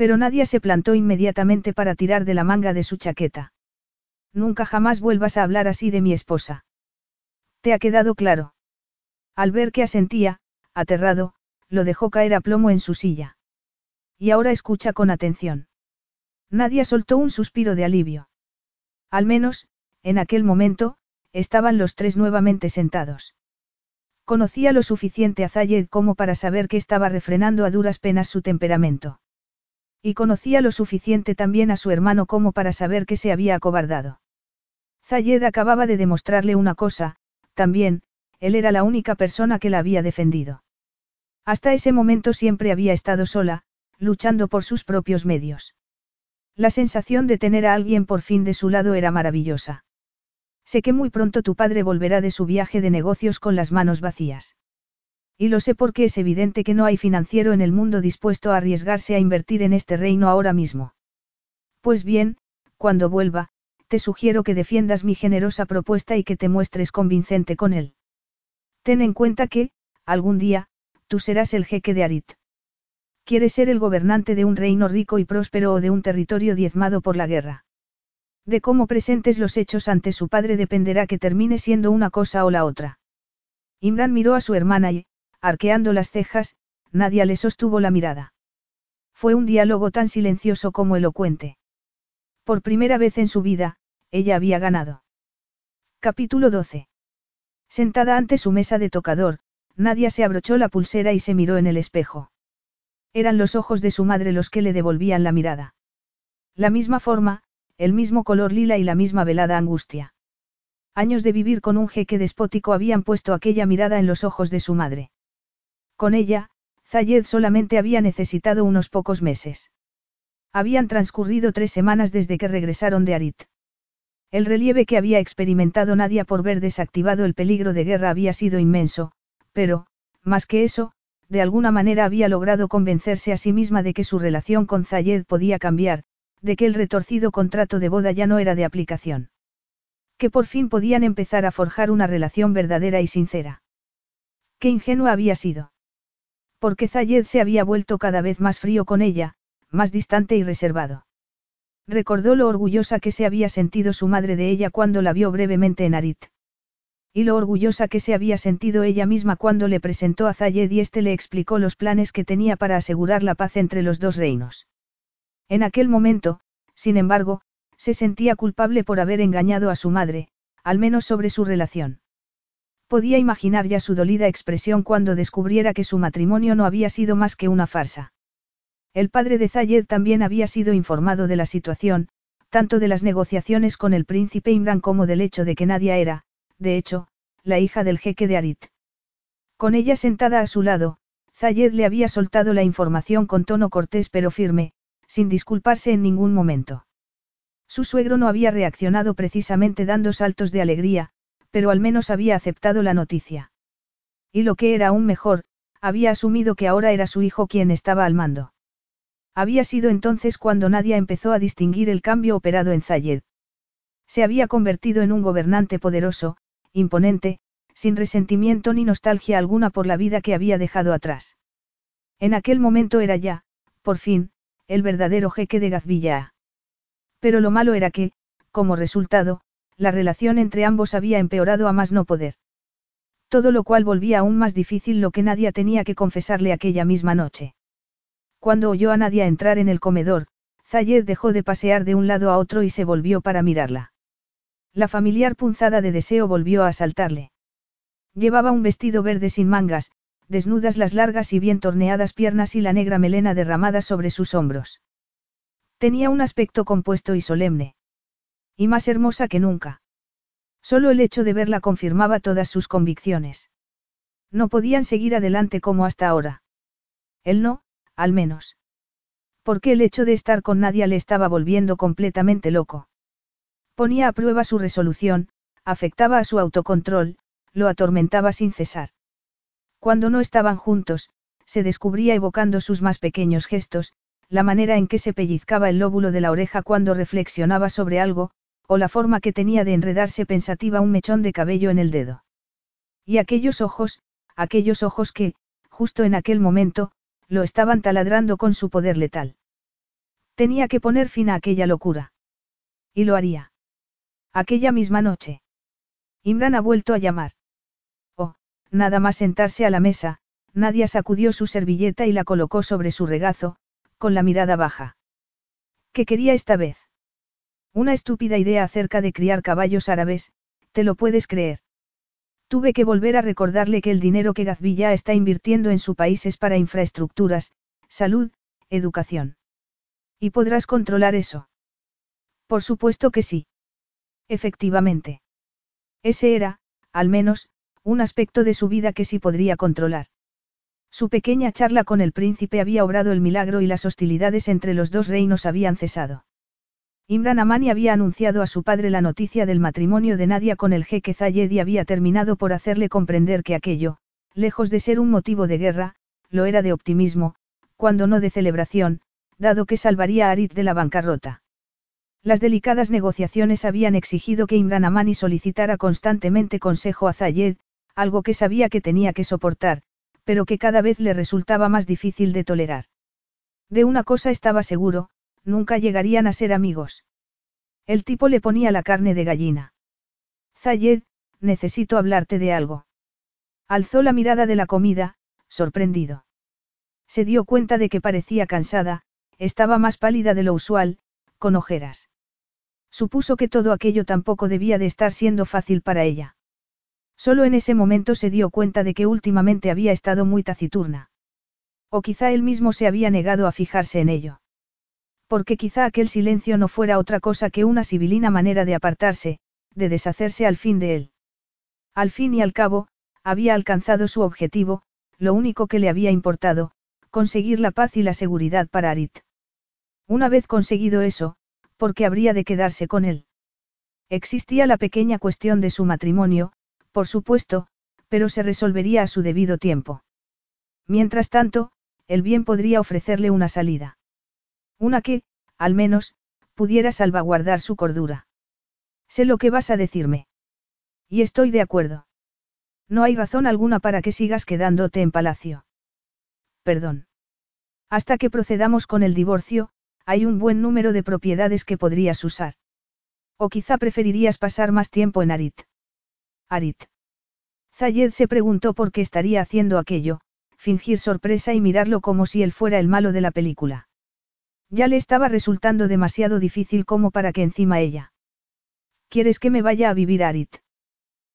Pero nadie se plantó inmediatamente para tirar de la manga de su chaqueta. Nunca jamás vuelvas a hablar así de mi esposa. ¿Te ha quedado claro? Al ver que asentía, aterrado, lo dejó caer a plomo en su silla. Y ahora escucha con atención. Nadia soltó un suspiro de alivio. Al menos, en aquel momento, estaban los tres nuevamente sentados. Conocía lo suficiente a Zayed como para saber que estaba refrenando a duras penas su temperamento. Y conocía lo suficiente también a su hermano como para saber que se había acobardado. Zayed acababa de demostrarle una cosa, también, él era la única persona que la había defendido. Hasta ese momento siempre había estado sola, luchando por sus propios medios. La sensación de tener a alguien por fin de su lado era maravillosa. Sé que muy pronto tu padre volverá de su viaje de negocios con las manos vacías. Y lo sé porque es evidente que no hay financiero en el mundo dispuesto a arriesgarse a invertir en este reino ahora mismo. Pues bien, cuando vuelva, te sugiero que defiendas mi generosa propuesta y que te muestres convincente con él. Ten en cuenta que, algún día, tú serás el jeque de Arit. Quieres ser el gobernante de un reino rico y próspero o de un territorio diezmado por la guerra. De cómo presentes los hechos ante su padre dependerá que termine siendo una cosa o la otra. Imran miró a su hermana y, arqueando las cejas, Nadia le sostuvo la mirada. Fue un diálogo tan silencioso como elocuente. Por primera vez en su vida, ella había ganado. Capítulo 12. Sentada ante su mesa de tocador, Nadia se abrochó la pulsera y se miró en el espejo. Eran los ojos de su madre los que le devolvían la mirada. La misma forma, el mismo color lila y la misma velada angustia. Años de vivir con un jeque despótico habían puesto aquella mirada en los ojos de su madre. Con ella, Zayed solamente había necesitado unos pocos meses. Habían transcurrido tres semanas desde que regresaron de Arit. El relieve que había experimentado Nadia por ver desactivado el peligro de guerra había sido inmenso, pero, más que eso, de alguna manera había logrado convencerse a sí misma de que su relación con Zayed podía cambiar, de que el retorcido contrato de boda ya no era de aplicación. Que por fin podían empezar a forjar una relación verdadera y sincera. Qué ingenua había sido. Porque Zayed se había vuelto cada vez más frío con ella, más distante y reservado. Recordó lo orgullosa que se había sentido su madre de ella cuando la vio brevemente en Arit. Y lo orgullosa que se había sentido ella misma cuando le presentó a Zayed y éste le explicó los planes que tenía para asegurar la paz entre los dos reinos. En aquel momento, sin embargo, se sentía culpable por haber engañado a su madre, al menos sobre su relación. Podía imaginar ya su dolida expresión cuando descubriera que su matrimonio no había sido más que una farsa. El padre de Zayed también había sido informado de la situación, tanto de las negociaciones con el príncipe Imran como del hecho de que Nadia era, de hecho, la hija del jeque de Arit. Con ella sentada a su lado, Zayed le había soltado la información con tono cortés pero firme, sin disculparse en ningún momento. Su suegro no había reaccionado precisamente dando saltos de alegría, pero al menos había aceptado la noticia. Y lo que era aún mejor, había asumido que ahora era su hijo quien estaba al mando. Había sido entonces cuando Nadia empezó a distinguir el cambio operado en Zayed. Se había convertido en un gobernante poderoso, imponente, sin resentimiento ni nostalgia alguna por la vida que había dejado atrás. En aquel momento era ya, por fin, el verdadero jeque de Gazvilla. Pero lo malo era que, como resultado, la relación entre ambos había empeorado a más no poder. Todo lo cual volvía aún más difícil lo que Nadia tenía que confesarle aquella misma noche. Cuando oyó a Nadia entrar en el comedor, Zayed dejó de pasear de un lado a otro y se volvió para mirarla. La familiar punzada de deseo volvió a asaltarle. Llevaba un vestido verde sin mangas, desnudas las largas y bien torneadas piernas y la negra melena derramada sobre sus hombros. Tenía un aspecto compuesto y solemne. Y más hermosa que nunca. Solo el hecho de verla confirmaba todas sus convicciones. No podían seguir adelante como hasta ahora. Él no, al menos. Porque el hecho de estar con Nadia le estaba volviendo completamente loco. Ponía a prueba su resolución, afectaba a su autocontrol, lo atormentaba sin cesar. Cuando no estaban juntos, se descubría evocando sus más pequeños gestos, la manera en que se pellizcaba el lóbulo de la oreja cuando reflexionaba sobre algo, o la forma que tenía de enredarse pensativa un mechón de cabello en el dedo. Y aquellos ojos, aquellos ojos que, justo en aquel momento, lo estaban taladrando con su poder letal. Tenía que poner fin a aquella locura. Y lo haría. Aquella misma noche. Imran ha vuelto a llamar. Oh, nada más sentarse a la mesa, Nadia sacudió su servilleta y la colocó sobre su regazo, con la mirada baja. ¿Qué quería esta vez? Una estúpida idea acerca de criar caballos árabes, ¿te lo puedes creer? Tuve que volver a recordarle que el dinero que Gazvilla está invirtiendo en su país es para infraestructuras, salud, educación. ¿Y podrás controlar eso? Por supuesto que sí. Efectivamente. Ese era, al menos, un aspecto de su vida que sí podría controlar. Su pequeña charla con el príncipe había obrado el milagro y las hostilidades entre los dos reinos habían cesado. Imran Amani había anunciado a su padre la noticia del matrimonio de Nadia con el jeque Zayed y había terminado por hacerle comprender que aquello, lejos de ser un motivo de guerra, lo era de optimismo, cuando no de celebración, dado que salvaría a Arid de la bancarrota. Las delicadas negociaciones habían exigido que Imran Amani solicitara constantemente consejo a Zayed, algo que sabía que tenía que soportar, pero que cada vez le resultaba más difícil de tolerar. De una cosa estaba seguro, nunca llegarían a ser amigos. El tipo le ponía la carne de gallina. Zayed, necesito hablarte de algo. Alzó la mirada de la comida, sorprendido. Se dio cuenta de que parecía cansada, estaba más pálida de lo usual, con ojeras. Supuso que todo aquello tampoco debía de estar siendo fácil para ella. Solo en ese momento se dio cuenta de que últimamente había estado muy taciturna. O quizá él mismo se había negado a fijarse en ello. Porque quizá aquel silencio no fuera otra cosa que una sibilina manera de apartarse, de deshacerse al fin de él. Al fin y al cabo, había alcanzado su objetivo, lo único que le había importado, conseguir la paz y la seguridad para Arit. Una vez conseguido eso, ¿por qué habría de quedarse con él? Existía la pequeña cuestión de su matrimonio, por supuesto, pero se resolvería a su debido tiempo. Mientras tanto, el bien podría ofrecerle una salida. Una que, al menos, pudiera salvaguardar su cordura. Sé lo que vas a decirme. Y estoy de acuerdo. No hay razón alguna para que sigas quedándote en palacio. Perdón. Hasta que procedamos con el divorcio, hay un buen número de propiedades que podrías usar. O quizá preferirías pasar más tiempo en Arit. Arit. Zayed se preguntó por qué estaría haciendo aquello, fingir sorpresa y mirarlo como si él fuera el malo de la película. Ya le estaba resultando demasiado difícil como para que encima ella. ¿Quieres que me vaya a vivir Arit?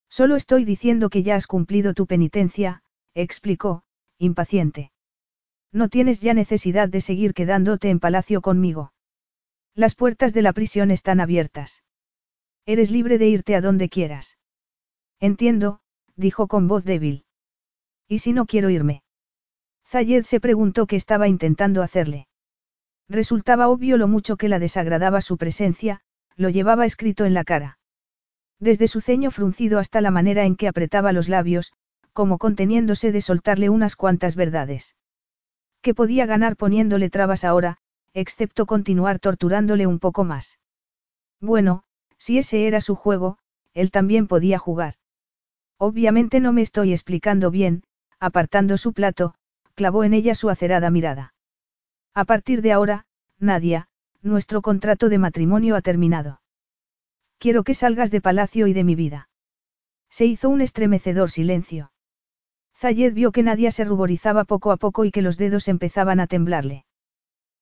Solo estoy diciendo que ya has cumplido tu penitencia, explicó, impaciente. No tienes ya necesidad de seguir quedándote en palacio conmigo. Las puertas de la prisión están abiertas. Eres libre de irte a donde quieras. Entiendo, dijo con voz débil. ¿Y si no quiero irme? Zayed se preguntó qué estaba intentando hacerle. Resultaba obvio lo mucho que la desagradaba su presencia, lo llevaba escrito en la cara. Desde su ceño fruncido hasta la manera en que apretaba los labios, como conteniéndose de soltarle unas cuantas verdades. ¿Qué podía ganar poniéndole trabas ahora, excepto continuar torturándole un poco más? Bueno, si ese era su juego, él también podía jugar. Obviamente no me estoy explicando bien, apartando su plato, clavó en ella su acerada mirada. A partir de ahora, Nadia, nuestro contrato de matrimonio ha terminado. Quiero que salgas de palacio y de mi vida. Se hizo un estremecedor silencio. Zayed vio que Nadia se ruborizaba poco a poco y que los dedos empezaban a temblarle.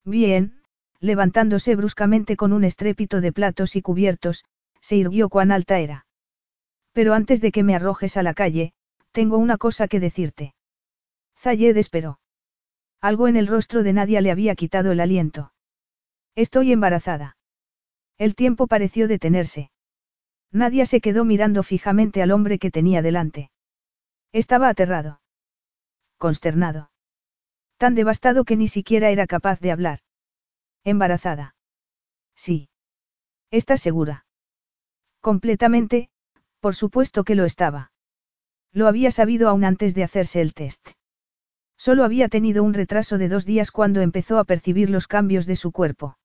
Bien, levantándose bruscamente con un estrépito de platos y cubiertos, se irguió cuán alta era. Pero antes de que me arrojes a la calle, tengo una cosa que decirte. Zayed esperó. Algo en el rostro de Nadia le había quitado el aliento. Estoy embarazada. El tiempo pareció detenerse. Nadia se quedó mirando fijamente al hombre que tenía delante. Estaba aterrado. Consternado. Tan devastado que ni siquiera era capaz de hablar. Embarazada. Sí. ¿Estás segura? Completamente, por supuesto que lo estaba. Lo había sabido aún antes de hacerse el test. Solo había tenido un retraso de dos días cuando empezó a percibir los cambios de su cuerpo.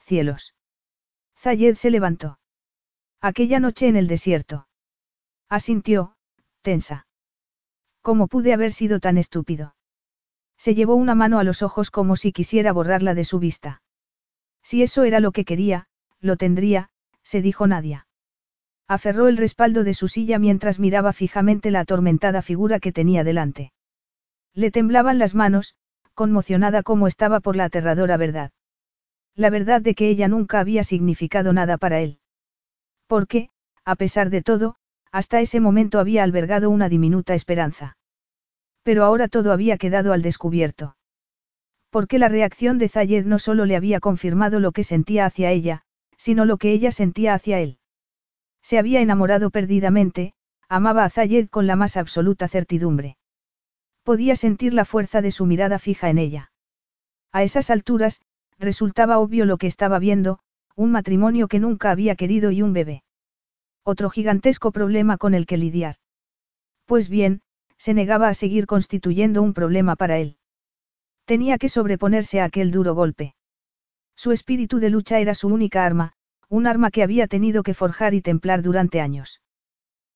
Cielos. Zayed se levantó. Aquella noche en el desierto. Asintió, tensa. ¿Cómo pude haber sido tan estúpido? Se llevó una mano a los ojos como si quisiera borrarla de su vista. Si eso era lo que quería, lo tendría, se dijo Nadia. Aferró el respaldo de su silla mientras miraba fijamente la atormentada figura que tenía delante. Le temblaban las manos, conmocionada como estaba por la aterradora verdad. La verdad de que ella nunca había significado nada para él. Porque, a pesar de todo, hasta ese momento había albergado una diminuta esperanza. Pero ahora todo había quedado al descubierto. Porque la reacción de Zayed no solo le había confirmado lo que sentía hacia ella, sino lo que ella sentía hacia él. Se había enamorado perdidamente, amaba a Zayed con la más absoluta certidumbre. Podía sentir la fuerza de su mirada fija en ella. A esas alturas, resultaba obvio lo que estaba viendo, un matrimonio que nunca había querido y un bebé. Otro gigantesco problema con el que lidiar. Pues bien, se negaba a seguir constituyendo un problema para él. Tenía que sobreponerse a aquel duro golpe. Su espíritu de lucha era su única arma, un arma que había tenido que forjar y templar durante años.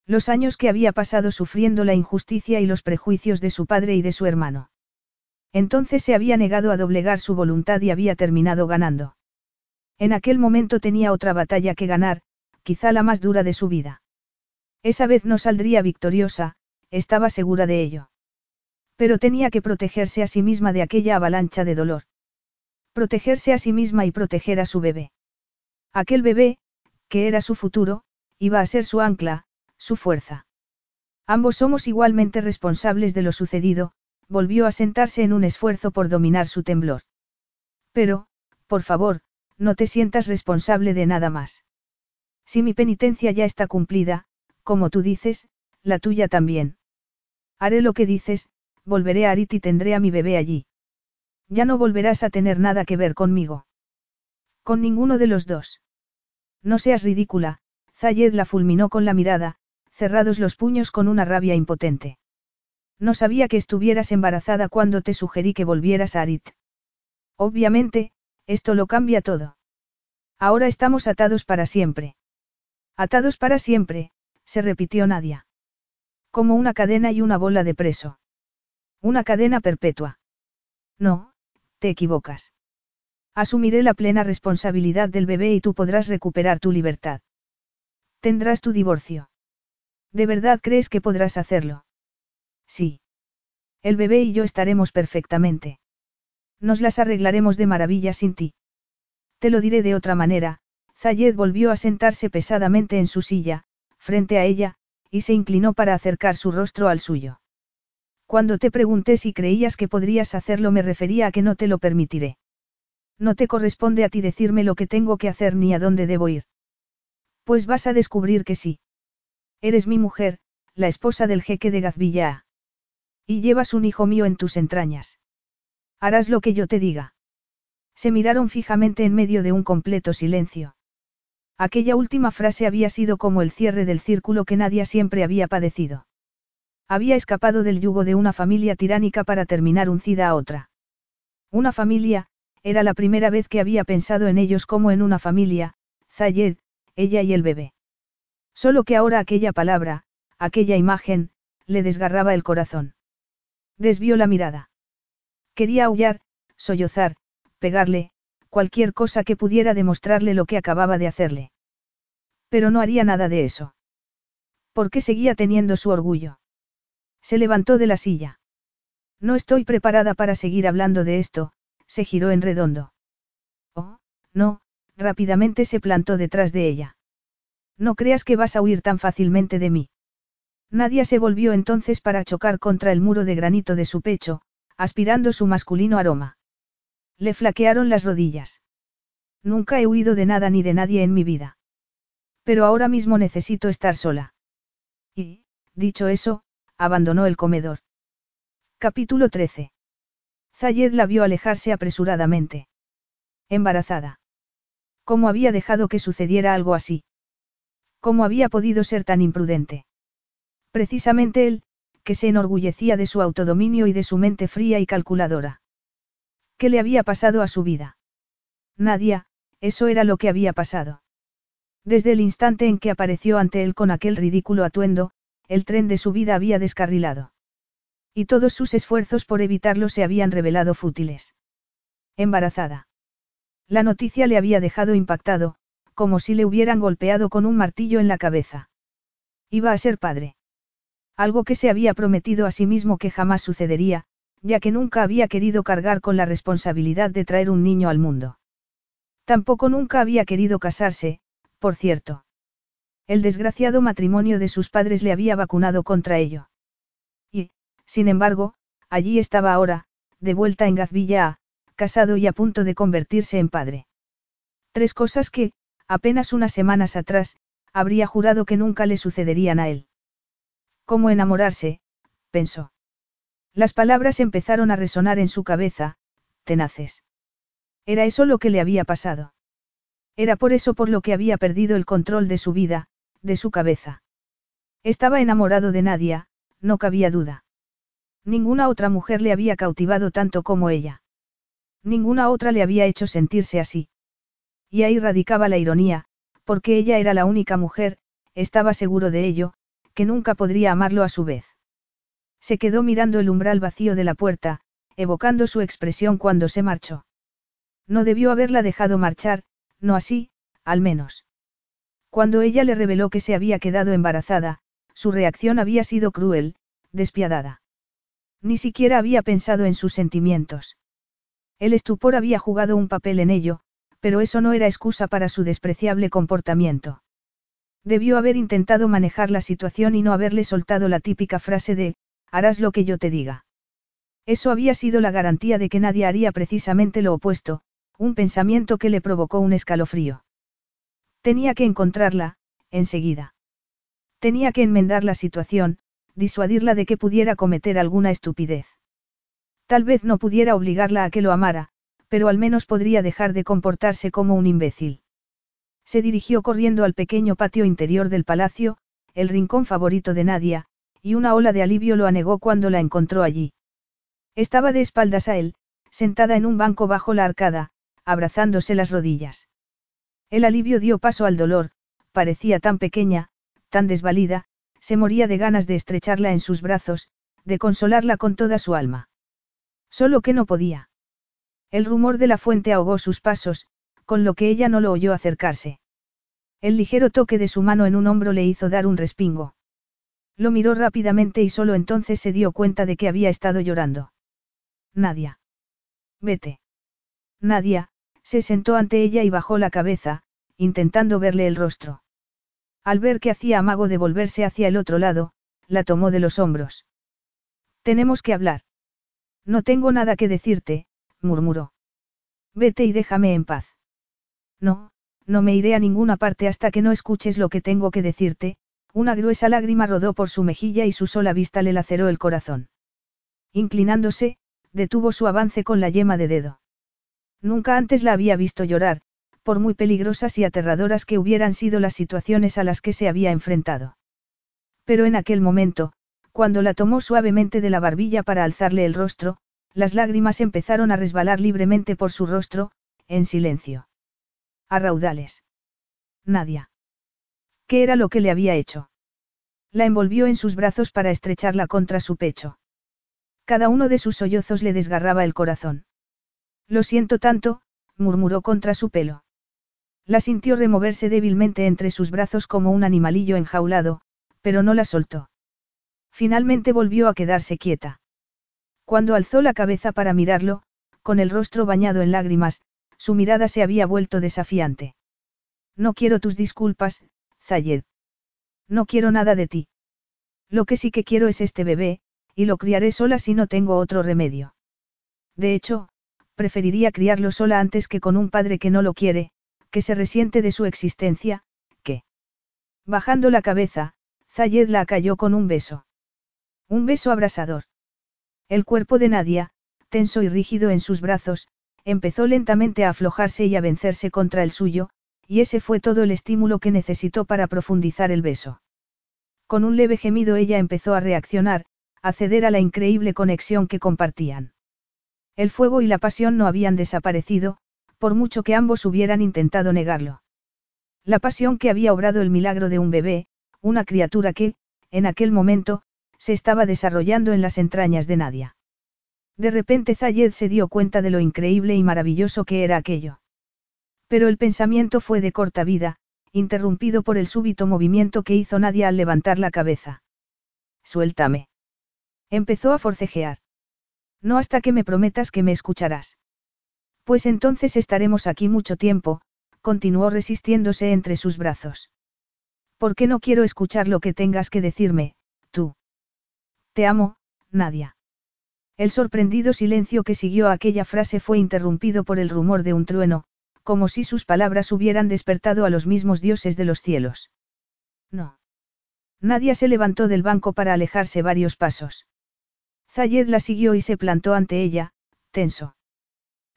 Los años que había pasado sufriendo la injusticia y los prejuicios de su padre y de su hermano. Entonces se había negado a doblegar su voluntad y había terminado ganando. En aquel momento tenía otra batalla que ganar, quizá la más dura de su vida. Esa vez no saldría victoriosa, estaba segura de ello. Pero tenía que protegerse a sí misma de aquella avalancha de dolor. Protegerse a sí misma y proteger a su bebé. Aquel bebé, que era su futuro, iba a ser su ancla, su fuerza. Ambos somos igualmente responsables de lo sucedido, volvió a sentarse en un esfuerzo por dominar su temblor. Pero, por favor, no te sientas responsable de nada más. Si mi penitencia ya está cumplida, como tú dices, la tuya también. Haré lo que dices, volveré a Arit y tendré a mi bebé allí. Ya no volverás a tener nada que ver conmigo. Con ninguno de los dos. No seas ridícula, Zayed la fulminó con la mirada, cerrados los puños con una rabia impotente. No sabía que estuvieras embarazada cuando te sugerí que volvieras a Arit. Obviamente, esto lo cambia todo. Ahora estamos atados para siempre. Atados para siempre, se repitió Nadia. Como una cadena y una bola de preso. Una cadena perpetua. No, te equivocas. Asumiré la plena responsabilidad del bebé y tú podrás recuperar tu libertad. Tendrás tu divorcio. ¿De verdad crees que podrás hacerlo? Sí. El bebé y yo estaremos perfectamente. Nos las arreglaremos de maravilla sin ti. Te lo diré de otra manera, Zayed volvió a sentarse pesadamente en su silla, frente a ella, y se inclinó para acercar su rostro al suyo. Cuando te pregunté si creías que podrías hacerlo me refería a que no te lo permitiré. No te corresponde a ti decirme lo que tengo que hacer ni a dónde debo ir. Pues vas a descubrir que sí. Eres mi mujer, la esposa del jeque de Gazvilla. Y llevas un hijo mío en tus entrañas. Harás lo que yo te diga. Se miraron fijamente en medio de un completo silencio. Aquella última frase había sido como el cierre del círculo que nadie siempre había padecido. Había escapado del yugo de una familia tiránica para terminar uncida a otra. Una familia, era la primera vez que había pensado en ellos como en una familia, Zayed, ella y el bebé. Solo que ahora aquella palabra, aquella imagen, le desgarraba el corazón. Desvió la mirada. Quería aullar, sollozar, pegarle, cualquier cosa que pudiera demostrarle lo que acababa de hacerle. Pero no haría nada de eso. Porque seguía teniendo su orgullo. Se levantó de la silla. No estoy preparada para seguir hablando de esto, se giró en redondo. Oh, no, rápidamente se plantó detrás de ella. No creas que vas a huir tan fácilmente de mí. Nadia se volvió entonces para chocar contra el muro de granito de su pecho, aspirando su masculino aroma. Le flaquearon las rodillas. Nunca he huido de nada ni de nadie en mi vida. Pero ahora mismo necesito estar sola. Y, dicho eso, abandonó el comedor. Capítulo 13. Zayed la vio alejarse apresuradamente. Embarazada. ¿Cómo había dejado que sucediera algo así? ¿Cómo había podido ser tan imprudente? Precisamente él, que se enorgullecía de su autodominio y de su mente fría y calculadora. ¿Qué le había pasado a su vida? Nadia, eso era lo que había pasado. Desde el instante en que apareció ante él con aquel ridículo atuendo, el tren de su vida había descarrilado. Y todos sus esfuerzos por evitarlo se habían revelado fútiles. Embarazada. La noticia le había dejado impactado, como si le hubieran golpeado con un martillo en la cabeza. Iba a ser padre. Algo que se había prometido a sí mismo que jamás sucedería, ya que nunca había querido cargar con la responsabilidad de traer un niño al mundo. Tampoco nunca había querido casarse, por cierto. El desgraciado matrimonio de sus padres le había vacunado contra ello. Y, sin embargo, allí estaba ahora, de vuelta en Gazvilla, casado y a punto de convertirse en padre. Tres cosas que, apenas unas semanas atrás, habría jurado que nunca le sucederían a él. ¿Cómo enamorarse? pensó. Las palabras empezaron a resonar en su cabeza, tenaces. Era eso lo que le había pasado. Era por eso por lo que había perdido el control de su vida, de su cabeza. Estaba enamorado de Nadia, no cabía duda. Ninguna otra mujer le había cautivado tanto como ella. Ninguna otra le había hecho sentirse así. Y ahí radicaba la ironía, porque ella era la única mujer, estaba seguro de ello, que nunca podría amarlo a su vez. Se quedó mirando el umbral vacío de la puerta, evocando su expresión cuando se marchó. No debió haberla dejado marchar, no así, al menos. Cuando ella le reveló que se había quedado embarazada, su reacción había sido cruel, despiadada. Ni siquiera había pensado en sus sentimientos. El estupor había jugado un papel en ello, pero eso no era excusa para su despreciable comportamiento. Debió haber intentado manejar la situación y no haberle soltado la típica frase de, harás lo que yo te diga. Eso había sido la garantía de que nadie haría precisamente lo opuesto, un pensamiento que le provocó un escalofrío. Tenía que encontrarla, enseguida. Tenía que enmendar la situación, disuadirla de que pudiera cometer alguna estupidez. Tal vez no pudiera obligarla a que lo amara, pero al menos podría dejar de comportarse como un imbécil. Se dirigió corriendo al pequeño patio interior del palacio, el rincón favorito de Nadia, y una ola de alivio lo anegó cuando la encontró allí. Estaba de espaldas a él, sentada en un banco bajo la arcada, abrazándose las rodillas. El alivio dio paso al dolor, parecía tan pequeña, tan desvalida, se moría de ganas de estrecharla en sus brazos, de consolarla con toda su alma. Solo que no podía. El rumor de la fuente ahogó sus pasos, con lo que ella no lo oyó acercarse. El ligero toque de su mano en un hombro le hizo dar un respingo. Lo miró rápidamente y solo entonces se dio cuenta de que había estado llorando. Nadia. Vete. Nadia, se sentó ante ella y bajó la cabeza, intentando verle el rostro. Al ver que hacía amago de volverse hacia el otro lado, la tomó de los hombros. Tenemos que hablar. No tengo nada que decirte, murmuró. Vete y déjame en paz. No, no me iré a ninguna parte hasta que no escuches lo que tengo que decirte, una gruesa lágrima rodó por su mejilla y su sola vista le laceró el corazón. Inclinándose, detuvo su avance con la yema de dedo. Nunca antes la había visto llorar, por muy peligrosas y aterradoras que hubieran sido las situaciones a las que se había enfrentado. Pero en aquel momento, cuando la tomó suavemente de la barbilla para alzarle el rostro, las lágrimas empezaron a resbalar libremente por su rostro, en silencio. A raudales. Nadia. ¿Qué era lo que le había hecho? La envolvió en sus brazos para estrecharla contra su pecho. Cada uno de sus sollozos le desgarraba el corazón. Lo siento tanto, murmuró contra su pelo. La sintió removerse débilmente entre sus brazos como un animalillo enjaulado, pero no la soltó. Finalmente volvió a quedarse quieta. Cuando alzó la cabeza para mirarlo, con el rostro bañado en lágrimas, su mirada se había vuelto desafiante. No quiero tus disculpas, Zayed. No quiero nada de ti. Lo que sí que quiero es este bebé, y lo criaré sola si no tengo otro remedio. De hecho, preferiría criarlo sola antes que con un padre que no lo quiere, que se resiente de su existencia, que... Bajando la cabeza, Zayed la cayó con un beso. Un beso abrasador. El cuerpo de Nadia, tenso y rígido en sus brazos, empezó lentamente a aflojarse y a vencerse contra el suyo, y ese fue todo el estímulo que necesitó para profundizar el beso. Con un leve gemido ella empezó a reaccionar, a ceder a la increíble conexión que compartían. El fuego y la pasión no habían desaparecido, por mucho que ambos hubieran intentado negarlo. La pasión que había obrado el milagro de un bebé, una criatura que, en aquel momento, se estaba desarrollando en las entrañas de Nadia. De repente Zayed se dio cuenta de lo increíble y maravilloso que era aquello. Pero el pensamiento fue de corta vida, interrumpido por el súbito movimiento que hizo Nadia al levantar la cabeza. Suéltame. Empezó a forcejear. No hasta que me prometas que me escucharás. Pues entonces estaremos aquí mucho tiempo, continuó resistiéndose entre sus brazos. ¿Por qué no quiero escuchar lo que tengas que decirme? Te amo, Nadia. El sorprendido silencio que siguió a aquella frase fue interrumpido por el rumor de un trueno, como si sus palabras hubieran despertado a los mismos dioses de los cielos. No. Nadia se levantó del banco para alejarse varios pasos. Zayed la siguió y se plantó ante ella, tenso.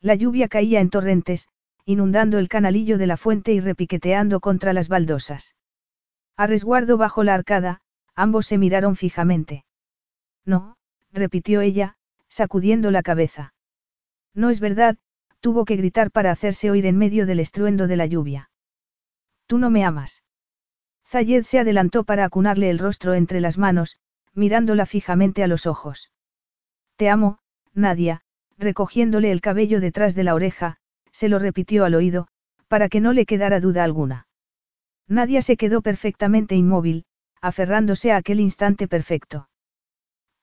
La lluvia caía en torrentes, inundando el canalillo de la fuente y repiqueteando contra las baldosas. A resguardo bajo la arcada, ambos se miraron fijamente. No, repitió ella, sacudiendo la cabeza. No es verdad, tuvo que gritar para hacerse oír en medio del estruendo de la lluvia. Tú no me amas. Zayed se adelantó para acunarle el rostro entre las manos, mirándola fijamente a los ojos. Te amo, Nadia, recogiéndole el cabello detrás de la oreja, se lo repitió al oído, para que no le quedara duda alguna. Nadia se quedó perfectamente inmóvil, aferrándose a aquel instante perfecto.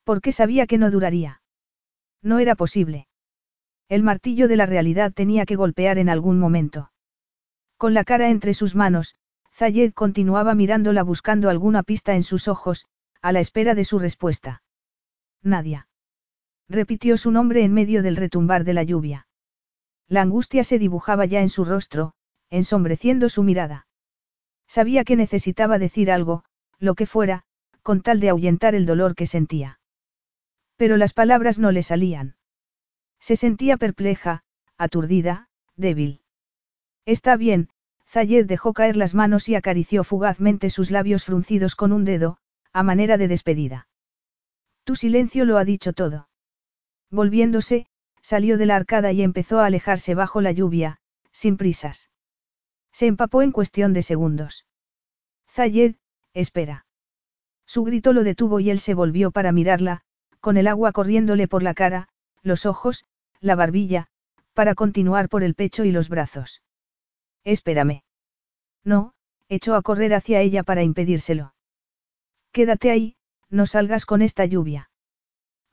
Porque sabía que no duraría. No era posible. El martillo de la realidad tenía que golpear en algún momento. Con la cara entre sus manos, Zayed continuaba mirándola buscando alguna pista en sus ojos, a la espera de su respuesta. Nadia. Repitió su nombre en medio del retumbar de la lluvia. La angustia se dibujaba ya en su rostro, ensombreciendo su mirada. Sabía que necesitaba decir algo, lo que fuera, con tal de ahuyentar el dolor que sentía. Pero las palabras no le salían. Se sentía perpleja, aturdida, débil. Está bien, Zayed dejó caer las manos y acarició fugazmente sus labios fruncidos con un dedo, a manera de despedida. Tu silencio lo ha dicho todo. Volviéndose, salió de la arcada y empezó a alejarse bajo la lluvia, sin prisas. Se empapó en cuestión de segundos. Zayed, espera. Su grito lo detuvo y él se volvió para mirarla, con el agua corriéndole por la cara, los ojos, la barbilla, para continuar por el pecho y los brazos. Espérame. No, echó a correr hacia ella para impedírselo. Quédate ahí, no salgas con esta lluvia.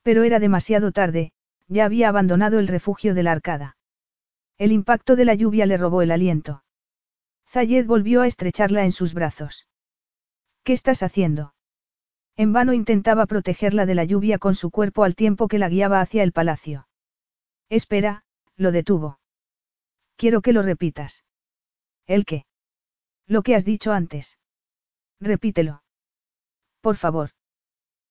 Pero era demasiado tarde, ya había abandonado el refugio de la arcada. El impacto de la lluvia le robó el aliento. Zayed volvió a estrecharla en sus brazos. ¿Qué estás haciendo? En vano intentaba protegerla de la lluvia con su cuerpo al tiempo que la guiaba hacia el palacio. Espera, lo detuvo. Quiero que lo repitas. ¿El qué? Lo que has dicho antes. Repítelo. Por favor.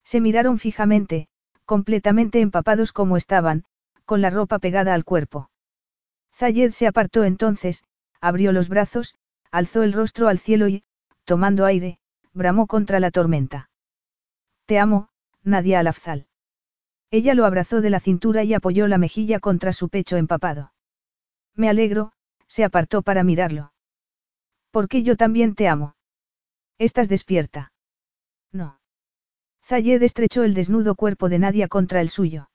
Se miraron fijamente, completamente empapados como estaban, con la ropa pegada al cuerpo. Zayed se apartó entonces, abrió los brazos, alzó el rostro al cielo y, tomando aire, bramó contra la tormenta. Te amo, Nadia Alafzal. Ella lo abrazó de la cintura y apoyó la mejilla contra su pecho empapado. Me alegro, se apartó para mirarlo. Porque yo también te amo. ¿Estás despierta? No. Zayed estrechó el desnudo cuerpo de Nadia contra el suyo.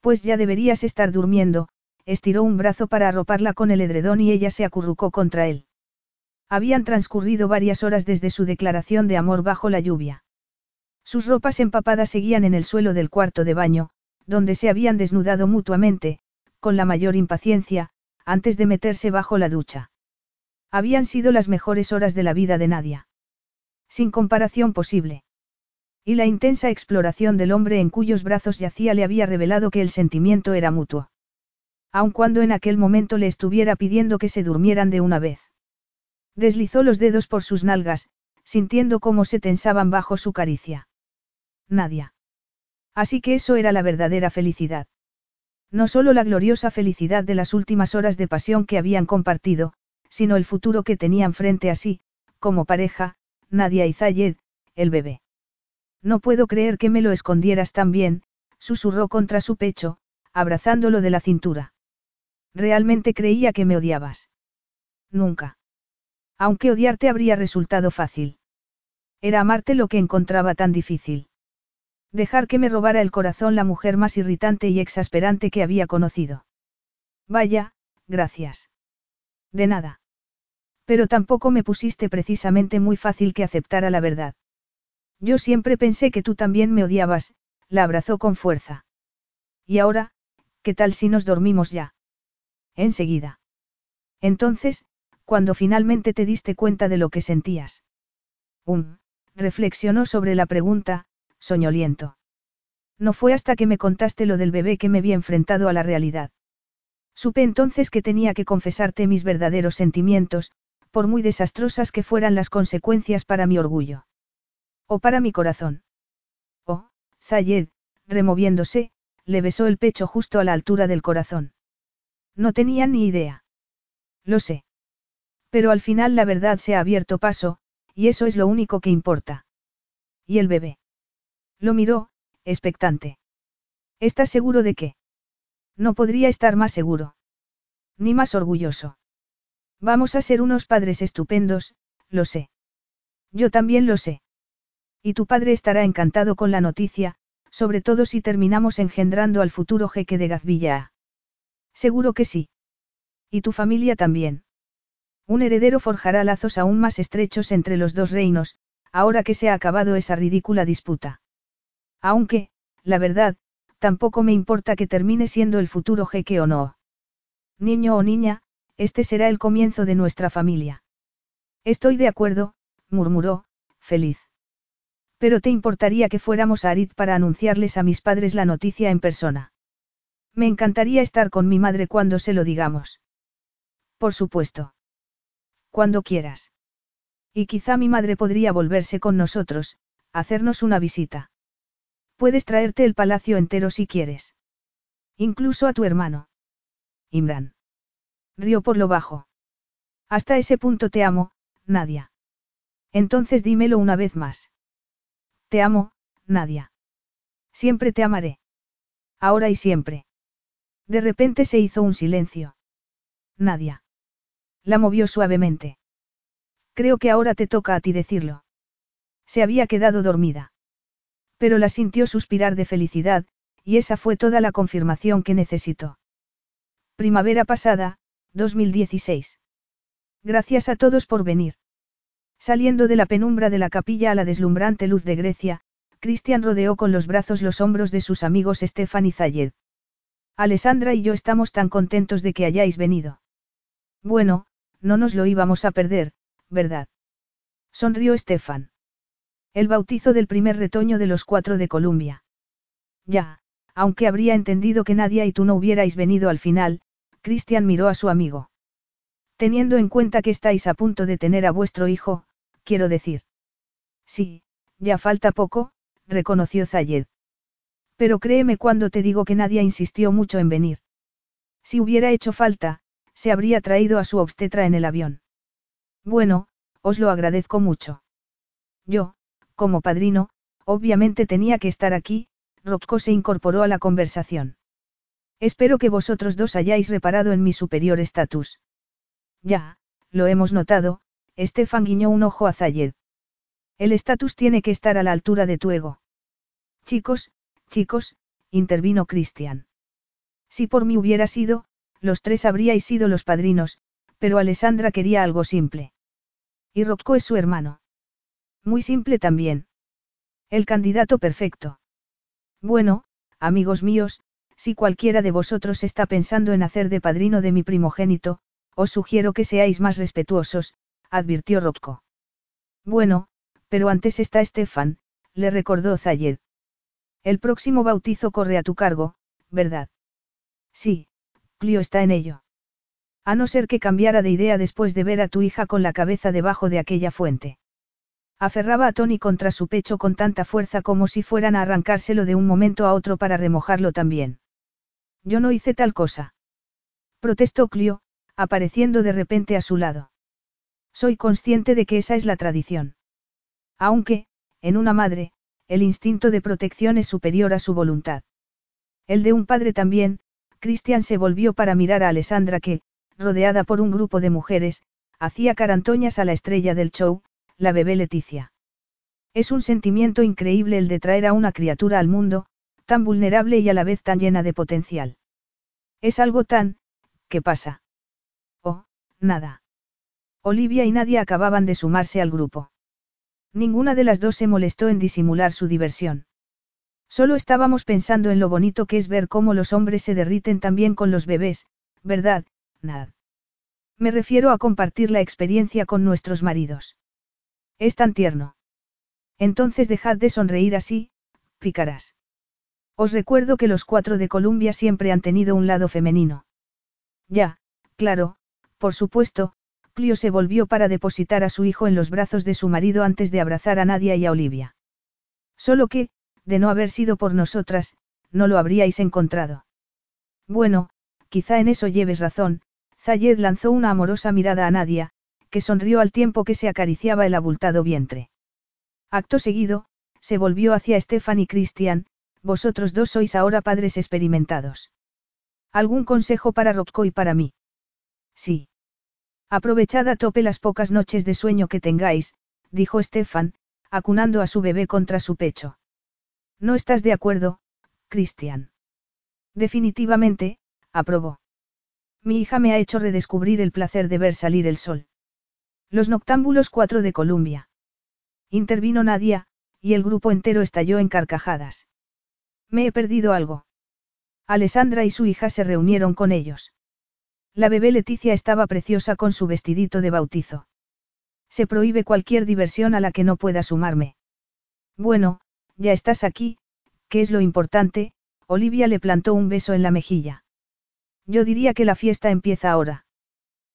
Pues ya deberías estar durmiendo, estiró un brazo para arroparla con el edredón y ella se acurrucó contra él. Habían transcurrido varias horas desde su declaración de amor bajo la lluvia. Sus ropas empapadas seguían en el suelo del cuarto de baño, donde se habían desnudado mutuamente, con la mayor impaciencia, antes de meterse bajo la ducha. Habían sido las mejores horas de la vida de Nadia. Sin comparación posible. Y la intensa exploración del hombre en cuyos brazos yacía le había revelado que el sentimiento era mutuo. Aun cuando en aquel momento le estuviera pidiendo que se durmieran de una vez. Deslizó los dedos por sus nalgas, sintiendo cómo se tensaban bajo su caricia. Nadia. Así que eso era la verdadera felicidad. No solo la gloriosa felicidad de las últimas horas de pasión que habían compartido, sino el futuro que tenían frente a sí, como pareja, Nadia y Zayed, el bebé. No puedo creer que me lo escondieras tan bien, susurró contra su pecho, abrazándolo de la cintura. Realmente creía que me odiabas. Nunca. Aunque odiarte habría resultado fácil. Era amarte lo que encontraba tan difícil. Dejar que me robara el corazón la mujer más irritante y exasperante que había conocido. Vaya, gracias. De nada. Pero tampoco me pusiste precisamente muy fácil que aceptara la verdad. Yo siempre pensé que tú también me odiabas, la abrazó con fuerza. Y ahora, ¿qué tal si nos dormimos ya? Enseguida. Entonces, cuando finalmente te diste cuenta de lo que sentías. Um, reflexionó sobre la pregunta, soñoliento. No fue hasta que me contaste lo del bebé que me vi enfrentado a la realidad. Supe entonces que tenía que confesarte mis verdaderos sentimientos, por muy desastrosas que fueran las consecuencias para mi orgullo. O para mi corazón. Oh, Zayed, removiéndose, le besó el pecho justo a la altura del corazón. No tenía ni idea. Lo sé. Pero al final la verdad se ha abierto paso, y eso es lo único que importa. ¿Y el bebé? Lo miró, expectante. ¿Estás seguro de qué? No podría estar más seguro. Ni más orgulloso. Vamos a ser unos padres estupendos, lo sé. Yo también lo sé. Y tu padre estará encantado con la noticia, sobre todo si terminamos engendrando al futuro jeque de Gazvilla. Seguro que sí. Y tu familia también. Un heredero forjará lazos aún más estrechos entre los dos reinos, ahora que se ha acabado esa ridícula disputa. Aunque, la verdad, tampoco me importa que termine siendo el futuro jeque o no. Niño o niña, este será el comienzo de nuestra familia. Estoy de acuerdo, murmuró, feliz. Pero te importaría que fuéramos a Arid para anunciarles a mis padres la noticia en persona. Me encantaría estar con mi madre cuando se lo digamos. Por supuesto. Cuando quieras. Y quizá mi madre podría volverse con nosotros, hacernos una visita. Puedes traerte el palacio entero si quieres. Incluso a tu hermano. Imran. Río por lo bajo. Hasta ese punto te amo, Nadia. Entonces dímelo una vez más. Te amo, Nadia. Siempre te amaré. Ahora y siempre. De repente se hizo un silencio. Nadia. La movió suavemente. Creo que ahora te toca a ti decirlo. Se había quedado dormida. Pero la sintió suspirar de felicidad, y esa fue toda la confirmación que necesitó. Primavera pasada, 2016. Gracias a todos por venir. Saliendo de la penumbra de la capilla a la deslumbrante luz de Grecia, Cristian rodeó con los brazos los hombros de sus amigos Estefan y Zayed. Alessandra y yo estamos tan contentos de que hayáis venido. Bueno, no nos lo íbamos a perder, ¿verdad? Sonrió Estefan. El bautizo del primer retoño de los cuatro de Columbia. Ya, aunque habría entendido que Nadia y tú no hubierais venido al final, Cristian miró a su amigo. Teniendo en cuenta que estáis a punto de tener a vuestro hijo, quiero decir. Sí, ya falta poco, reconoció Zayed. Pero créeme cuando te digo que Nadia insistió mucho en venir. Si hubiera hecho falta, se habría traído a su obstetra en el avión. Bueno, os lo agradezco mucho. Yo, como padrino, obviamente tenía que estar aquí, Rocco se incorporó a la conversación. Espero que vosotros dos hayáis reparado en mi superior estatus. Ya, lo hemos notado, Estefan guiñó un ojo a Zayed. El estatus tiene que estar a la altura de tu ego. Chicos, chicos, intervino Cristian. Si por mí hubiera sido, los tres habríais sido los padrinos, pero Alessandra quería algo simple. Y Rocco es su hermano. Muy simple también. El candidato perfecto. Bueno, amigos míos, si cualquiera de vosotros está pensando en hacer de padrino de mi primogénito, os sugiero que seáis más respetuosos, advirtió Rocco. Bueno, pero antes está Stefan, le recordó Zayed. El próximo bautizo corre a tu cargo, ¿verdad? Sí, Clio está en ello. A no ser que cambiara de idea después de ver a tu hija con la cabeza debajo de aquella fuente. Aferraba a Tony contra su pecho con tanta fuerza como si fueran a arrancárselo de un momento a otro para remojarlo también. Yo no hice tal cosa. Protestó Clio, apareciendo de repente a su lado. Soy consciente de que esa es la tradición. Aunque, en una madre, el instinto de protección es superior a su voluntad. El de un padre también, Christian se volvió para mirar a Alessandra que, rodeada por un grupo de mujeres, hacía carantoñas a la estrella del show, la bebé Leticia. Es un sentimiento increíble el de traer a una criatura al mundo, tan vulnerable y a la vez tan llena de potencial. Es algo tan, ¿qué pasa? nada. Olivia y Nadia acababan de sumarse al grupo. Ninguna de las dos se molestó en disimular su diversión. Solo estábamos pensando en lo bonito que es ver cómo los hombres se derriten también con los bebés, ¿verdad, Nad? Me refiero a compartir la experiencia con nuestros maridos. Es tan tierno. Entonces dejad de sonreír así, picarás. Os recuerdo que los cuatro de Columbia siempre han tenido un lado femenino. Ya, claro, por supuesto, Clio se volvió para depositar a su hijo en los brazos de su marido antes de abrazar a Nadia y a Olivia. Solo que, de no haber sido por nosotras, no lo habríais encontrado. Bueno, quizá en eso lleves razón, Zayed lanzó una amorosa mirada a Nadia, que sonrió al tiempo que se acariciaba el abultado vientre. Acto seguido, se volvió hacia Stefan y Christian, vosotros dos sois ahora padres experimentados. ¿Algún consejo para Rocco y para mí? Sí. Aprovechad a tope las pocas noches de sueño que tengáis, dijo Stefan, acunando a su bebé contra su pecho. ¿No estás de acuerdo, Christian? Definitivamente, aprobó. Mi hija me ha hecho redescubrir el placer de ver salir el sol. Los noctámbulos 4 de Columbia. Intervino Nadia, y el grupo entero estalló en carcajadas. Me he perdido algo. Alessandra y su hija se reunieron con ellos. La bebé Leticia estaba preciosa con su vestidito de bautizo. Se prohíbe cualquier diversión a la que no pueda sumarme. Bueno, ya estás aquí, ¿qué es lo importante? Olivia le plantó un beso en la mejilla. Yo diría que la fiesta empieza ahora.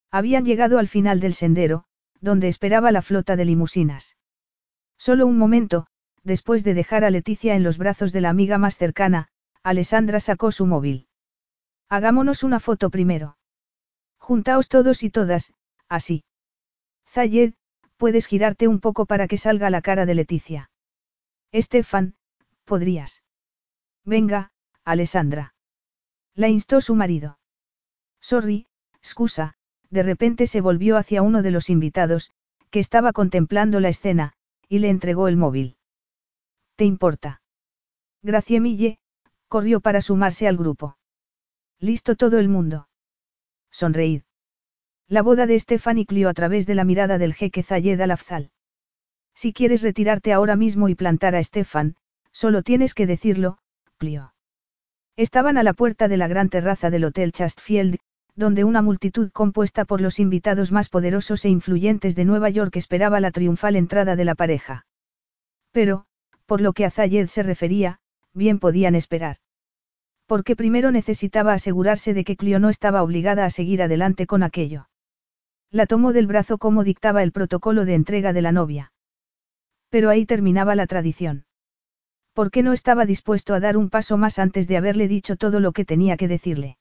Habían llegado al final del sendero, donde esperaba la flota de limusinas. Solo un momento, después de dejar a Leticia en los brazos de la amiga más cercana, Alessandra sacó su móvil. Hagámonos una foto primero. Juntaos todos y todas, así. Zayed, puedes girarte un poco para que salga la cara de Leticia. Estefan, podrías. Venga, Alessandra. La instó su marido. Sorry, excusa, de repente se volvió hacia uno de los invitados, que estaba contemplando la escena, y le entregó el móvil. ¿Te importa? Graciemille, corrió para sumarse al grupo. Listo todo el mundo. Sonreíd. La boda de y Clio a través de la mirada del jeque Zayed al-Afzal. Si quieres retirarte ahora mismo y plantar a Estefan, solo tienes que decirlo, Clio. Estaban a la puerta de la gran terraza del Hotel Chastfield, donde una multitud compuesta por los invitados más poderosos e influyentes de Nueva York esperaba la triunfal entrada de la pareja. Pero, por lo que a Zayed se refería, bien podían esperar. Porque primero necesitaba asegurarse de que Clio no estaba obligada a seguir adelante con aquello. La tomó del brazo como dictaba el protocolo de entrega de la novia. Pero ahí terminaba la tradición. ¿Por qué no estaba dispuesto a dar un paso más antes de haberle dicho todo lo que tenía que decirle?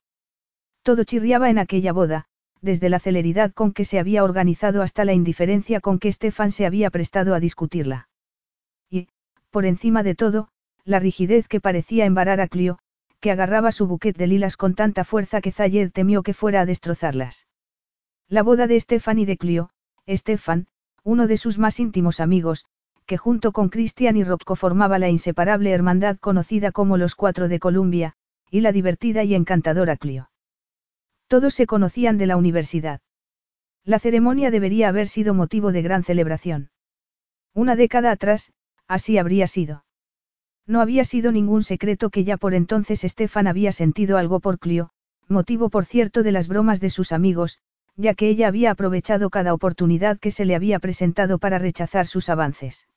Todo chirriaba en aquella boda, desde la celeridad con que se había organizado hasta la indiferencia con que Estefan se había prestado a discutirla. Y, por encima de todo, la rigidez que parecía embarar a Clio, que agarraba su buquet de lilas con tanta fuerza que Zayed temió que fuera a destrozarlas. La boda de Estefan y de Clio, Estefan, uno de sus más íntimos amigos, que junto con Christian y Rocco formaba la inseparable hermandad conocida como los Cuatro de Columbia, y la divertida y encantadora Clio. Todos se conocían de la universidad. La ceremonia debería haber sido motivo de gran celebración. Una década atrás, así habría sido. No había sido ningún secreto que ya por entonces Stefan había sentido algo por Clio, motivo por cierto de las bromas de sus amigos, ya que ella había aprovechado cada oportunidad que se le había presentado para rechazar sus avances.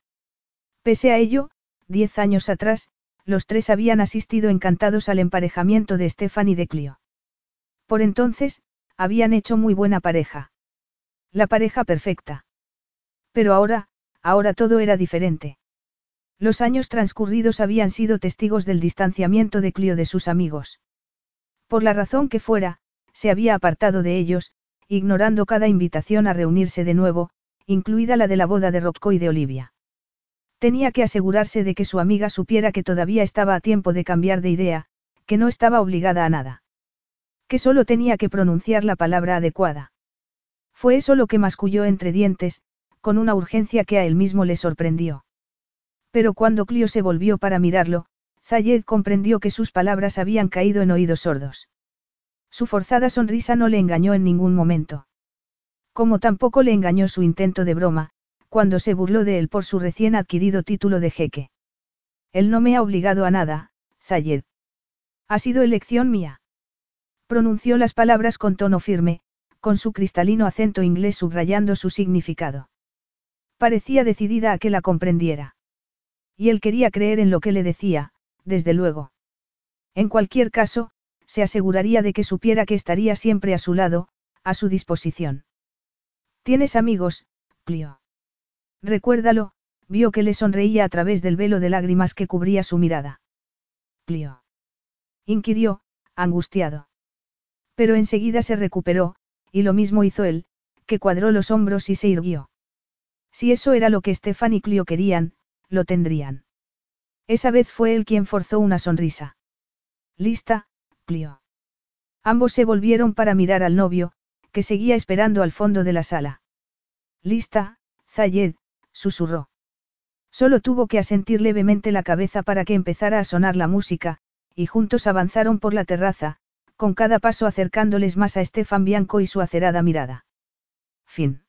Pese a ello, diez años atrás, los tres habían asistido encantados al emparejamiento de Stefan y de Clio. Por entonces, habían hecho muy buena pareja. La pareja perfecta. Pero ahora, ahora todo era diferente. Los años transcurridos habían sido testigos del distanciamiento de Clio de sus amigos. Por la razón que fuera, se había apartado de ellos, ignorando cada invitación a reunirse de nuevo, incluida la de la boda de Rocco y de Olivia. Tenía que asegurarse de que su amiga supiera que todavía estaba a tiempo de cambiar de idea, que no estaba obligada a nada que solo tenía que pronunciar la palabra adecuada. Fue eso lo que masculló entre dientes, con una urgencia que a él mismo le sorprendió. Pero cuando Clio se volvió para mirarlo, Zayed comprendió que sus palabras habían caído en oídos sordos. Su forzada sonrisa no le engañó en ningún momento. Como tampoco le engañó su intento de broma, cuando se burló de él por su recién adquirido título de jeque. Él no me ha obligado a nada, Zayed. Ha sido elección mía. Pronunció las palabras con tono firme, con su cristalino acento inglés subrayando su significado. Parecía decidida a que la comprendiera. Y él quería creer en lo que le decía, desde luego. En cualquier caso, se aseguraría de que supiera que estaría siempre a su lado, a su disposición. ¿Tienes amigos, Clio? Recuérdalo, vio que le sonreía a través del velo de lágrimas que cubría su mirada. Clio. Inquirió, angustiado. Pero enseguida se recuperó, y lo mismo hizo él, que cuadró los hombros y se irguió. Si eso era lo que Stefan y Clio querían, lo tendrían. Esa vez fue él quien forzó una sonrisa. Lista, Clio. Ambos se volvieron para mirar al novio, que seguía esperando al fondo de la sala. Lista, Zayed, susurró. Solo tuvo que asentir levemente la cabeza para que empezara a sonar la música, y juntos avanzaron por la terraza, con cada paso acercándoles más a Estefan Bianco y su acerada mirada. Fin.